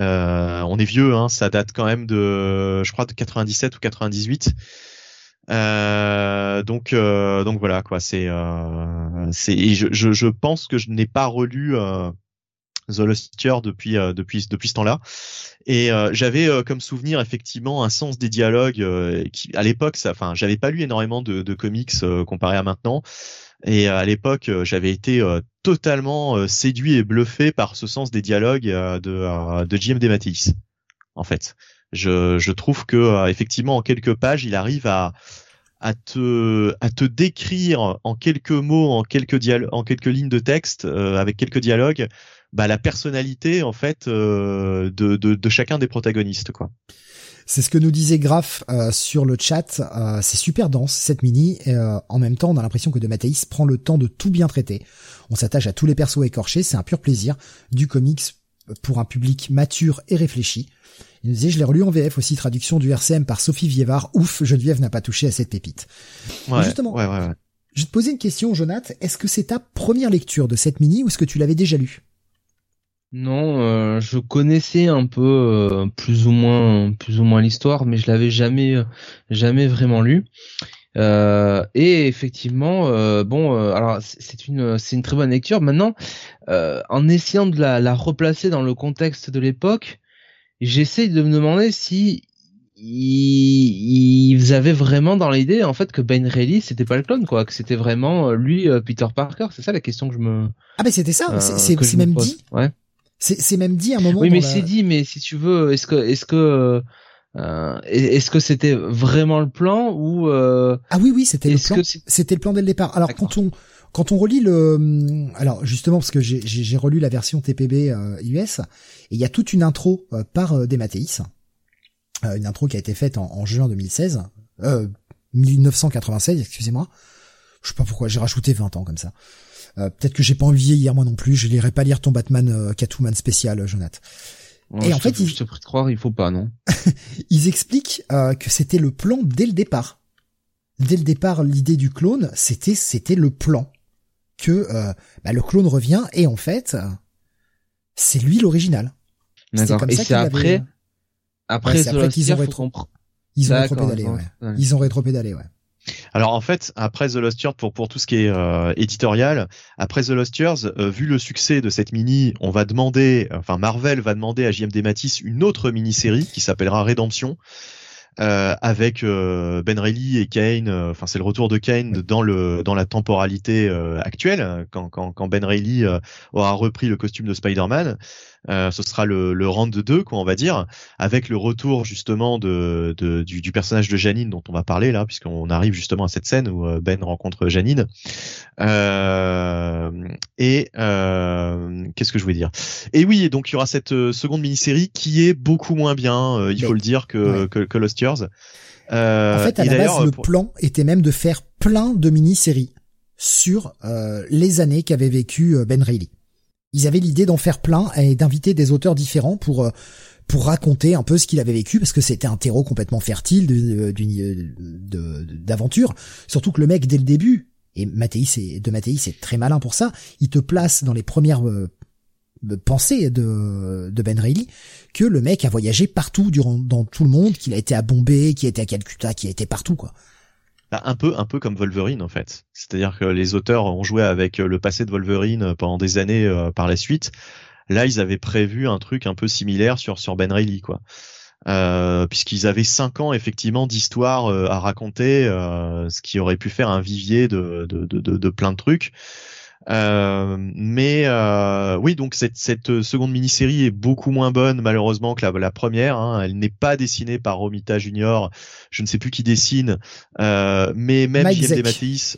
euh, on est vieux, hein, ça date quand même de, je crois, de 97 ou 98. Euh, donc, euh, donc voilà quoi. C'est, c'est, je, je, pense que je n'ai pas relu The Lost Year depuis, depuis, depuis ce temps-là. Et j'avais comme souvenir effectivement un sens des dialogues qui, à l'époque, ça, enfin, j'avais pas lu énormément de, de comics comparé à maintenant. Et euh, à l'époque, euh, j'avais été euh, totalement séduit et bluffé par ce sens des dialogues de, de J.M. En fait, je, je trouve que effectivement en quelques pages, il arrive à à te à te décrire en quelques mots, en quelques en quelques lignes de texte, euh, avec quelques dialogues, bah, la personnalité en fait euh, de, de de chacun des protagonistes quoi. C'est ce que nous disait Graf euh, sur le chat. Euh, c'est super dense cette mini. Et, euh, en même temps, on a l'impression que De Matteis prend le temps de tout bien traiter. On s'attache à tous les persos écorchés. C'est un pur plaisir du comics pour un public mature et réfléchi. Il nous disait, je l'ai relu en VF aussi, traduction du RCM par Sophie Vievard. Ouf, Geneviève n'a pas touché à cette pépite. Ouais, justement. ouais, ouais. Je vais te poser une question, Jonath. Est-ce que c'est ta première lecture de cette mini ou est-ce que tu l'avais déjà lu Non, euh, je connaissais un peu euh, plus ou moins plus ou moins l'histoire, mais je l'avais jamais euh, jamais vraiment lu. Euh, et effectivement, euh, bon, euh, alors c'est une c'est une très bonne lecture. Maintenant, euh, en essayant de la, la replacer dans le contexte de l'époque, j'essaye de me demander si ils, ils avaient vraiment dans l'idée en fait que Ben Reilly c'était pas le clone quoi, que c'était vraiment lui Peter Parker. C'est ça la question que je me Ah ben c'était ça. c'est même dit. Ouais. C'est c'est même dit à un moment. Oui, mais la- c'est dit, mais si tu veux, est-ce que, est-ce que, euh, est-ce que c'était vraiment le plan ou euh, Ah oui, oui, c'était le plan. C'était le plan dès le départ. Alors quand on quand on relit le, hum, alors justement parce que j'ai j'ai j'ai relu la version TPB euh, US et il y a toute une intro euh, par euh, Dematteis, Euh, une intro qui a été faite en, en juin 2016, euh, 1996, excusez-moi. Je sais pas pourquoi j'ai rajouté 20 ans comme ça. Euh, Peut-être que j'ai pas envie vieillir moi non plus. Je lirai pas lire ton Batman euh, Catwoman spécial, Jonathan. Ouais, Et en fait, il- je te prie de croire, il faut pas, non <laughs> Ils expliquent euh, que c'était le plan dès le départ. Dès le départ, l'idée du clone, c'était c'était le plan que euh, bah, le clone revient et en fait, euh, c'est lui l'original. D'accord. comme Et ça c'est après, avait- après, Ouais, après qu'ils ont rétro- Ils ont rétropédalé, ouais. Ils ont rétropédalé, ouais. Alors en fait, après The Lost Years, pour pour tout ce qui est euh, éditorial, après The Lost Years, euh, vu le succès de cette mini, on va demander, enfin Marvel va demander à JMD Matisse une autre mini-série qui s'appellera Rédemption. euh, avec euh, Ben Reilly et Kane, enfin c'est le retour de Kane dans le dans la temporalité euh, actuelle quand, quand quand Ben Reilly euh, aura repris le costume de Spider-Man, euh, ce sera le le round 2 quoi on va dire avec le retour justement de, de du, du personnage de Janine dont on va parler là puisqu'on arrive justement à cette scène où euh, Ben rencontre Janine euh, et euh, qu'est-ce que je voulais dire? Et oui et donc il y aura cette euh, seconde mini-série qui est beaucoup moins bien euh, il Mais- faut le dire que ouais. que, que Lost Years euh, en fait, à la base, le pour- plan était même de faire plein de mini-séries sur euh, les années qu'avait vécu Ben Reilly. Ils avaient l'idée d'en faire plein et d'inviter des auteurs différents pour pour raconter un peu ce qu'il avait vécu parce que c'était un terreau complètement fertile d'aventure. Surtout que le mec dès le début et Mathéis est, de Mathéis est très malin pour ça. Il te place dans les premières pensées de, de Ben Reilly que le mec a voyagé partout durant dans tout le monde, qu'il a été à Bombay, qu'il a été à Calcutta, qu'il a été partout quoi. Bah, un peu, un peu comme Wolverine en fait. C'est-à-dire que les auteurs ont joué avec le passé de Wolverine pendant des années euh, par la suite. Là, ils avaient prévu un truc un peu similaire sur sur Ben Reilly quoi. Euh, puisqu'ils avaient cinq ans effectivement d'histoire euh, à raconter, euh, ce qui aurait pu faire un vivier de, de, de, de plein de trucs. Euh, mais euh, oui, donc cette, cette seconde mini-série est beaucoup moins bonne malheureusement que la, la première. Hein. Elle n'est pas dessinée par Romita Junior. Je ne sais plus qui dessine, euh, mais même JMD Mathéis.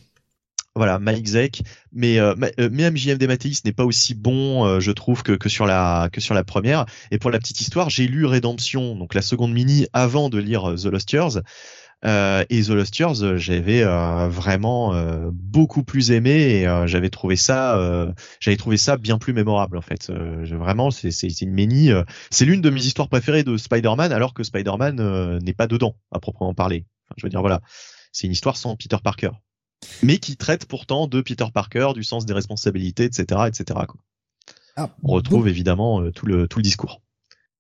Voilà, Mike Zek, mais euh, même JMD Mathéis n'est pas aussi bon, je trouve, que, que sur la que sur la première. Et pour la petite histoire, j'ai lu Redemption, donc la seconde mini, avant de lire The Lost Years. Euh, et The Lost Years, euh, j'avais euh, vraiment beaucoup plus aimé et j'avais trouvé ça, j'avais trouvé ça bien plus mémorable en fait. vraiment, c'est une ménie. c'est l'une de mes histoires préférées de Spider-Man, alors que Spider-Man n'est pas dedans à proprement parler. Enfin, je veux dire voilà, c'est une histoire sans Peter Parker, mais qui traite pourtant de Peter Parker, du sens des responsabilités, etc., etc. Quoi. Ah, On retrouve évidemment tout le tout le discours.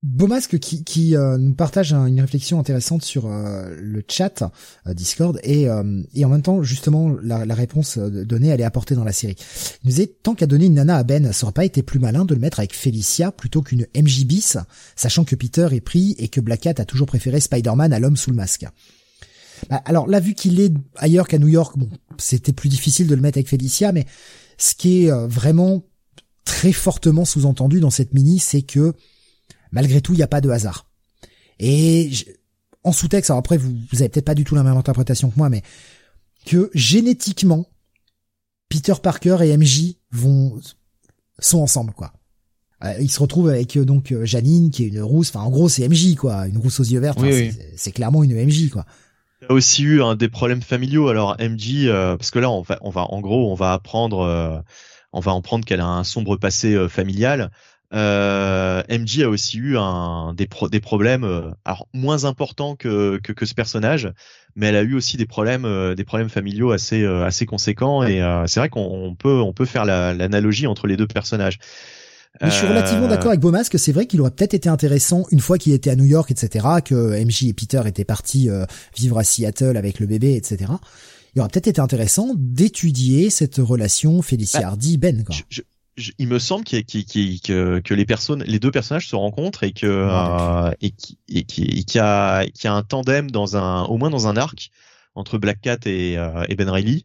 Beaumasque qui, qui euh, nous partage une réflexion intéressante sur euh, le chat euh, Discord et, et en même temps justement la, réponse donnée elle est apportée dans la série. Il nous disait tant qu'à donner une nana à Ben, ça aurait pas été plus malin de le mettre avec Felicia plutôt qu'une MJ bis, sachant que Peter est pris et que Black Cat a toujours préféré Spider-Man à l'homme sous le masque. Bah, alors là vu qu'il est ailleurs qu'à New York, c'était plus difficile de le mettre avec Felicia, mais ce qui est vraiment très fortement sous-entendu dans cette mini, c'est que malgré tout, il n'y a pas de hasard. Et en sous-texte, alors après, vous, vous avez peut-être pas du tout la même interprétation que moi, mais que génétiquement, Peter Parker et MJ vont sont ensemble, quoi. Euh, ils se retrouvent avec euh, donc euh, Janine, qui est une rousse. Enfin, en gros, c'est MJ, quoi, une rousse aux yeux verts. C'est clairement une MJ, quoi. Il y a aussi eu des problèmes familiaux. Alors MJ, parce que là, on va, on va, en gros, on va apprendre, on va en prendre qu'elle a un sombre passé familial. Euh, MJ a aussi eu un, des, des problèmes, euh, alors moins importants que, que, que, ce personnage, mais elle a eu aussi des problèmes, euh, des problèmes familiaux assez, euh, assez conséquents. Et c'est vrai qu'on peut, on peut faire l'analogie entre les deux personnages. Mais je suis relativement d'accord avec Beaumas que c'est vrai qu'il aurait peut-être été intéressant une fois qu'il était à New York, etc., que MJ et Peter étaient partis vivre à Seattle avec le bébé, etc. Il aurait peut-être été intéressant d'étudier cette relation Félicie bah, Hardy Ben. Quoi il me semble qu'il que, que les personnes, les deux personnages se rencontrent et que euh, et qui et qui y a qui a un tandem dans un au moins dans un arc entre Black Cat et, euh, et Ben Reilly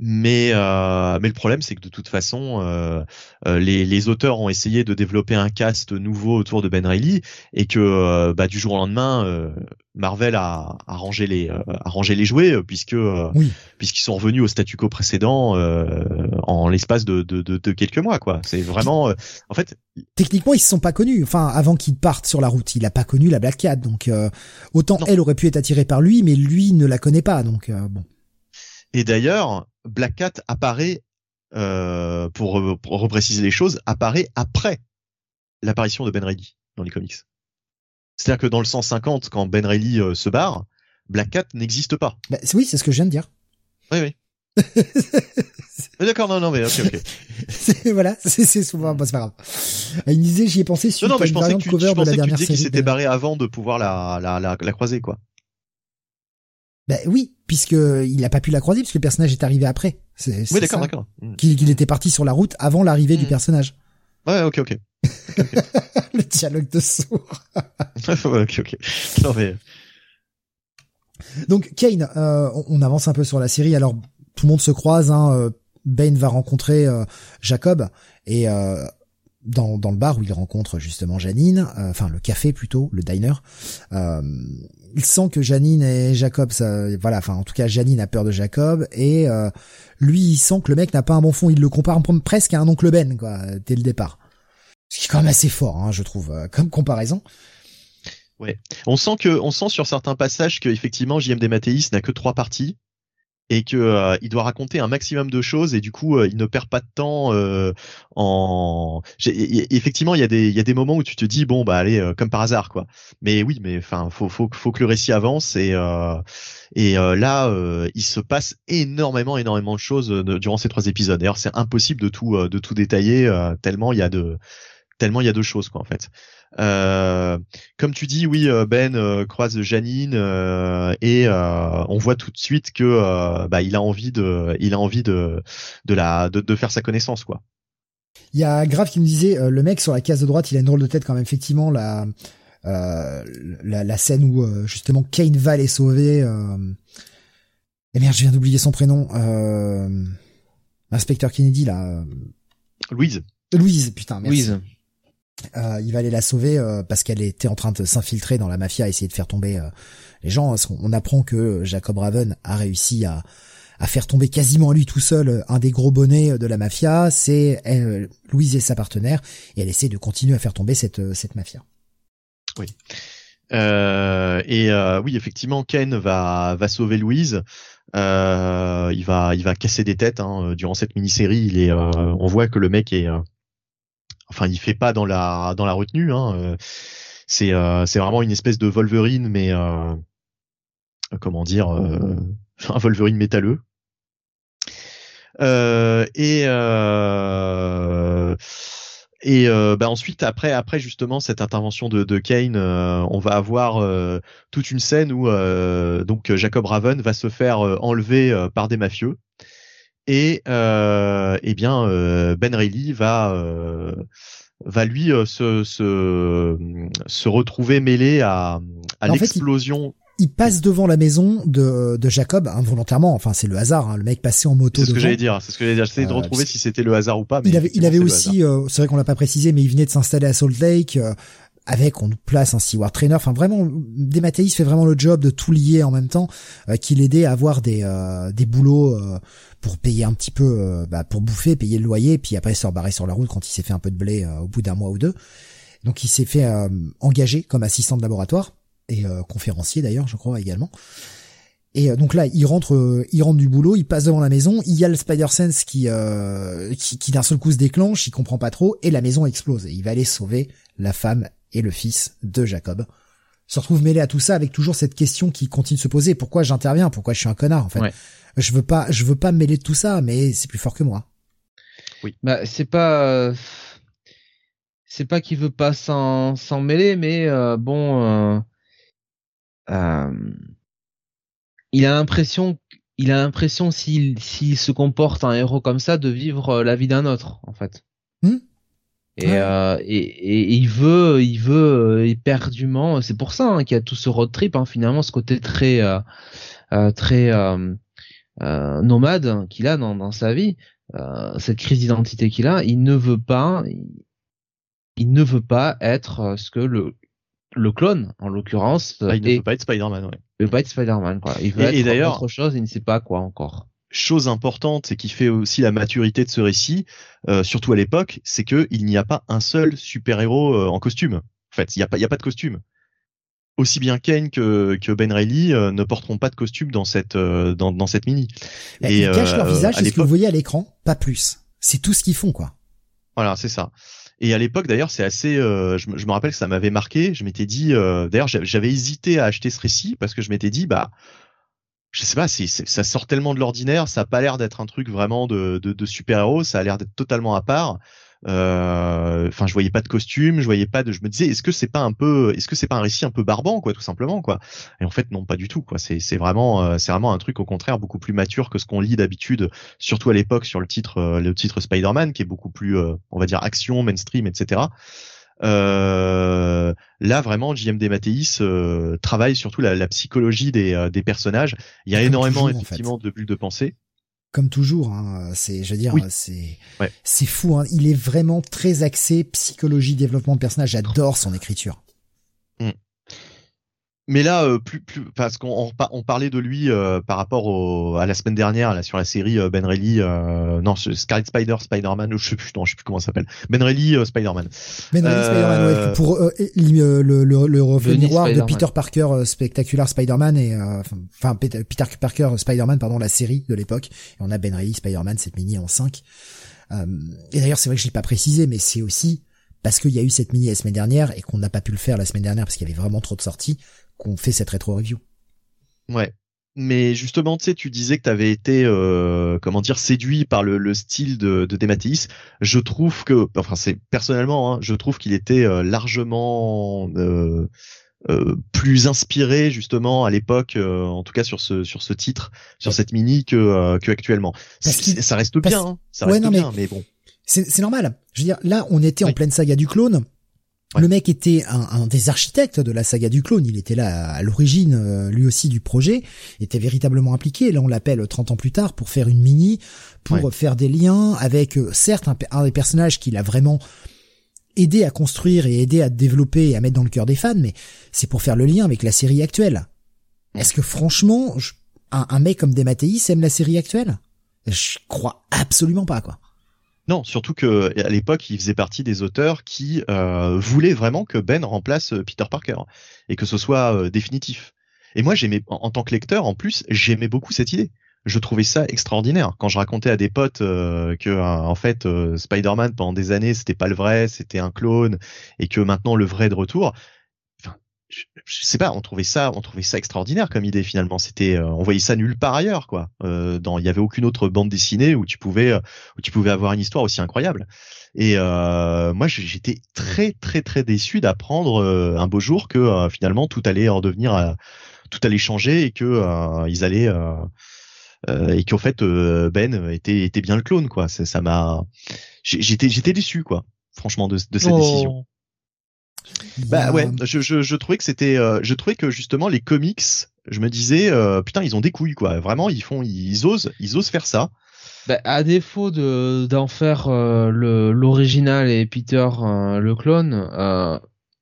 mais euh, mais le problème c'est que de toute façon euh, euh, les, les auteurs ont essayé de développer un cast nouveau autour de Ben Reilly et que euh, bah, du jour au lendemain euh, Marvel a, a rangé les a rangé les jouets puisque puisqu'ils sont revenus au statu quo précédent en l'espace de, de, de, de, quelques mois quoi. C'est vraiment en fait techniquement ils se sont pas connus. Enfin avant qu'ils partent sur la route il a pas connu la Black Cat donc autant elle aurait pu être attirée par lui mais lui ne la connaît pas donc bon et d'ailleurs, Black Cat apparaît, euh, pour, repréciser les choses, apparaît après l'apparition de Ben Reilly dans les comics. C'est-à-dire que dans le 150, quand Ben Reilly euh, se barre, Black Cat n'existe pas. Bah, oui, c'est ce que je viens de dire. Oui, oui. <laughs> D'accord, non, non, mais ok, ok. voilà, <laughs> c'est souvent, bon, c'est pas grave. Il disait, j'y ai pensé sur non, non, mais je pensais que tu, je pensais que tu disais qu'il s'était barré avant de pouvoir la, la, la, la croiser, quoi. Ben oui, puisque il n'a pas pu la croiser puisque le personnage est arrivé après. C'est, oui, d'accord, d'accord. Hmm. Qu'il, était parti sur la route avant l'arrivée du hmm. personnage. Ouais, ok, ok. <laughs> le dialogue de sourd. <laughs> ok, ok. Non mais. Donc Kane, euh, on avance un peu sur la série. Alors tout le monde se croise. Hein, euh, Bane va rencontrer euh, Jacob et euh, dans, dans le bar où il rencontre justement Janine, euh, enfin le café plutôt, le diner. Euh, il sent que Janine et Jacob, ça, voilà, enfin en tout cas Janine a peur de Jacob et euh, lui il sent que le mec n'a pas un bon fond, il le compare presque à un oncle Ben quoi dès le départ. Ce qui est quand même assez fort, hein, je trouve, comme comparaison. Ouais, on sent que, on sent sur certains passages que effectivement JMD Mathéis n'a que trois parties et que euh, il doit raconter un maximum de choses et du coup euh, il ne perd pas de temps euh, en effectivement il y a des il y a des moments où tu te dis bon bah allez comme par hasard quoi mais oui mais enfin faut faut faut que le récit avance et et là il se passe énormément énormément de choses durant ces trois épisodes d'ailleurs c'est impossible de tout de tout détailler tellement il y a de tellement il y a deux choses quoi en fait. Euh, comme tu dis, oui, euh, Ben euh, croise Janine et on voit tout de suite que bah, il a envie de, il a envie de, de la, de, de faire sa connaissance quoi. Il y a Grave qui me disait le mec sur la case de droite, il a une drôle de tête quand même. Effectivement, la la, la, scène où justement Kane va les sauver. Et merde, je viens d'oublier son prénom. Inspecteur Kennedy là. Louise. Louise, putain, merci. Louise. Euh, il va aller la sauver euh, parce qu'elle était en train de s'infiltrer dans la mafia, essayer de faire tomber euh, les gens. On apprend que Jacob Raven a réussi à, faire tomber quasiment lui tout seul un des gros bonnets de la mafia. C'est Louise et sa partenaire, et elle essaie de continuer à faire tomber cette mafia. Oui. et oui, effectivement, Ken va sauver Louise. il va casser des têtes hein, durant cette mini-série. On voit que le mec est enfin il fait pas dans la dans la retenue. Hein, euh, c'est euh, c'est vraiment une espèce de Wolverine, mais euh, comment dire, <laughs> un Wolverine métalleux. et et bah ensuite, après, après justement cette intervention de, de Kane, on va avoir toute une scène où donc Jacob Raven va se faire enlever par des mafieux et euh, eh bien euh, Ben Reilly va euh, va lui euh, se, se, se retrouver mêlé à, à l'explosion. il, passe devant la maison de, de Jacob involontairement. Enfin, c'est le hasard. Hein, le mec passait en moto. C'est ce que j'allais dire. C'est ce que j'allais dire. J'essayais de retrouver si c'était le hasard ou pas. Mais il avait, il avait aussi. c'est vrai qu'on l'a pas précisé, mais il venait de s'installer à Salt Lake avec on place un steward trainer. Enfin vraiment, Dematteis fait vraiment le job de tout lier en même temps, euh, qui l'aidait à avoir des euh, des boulots euh, pour payer un petit peu, euh, bah, pour bouffer, payer le loyer, puis après se rebarrer sur la route quand il s'est fait un peu de blé au bout d'un mois ou deux. Donc il s'est fait engager comme assistant de laboratoire et conférencier d'ailleurs, je crois également. Et donc là, il rentre, il rentre du boulot, il passe devant la maison, il y a le Spider Sense qui, qui, qui d'un seul coup se déclenche, il comprend pas trop, et la maison explose. Et il va aller sauver la femme et le fils de Jacob, se retrouve mêlé à tout ça avec toujours cette question qui continue de se poser. Pourquoi j'interviens? Pourquoi je suis un connard en fait? Je veux pas je veux pas me mêler de tout ça mais c'est plus fort que moi. Oui. Bah c'est pas c'est pas qu'il veut pas s'en s'en mêler mais euh, bon euh, euh, il a l'impression il a l'impression s'il s'il se comporte un héros comme ça de vivre la vie d'un autre en fait. Hmm? Et, euh, et, et, il veut, il veut euh, éperdument. C'est pour ça hein, qu'il y a tout ce road trip. Hein, finalement, ce côté très, euh, euh très euh, nomade qu'il a dans, dans sa vie, cette crise d'identité qu'il a. Il ne veut pas, il, ne veut pas être ce que le le clone, en l'occurrence. Ah, il ne veut pas être Spider-Man. Ouais. Il veut pas être Spider-Man. Il veut et, être autre chose. Il ne sait pas quoi encore chose importante et qui fait aussi la maturité de ce récit, euh, surtout à l'époque, c'est que il n'y a pas un seul super-héros euh, en costume. En fait, il n'y a pas, il y a pas de costume. Aussi bien Kane que, que Ben Reilly euh, ne porteront pas de costume dans cette dans, dans cette mini. Et, ils cachent leur visage, c'est ce que vous voyez à l'écran, pas plus. C'est tout ce qu'ils font, quoi. Voilà, c'est ça. Et à l'époque, d'ailleurs, c'est assez. je, je, me rappelle que ça m'avait marqué. Je m'étais dit. d'ailleurs, j'avais hésité à acheter ce récit parce que je m'étais dit, bah je sais pas, si ça sort tellement de l'ordinaire, ça a pas l'air d'être un truc vraiment de, de, de super-héros, ça a l'air d'être totalement à part. Euh, enfin, je voyais pas de costume, je voyais pas de. Je me disais, est-ce que c'est pas un peu, est-ce que c'est pas un récit un peu barbant, quoi, tout simplement, quoi? Et en fait, non, pas du tout, quoi. C'est c'est vraiment, euh, c'est vraiment un truc au contraire beaucoup plus mature que ce qu'on lit d'habitude, surtout à l'époque sur le titre, euh, le titre Spider-Man, qui est beaucoup plus, on va dire, action, mainstream, etc. Euh, là, vraiment, JMD Mathéis euh, travaille surtout la, la psychologie des, euh, des, personnages. Il y a énormément effectivement de bulles de pensée. Comme toujours, hein, c'est, je veux dire, c'est, c'est fou. Hein. Il est vraiment très axé psychologie, développement de personnage. J'adore son écriture. Mais là, euh, plus, plus, parce qu'on on, parlait de lui euh, par rapport au, à la semaine dernière là sur la série euh, Ben Reilly, non Scarlet Spider, Spider-Man, je sais plus, non, je sais plus comment ça s'appelle. Ben Reilly, Spider-Man. Ben Reilly, Spider-Man, ouais, pour le, le, le, le miroir de Peter Parker, spectaculaire Spider-Man et enfin Peter Parker, Spider-Man, pardon, la série de l'époque. Et on a Ben Reilly, Spider-Man, cette mini en 5. et d'ailleurs, c'est vrai que je l'ai pas précisé, mais c'est aussi parce qu'il y a eu cette mini la semaine dernière et qu'on n'a pas pu le faire la semaine dernière parce qu'il y avait vraiment trop de sorties qu'on fait cette rétro review. Ouais. Mais justement, tu sais, tu disais que tu avais été, euh, comment dire, séduit par le, style de, de Dematteis. Je trouve que, enfin, c'est personnellement, hein, je trouve qu'il était euh, largement euh, plus inspiré justement à l'époque, en tout cas sur ce sur ce titre, sur cette mini que que actuellement. Ça reste bien, hein, ça reste bien, mais, bon. C'est normal. Je veux dire, là, on était en pleine saga du clone. Le mec était un, des architectes de la saga du clone, il était là à l'origine euh, lui aussi du projet, était véritablement impliqué. Là on l'appelle 30 ans plus tard pour faire une mini, pour faire des liens avec euh, certes un, des personnages qu'il a vraiment aidé à construire et aidé à développer et à mettre dans le cœur des fans, mais c'est pour faire le lien avec la série actuelle. Est-ce que franchement, un, un, mec comme Demateis aime la série actuelle? Je crois absolument pas quoi. Non, surtout que à l'époque, il faisait partie des auteurs qui euh, voulaient vraiment que Ben remplace euh, Peter Parker et que ce soit euh, définitif. Et moi, j'aimais en, tant que lecteur, en plus, j'aimais beaucoup cette idée. Je trouvais ça extraordinaire quand je racontais à des potes que en fait Spider-Man pendant des années c'était pas le vrai, c'était un clone et que maintenant le vrai est de retour je, sais pas, on trouvait ça, on trouvait ça extraordinaire comme idée finalement. C'était, euh, on voyait ça nulle part ailleurs, quoi. Euh, dans, il y avait aucune autre bande dessinée où tu pouvais, euh, où tu pouvais avoir une histoire aussi incroyable. Et euh, moi, j'étais très, très, très déçu d'apprendre un beau jour que finalement tout allait en devenir, tout allait changer et que ils allaient et qu'en fait Ben était, était bien le clone, quoi. Ça m'a, j'étais, j'étais déçu, quoi. Franchement, de, de cette oh. décision. Bah ouais, je, je, je trouvais que c'était, euh, je trouvais que justement les comics, je me disais, euh, putain, ils ont des couilles quoi. Vraiment, ils font, ils osent, ils osent faire ça. Bah, à défaut de d'en faire euh, le l'original et Peter le clone,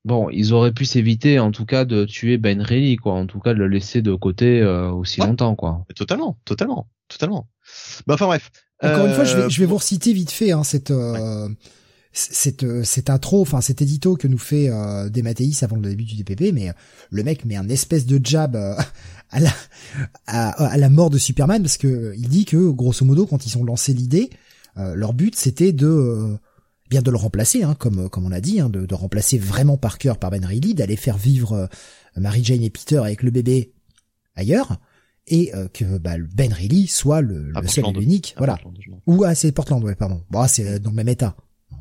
bon, ils auraient pu s'éviter en tout cas de tuer Ben Reilly quoi, en tout cas de le laisser de côté aussi longtemps quoi. Totalement, totalement, totalement. Bah enfin bref. Encore une fois, je vais, je vais vous reciter vite fait hein, cette cette, euh, cette intro, enfin cet édito que nous fait euh, Dematteis avant le début du DPP, mais euh, le mec met un espèce de jab euh, <laughs> à la à, la mort de Superman parce que il dit que grosso modo quand ils ont lancé l'idée, leur but c'était de bien de le remplacer, hein, comme comme on l'a dit, hein, de, de, remplacer vraiment Parker par Ben Reilly, d'aller faire vivre Mary Jane et Peter avec le bébé ailleurs et que bah, Ben Reilly soit le, le seul et l'unique, voilà. Ou ah c'est Portland, ouais, pardon. Bon, c'est dans le même état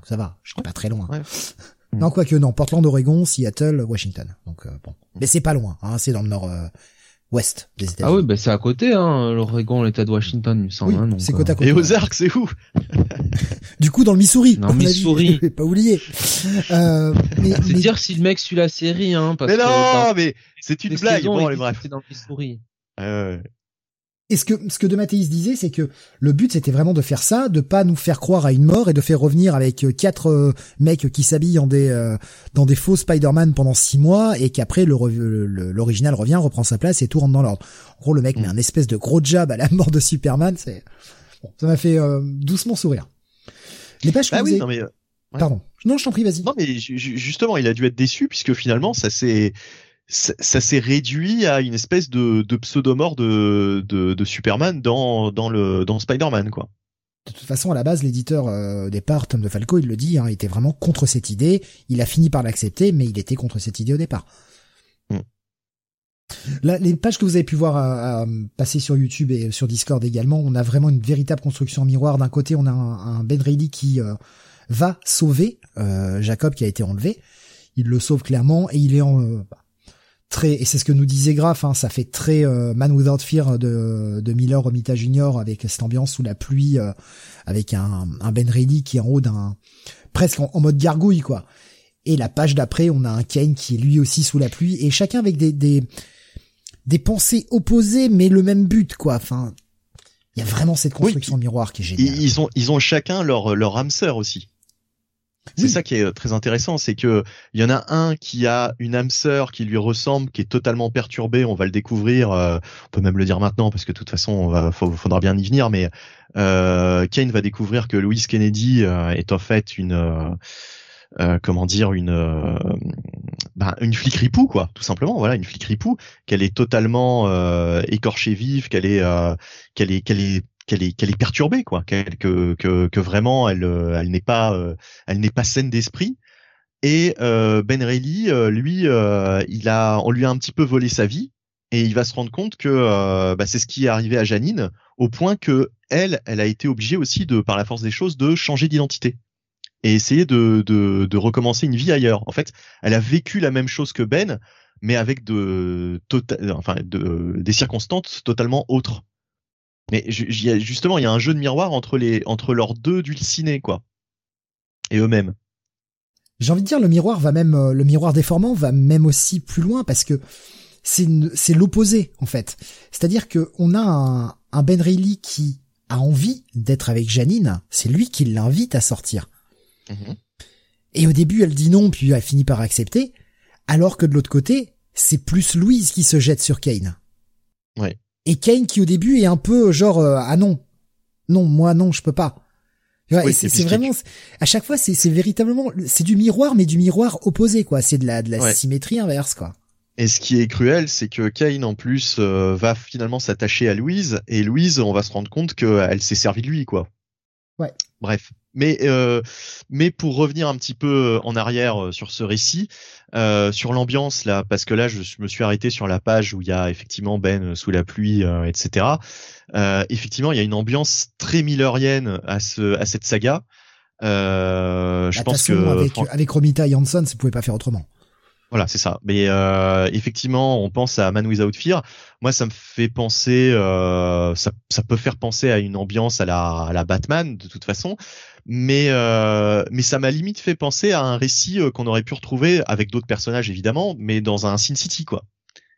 ça va, je suis pas très loin. Ouais. <laughs> Non, quoique non, Portland, Oregon, Seattle, Washington. Donc euh, bon, mais c'est pas loin, hein, c'est dans le nord euh, ouest des États-Unis. Ah oui, bah c'est à côté, hein, l'Oregon, l'État de Washington, il me semble. Oui, hein, c'est côté à euh, côté. Et aux arcs, c'est où? <laughs> Du coup, dans le Missouri. Dans le Missouri. <laughs> pas oublié. Euh, mais, c'est dire si le mec suit la série, hein. Parce mais non, mais c'est une blague. Bon, les bref. C'est dans le Missouri. Euh, et ce que ce que De Mathéis disait, c'est que le but c'était vraiment de faire ça, de pas nous faire croire à une mort et de faire revenir avec euh, quatre euh, mecs qui s'habillent en des euh, dans des faux Spider-Man pendant six mois et qu'après l'original revient, reprend sa place et tout rentre dans l'ordre. En gros, le mec met mm. un espèce de gros jab à la mort de Superman. C'est bon, ça m'a fait doucement sourire. Les pages que bah oui, non mais Pardon. Non, je t'en prie, vas-y. Non, mais justement, il a dû être déçu puisque finalement, ça s'est ça, s'est réduit à une espèce de, de pseudomore de, de, de, Superman dans, dans, le, dans Spider-Man, quoi. De toute façon, à la base, l'éditeur euh, au départ, Tom DeFalco, il le dit, hein, était vraiment contre cette idée. Il a fini par l'accepter, mais il était contre cette idée au départ. Hmm. Là, les pages que vous avez pu voir à, passer sur YouTube et sur Discord également, on a vraiment une véritable construction en miroir. D'un côté, on a un, Ben Reilly qui euh, va sauver euh, Jacob qui a été enlevé. Il le sauve clairement et il est en, euh, très et c'est ce que nous disait Graf, hein, ça fait très euh, Man Without Fear de, de Miller Romita Junior avec cette ambiance sous la pluie, euh, avec un, un Ben Reilly qui est en haut d'un presque en, mode gargouille quoi. Et la page d'après, on a un Kane qui est lui aussi sous la pluie et chacun avec des des, des pensées opposées mais le même but quoi. Enfin, il y a vraiment cette construction miroir qui est géniale. Ils ont ils ont chacun leur leur âme sœur aussi. C'est ça qui est très intéressant, c'est que il y en a un qui a une âme sœur qui lui ressemble, qui est totalement perturbée. On va le découvrir. on peut même le dire maintenant parce que de toute façon, on va, faudra bien y venir. Mais euh, Kane va découvrir que Louise Kennedy est en fait une euh, comment dire une euh, bah, une flic ripou quoi tout simplement voilà une flic ripou qu'elle est totalement euh, écorchée vive qu'elle est qu'elle est qu'elle est qu'elle est qu'elle est perturbée quoi qu'elle que, que que vraiment elle elle n'est pas elle n'est pas saine d'esprit et Ben Reilly lui il a on lui a un petit peu volé sa vie et il va se rendre compte que bah, c'est ce qui est arrivé à Janine au point que elle elle a été obligée aussi de par la force des choses de changer d'identité et essayer de, de, de, recommencer une vie ailleurs. En fait, elle a vécu la même chose que Ben, mais avec de, tota-, enfin, de, des circonstances totalement autres. Mais justement, il y a un jeu de miroir entre les entre leurs deux dulcinés, quoi, et eux-mêmes. J'ai envie de dire, le miroir va même, euh, le miroir déformant va même aussi plus loin parce que c'est c'est l'opposé en fait. C'est-à-dire que on a un, un Ben Reilly qui a envie d'être avec Janine, c'est lui qui l'invite à sortir. Mhm. Et au début, elle dit non, puis elle finit par accepter. Alors que de l'autre côté, c'est plus Louise qui se jette sur Kane. Ouais. Et Kane qui au début est un peu genre euh, ah non, non moi non je peux pas. c'est vraiment à chaque fois c'est véritablement c'est du miroir mais du miroir opposé quoi. C'est de la de la symétrie inverse quoi. Et ce qui est cruel, c'est que Kane en plus euh, va finalement s'attacher à Louise et Louise, on va se rendre compte qu'elle s'est servie de lui quoi. Ouais. Bref. Mais euh, mais pour revenir un petit peu en arrière euh, sur ce récit, euh, sur l'ambiance là, parce que là je, me suis arrêté sur la page où il y a effectivement Ben sous la pluie, etc. effectivement, il y a une ambiance très millerienne à ce à cette saga. je pense que avec, avec Romita Jansson, ça pouvait pas faire autrement. Voilà, c'est ça. Mais euh, effectivement, on pense à Man Without Fear. Moi, ça me fait penser, euh, ça, ça, peut faire penser à une ambiance à la, à la Batman de toute façon, mais euh, mais ça m'a limite fait penser à un récit euh, qu'on aurait pu retrouver avec d'autres personnages évidemment, mais dans un Sin City quoi.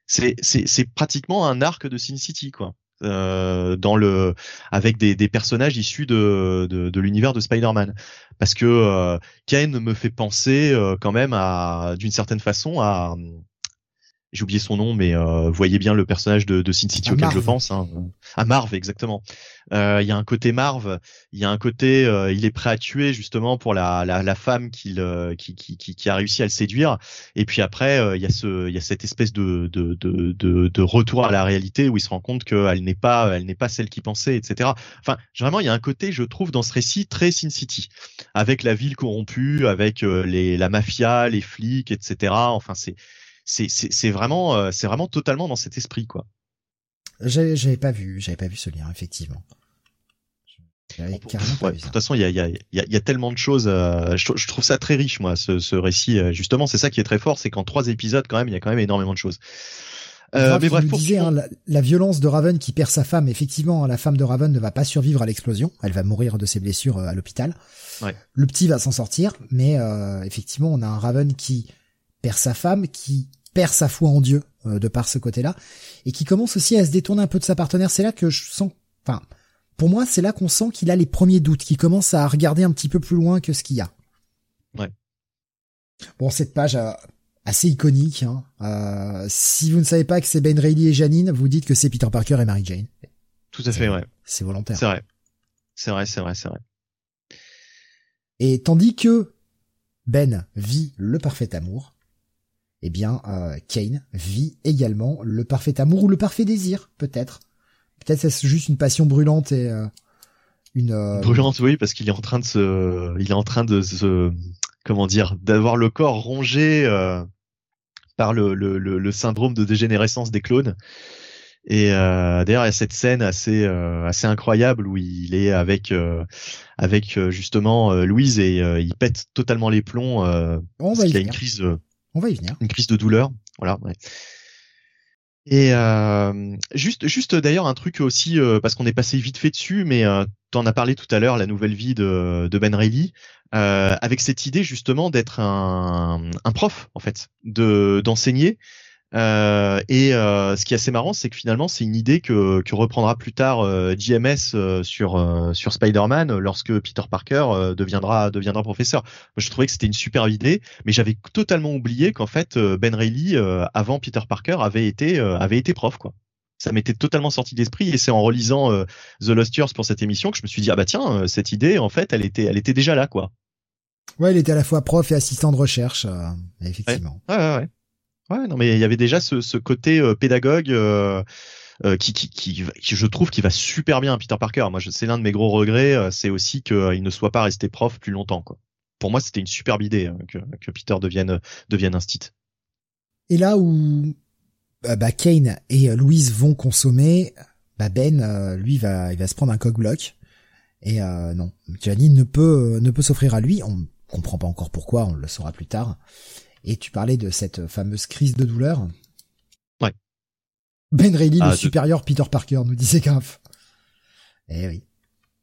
C'est c'est c'est pratiquement un arc de Sin City quoi. Euh, dans le avec des, des personnages issus de, de, de l'univers de Spider-Man. Parce que euh, Kane me fait penser euh, quand même à d'une certaine façon à j'ai oublié son nom, mais euh, voyez bien le personnage de, de Sin City auquel je pense. Hein. À Marv, exactement. Euh, il y a un côté Marv, il y a un côté, euh, il est prêt à tuer justement pour la, la, la femme qu'il, euh, qui, qui, qui, qui, a réussi à le séduire. Et puis après, il y a ce, il y a cette espèce de, de, de, de, de retour à la réalité où il se rend compte qu'elle n'est pas, elle n'est pas celle qu'il pensait, etc. Enfin, vraiment, il y a un côté, je trouve, dans ce récit très Sin City, avec la ville corrompue, avec les, la mafia, les flics, etc. Enfin, c'est c'est vraiment euh, c'est vraiment totalement dans cet esprit quoi. J'avais pas vu, j'avais pas vu ce lien effectivement. de toute façon, il y a, y, a, y a tellement de choses. Euh, je, trouve ça très riche, moi, ce, ce récit. Euh, justement, c'est ça qui est très fort, c'est qu'en trois épisodes, quand même, il y a quand même énormément de choses. Euh, mais bref, pour... hein, la, violence de Raven qui perd sa femme. Effectivement, la femme de Raven ne va pas survivre à l'explosion. Elle va mourir de ses blessures à l'hôpital. Ouais. Le petit va s'en sortir, mais effectivement, on a un Raven qui perd sa femme, qui perd sa foi en Dieu euh, de par ce côté-là, et qui commence aussi à se détourner un peu de sa partenaire. C'est là que je sens, enfin, pour moi, c'est là qu'on sent qu'il a les premiers doutes, qu'il commence à regarder un petit peu plus loin que ce qu'il y a. Ouais. Bon, cette page euh, assez iconique. Hein. Euh, si vous ne savez pas que c'est Ben Reilly et Janine, vous dites que c'est Peter Parker et Mary Jane. Tout à fait, ouais. C'est volontaire. C'est vrai. C'est vrai, c'est vrai, c'est vrai. Et tandis que Ben vit le parfait amour, eh bien, euh, Kane vit également le parfait amour ou le parfait désir, peut-être. Peut-être c'est juste une passion brûlante et euh, une euh, brûlante, oui, parce qu'il est en train de se, il est en train de se, comment dire, d'avoir le corps rongé par le, le, le, syndrome de dégénérescence des clones. Et euh, d'ailleurs, il y a cette scène assez assez incroyable où il est avec avec justement Louise et il pète totalement les plombs parce qu'il a une crise y. Une crise de douleur, voilà. Et euh, juste, juste d'ailleurs un truc aussi euh, parce qu'on est passé vite fait dessus, mais euh, tu en as parlé tout à l'heure, la nouvelle vie de, Ben Reilly, avec cette idée justement d'être un, prof en fait, de d'enseigner. Et ce qui est assez marrant, c'est que finalement, c'est une idée que, que reprendra plus tard JMS sur sur Spider-Man lorsque Peter Parker deviendra deviendra professeur. Moi, je trouvais que c'était une super idée, mais j'avais totalement oublié qu'en fait Ben Reilly avant Peter Parker avait été avait été prof quoi ça m'était totalement sorti d'esprit et c'est en relisant The Lost Years pour cette émission que je me suis dit ah bah tiens cette idée en fait elle était elle était déjà là quoi Ouais, il était à la fois prof et assistant de recherche, euh, effectivement. Ouais, ouais, ouais. Ouais, non, mais il y avait déjà ce, ce côté euh, pédagogue euh, qui, qui, qui, je trouve, qui va super bien à Peter Parker. Moi, c'est l'un de mes gros regrets, c'est aussi qu'il ne soit pas resté prof plus longtemps. Quoi. Pour moi, c'était une superbe idée hein, que, que, Peter devienne devienne un stit. Et là où bah, Kane et Louise vont consommer, bah Ben, lui, va, il va se prendre un coq-bloc. Et non, Janine ne peut ne peut s'offrir à lui. On comprend pas encore pourquoi, on le saura plus tard. Et tu parlais de cette fameuse crise de douleur. Ouais. Ben Reilly, le ah, supérieur Peter Parker, nous disait Gaff. Eh oui.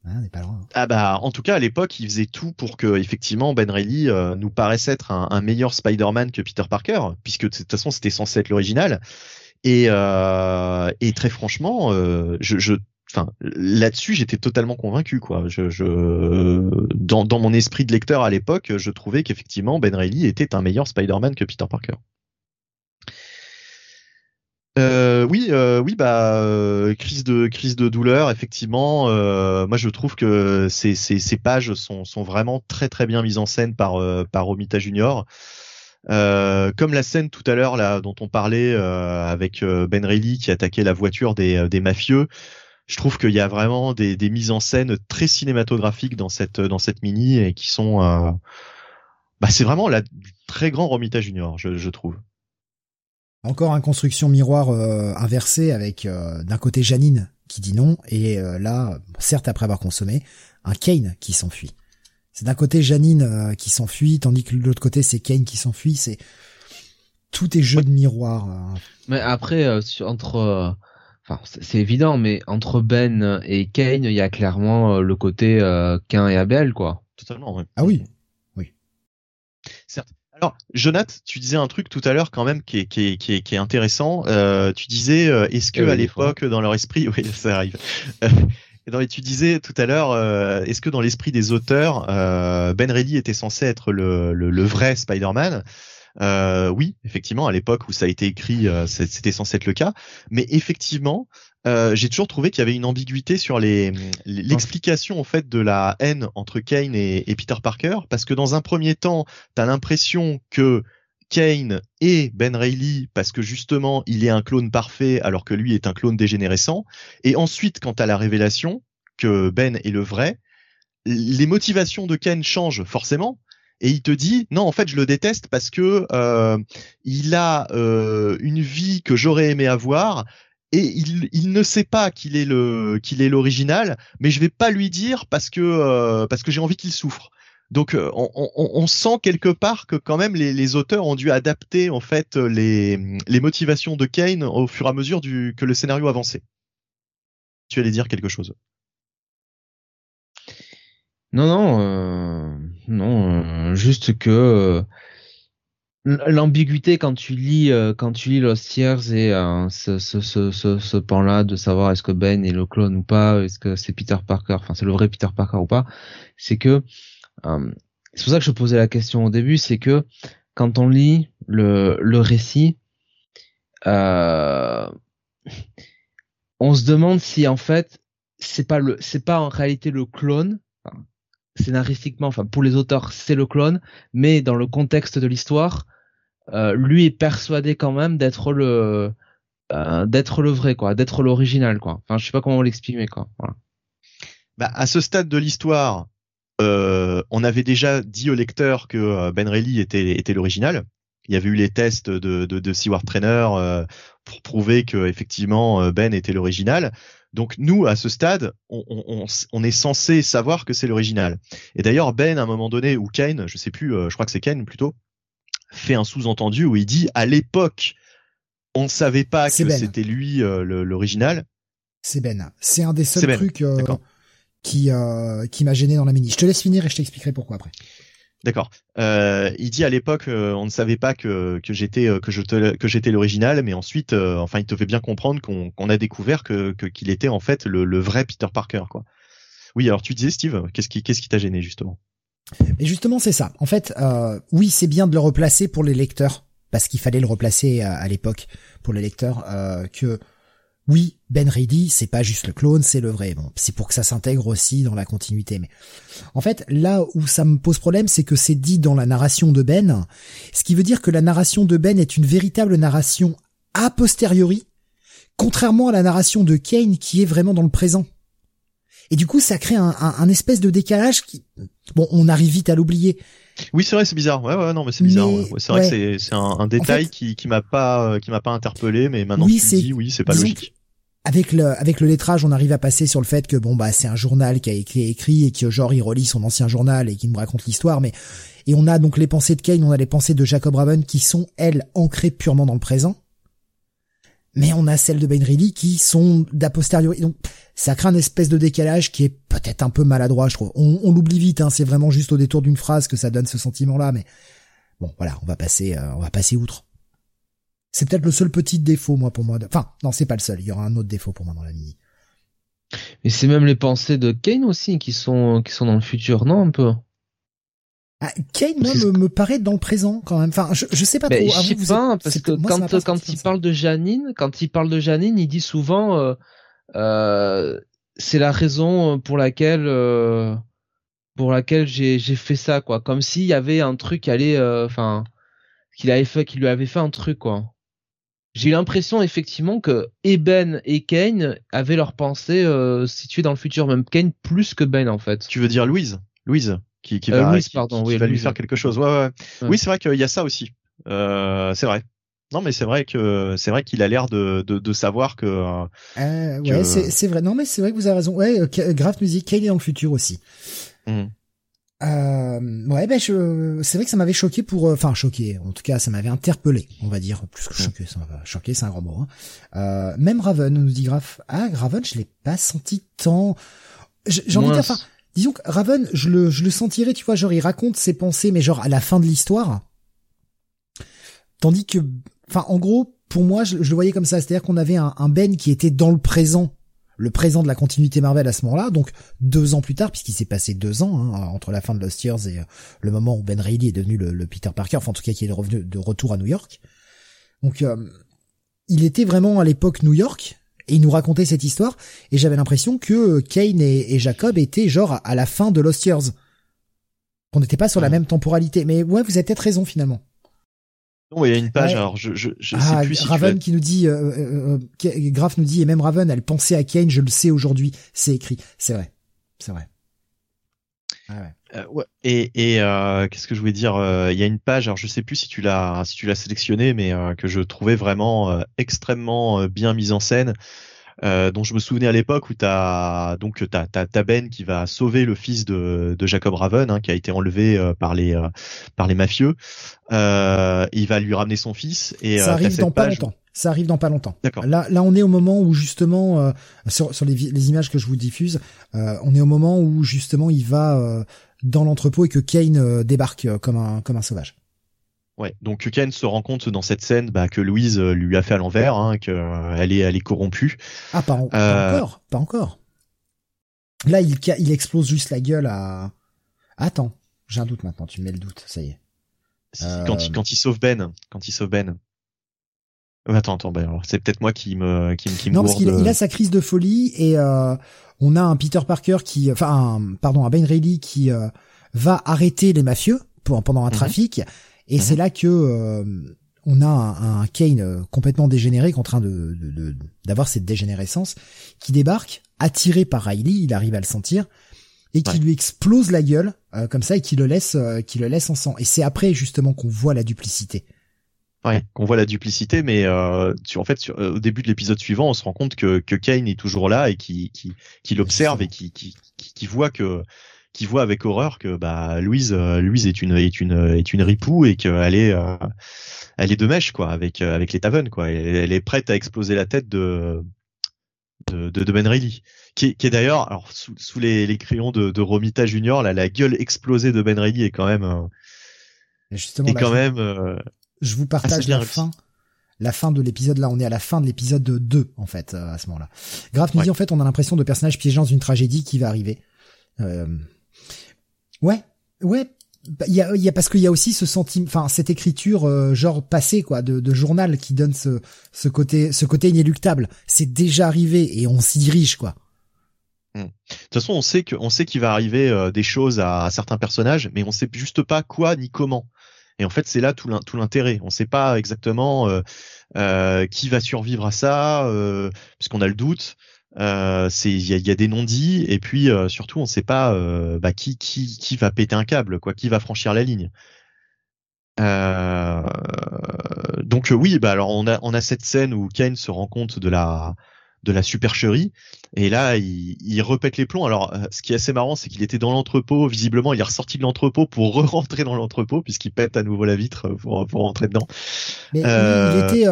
Ah, on n'est pas loin. Ah bah en tout cas à l'époque il faisait tout pour que effectivement Ben Reilly euh, nous paraisse être un, meilleur Spider-Man que Peter Parker puisque de toute façon c'était censé être l'original et, euh, et très franchement euh, je, je là-dessus j'étais totalement convaincu dans, mon esprit de lecteur à l'époque je trouvais qu'effectivement Ben Reilly était un meilleur Spider-Man que Peter Parker euh, oui, euh, oui, bah euh, crise de douleur, effectivement. Moi, je trouve que ces, pages sont, vraiment très très bien mises en scène par Romita Junior. comme la scène tout à l'heure dont on parlait avec Ben Reilly qui attaquait la voiture des mafieux je trouve qu'il y a vraiment des, des, mises en scène très cinématographiques dans cette dans cette mini et qui sont euh, bah c'est vraiment la très grand Romita Junior je, je trouve. Encore un construction miroir euh, inversée avec euh, d'un côté Janine qui dit non et là certes après avoir consommé un Kane qui s'enfuit. C'est d'un côté Janine qui s'enfuit tandis que de l'autre côté c'est Kane qui s'enfuit. C'est tout est jeu de miroir mais après entre Enfin, c'est évident, mais entre Ben et Kane, il y a clairement euh, le côté euh, et Abel, quoi. Totalement, oui. Ah oui, oui. Certes. Alors, Jonath, tu disais un truc tout à l'heure quand même qui est, qui est, qui est, qui est intéressant. Euh, tu disais, euh, est-ce que à l'époque, dans leur esprit, <laughs> oui, ça arrive. et tu disais tout à l'heure, est-ce que dans l'esprit des auteurs, Ben Reilly était censé être le, le, le vrai Spider-Man? Euh, oui, effectivement, à l'époque où ça a été écrit, euh, c'était censé être le cas. Mais effectivement, euh, j'ai toujours trouvé qu'il y avait une ambiguïté sur les l'explication en fait de la haine entre Kane et, Peter Parker, parce que dans un premier temps, t'as l'impression que Kane et Ben Reilly parce que justement il est un clone parfait alors que lui est un clone dégénérescent. Et ensuite, quant à la révélation que Ben est le vrai, les motivations de Kane changent forcément et il te dit non en fait je le déteste parce que euh, il a euh, une vie que j'aurais aimé avoir et il, il ne sait pas qu'il est le qu'il est l'original mais je vais pas lui dire parce que euh, parce que j'ai envie qu'il souffre donc euh, on, on, on, sent quelque part que quand même les, les, auteurs ont dû adapter en fait les, les motivations de Kane au fur et à mesure du, que le scénario avançait. Tu allais dire quelque chose? Non, non, euh, non, euh, juste que euh, l'ambiguïté quand tu lis quand tu lis Lost Years et ce, ce, ce, ce, pan-là de savoir est-ce que Ben est le clone ou pas, est-ce que c'est Peter Parker, enfin c'est le vrai Peter Parker ou pas, c'est que c'est pour ça que je posais la question au début, c'est que quand on lit le, le récit, <laughs> on se demande si en fait c'est pas le c'est pas en réalité le clone scénaristiquement, enfin pour les auteurs, c'est le clone, mais dans le contexte de l'histoire, euh, lui est persuadé quand même d'être le euh, d'être le vrai quoi, d'être l'original quoi. Enfin, je sais pas comment l'exprimer quoi. Bah, à ce stade de l'histoire, euh, on avait déjà dit au lecteur que Ben Reilly était l'original. Il y avait eu les tests de de, de Seward Trainer pour prouver que effectivement Ben était l'original. Donc nous, à ce stade, on, est censé savoir que c'est l'original. Et d'ailleurs, Ben, à un moment donné, ou Kane, je sais plus, euh, je crois que c'est Kane plutôt, fait un sous-entendu où il dit à l'époque, on ne savait pas que ben. c'était lui euh, l'original. C'est Ben. C'est un des seuls ben. trucs euh, qui qui m'a gêné dans la mini. Je te laisse finir et je t'expliquerai pourquoi après. D'accord. Euh, il dit à l'époque, euh, on ne savait pas que, que j'étais que je que j'étais l'original, mais ensuite, enfin, il te fait bien comprendre qu'on a découvert que qu'il était en fait le, le, vrai Peter Parker, quoi. Oui, alors tu disais Steve, qu'est-ce qui qu'est-ce qui t'a gêné justement? Et justement, c'est ça. En fait, oui, c'est bien de le replacer pour les lecteurs parce qu'il fallait le replacer à, à l'époque pour les lecteurs que oui, Ben Reilly, c'est pas juste le clone, c'est le vrai. Bon, c'est pour que ça s'intègre aussi dans la continuité. Mais en fait, là où ça me pose problème, c'est que c'est dit dans la narration de Ben, ce qui veut dire que la narration de Ben est une véritable narration a posteriori, contrairement à la narration de Kane qui est vraiment dans le présent. Et du coup, ça crée un, espèce de décalage qui, bon, on arrive vite à l'oublier. Oui, c'est vrai, c'est bizarre. Ouais, ouais, non, mais c'est bizarre. C'est vrai que c'est un, détail qui qui m'a pas qui m'a pas interpellé, mais maintenant oui, tu dis, oui, c'est pas logique avec le avec le lettrage, on arrive à passer sur le fait que bon bah c'est un journal qui a écrit, écrit et qui genre il relit son ancien journal et qui nous raconte l'histoire, mais et on a donc les pensées de Kane, on a les pensées de Jacob Raven qui sont elles ancrées purement dans le présent, mais on a celles de Ben Reilly qui sont d'a posteriori. Donc ça crée un espèce de décalage qui est peut-être un peu maladroit, je trouve. On, l'oublie vite, hein, c'est vraiment juste au détour d'une phrase que ça donne ce sentiment-là, mais bon voilà, on va passer, euh, on va passer outre. C'est peut-être le seul petit défaut, moi, pour moi. Enfin, non, c'est pas le seul. Il y aura un autre défaut pour moi dans la mini. Mais c'est même les pensées de Kane aussi qui sont qui sont dans le futur, non un peu? Ah, Kane, moi, me, paraît dans le présent quand même. Enfin, je, je sais pas trop. Je sais pas, parce que quand quand il parle de Janine, quand il parle de Janine, il dit souvent euh, euh, c'est la raison pour laquelle euh, pour laquelle j'ai j'ai fait ça quoi. Comme s'il y avait un truc qui allait, euh, enfin, qu'il avait fait, qu'il lui avait fait un truc quoi j'ai l'impression effectivement que Eben et Kane avaient leur pensée euh, située dans le futur, même Kane plus que Ben en fait. Tu veux dire Louise? Louise qui, qui euh, va, pardon, oui, va lui faire quelque chose. Ouais, ouais. Oui, c'est vrai qu'il y a ça aussi. Euh, c'est vrai. Non, mais c'est vrai que c'est vrai qu'il a l'air de, de, de, savoir que. Euh, ouais, c'est vrai. Non, mais c'est vrai que vous avez raison. Ouais, euh, Grave Music, Kane est dans le futur aussi. Mmh. Euh, ouais, ben je, c'est vrai que ça m'avait choqué pour, euh, enfin choqué. En tout cas, ça m'avait interpellé, on va dire, plus que choqué. Ça m'a choqué, c'est un grand mot. Hein. Euh, même Raven nous dit Graf. Ah, Raven, je l'ai pas senti tant. J'ai envie de dire, enfin, disons que Raven, je le, je sentirais, tu vois, genre il raconte ses pensées, mais genre à la fin de l'histoire. Tandis que, enfin, en gros, pour moi, je, le voyais comme ça, c'est-à-dire qu'on avait un, un Ben qui était dans le présent. Le présent de la continuité Marvel à ce moment-là, donc deux ans plus tard, puisqu'il s'est passé deux ans hein, entre la fin de Lost Years et euh, le moment où Ben Reilly est devenu le, Peter Parker, enfin en tout cas qui est revenu de retour à New York. Donc euh, il était vraiment à l'époque New York et il nous racontait cette histoire et j'avais l'impression que Kane et, Jacob étaient genre à la fin de Lost Years. On n'était pas sur la même temporalité, mais ouais, vous avez peut-être raison finalement. Non, il y a une page. Alors, je, je, je ah, sais plus si Raven qui nous dit, euh, euh, euh Graf nous dit, et même Raven, elle pensait à Kane. Je le sais aujourd'hui. C'est écrit. C'est vrai. C'est vrai. Ah ouais. Euh, ouais. Et, et euh, qu'est-ce que je voulais dire Il y a une page. Alors, je sais plus si tu l'as, si tu l'as sélectionné, mais que je trouvais vraiment extrêmement bien mise en scène. Euh, dont je me souvenais à l'époque où t'as donc t'as, t'as, Ben qui va sauver le fils de, de Jacob Raven hein, qui a été enlevé euh, par les euh, par les mafieux. il va lui ramener son fils et ça arrive dans pas longtemps. Ça arrive dans pas longtemps. D'accord. Là, là, on est au moment où justement sur, sur les, les, images que je vous diffuse, on est au moment où justement il va dans l'entrepôt et que Kane débarque comme un comme un sauvage. Ouais, donc Ken se rend compte dans cette scène bah, que Louise euh, lui a fait à l'envers, hein, qu'elle euh, est, elle est corrompue. Ah, pas, euh, encore, pas encore. Là, il, il explose juste la gueule à. Attends, j'ai un doute maintenant. Tu mets le doute, ça y est. quand, il, quand il sauve Ben, quand il sauve Ben. attends, attends, ben, c'est peut-être moi qui me qui, qui Non, parce qu'il il a sa crise de folie et on a un Peter Parker qui, enfin, pardon, un Ben Reilly qui va arrêter les mafieux pour, pendant un mhm. trafic et c'est mhm. là que euh, on a un, Kane euh, complètement dégénéré, qui est en train de d'avoir cette dégénérescence, qui débarque, attiré par Riley, il arrive à le sentir, et qui lui explose la gueule euh, comme ça et qui le laisse, qui le laisse en sang. Et c'est après justement qu'on voit la duplicité. Ouais, qu'on voit la duplicité, mais euh, en fait, au début de l'épisode suivant, on se rend compte que, que Kane est toujours là et qui, qui, qui l'observe et qui, qui, qui voit que qui voit avec horreur que bah Louise euh, Louise est une est une est une ripoux et qu'elle est euh, elle est de mèche quoi avec euh, avec les tavennes quoi elle, est prête à exploser la tête de de, de, Ben Reilly, qui est, qui est d'ailleurs, alors sous, sous les, les, crayons de, de Romita Junior, là, la gueule explosée de Ben Reilly est quand même, euh, justement, est quand même. Euh, je vous partage la fin. La fin de l'épisode, là, on est à la fin de l'épisode 2, en fait, euh, à ce moment-là. Graf nous dit, en fait, on a l'impression de personnages piégés dans une tragédie qui va arriver. Euh... Ouais, ouais, bah, il y a, y a parce qu'il y a aussi ce sentiment, enfin cette écriture euh, genre passé quoi, de, de, journal qui donne ce, ce côté, ce côté inéluctable. C'est déjà arrivé et on s'y dirige quoi. Hmm. De toute façon, on sait que, on sait qu'il va arriver euh, des choses à, certains personnages, mais on sait juste pas quoi ni comment. Et en fait, c'est là tout l'intérêt. On sait pas exactement euh, qui va survivre à ça, puisqu'on a le doute. Euh, il y a, des non-dits et puis euh, surtout on ne sait pas euh, bah, qui qui qui va péter un câble quoi, qui va franchir la ligne. donc oui, bah alors on a on a cette scène où Kane se rend compte de la de la supercherie et là il, il repète les plombs. Alors ce qui est assez marrant, c'est qu'il était dans l'entrepôt. Visiblement, il est ressorti de l'entrepôt pour re-rentrer dans l'entrepôt puisqu'il pète à nouveau la vitre pour pour rentrer dedans. Mais il était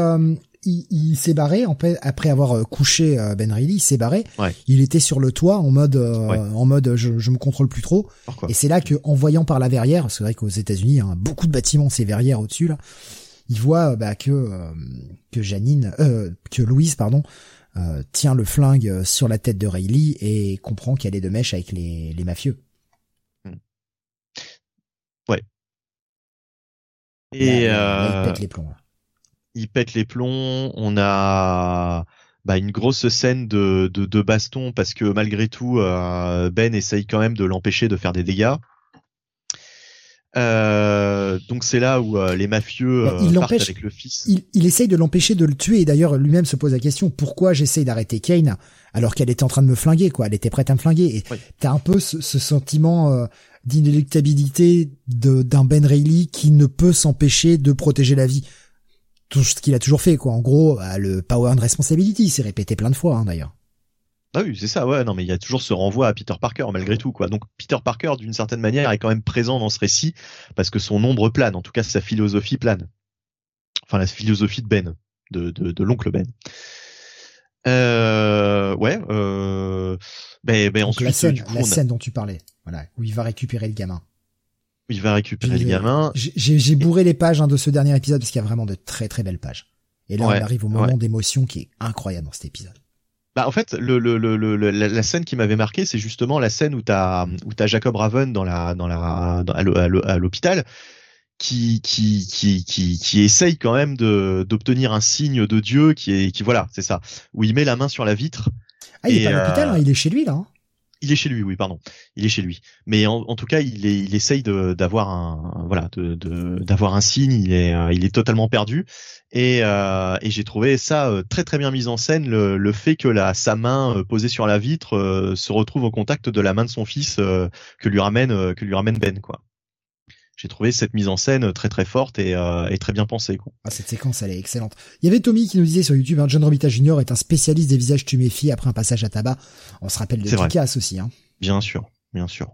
il, s'est barré après avoir euh, couché euh, Ben Reilly, il s'est barré. Il était sur le toit en mode euh, en mode je, je me contrôle plus trop. et c'est là que en voyant par la verrière, c'est vrai qu'aux États-Unis, hein, beaucoup de bâtiments ces verrières au-dessus là, il voit bah, que que Janine, que Louise pardon, tient le flingue sur la tête de Reilly et comprend qu'elle est de mèche avec les, les mafieux. Hmm. Ouais. Et il pète les plombs il pète les plombs. On a bah, une grosse scène de, de, de, baston parce que malgré tout, euh, Ben essaye quand même de l'empêcher de faire des dégâts. Euh, donc c'est là où euh, les mafieux bah, il partent avec le fils. Il, il essaye de l'empêcher de le tuer et d'ailleurs lui-même se pose la question pourquoi j'essaye d'arrêter Kane alors qu'elle était en train de me flinguer quoi, elle était prête à me flinguer. Et t'as un peu ce, ce sentiment d'inéluctabilité d'un Ben Reilly qui ne peut s'empêcher de protéger la vie tout ce qu'il a toujours fait, quoi. En gros, bah, le power and responsibility, c'est répété plein de fois, hein, d'ailleurs. Ah oui, c'est ça, ouais, non, mais il y a toujours ce renvoi à Peter Parker, malgré tout, quoi. Donc, Peter Parker, d'une certaine manière, est quand même présent dans ce récit, parce que son ombre plane, en tout cas, sa philosophie plane. Enfin, la philosophie de Ben, de, de, l'oncle Ben. Euh, ouais, euh, ben, ben ensuite, la scène, la scène dont tu parlais, voilà, où il va récupérer le gamin il va récupérer le gamin. J'ai bourré les pages hein, de ce dernier épisode parce qu'il y a vraiment de très très belles pages. Et là, on arrive au moment d'émotion qui est incroyable dans cet épisode. Bah en fait, le, le, le, la, scène qui m'avait marqué, c'est justement la scène où t'as où as Jacob Raven dans la dans la à l'hôpital qui qui qui qui qui essaye quand même de d'obtenir un signe de Dieu qui est qui voilà c'est ça où il met la main sur la vitre. Ah il est pas à l'hôpital, euh, hein, il est chez lui là. Hein. Il est chez lui, oui, pardon. Il est chez lui. Mais en, tout cas, il, essaye d'avoir un, voilà, d'avoir un signe. Il est, euh, il est totalement perdu. Et, euh, j'ai trouvé ça euh, très très bien mis en scène, le, fait que sa main posée sur la vitre se retrouve au contact de la main de son fils que lui ramène, que lui ramène Ben, quoi j'ai trouvé cette mise en scène très très forte et, euh, et très bien pensée. Quoi. Ah, cette séquence, elle est excellente. Il y avait Tommy qui nous disait sur YouTube, hein, John Romita Jr. est un spécialiste des visages tuméfiés après un passage à tabac. On se rappelle de Kikas aussi. Hein. Bien sûr, bien sûr.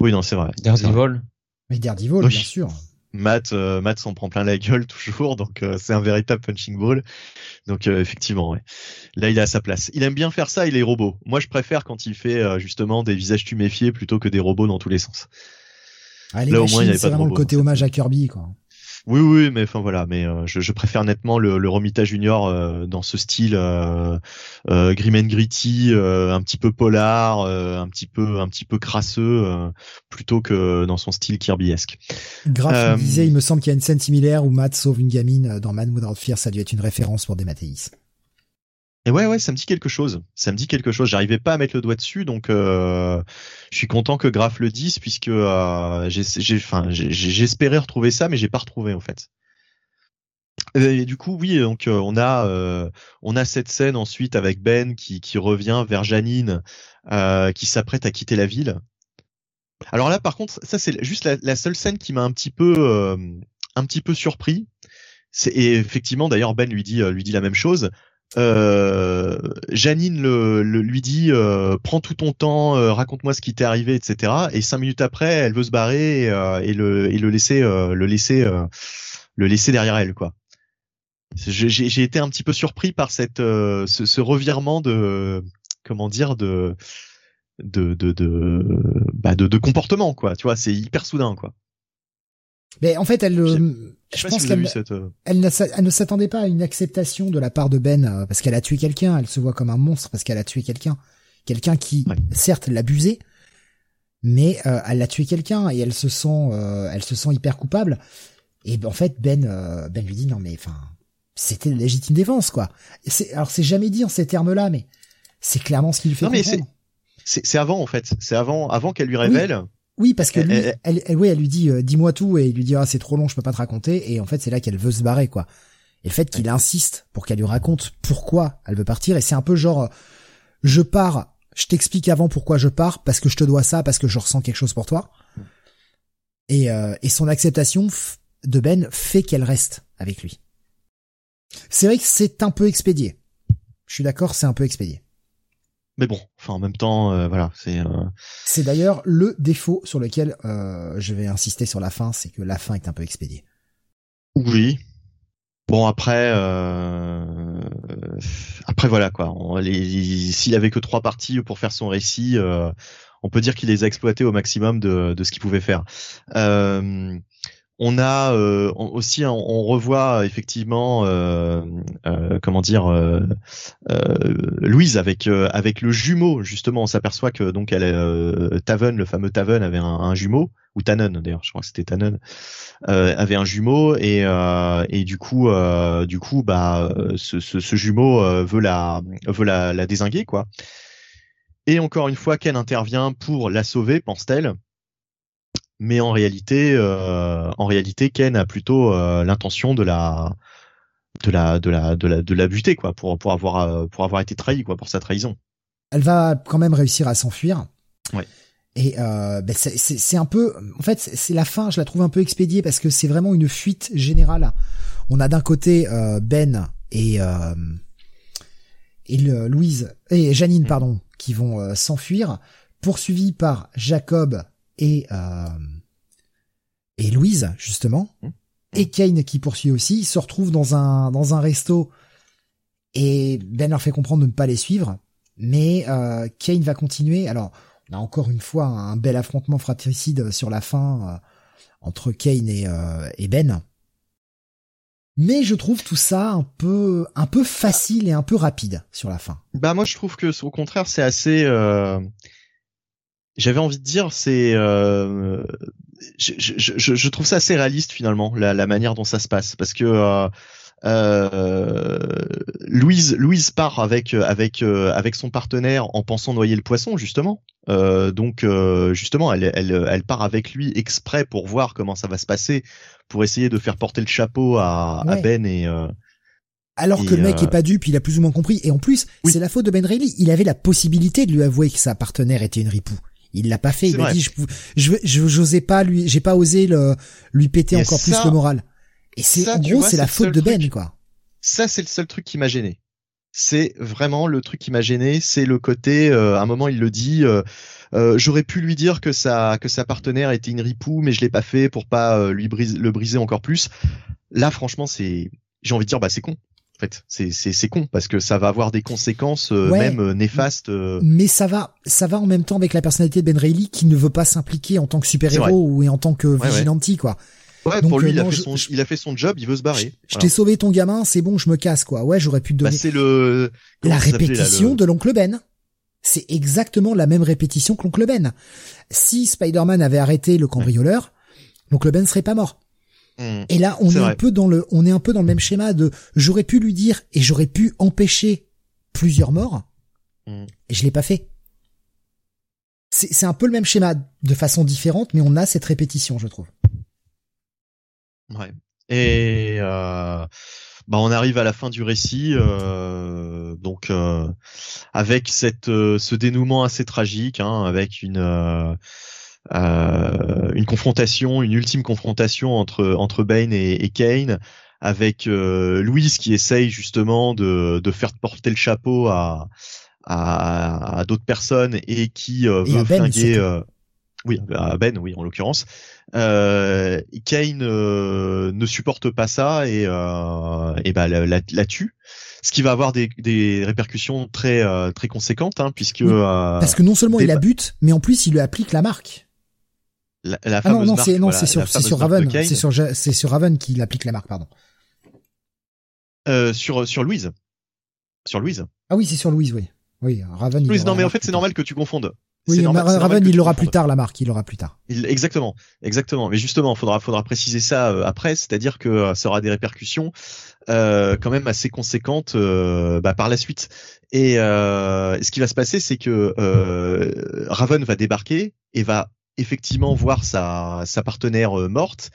Oui, non, c'est vrai. Daredevil. Mais Daredevil, bien sûr. Matt, euh, Matt s'en prend plein la gueule <laughs> toujours, donc euh, c'est un véritable punching ball. Donc euh, effectivement, ouais. là il est à sa place. Il aime bien faire ça, il est robot. Moi je préfère quand il fait justement des visages tuméfiés plutôt que des robots dans tous les sens. Ah, les machines, c'est vraiment le côté hommage à Kirby, quoi. Oui, oui, mais enfin voilà, mais euh, je, je, préfère nettement le, le Romita Junior euh, dans ce style euh, euh, grim and gritty, euh, un petit peu polar, un petit peu, un petit peu crasseux, plutôt que dans son style Kirbyesque. Graf disait, il me semble qu'il y a une scène similaire où Matt sauve une gamine dans Man Without Fear, ça a dû être une référence pour Dematteis. Et ouais, ouais, ça me dit quelque chose. Ça me dit quelque chose. J'arrivais pas à mettre le doigt dessus, donc euh, je suis content que Graf le dise puisque euh, j'espérais retrouver ça, mais j'ai pas retrouvé en fait. Et du coup, oui, donc euh, on a euh, on a cette scène ensuite avec Ben qui, qui revient vers Janine, qui s'apprête à quitter la ville. Alors là, par contre, ça c'est juste la, la, seule scène qui m'a un petit peu un petit peu surpris. Et effectivement, d'ailleurs, Ben lui dit lui dit la même chose euh, Janine le, lui dit euh, prends tout ton temps, euh, raconte-moi ce qui t'est arrivé, etc. Et cinq minutes après, elle veut se barrer et, le, et le laisser le laisser le laisser derrière elle, quoi. j'ai été un petit peu surpris par cette ce, ce, revirement de comment dire de de de de, bah de, de comportement quoi tu vois c'est hyper soudain quoi mais en fait elle je, pense qu'elle elle, ne s'attendait pas à une acceptation de la part de Ben parce qu'elle a tué quelqu'un. Elle se voit comme un monstre parce qu'elle a tué quelqu'un. Quelqu'un qui certes l'abusait mais euh, elle a tué quelqu'un et elle se sent euh, elle se sent hyper coupable. Et en fait Ben euh, Ben lui dit non mais enfin c'était légitime défense quoi. C'est alors c'est jamais dit en ces termes là mais c'est clairement ce qu'il fait non mais c'est avant en fait. C'est avant avant qu'elle lui révèle oui. Parce que lui, elle, elle, oui, elle lui dit dis-moi tout et il lui dit ah c'est trop long je peux pas te raconter et en fait c'est là qu'elle veut se barrer quoi et le fait qu'il insiste pour qu'elle lui raconte pourquoi elle veut partir et c'est un peu genre je pars je t'explique avant pourquoi je pars, parce que je te dois ça, parce que je ressens quelque chose pour toi. Et, euh, et son acceptation de Ben fait qu'elle reste avec lui. C'est vrai que c'est un peu expédié. Je suis d'accord, c'est un peu expédié. Mais bon, enfin en même temps, euh, voilà, c'est. Euh... C'est d'ailleurs le défaut sur lequel euh, je vais insister sur la fin, c'est que la fin est un peu expédiée. Oui, Bon après, après voilà quoi. S'il avait que trois parties pour faire son récit, on peut dire qu'il les a exploités au maximum de, de ce qu'il pouvait faire. On a euh, aussi, on, revoit effectivement, euh, euh, comment dire, Louise avec avec le jumeau justement. On s'aperçoit que donc elle, Taven, le fameux Taven, avait un, jumeau ou Tannen d'ailleurs, je crois que c'était Tannen, avait un jumeau et et du coup du coup bah ce jumeau veut la veut la, la désinguer quoi. Et encore une fois, Ken intervient pour la sauver, pense-t-elle mais en réalité, euh, en réalité, Ken a plutôt euh, l'intention de la, de la, de la, de la, de la buter quoi, pour pour avoir euh, pour avoir été trahi quoi, pour sa trahison. Elle va quand même réussir à s'enfuir. Ouais. Et euh, ben c'est un peu, en fait, c'est la fin. Je la trouve un peu expédiée parce que c'est vraiment une fuite générale. On a d'un côté Ben et et le, Louise et Janine, mm. pardon, qui vont s'enfuir, poursuivis par Jacob et euh, et Louise justement mmh. et Kane qui poursuit aussi se retrouvent dans un dans un resto et Ben leur fait comprendre de ne pas les suivre mais euh, Kane va continuer alors on a encore une fois un bel affrontement fratricide sur la fin euh, entre Kane et, euh, et Ben mais je trouve tout ça un peu un peu facile et un peu rapide sur la fin. Bah moi je trouve que au contraire c'est assez euh, j'avais envie de dire, c'est, euh, je, je, je, trouve ça assez réaliste finalement, la, la, manière dont ça se passe, parce que euh, euh, Louise, Louise part avec avec euh, avec son partenaire en pensant noyer le poisson justement. Euh, donc justement, elle, elle, elle part avec lui exprès pour voir comment ça va se passer, pour essayer de faire porter le chapeau à, à Ben et alors que le mec est pas dupe, il a plus ou moins compris. Et en plus, c'est la faute de Ben Reilly. Il avait la possibilité de lui avouer que sa partenaire était une ripou. Il l'a pas fait. Il m'a dit, je, je, j'osais pas lui, j'ai pas osé le, lui péter encore plus le moral. Et c'est, en gros, c'est la faute de Ben, quoi. Ça, c'est le seul truc qui m'a gêné. C'est vraiment le truc qui m'a gêné. C'est le côté, euh, à un moment, il le dit, euh, euh, j'aurais pu lui dire que sa, que sa partenaire était une ripou, mais je l'ai pas fait pour pas lui briser, le briser encore plus. Là, franchement, c'est, j'ai envie de dire, bah, c'est con fait. C'est con parce que ça va avoir des conséquences euh, même euh, néfastes. Euh. Mais ça va ça va en même temps avec la personnalité de Ben Reilly qui ne veut pas s'impliquer en tant que super-héros ou en tant que vigilante quoi. Ouais, pour lui, il, a fait son, il a fait son job, il veut se barrer. Je, t'ai sauvé ton gamin, c'est bon, je me casse, quoi. Ouais, j'aurais pu te bah, donner. c'est le, la répétition de l'oncle Ben. C'est exactement la même répétition que l'oncle Ben. Si Spider-Man avait arrêté le cambrioleur, l'oncle Ben serait pas mort. Mm. Et là, on est, un peu dans le, on est un peu dans le même schéma de, j'aurais pu lui dire et j'aurais pu empêcher plusieurs morts, mm. et je l'ai pas fait. C'est un peu le même schéma de façon différente, mais on a cette répétition, je trouve. Ouais. Et euh, bah on arrive à la fin du récit, euh, donc euh, avec cette euh, ce dénouement assez tragique, hein, avec une euh, euh, une confrontation, une ultime confrontation entre entre Bane et, et Kane, avec euh, Louise qui essaye justement de, de faire porter le chapeau à à, à d'autres personnes et qui euh, veut flinguer oui, à Ben, oui, en l'occurrence. Euh, Kane euh, ne supporte pas ça et, euh, et bah, la, la, tue, ce qui va avoir des, des répercussions très euh, très conséquentes, hein, puisque euh, parce que non seulement il la bute, mais en plus il lui applique la marque. La, la ah non, non, c'est non, c'est sur, sur Raven, c'est sur, sur Raven qu'il applique la marque, pardon. Euh, sur sur Louise, sur Louise. Ah oui, c'est sur Louise, oui. Oui, Raven. Louise, non, mais en fait, c'est normal que tu confondes. Oui, normal, Raven, il l'aura plus tard, la marque, il l'aura plus tard. Il, exactement, exactement. Mais justement, faudra, faudra préciser ça euh, après, c'est-à-dire que euh, ça aura des répercussions euh, quand même assez conséquentes euh, bah, par la suite. Et ce qui va se passer, c'est que Raven va débarquer et va effectivement voir sa, sa partenaire morte.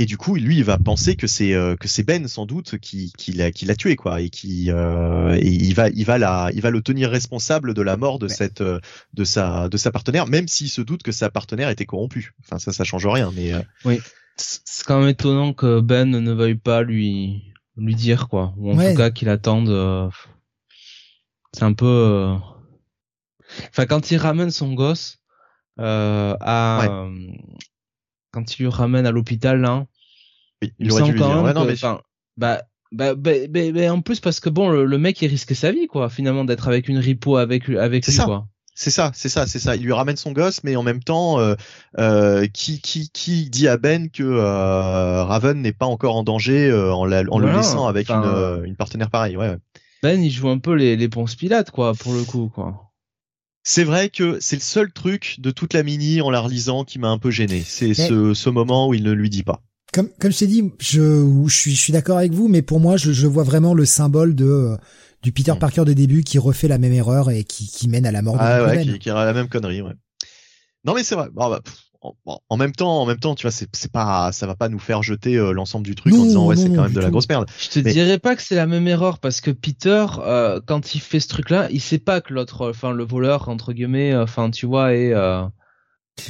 Et du coup lui il va penser que c'est euh, que c'est Ben sans doute qui qui l'a qui l'a tué quoi et qui euh, et il va il va la il va le tenir responsable de la mort de cette euh, de sa de sa partenaire même s'il se doute que sa partenaire était corrompue enfin ça ça change rien mais oui. C'est quand même étonnant que Ben ne veuille pas lui lui dire quoi. Ou en tout cas qu'il attende c'est un peu enfin quand il ramène son gosse à quand il lui ramène à l'hôpital là il, aurait dû dire. Non, mais... bah, bah, bah, bah, en plus parce que bon, le, mec il risque sa vie quoi, finalement d'être avec une ripo avec avec lui ça. quoi. C'est ça, c'est ça, c'est ça. Il lui ramène son gosse, mais en même temps, euh, euh, qui, qui, qui dit à Ben que euh, Raven n'est pas encore en danger euh, en, la, en le laissant avec une, euh, une partenaire pareille. Ouais, ouais. Ben, il joue un peu les, les pilates, quoi, pour le coup, quoi. C'est vrai que c'est le seul truc de toute la mini en la relisant qui m'a un peu gêné. C'est ce, ce moment où il ne lui dit pas comme comme je t'ai dit, je je suis je suis d'accord avec vous, mais pour moi, je, je vois vraiment le symbole de euh, du Peter mm. Parker de début qui refait la même erreur et qui qui mène à la mort. Ah ouais, qui, qui a la même connerie. Ouais. Non mais c'est vrai. Bon, bah, en, même temps, en même temps, tu vois, c'est pas, ça va pas nous faire jeter euh, l'ensemble du truc en disant ouais, c'est quand même de la grosse merde. Je te dirais pas que c'est la même erreur parce que Peter, euh, quand il fait ce truc-là, il sait pas que l'autre, enfin le voleur entre guillemets, enfin tu vois, est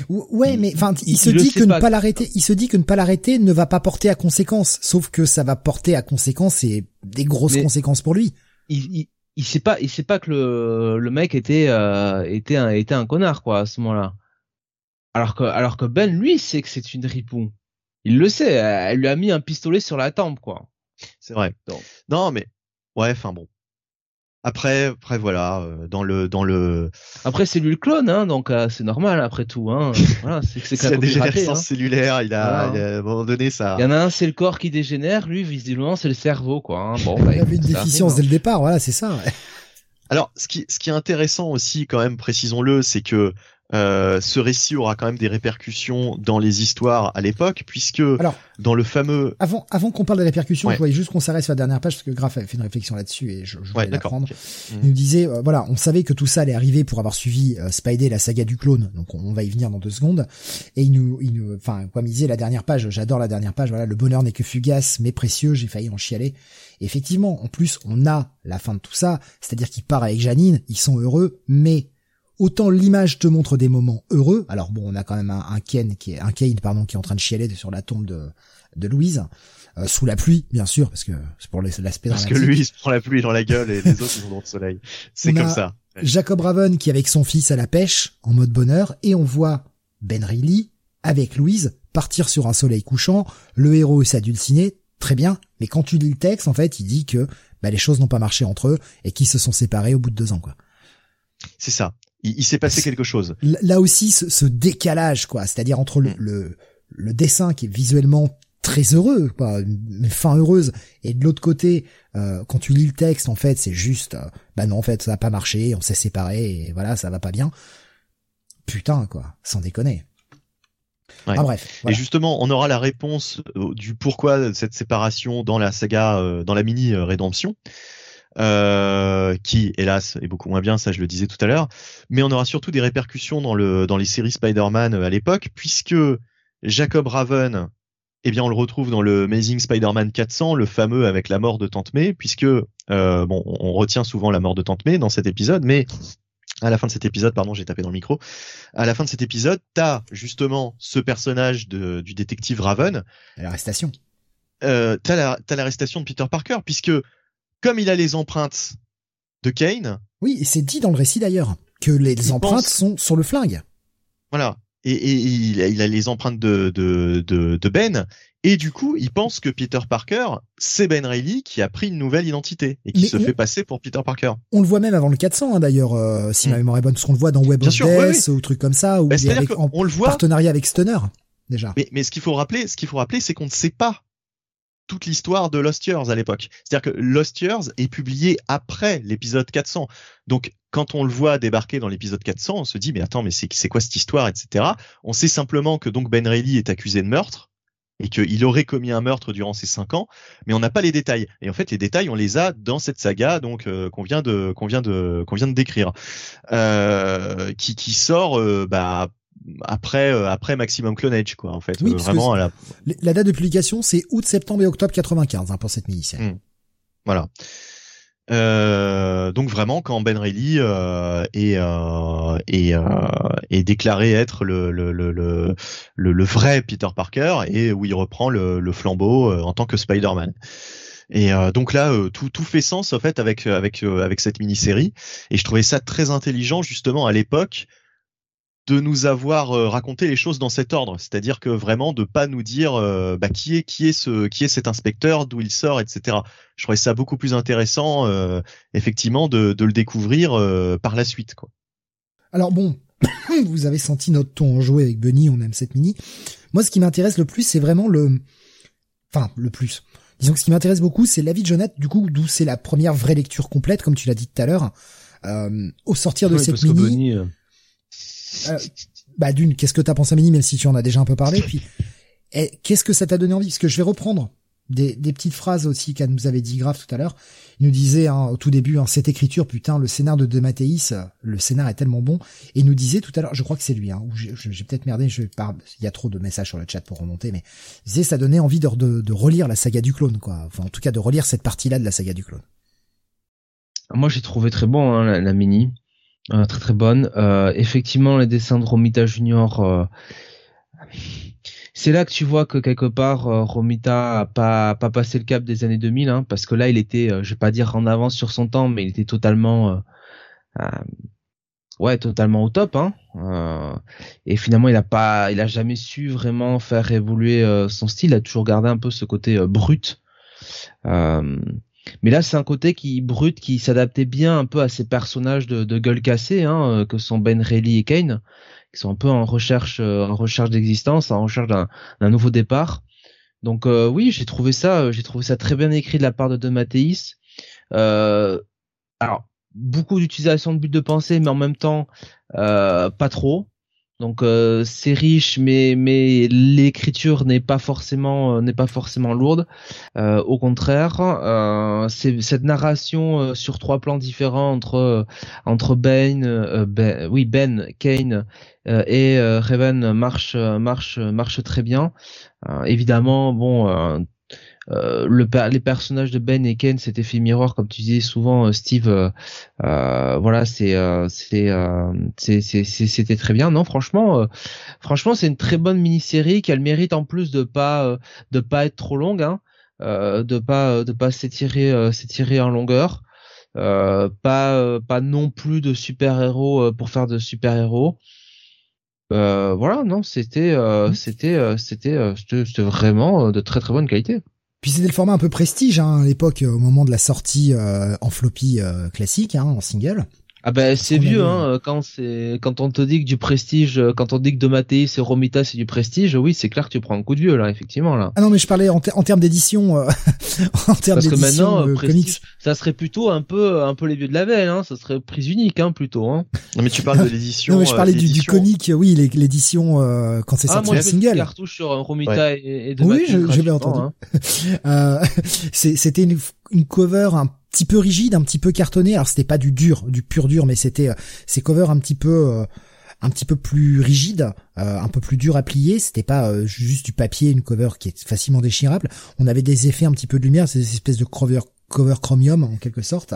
Ouais, mais enfin, il, se dit que ne pas l'arrêter, il se dit que ne pas l'arrêter ne va pas porter à conséquence. Sauf que ça va porter à conséquence et des grosses conséquences pour lui. Il, il, il, sait pas, il sait pas que le, le mec était, euh, était un, était un connard quoi à ce moment-là. Alors que, alors que Ben lui sait que c'est une ripon. Il le sait. Elle lui a mis un pistolet sur la tempe quoi. C'est vrai. Non, mais ouais, enfin bon. Après, après voilà, euh, dans le dans le. Après c'est lui le clone, hein, donc euh, c'est normal après tout. Hein. <laughs> Voilà, c'est c'est a dégénérescence hein. cellulaire, il a, il a, à un moment donné ça. Il y en a un, c'est le corps qui dégénère, lui visiblement c'est le cerveau quoi. Hein. Bon, bah, il avait une déficience dès le départ, voilà, c'est ça. Ouais. Alors, ce qui, ce qui est intéressant aussi, quand même, précisons-le, c'est que euh, ce récit aura quand même des répercussions dans les histoires à l'époque, puisque Alors, dans le fameux... Avant, avant qu'on parle des répercussions, je voyais juste qu'on s'arrête sur la dernière page, parce que Graf avait fait une réflexion là-dessus, et je, je voulais l'apprendre. Il nous disait, euh, voilà, on savait que tout ça allait arriver pour avoir suivi euh, Spidey, la saga du clone, donc on, va y venir dans deux secondes, et il nous, il nous enfin, comme il disait, la dernière page, j'adore la dernière page, voilà, le bonheur n'est que fugace, mais précieux, j'ai failli en chialer. effectivement, en plus, on a la fin de tout ça, c'est-à-dire qu'il part avec Janine, ils sont heureux, mais Autant l'image te montre des moments heureux. Alors bon, on a quand même un, Ken qui est un Kane pardon qui est en train de chialer sur la tombe de de Louise euh, sous la pluie, bien sûr, parce que c'est pour l'aspect Parce que lui il se prend la pluie dans la gueule et les autres ils sont dans le soleil. C'est comme ça. Jacob Raven qui est avec son fils à la pêche en mode bonheur et on voit Ben Reilly avec Louise partir sur un soleil couchant. Le héros est s'adulciné, très bien. Mais quand tu lis le texte, en fait, il dit que bah, les choses n'ont pas marché entre eux et qu'ils se sont séparés au bout de deux ans, quoi. C'est ça il, s'est passé quelque chose. Là aussi, ce, décalage, quoi, c'est-à-dire entre le, mm. le, dessin qui est visuellement très heureux, quoi, une fin heureuse, et de l'autre côté, euh, quand tu lis le texte, en fait, c'est juste, euh, bah non, en fait, ça n'a pas marché, on s'est séparés, et voilà, ça va pas bien. Putain, quoi, sans déconner. Ah, bref. Et justement, on aura la réponse euh, du pourquoi de cette séparation dans la saga, dans la mini rédemption euh, qui hélas est beaucoup moins bien, ça je le disais tout à l'heure. Mais on aura surtout des répercussions dans le dans les séries Spider-Man euh, à l'époque, puisque Jacob Raven, eh bien on le retrouve dans le Amazing Spider-Man 400, le fameux avec la mort de Tante May, puisque euh, bon, on retient souvent la mort de Tante May dans cet épisode, mais à la fin de cet épisode, pardon, j'ai tapé dans le micro. À la fin de cet épisode, t'as justement ce personnage de, du détective Raven. L'arrestation. Euh, t'as l'arrestation de Peter Parker, puisque comme il a les empreintes de Kane. Oui, et c'est dit dans le récit d'ailleurs que les empreintes sont sur le flingue. Voilà. et, il, a, les empreintes de, de, de, Ben, et du coup, il pense que Peter Parker, c'est Ben Reilly qui a pris une nouvelle identité et qui se fait passer pour Peter Parker. On le voit même avant le 400 hein, d'ailleurs, euh, si ma mm. mémoire est bonne, parce qu'on le voit dans Web of Death ou trucs comme ça, ou bah, on le voit partenariat avec Stunner déjà. Mais, mais ce qu'il faut rappeler, ce qu'il faut rappeler, c'est qu'on ne sait pas toute l'histoire de Lost Years à l'époque. C'est-à-dire que Lost Years est publié après l'épisode 400. Donc, quand on le voit débarquer dans l'épisode 400, on se dit, mais attends, mais c'est quoi cette histoire, etc. On sait simplement que donc Ben Reilly est accusé de meurtre et qu'il aurait commis un meurtre durant ces cinq ans, mais on n'a pas les détails. Et en fait, les détails, on les a dans cette saga, donc euh, qu'on vient de qu'on vient de qu'on vient de décrire, euh, qui qui sort euh, bah après euh, après Maximum Clonage quoi en fait oui, euh, vraiment la... la... date de publication c'est août septembre et octobre 95 hein, pour cette mini-série hmm. voilà euh, donc vraiment quand Ben Reilly euh, est, euh, est, est, déclaré être le, le, le, le, le vrai Peter Parker et où il reprend le, le flambeau en tant que Spider-Man. Et donc là, tout, tout fait sens en fait avec avec avec cette mini-série. Et je trouvais ça très intelligent justement à l'époque de nous avoir euh, raconté les choses dans cet ordre, c'est-à-dire que vraiment de pas nous dire euh, bah, qui est qui est ce qui est cet inspecteur, d'où il sort, etc. Je trouvais ça beaucoup plus intéressant, euh, effectivement, de, de, le découvrir par la suite. Quoi. Alors bon, <coughs> vous avez senti notre ton jouer avec Bunny, on aime cette mini. Moi, ce qui m'intéresse le plus, c'est vraiment le, enfin le plus. Disons que ce qui m'intéresse beaucoup, c'est la vie de Jonathan, du coup, d'où c'est la première vraie lecture complète, comme tu l'as dit tout à l'heure. au sortir de cette mini. Euh, bah d'une, qu'est-ce que t'as pensé Mini, même si tu en as déjà un peu parlé, puis eh, qu'est-ce que ça t'a donné envie? Parce que je vais reprendre des, petites phrases aussi qu'elle nous avait dit grave tout à l'heure. Il nous disait hein, au tout début, hein, cette écriture, putain, le scénar de De Matteis, le scénar est tellement bon. Et il nous disait tout à l'heure, je crois que c'est lui, hein, j'ai peut-être merdé, je parle, il y a trop de messages sur le chat pour remonter, mais il disait ça donnait envie de relire la saga du clone, quoi. Enfin, en tout cas, de relire cette partie-là de la saga du clone. Moi, j'ai trouvé très bon hein, la, la, mini. Euh, très très bonne. Euh, effectivement, les dessins de Romita Junior, euh, c'est là que tu vois que quelque part Romita a pas pas passé le cap des années 2000, hein, parce que là il était, je vais pas dire en avance sur son temps, mais il était totalement ouais totalement au top hein. et finalement il a pas il a jamais su vraiment faire évoluer son style il a toujours gardé un peu ce côté brut mais là, c'est un côté qui brut, qui s'adaptait bien un peu à ces personnages de, gueule cassée, hein, euh, que sont Ben Reilly et Kane, qui sont un peu en recherche, euh, en recherche d'existence, en recherche d'un nouveau départ. Donc euh, oui, j'ai trouvé ça, j'ai trouvé ça très bien écrit de la part de De Matteis. alors beaucoup d'utilisation de but de pensée, mais en même temps pas trop. Donc euh, c'est riche, mais mais l'écriture n'est pas forcément euh, n'est pas forcément lourde. Euh, au contraire, euh, cette narration sur trois plans différents entre entre Ben, ben oui Ben, Kane et Raven marche marche marche très bien. évidemment, bon euh, le, les personnages de Ben et Ken c'était fait miroir comme tu disais souvent euh, Steve euh, euh, voilà c'est c'est c'était très bien. Non franchement franchement c'est une très bonne mini-série qui a le mérite en plus de pas de pas être trop longue hein, de pas de pas s'étirer s'étirer en longueur. Pas pas non plus de super héros pour faire de super héros voilà non c'était mmh. c'était c'était c'était vraiment de très très bonne qualité puis c'était le format un peu prestige hein, à l'époque, au moment de la sortie euh, en floppy euh, classique, hein, en single. Ah ben c'est vieux hein quand c'est quand on te dit que du prestige quand on dit que de c'est Romita c'est du prestige oui c'est clair que tu prends un coup de vieux là effectivement là. Ah non mais je parlais en, termes d'édition euh, <laughs> en termes d'édition Parce que maintenant euh, prestige, ça serait plutôt un peu un peu les vieux de la veille hein ça serait prise unique hein plutôt hein. Non mais tu parles de <laughs> l'édition Non mais je parlais du, du conique oui l'édition euh, quand c'est ah, sorti moi, single. cartouche sur Romita et, et de Oui j'ai bien entendu. Hein. <laughs> c'était une, une cover un petit peu rigide, un petit peu cartonné. Alors c'était pas du dur, du pur dur, mais c'était euh, ces covers un petit peu euh, un petit peu plus rigide, euh, un peu plus dur à plier. C'était pas juste du papier, une cover qui est facilement déchirable. On avait des effets un petit peu de lumière, ces espèces de cover cover chromium en quelque sorte.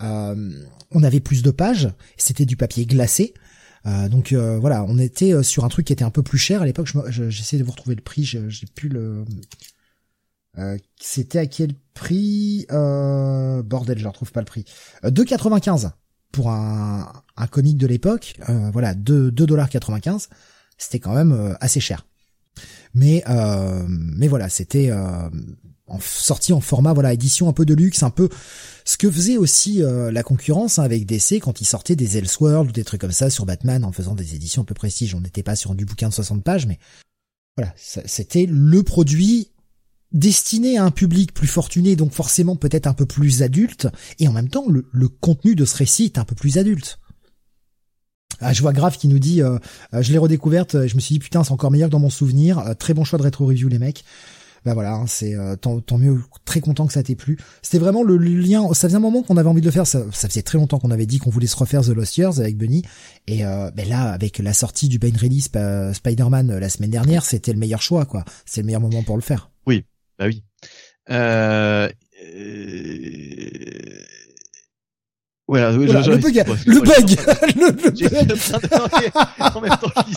on avait plus de pages, c'était du papier glacé. donc voilà, on était sur un truc qui était un peu plus cher à l'époque. J'essaie de vous retrouver le prix, j'ai plus le. C'était à quel prix euh, bordel, je ne retrouve pas le prix. 2,95 euh, pour un, un comic de l'époque. Euh, voilà, 2 2,95 c'était quand même assez cher. Mais mais voilà, c'était sorti en format voilà édition un peu de luxe, un peu ce que faisait aussi la concurrence hein, avec DC quand ils sortaient des Elseworlds ou des trucs comme ça sur Batman en faisant des éditions un peu prestige. On n'était pas sur du bouquin de 60 pages, mais voilà, c'était le produit destiné à un public plus fortuné, donc forcément peut-être un peu plus adulte, et en même temps le, contenu de ce récit est un peu plus adulte. Ah, je vois Grave qui nous dit, euh, euh, je l'ai redécouverte, je me suis dit putain c'est encore meilleur que dans mon souvenir, euh, très bon choix de rétro review les mecs. Bah voilà, hein, c'est tant, mieux, très content que ça t'ait plu. C'était vraiment le, lien, ça faisait un moment qu'on avait envie de le faire, ça, faisait très longtemps qu'on avait dit qu'on voulait se refaire The Lost Years avec Bunny, et ben là avec la sortie du Ben Reilly Spider-Man la semaine dernière, c'était le meilleur choix quoi, c'est le meilleur moment pour le faire. Oui, bah oui. Euh... euh voilà, <laughs> le bug, le bug, le, bug. en même temps, je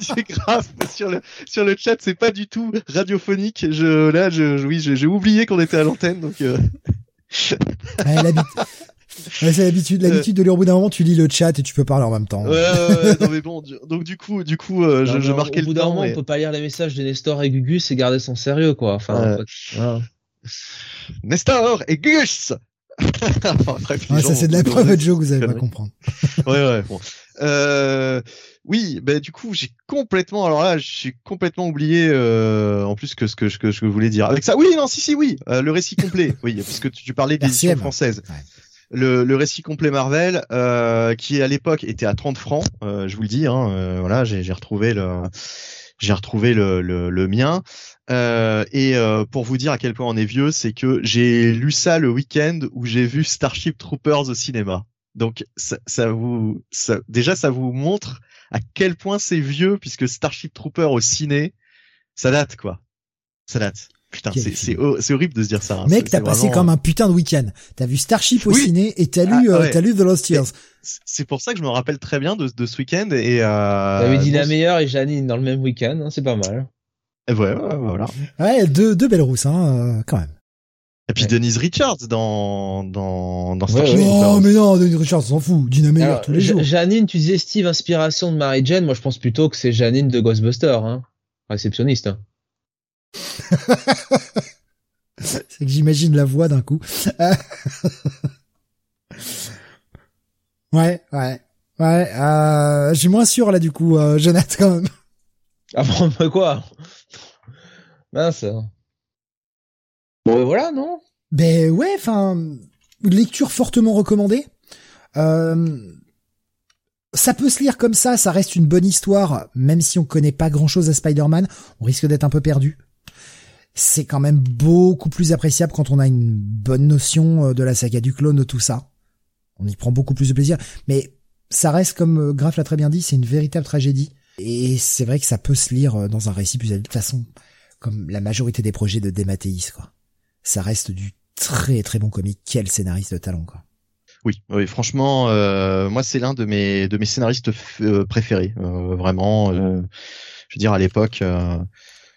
<laughs> c'est grave sur le sur le chat, c'est pas du tout radiophonique. Je là, je, oui, j'ai oublié qu'on était à l'antenne, donc. Euh... c'est l'habitude, l'habitude de lire au bout d'un moment, tu lis le chat et tu peux parler en même temps. Ouais, ouais, non mais bon, donc du coup, du coup, euh, je, je marquais le temps. Au bout d'un moment, on peut pas lire les messages de Nestor et Gugus et garder son sérieux, quoi. Enfin, euh, Nestor et Gugus. <laughs> enfin, bref, ouais, ça c'est de la preuve de jeu que vous allez pas comprendre. <laughs> ouais, ouais, bon. Euh, oui, bah du coup j'ai complètement, alors là j'ai complètement oublié euh, en plus que ce que, que, que je voulais dire. Avec ça, oui, non, si, si, oui, euh, le récit complet, oui, puisque tu, tu parlais d'édition française. Ouais le, le, récit complet Marvel, euh, qui à l'époque était à 30 francs, euh, je vous le dis, hein, euh, voilà, j'ai retrouvé le, j'ai retrouvé le, le, le mien. Euh, et euh, pour vous dire à quel point on est vieux, c'est que j'ai lu ça le week-end où j'ai vu Starship Troopers au cinéma. Donc ça, ça vous, ça, déjà ça vous montre à quel point c'est vieux puisque Starship Troopers au ciné, ça date quoi, ça date. Putain, c'est horrible de se dire ça. Hein. Mec, t'as passé comme un putain de week-end. T'as vu Starship au ciné et t'as lu, ah, euh, t'as lu The Lost Years. C'est pour ça que je me rappelle très bien de, de ce week-end et. Euh, T'avais dit la meilleure et Janine dans le même week-end, hein, c'est pas mal. Et ouais, ouais, voilà. Ouais, deux, deux belles rousses, hein, euh, quand même. Et puis Denise Richards dans dans dans Starship. Oh mais non, Denise Richards s'en fout. Dina Meyer tous les jours. Janine, tu disais Steve inspiration de Mary Jane. Moi, je pense plutôt que c'est Janine de Ghostbusters, hein, réceptionniste. <laughs> C'est que j'imagine la voix d'un coup. <laughs> ouais, ouais, ouais. Euh, J'ai moins sûr là du coup, euh, Jonathan quand <laughs> même. Ah quoi? Mince. Bon ben voilà, non? Ben ouais, enfin, lecture fortement recommandée. Euh, ça peut se lire comme ça, ça reste une bonne histoire, même si on connaît pas grand chose à Spider-Man, on risque d'être un peu perdu c'est quand même beaucoup plus appréciable quand on a une bonne notion euh, de la saga du clone, de tout ça. On y prend beaucoup plus de plaisir. Mais ça reste, comme euh, Graf l'a très bien dit, c'est une véritable tragédie. Et c'est vrai que ça peut se lire euh, dans un récit plus adulte. De toute façon, comme la majorité des projets de Dematteis, quoi. Ça reste du très très bon comique. Quel scénariste de talent, quoi. Oui, oui, franchement, moi c'est l'un de mes de mes scénaristes préférés, vraiment. je veux dire à l'époque,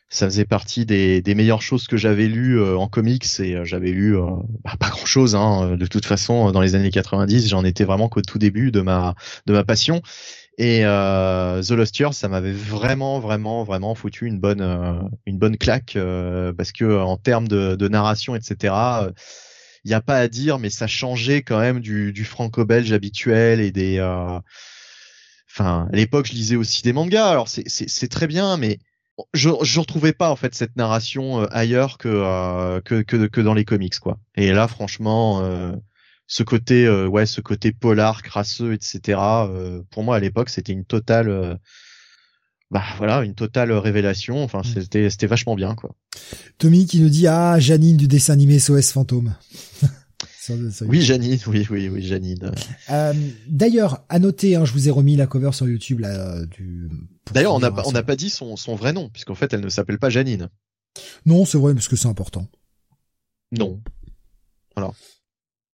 ça faisait partie des, des meilleures choses que j'avais lues euh, en comics et euh, j'avais lu euh, bah, pas grand chose hein, de toute façon dans les années 90 j'en étais vraiment qu'au tout début de ma de ma passion. Et The Lost Years ça m'avait vraiment vraiment vraiment foutu une bonne une bonne claque parce que en termes de, de narration etc il n'y a pas à dire mais ça changeait quand même du, du franco-belge habituel et des enfin à l'époque je lisais aussi des mangas. Alors c'est très bien mais je je retrouvais pas en fait cette narration euh, ailleurs que, euh, que, que que dans les comics quoi. Et là franchement euh, ce côté ouais ce côté polar crasseux etc pour moi à l'époque c'était une totale bah voilà une totale révélation enfin c'était c'était vachement bien quoi. Tommy qui nous dit ah Janine du dessin animé SOS fantôme. <laughs> oui, Janine, oui, oui, oui, Janine. Euh, D'ailleurs, à noter, hein, je vous ai remis la cover sur YouTube là, du. D'ailleurs, on n'a on n'a pas dit son, son vrai nom, puisqu'en fait, elle ne s'appelle pas Janine. Non, c'est vrai, parce que c'est important. Non. Alors.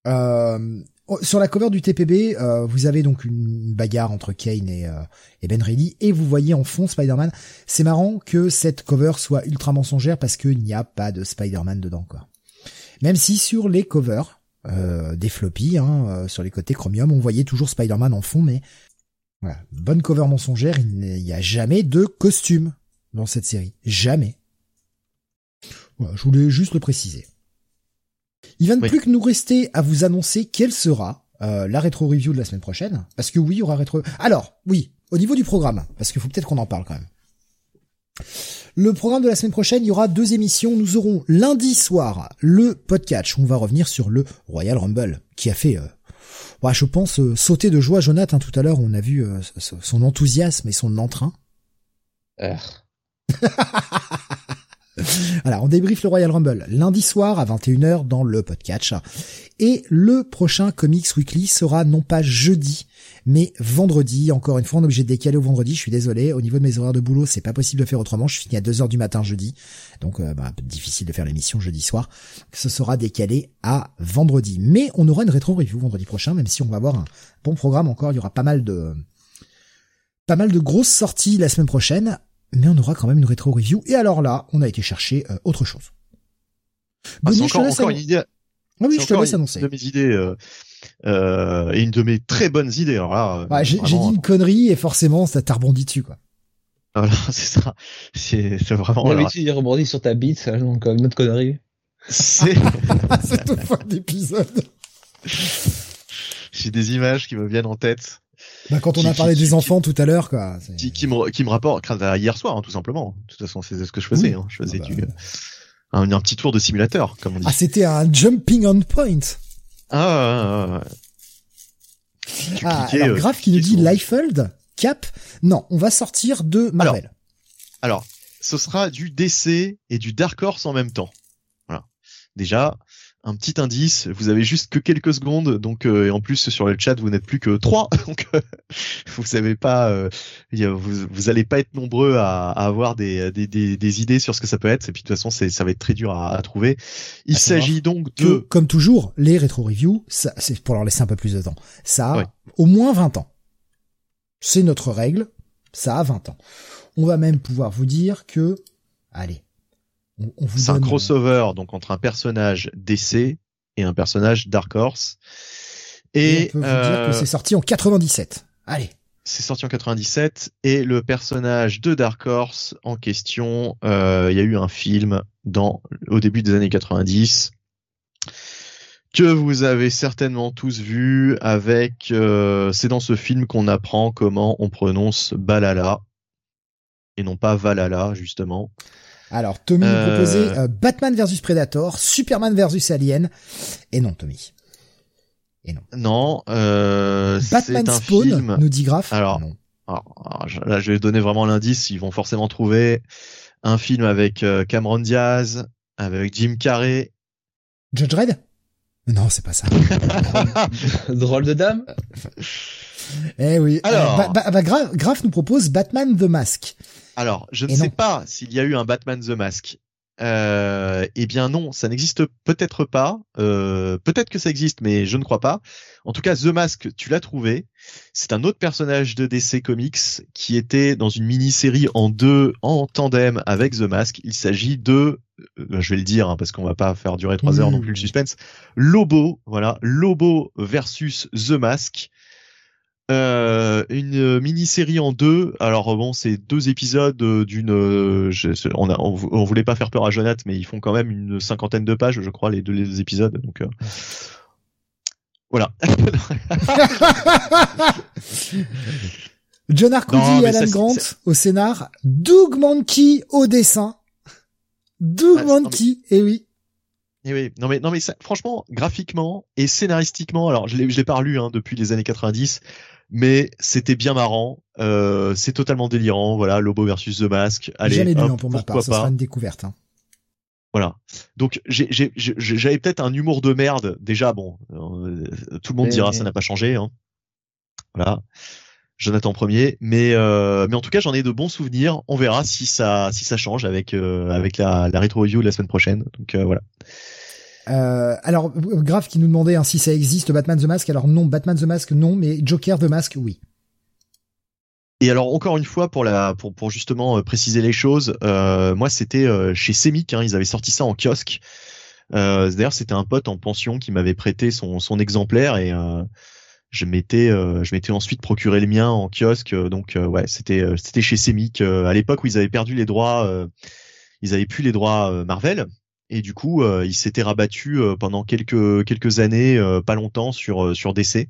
Euh, oh, sur la cover du TPB, euh, vous avez donc une bagarre entre Kane et, euh, et Ben Reilly, et vous voyez en fond Spider-Man. C'est marrant que cette cover soit ultra mensongère parce qu'il n'y a pas de Spider-Man dedans, quoi. Même si sur les covers, euh, des floppies hein, euh, sur les côtés Chromium. On voyait toujours Spider-Man en fond, mais Voilà. Bonne cover mensongère, il n'y a jamais de costume dans cette série. Jamais. Voilà, je voulais juste le préciser. Il va ne plus que nous rester à vous annoncer quelle sera euh, la rétro review de la semaine prochaine. Parce que oui, il y aura rétro. Alors, oui, au niveau du programme, parce qu'il faut peut-être qu'on en parle quand même. Le programme de la semaine prochaine, il y aura deux émissions. Nous aurons lundi soir le podcast. On va revenir sur le Royal Rumble, qui a fait, euh, je pense, euh, sauter de joie Jonathan tout à l'heure. On a vu euh, son enthousiasme et son entrain. Alors, <laughs> on débriefe le Royal Rumble lundi soir à 21h dans le podcast. Et le prochain Comics Weekly sera non pas jeudi, mais vendredi. Encore une fois, on est obligé de décaler au vendredi. Je suis désolé. Au niveau de mes horaires de boulot, c'est pas possible de faire autrement. Je finis à 2h du matin jeudi. Donc, euh, bah, difficile de faire l'émission jeudi soir. Ce sera décalé à vendredi. Mais on aura une rétro review vendredi prochain, même si on va avoir un bon programme encore. Il y aura pas mal de, pas mal de grosses sorties la semaine prochaine mais on aura quand même une rétro review. Et alors là, on a été chercher euh, autre chose. Ah, c'est encore, encore une idée. Ah oui, je te laisse annoncer. De mes idées euh, euh, et une de mes très bonnes idées. Alors là, ouais, j'ai dit une connerie et forcément, ça t'a rebondi dessus quoi. Voilà, <laughs> c'est ça. C'est vraiment. D'habitude, il rebondit sur ta bite, donc une autre connerie. C'est. <laughs> c'est tout fin d'épisode. J'ai des images qui me viennent en tête. Bah, quand on a parlé des enfants tout à l'heure, quoi. Qui, qui, me, qui me rapporte, hier soir, hein, tout simplement. De toute façon, c'est ce que je faisais. Hein. Je faisais ah bah du, un, un, petit tour de simulateur, comme on dit. Ah, c'était un jumping on point. Ah, ah alors, euh, Graf qui nous dit Liefeld, Cap. Non, on va sortir de Marvel. Alors, alors, ce sera du DC et du Dark Horse en même temps. Voilà. Déjà, un petit indice. Vous avez juste que quelques secondes, donc euh, et en plus sur le chat vous n'êtes plus que trois, <laughs> donc euh, vous savez pas, euh, vous, vous allez pas être nombreux à, à avoir des, des, des, des, idées sur ce que ça peut être. Et puis de toute façon c'est ça va être très dur à, à trouver. Il s'agit donc de, comme toujours, les rétro reviews, ça c'est pour leur laisser un peu plus de temps. Ça a au moins 20 ans. C'est notre règle. Ça a 20 ans. On va même pouvoir vous dire que, allez, c'est un crossover donc entre un personnage DC et un personnage Dark Horse. Et, on peut vous dire que euh, c'est sorti en 97. Allez. C'est sorti en 97 et le personnage de Dark Horse en question, euh, il y a eu un film dans au début des années 90 que vous avez certainement tous vu avec euh, c'est dans ce film qu'on apprend comment on prononce Balala et non pas Valhalla justement. Alors, Tommy nous proposait euh, Batman versus Predator, Superman versus Alien. Et non, Tommy. Et non. Non, euh, Batman Spawn, film. nous dit Graf. Alors, non. Alors, là, je vais donner vraiment l'indice. Ils vont forcément trouver un film avec euh, Cameron Diaz, avec Jim Carrey. Judge Red Non, c'est pas ça. <laughs> Drôle de dame. Eh oui. Alors, euh, bah, bah, Graf nous propose Batman the Mask. Alors, je ne sais pas s'il y a eu un Batman the Mask. Euh, eh bien non, ça n'existe peut-être pas. Euh, peut-être que ça existe, mais je ne crois pas. En tout cas, The Mask, tu l'as trouvé. C'est un autre personnage de DC Comics qui était dans une mini-série en deux, en tandem avec The Mask. Il s'agit de, euh, je vais le dire hein, parce qu'on va pas faire durer trois heures non plus le suspense. Lobo, voilà, Lobo versus The Mask. Euh, une mini-série en deux. Alors bon, c'est deux épisodes euh, d'une. Euh, on, a, on, voulait pas faire peur à Jonathan, mais ils font quand même une cinquantaine de pages, je crois, les deux, les épisodes. Donc voilà. <laughs> John Arcudi et Alan Grant au scénar, Doug Mankey au dessin. Doug Mankey, et eh oui. Eh oui, non mais non mais franchement, graphiquement et scénaristiquement, alors je l'ai je l'ai pas lu hein, depuis les années 90, mais c'était bien marrant. Euh, c'est totalement délirant. Voilà, Lobo versus The Mask. Allez, Jamais hein, pour ma part. Ça sera une découverte. Hein. Voilà. Donc j'avais peut-être un humour de merde. Déjà, bon, euh, tout le monde dira ça n'a pas changé. Hein. Voilà. Jonathan premier, mais euh, mais en tout cas j'en ai de bons souvenirs. On verra si ça si ça change avec euh, avec la, la rétro review de la semaine prochaine. Donc euh, voilà. Euh, alors, Grave qui nous demandait hein, si ça existe Batman the Mask. Alors non, Batman the Mask non, mais Joker the Mask oui. Et alors encore une fois pour justement euh, préciser les choses, euh, moi c'était euh, chez Semic, hein, ils avaient sorti ça en kiosque. Euh, D'ailleurs c'était un pote en pension qui m'avait prêté son, exemplaire et je m'étais ensuite procuré le mien en kiosque donc ouais c'était c'était chez Semic à l'époque où ils avaient perdu les droits ils avaient plus les droits Marvel et du coup ils s'étaient rabattus pendant quelques quelques années pas longtemps sur sur DC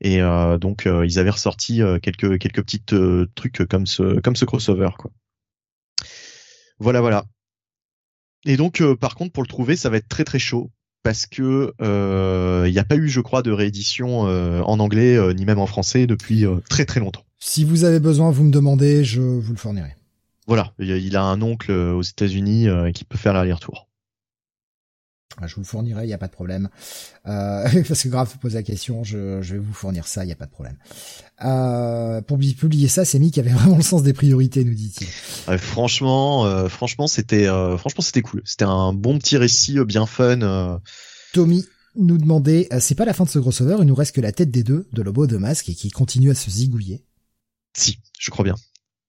et donc ils avaient ressorti quelques quelques petites trucs comme ce comme ce crossover quoi voilà voilà et donc par contre pour le trouver ça va être très très chaud parce que il euh, n'y a pas eu, je crois, de réédition euh, en anglais euh, ni même en français depuis très très longtemps. Si vous avez besoin, vous me demandez, je vous le fournirai. Voilà, il a un oncle aux États-Unis qui peut faire l'aller-retour. Ah, je vous le fournirai, il n'y a pas de problème. Euh, <laughs> parce que grave pose la question, je, je, vais vous fournir ça, il n'y a pas de problème. Euh, pour publier ça, c'est qui avait <laughs> vraiment le sens des priorités, nous dit-il. franchement, euh, franchement, c'était, euh, franchement, c'était cool. C'était un bon petit récit, euh, bien fun. Tommy nous demandait, c'est pas la fin de ce crossover, il nous reste que la tête des deux, de Lobo de Masque, et qui continue à se zigouiller. Si, je crois bien.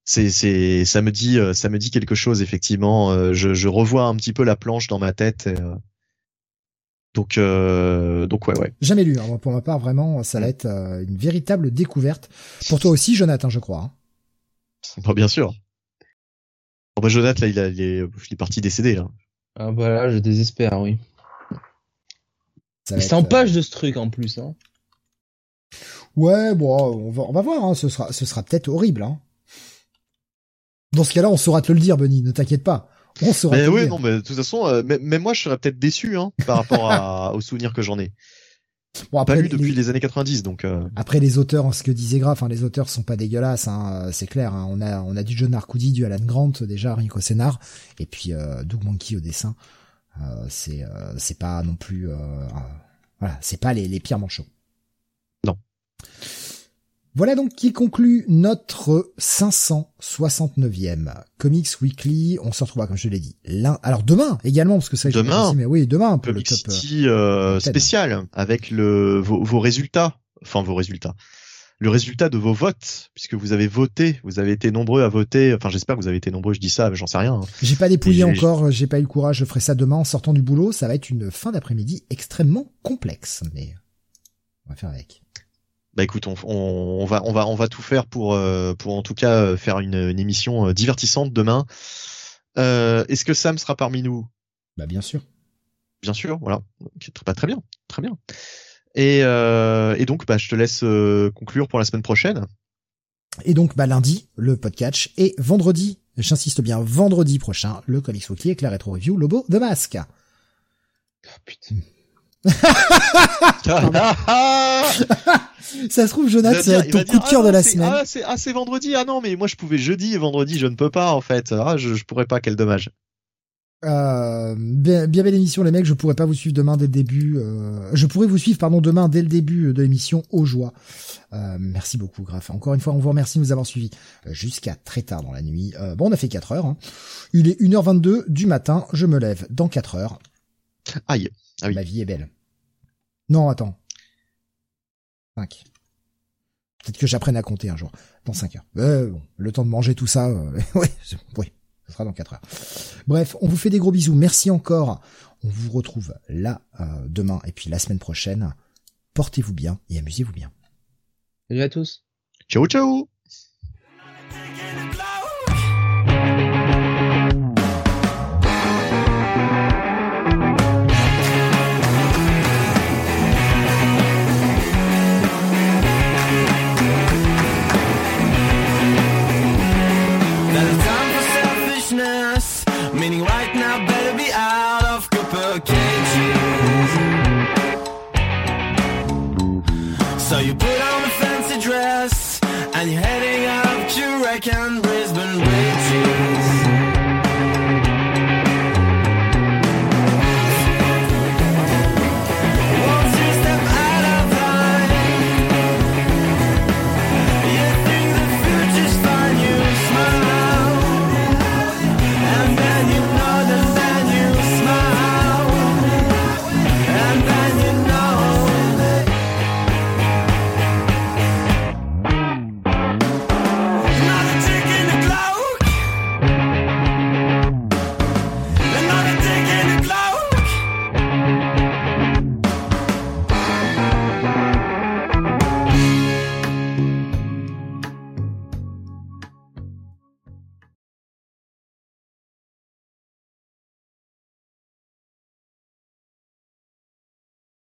C'est, c'est, ça me dit, ça me dit quelque chose effectivement. Je, je revois un petit peu la planche dans ma tête. Et, donc, euh, donc ouais, ouais. Jamais lu. Hein. Pour ma part, vraiment, ça va être euh, une véritable découverte. Pour toi aussi, Jonathan, je crois. Hein. bien sûr. Bon, bah, Jonathan, là, il, a, il, est, il est parti décédé. Là. Ah bah là, je désespère, oui. C'est en euh, page de ce truc en plus. Hein. Ouais, bon, on va, on va voir. Hein. Ce sera, ce sera peut-être horrible. Hein. Dans ce cas-là, on saura te le dire, Benny. Ne t'inquiète pas. On mais oui, non, mais de toute façon, euh, même moi, je serais peut-être déçu hein, par rapport à, <laughs> aux souvenirs que j'en ai. Bon, après, pas lu depuis les, années 90, donc. Euh... Après les auteurs, ce que disait Graf, hein, les auteurs sont pas dégueulasses, hein, c'est clair. Hein, on a on a du John Arcudi, du Alan Grant déjà rien qu'au scénar, et puis euh, Doug Monkey au dessin. Euh, c'est euh, c'est pas non plus euh, voilà, c'est pas les les pires manchots. Non. Voilà donc qui conclut notre 569e Comics Weekly. On se retrouvera, comme je l'ai dit, Alors demain également, parce que ça, demain, mais oui, demain pour le top euh, spécial avec le vos, résultats, enfin vos résultats, le résultat de vos votes, puisque vous avez voté, vous avez été nombreux à voter. Enfin, j'espère que vous avez été nombreux. Je dis ça, j'en sais rien. Hein. J'ai pas dépouillé encore, j'ai pas eu le courage. Je ferai ça demain en sortant du boulot. Ça va être une fin d'après-midi extrêmement complexe, mais on va faire avec bah écoute, on, on, va on va on va tout faire pour euh, pour en tout cas euh, faire une, une émission euh, divertissante demain. Euh, Est-ce que Sam sera parmi nous? Bah bien sûr. Bien sûr, voilà. Pas très bien, très bien. Et, euh, et donc bah je te laisse conclure pour la semaine prochaine. Et donc bah lundi le podcast et vendredi, j'insiste bien vendredi prochain le Comics Weekly avec la rétro review Lobo de Masque. Oh, putain. <laughs> ça se trouve, Jonathan, c'est ton coup de cœur de la semaine. Ah, c'est ah, vendredi. Ah non, mais moi je pouvais jeudi et vendredi, je ne peux pas en fait. Ah, je, je pourrais pas, quel dommage. Euh, bien, bien belle émission les mecs, je pourrais pas vous suivre demain dès le début. Euh, je pourrais vous suivre pardon demain dès le début de l'émission aux joies. Euh, merci beaucoup Graf. Encore une fois, on vous remercie de nous avoir suivis euh, jusqu'à très tard dans la nuit. Euh, bon, on a fait 4 heures. Hein. Il est 1h22 du matin, je me lève dans 4 heures. Aïe. Ah Ma vie est belle. Non, attends. 5. Peut-être que j'apprenne à compter un jour. Dans 5 heures. Euh, bon, le temps de manger tout ça, euh, <laughs> oui, oui, ce sera dans 4 heures. Bref, on vous fait des gros bisous. Merci encore. On vous retrouve là euh, demain et puis la semaine prochaine. Portez-vous bien et amusez-vous bien. Salut à tous. Ciao, ciao.